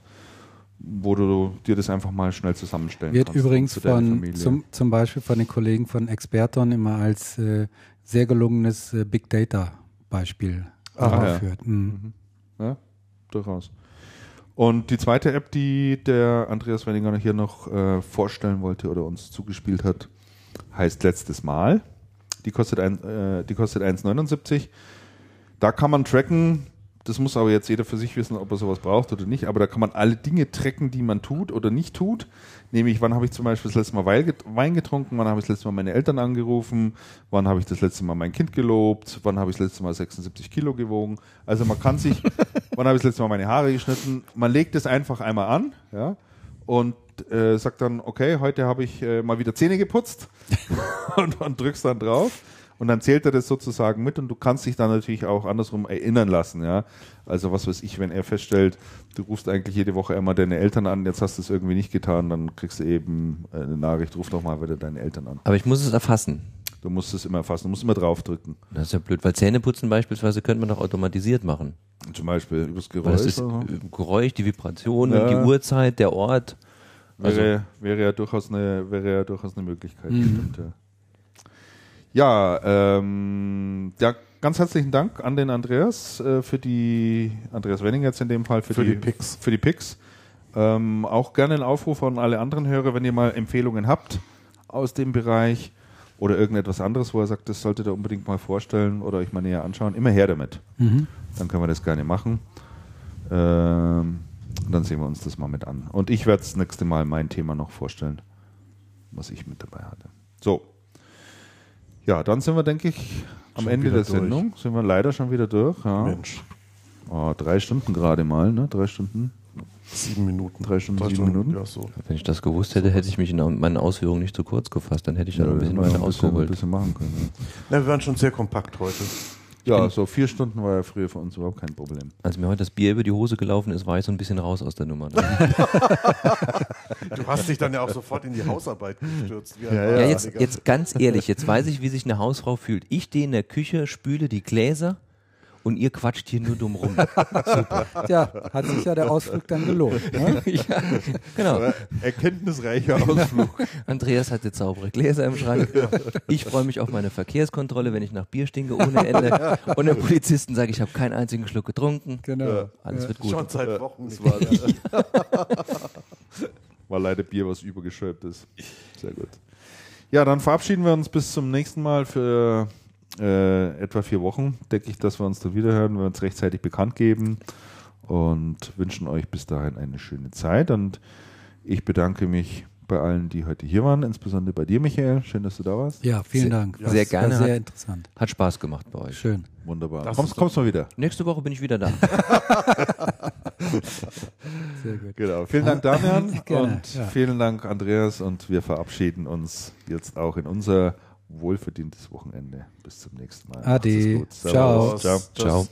wo du dir das einfach mal schnell zusammenstellen Wird kannst. übrigens zu von, zum, zum Beispiel von den Kollegen von Experton immer als äh, sehr gelungenes äh, Big Data Beispiel angeführt. Mhm. Ja, durchaus. Und die zweite App, die der Andreas Wenninger hier noch äh, vorstellen wollte oder uns zugespielt hat, heißt Letztes Mal. Die kostet, ein, äh, die kostet 1,79. Da kann man tracken, das muss aber jetzt jeder für sich wissen, ob er sowas braucht oder nicht, aber da kann man alle Dinge tracken, die man tut oder nicht tut. Nämlich, wann habe ich zum Beispiel das letzte Mal Wein get- Wein getrunken, wann habe ich das letzte Mal meine Eltern angerufen, wann habe ich das letzte Mal mein Kind gelobt, wann habe ich das letzte Mal 76 Kilo gewogen. Also man kann sich, wann habe ich das letzte Mal meine Haare geschnitten, man legt es einfach einmal an, ja, und äh, sagt dann, okay, heute habe ich äh, mal wieder Zähne geputzt und, und drückst dann drauf. Und dann zählt er das sozusagen mit und du kannst dich dann natürlich auch andersrum erinnern lassen, ja. Also was weiß ich, wenn er feststellt, du rufst eigentlich jede Woche einmal deine Eltern an, jetzt hast du es irgendwie nicht getan, dann kriegst du eben äh, eine Nachricht, ruf doch mal wieder deine Eltern an. Aber ich muss es erfassen. Du musst es immer erfassen, du musst immer draufdrücken. Das ist ja blöd, weil Zähneputzen beispielsweise könnte man doch automatisiert machen. Zum Beispiel übers Weil Geräusch. das ist Geräusch, die Vibrationen, Ja. die Uhrzeit, der Ort. Wäre, wäre, ja durchaus eine, wäre ja durchaus eine Möglichkeit. Stimmt, ja, ja, ähm, ja, ganz herzlichen Dank an den Andreas äh, für die, Andreas Wenning jetzt in dem Fall, für, Für die, die Picks. Für die Picks. Ähm, auch gerne ein Aufruf an alle anderen Hörer, wenn ihr mal Empfehlungen habt aus dem Bereich oder irgendetwas anderes, wo er sagt, das solltet ihr unbedingt mal vorstellen oder euch mal näher anschauen, immer her damit. Dann können wir das gerne machen. Ähm, und dann sehen wir uns das mal mit an. Und ich werde das nächste Mal mein Thema noch vorstellen, was ich mit dabei hatte. So. Ja, dann sind wir, denke ich, am Schon Ende der durch. Sendung. Sind wir leider schon wieder durch. Ja. Mensch, Oh, drei Stunden gerade mal, ne? Drei Stunden. sieben Minuten. Drei Stunden, sieben Minuten. Ja, so. Wenn ich das gewusst hätte, hätte ich mich in meinen Ausführungen nicht zu kurz gefasst. Dann hätte ich da noch ein bisschen haben weiter ein bisschen, ausgeholt. machen können. Na, wir waren schon sehr kompakt heute. Ja, so vier Stunden war ja früher für uns überhaupt kein Problem. Als mir heute das Bier über die Hose gelaufen ist, war ich so ein bisschen raus aus der Nummer. Ne? Du hast dich dann ja auch sofort in die Hausarbeit gestürzt. Ja, Ja, Wahnsinniger. jetzt, jetzt ganz ehrlich, jetzt weiß ich, wie sich eine Hausfrau fühlt. Ich stehe in der Küche, spüle die Gläser und ihr quatscht hier nur dumm rum. Ja, hat sich ja der Ausflug dann gelohnt. Ne? ja, genau. Erkenntnisreicher Ausflug. Andreas hat jetzt saubere Gläser im Schrank. Ich freue mich auf meine Verkehrskontrolle, wenn ich nach Bier stinke ohne Ende. Und der Polizisten sage, ich habe keinen einzigen Schluck getrunken. Genau. Alles wird gut. Schon seit Wochen Das nicht. war, war leider Bier, was übergeschäumt ist. Sehr gut. Ja, dann verabschieden wir uns bis zum nächsten Mal für äh, etwa vier Wochen. Denke ich, dass wir uns da wieder hören, wenn wir uns rechtzeitig bekannt geben und wünschen euch bis dahin eine schöne Zeit. Und ich bedanke mich bei allen, die heute hier waren, insbesondere bei dir, Michael. Schön, dass du da warst. Ja, vielen Sehr- Dank. sehr Das gerne. Sehr Hat- interessant. Hat Spaß gemacht bei euch. Schön. Wunderbar. Das Kommst, kommst mal wieder. Nächste Woche bin ich wieder da. Sehr gut. Genau. Vielen Dank, Damian. Gerne, und ja. vielen Dank, Andreas. Und wir verabschieden uns jetzt auch in unser wohlverdientes Wochenende. Bis zum nächsten Mal. Ade. Ciao. Ciao. Ciao.